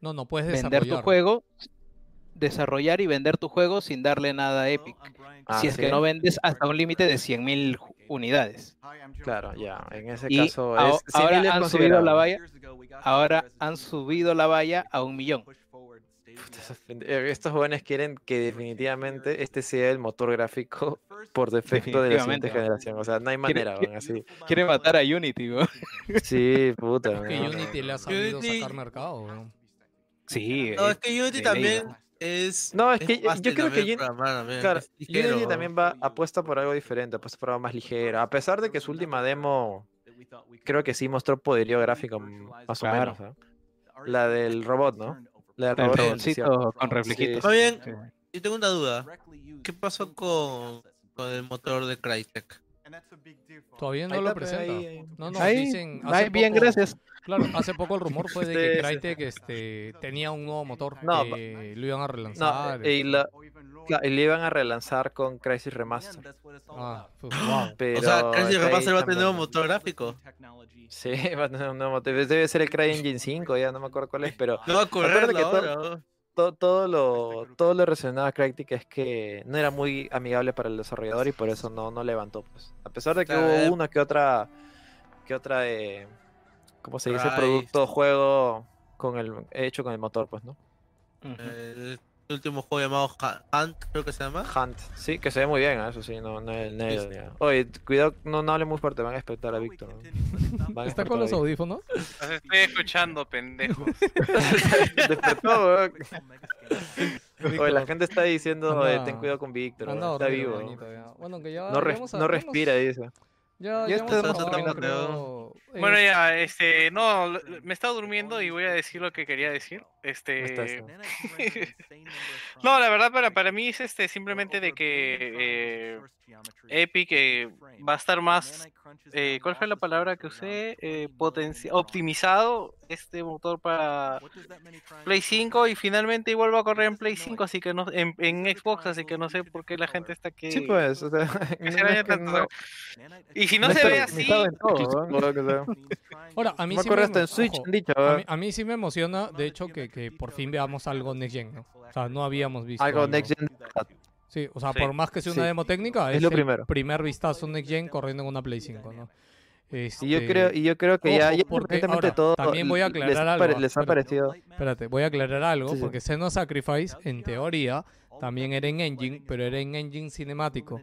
No, no puedes Vender tu desarrollar. juego, desarrollar y vender tu juego sin darle nada a Epic. Ah, si es que no vendes hasta un límite de 100 mil unidades. Claro, ya. En ese Y caso es, 100.000 ahora es han subido la valla. Ahora han subido la valla a un millón. Eh, Estos jóvenes quieren que definitivamente este sea el motor gráfico por defecto de la siguiente generación. O sea, no hay manera, quiere- weón, así. Quiere matar a Unity, weón. Sí, puta. Que no, Unity le ha sabido Unity- sacar mercado, weón. Sí. No, es que Unity también. Es. No, es que yo- fácil yo creo que programar también, Claro, es ligero. Unity también va apuesta por algo diferente, apuesta por algo más ligero. A pesar de que su última demo creo que sí mostró poderío gráfico más o menos. ¿eh? La del robot, ¿no? La del El robot robotcito con reflejitos. Está bien, Sí. yo tengo una duda. ¿Qué pasó con, con el motor de Crytek? Todavía no lo presenta. ahí, ahí. No, no, Ahí, dicen. ahí, hace bien, poco- gracias. Claro, hace poco el rumor fue de que. Crytek este, tenía un nuevo motor No, que lo iban a No, relanzar. y, la, cla- y le iban a relanzar con Crisis Remaster. Ah, pues, wow. Pero o sea, ahí Remaster va a tener un motor gráfico. Sí, <laughs> va a tener un nuevo motor. Debe ser el CryEngine 5, ya no me acuerdo cuál es, pero <laughs> No va a correr que todo- todo, lo, todo lo relacionado a Crytek es que no era muy amigable para el desarrollador y por eso no, no levantó. Pues. A pesar de que hubo una que otra, que otra, eh, ¿cómo se dice? Rise. Producto, juego con el hecho con el motor, pues, ¿no? El último juego llamado Hunt, creo que se llama. Hunt, sí, que se ve muy bien, ¿eh? eso sí, no, no, es- no es- Oye, cuidado, no, no hable muy fuerte, van a despertar a Víctor. ¿no? A ¿Está con a los audífonos? Los estoy escuchando, pendejos. <laughs> <laughs> Despertó, weón. Oye, la gente está diciendo, "Oye, ten cuidado con Víctor, a está vivo. Benito, ya. Bueno, que ya. No, res- hemos- no respira, dice. Ya, Ya está- terminando. creo. Bueno, Eh, ya, este, no, lo- me he estado durmiendo y voy a decir lo que quería decir. Este, <laughs> no, la verdad para, para mí es este simplemente de que eh, Epic eh, va a estar más, eh, ¿cuál fue la palabra que usé? Eh, optimizado este motor para Play 5 y finalmente igual va a correr en Play 5, así que no, en, en Xbox, así que no sé por qué la gente está que Sí, pues, o sea, <laughs> que no se <laughs> es vaya que tanto, no- Y si no, no se está ve así, todo, weón, o sea. Ahora, a mí sí me, en Switch, ojo, dicho, a mí, a mí sí me emociona, de hecho, que, que por fin veamos algo Next Gen, ¿no? O sea, no habíamos visto Algo Next Gen. Sí, o sea, Sí. por más que sea una Sí. demo técnica, Es es, lo el primero. primer vistazo Next Gen corriendo en una Play 5, ¿no? Y yo Este, creo, y yo creo que ya, ojo, ya porque independientemente de ahora, todo, también voy a aclarar algo, Les ha espérate. parecido. Espérate, voy a aclarar algo, Sí, sí. porque Xeno Sacrifice, en teoría, también era en Engine, pero era en Engine cinemático.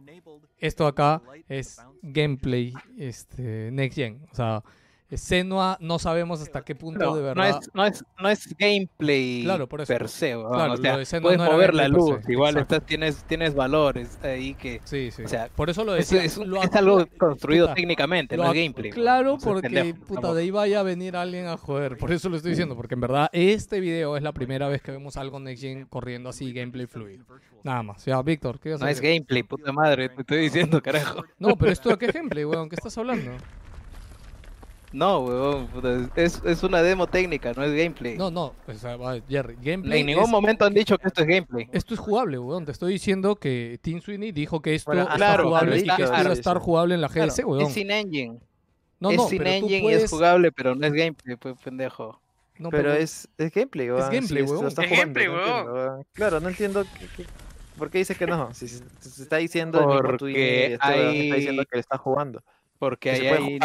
Esto acá es gameplay este, Next Gen. O sea, Senua no sabemos hasta qué punto No, de no verdad. es, no, es, no es gameplay Claro, por eso. per se, weón, Claro, o sea, puedes no mover la luz, igual estás, tienes, tienes valores ahí que... Sí, sí. O sea, por eso lo Es, decía. es, lo es algo construido puta, técnicamente, lo no es gameplay. Claro, No porque puta, de ahí vaya a venir alguien a joder. Por eso lo estoy diciendo, porque en verdad este video es la primera vez que vemos algo Next Gen corriendo así, gameplay fluido. Nada más. Ya, Víctor, ¿qué a No es gameplay, puta madre, te estoy diciendo, carajo. No, pero esto qué gameplay, weón, ¿qué estás hablando? No, weón, es, es una demo técnica, no es gameplay. No, no, o sea, va, Jerry, gameplay. en ningún es- momento han dicho que esto es gameplay. Esto es jugable, weón. Te estoy diciendo que Team Sweeney dijo que esto Bueno, está claro, jugable y que esto iba a estar eso. jugable en la GS, Claro, weón. es sin engine. No, es no, sin pero tú engine y puedes... es jugable, pero no es gameplay, pues pendejo. no, Pero es, es gameplay, weón. gameplay, si lo weón. está Es jugando, gameplay, no entiendo, weón. weón. Claro, no entiendo qué- qué- por qué dice que no. Si se, si está diciendo el mismo tweet, Porque este weón está diciendo que le está jugando. Porque ahí hay,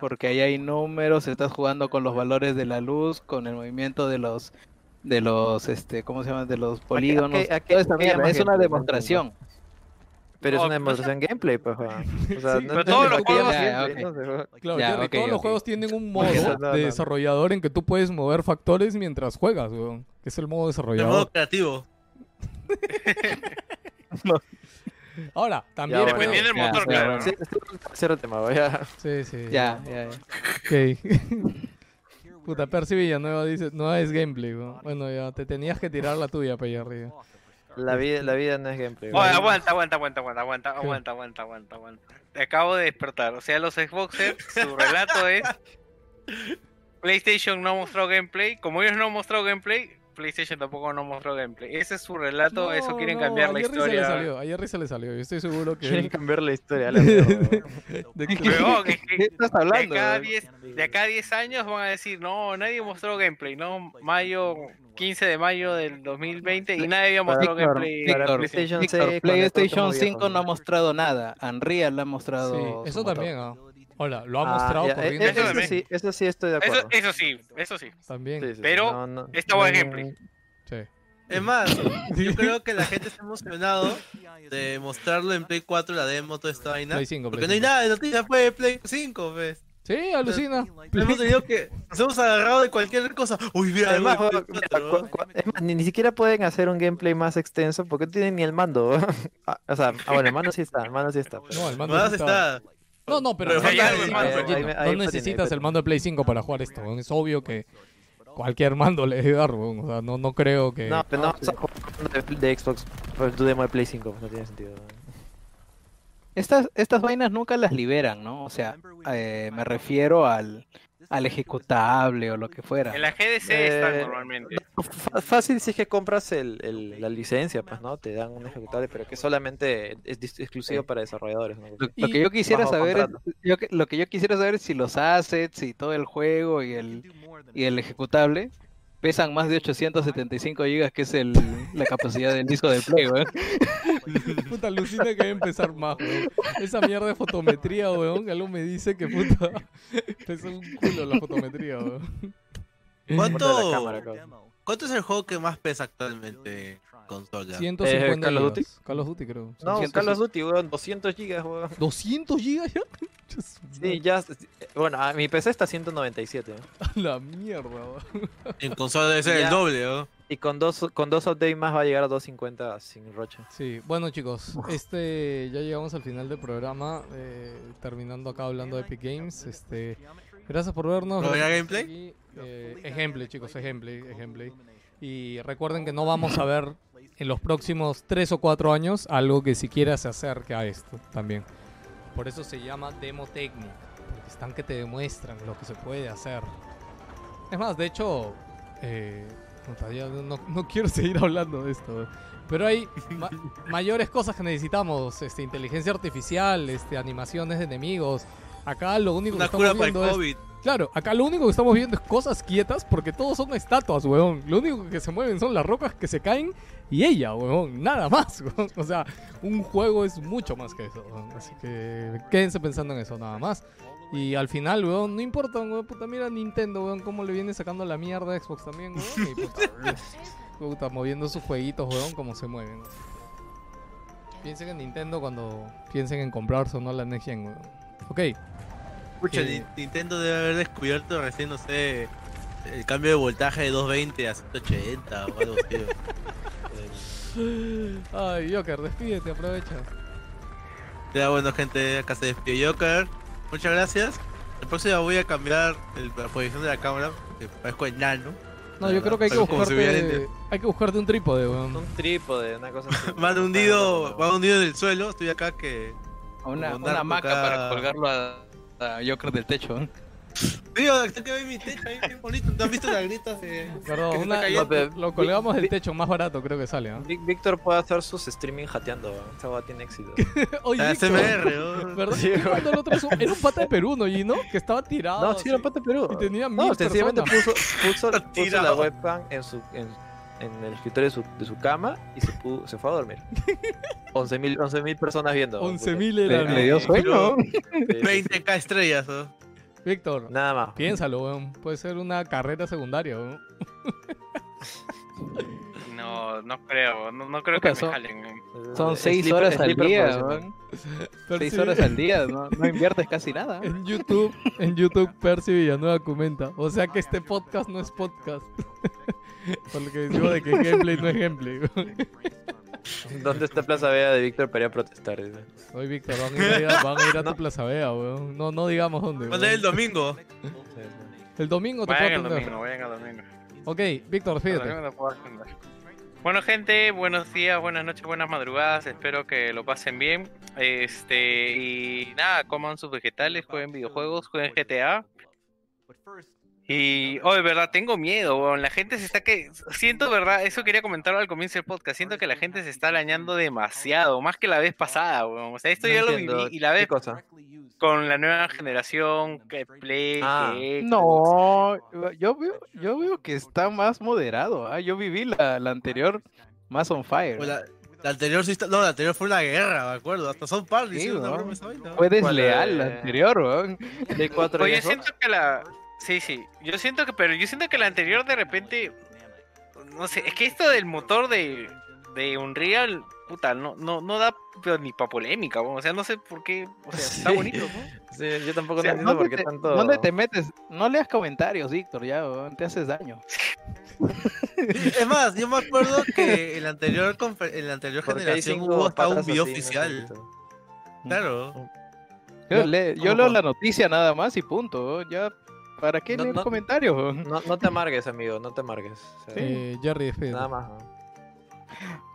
porque ahí hay números, estás jugando con los valores de la luz, con el movimiento de los de los este, ¿cómo se llama? de los polígonos. a qué- toda esta a qué mierda, es una demostración. Pero es una pues, demostración gameplay, pues. O sea, Sí, no pero entiendo todos los juegos- Ya. Claro, Ya, Jerry, todos los juegos tienen un <laughs> modo de no. desarrollador en que tú puedes mover factores mientras juegas, weón. Que es el modo De desarrollador. modo creativo. <laughs> <laughs> Ahora, también... Ya, bueno. Dependiendo del Ya, motor, ya, claro. el tema, weón, ya. Sí, sí. Ya, ya, ya. Ok. <laughs> Puta, Percy Villanueva dice, no es gameplay. Bueno, ya, te tenías que tirar la tuya, Pellarri. La vida, la vida no es gameplay. Oye, aguanta, aguanta, aguanta, aguanta, aguanta, aguanta, aguanta, aguanta, aguanta. Acabo de despertar. O sea, los Xboxers, su relato es <laughs> PlayStation no ha mostrado gameplay. Como ellos no han mostrado gameplay, PlayStation tampoco no mostró gameplay. Ese es su relato, eso quieren cambiar la a Jerry Se le historia. salió, a Jerry se le salió. Yo estoy seguro que... Quieren cambiar la historia. <laughs> la de que ¿Qué estás de hablando? 10 de acá a 10 años van a decir, no, nadie mostró gameplay, no, mayo 15 de mayo del 2020 y nadie había mostrado gameplay. PlayStation Víctor, 6, cuando todos PlayStation somos 5 viejos. no ha mostrado nada. Unreal ha mostrado. Sí, eso también, ah. Hola, lo ha Ah, mostrado corriendo. eh, Eso Eso también. sí, eso sí estoy de Eso, acuerdo. eso sí, eso sí. También. Sí, sí, Pero no, no- esta hueá es no- gameplay. Sí. Es más, yo <laughs> creo que la gente está emocionado de mostrarlo en Play 4, la demo, toda esta vaina. Play 5, porque Play no hay 5. nada de noticias pues, de Play 5, pues. Sí, alucina. Hemos tenido que. Nos hemos agarrado de cualquier cosa. Uy, mira, Además, algo de weón, Play mira, 4, cu- cu- es más, ni, ni siquiera pueden hacer un gameplay más extenso porque no tienen ni el mando. <laughs> Ah, o sea, ah, bueno, el mando sí está, el mando sí está. pero- No, el mando Más sí está- está. No, no, pero, Pero no, necesitas- el mando. Gino, Ahí me- ahí no fue, ahí necesitas fue. el mando de Play 5 para jugar esto. Es obvio que cualquier mando le debe dar. O sea, no, no creo que... No, pero no, o sea, de, de Xbox, pues tu demo de Play 5, no tiene sentido. Estas, estas vainas nunca las liberan, ¿no? O sea, eh, me refiero al, al ejecutable o lo que fuera. En la GDC Eh, están normalmente. Fácil si es que compras el, el- la licencia, pues, ¿no? Te dan un ejecutable, pero que solamente es exclusivo para desarrolladores. ¿no? Lo, que yo quisiera saber es, yo lo que yo quisiera saber es si los assets y todo el juego y el, y el ejecutable pesan más de 875 gigas, que es el, la capacidad del disco de Play, weón. <laughs> Puta, alucina que debe empezar más, weón. Esa mierda de fotometría, weón. Algo me dice que puta... <laughs> Pesa un culo la fotometría, weón. ¿Cuánto. ¿Cuánto es el juego que más pesa actualmente en consola? 150 Eh, Call of Duty. gigas. Call of Duty, creo. No, 100. Call of Duty, weón, 200 gigas, weón. 200 gigas ya. <laughs> Sí, ya. Bueno, a mi PC está 197. ¿eh? <laughs> A la mierda, weón. En consola debe ser Ya. el doble, ¿no? Y con dos, con dos updates más va a llegar a 250 sin rocha. Sí, bueno chicos, este ya llegamos al final del programa, eh, terminando acá hablando de Epic Games. Este, gracias por vernos. ¿Pero ya gracias por gameplay? Eh, gameplay, chicos, es gameplay. Y recuerden que no vamos a ver en los próximos 3 o 4 años algo que siquiera se acerque a esto también. Por eso se llama demo técnica, porque están que te demuestran lo que se puede hacer. Es más, de hecho, eh, no, no quiero seguir hablando de esto. Pero hay ma- mayores cosas que necesitamos, este, inteligencia artificial, este, animaciones de enemigos. Acá lo único Una que cura estamos para el viendo es COVID. Claro, acá lo único que estamos viendo es cosas quietas porque todos son estatuas, weón. Lo único que se mueven son las rocas que se caen y ella, weón. Nada más, <laughs> weón. O sea, un juego es mucho más que eso, weón. Así que quédense pensando en eso, nada más. Y al final, weón, no importa, weón. Puta, mira Nintendo, weón, cómo le viene sacando la mierda a Xbox también, weón. Y puta, <laughs> puta, moviendo sus jueguitos, weón, como se mueven. Piensen en Nintendo cuando piensen en comprarse o no la Next Gen, weón. Ok. Eh, Ni- Nintendo debe haber descubierto recién, no sé, el cambio de voltaje de 220 a 180 o algo así. <laughs> Ay, Joker, despídete, aprovecha. Ya bueno gente, acá se despide Joker. Muchas gracias. El próximo voy a cambiar el- la posición de la cámara, que parezco enano. No, yo creo que hay que buscarte, hay que buscarte un trípode, weón. Un trípode, una cosa así. <laughs> Más hundido, más hundido en el suelo, estoy acá que Una, una hamaca acá. para colgarlo a, a Joker del techo. ¿eh? Tío, acá que ve mi techo ahí bien bonito. ¿No has visto las gritas de.? Perdón, una-? No, lo colgamos del techo más barato, creo que sale. ¿ah? Vic- Víctor puede hacer sus streaming jateando. Esa hueá tiene éxito. <laughs> Oye, Víctor, ASMR, weón. ¿verdad? Era un pata de Perú, ¿no? Y no, que estaba tirado. No, sí, así. era Pata Perú. Y tenía No, mil sencillamente personas. puso, puso, puso la webcam en su en, en el escritorio de su, de su cama y se, pu- se fue a dormir. <laughs> 11.000 11.000 personas viendo. 11.000 Le, eran. le dio sueño. Sí, sí, sí. 20k estrellas, ¿no? Víctor, Nada más. piénsalo, weón. Puede ser una carrera secundaria, weón. <laughs> No, no creo, no, no creo Puta, que me son- jalen. eh. Son Es seis sleeper- horas al día. Percy- Seis horas al día, no, no inviertes casi <laughs> nada. En YouTube, en YouTube, Percy Villanueva comenta. O sea que este podcast no es podcast. <laughs> Por lo que digo de que gameplay no es gameplay. weón. <laughs> ¿Dónde está Plaza Vea de Víctor para ir a protestar? Oye, Víctor, van a ir a, van a, ir a tu Plaza Vea, weón. No, no digamos dónde. ¿Cuándo es el domingo? El domingo te Vayan puedo el atender. domingo, vayan el domingo. Ok, Víctor, El fíjate. Bueno gente, buenos días, buenas noches, buenas madrugadas, espero que lo pasen bien. Este, y nada, coman sus vegetales, jueguen videojuegos, jueguen GTA. Y, oh, de verdad, tengo miedo, weón. La gente se está que. Siento, verdad, eso quería comentar al comienzo del podcast. Siento que la gente se está arañando demasiado, más que la vez pasada, weón. O sea, esto No ya lo entiendo, viví y la ¿qué vez cosa? con la nueva generación, que Play, Ah. que. No, yo veo, yo veo que está más moderado. ah, Yo viví la, la anterior más on fire. Pues la, la anterior sí está- No, la anterior fue una guerra, me acuerdo. Hasta son par Sí. Fue ¿Cuál, desleal la eh? anterior, weón. 4 y Oye, siento que la. Sí, sí. Yo siento que. Pero yo siento que la anterior de repente. No sé. Es que esto del motor de. De Unreal. Puta, no, no, no da pero ni pa' polémica, weón. O sea, no sé por qué. O sea, está bonito, ¿no? Sí, yo tampoco O sea, entiendo por ¿Dónde qué te, tanto. dónde te metes? No leas comentarios, Víctor, ya, te haces daño. <laughs> Es más, yo me acuerdo que en la anterior, en la anterior Porque generación hubo hasta un video así, no oficial. sé. Claro. Yo, No, le- yo ¿cómo leo la noticia nada más y punto. Ya, ¿para qué No, leer no. comentarios? No, no te amargues, amigo, no te amargues. O sea, Eh, Jerry. Nada más. ¿no?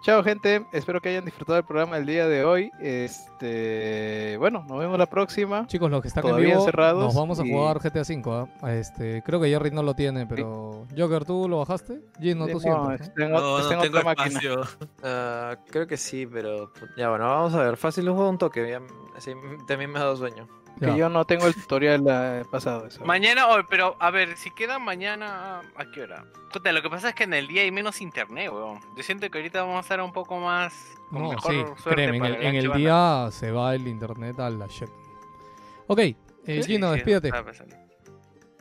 Chao, gente. Espero que hayan disfrutado del programa el día de hoy. Este, bueno, nos vemos la próxima. Chicos, los que están en Todavía vivo, encerrados nos vamos a y- jugar GTA V. ¿ah? Este, creo que Jerry no lo tiene, pero Joker, ¿tú lo bajaste? Gino, tú No, siempre. en, No, está no en tengo otra máquina. espacio. <laughs> Ah, creo que sí, pero. Ya bueno, vamos a ver. Fácil lo juego un toque. Ya, así, también me ha dado sueño. Que yo no tengo el tutorial pasado. eso. Mañana, oh, pero a ver, si queda mañana, ¿a qué hora? Puta, lo que pasa es que en el día hay menos internet, weón. Yo siento que ahorita vamos a estar un poco más. Con No, mejor sí, suerte créeme, en el, en el Chivana. día se va el internet a la shit. Ok, eh, Sí, Gino, sí, despídete.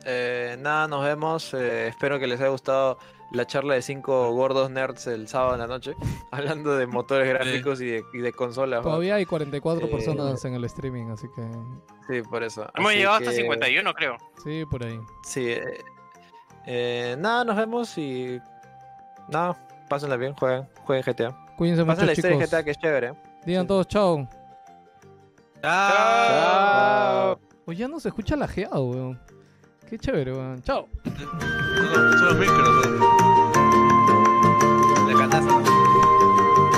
Eh, nada, nos vemos. eh, espero que les haya gustado la charla de cinco gordos nerds el sábado en la noche. <laughs> Hablando de motores gráficos y, de, y de consolas. ¿no? Todavía hay 44 Eh, personas en el streaming, así que Sí, por eso. Hemos Así llegado hasta que, 51, creo. sí, por ahí. Sí. eh, eh, nada, nos vemos y. Nada, pásenla bien, jueguen, jueguen GTA. Cuídense mucho, Pasen la historia de. GTA que es chévere. Digan Sí. todos chao. Chao. Chao. Oye, ya no se escucha lajeado, weón. Qué chévere, weón. Chao. Son los micros.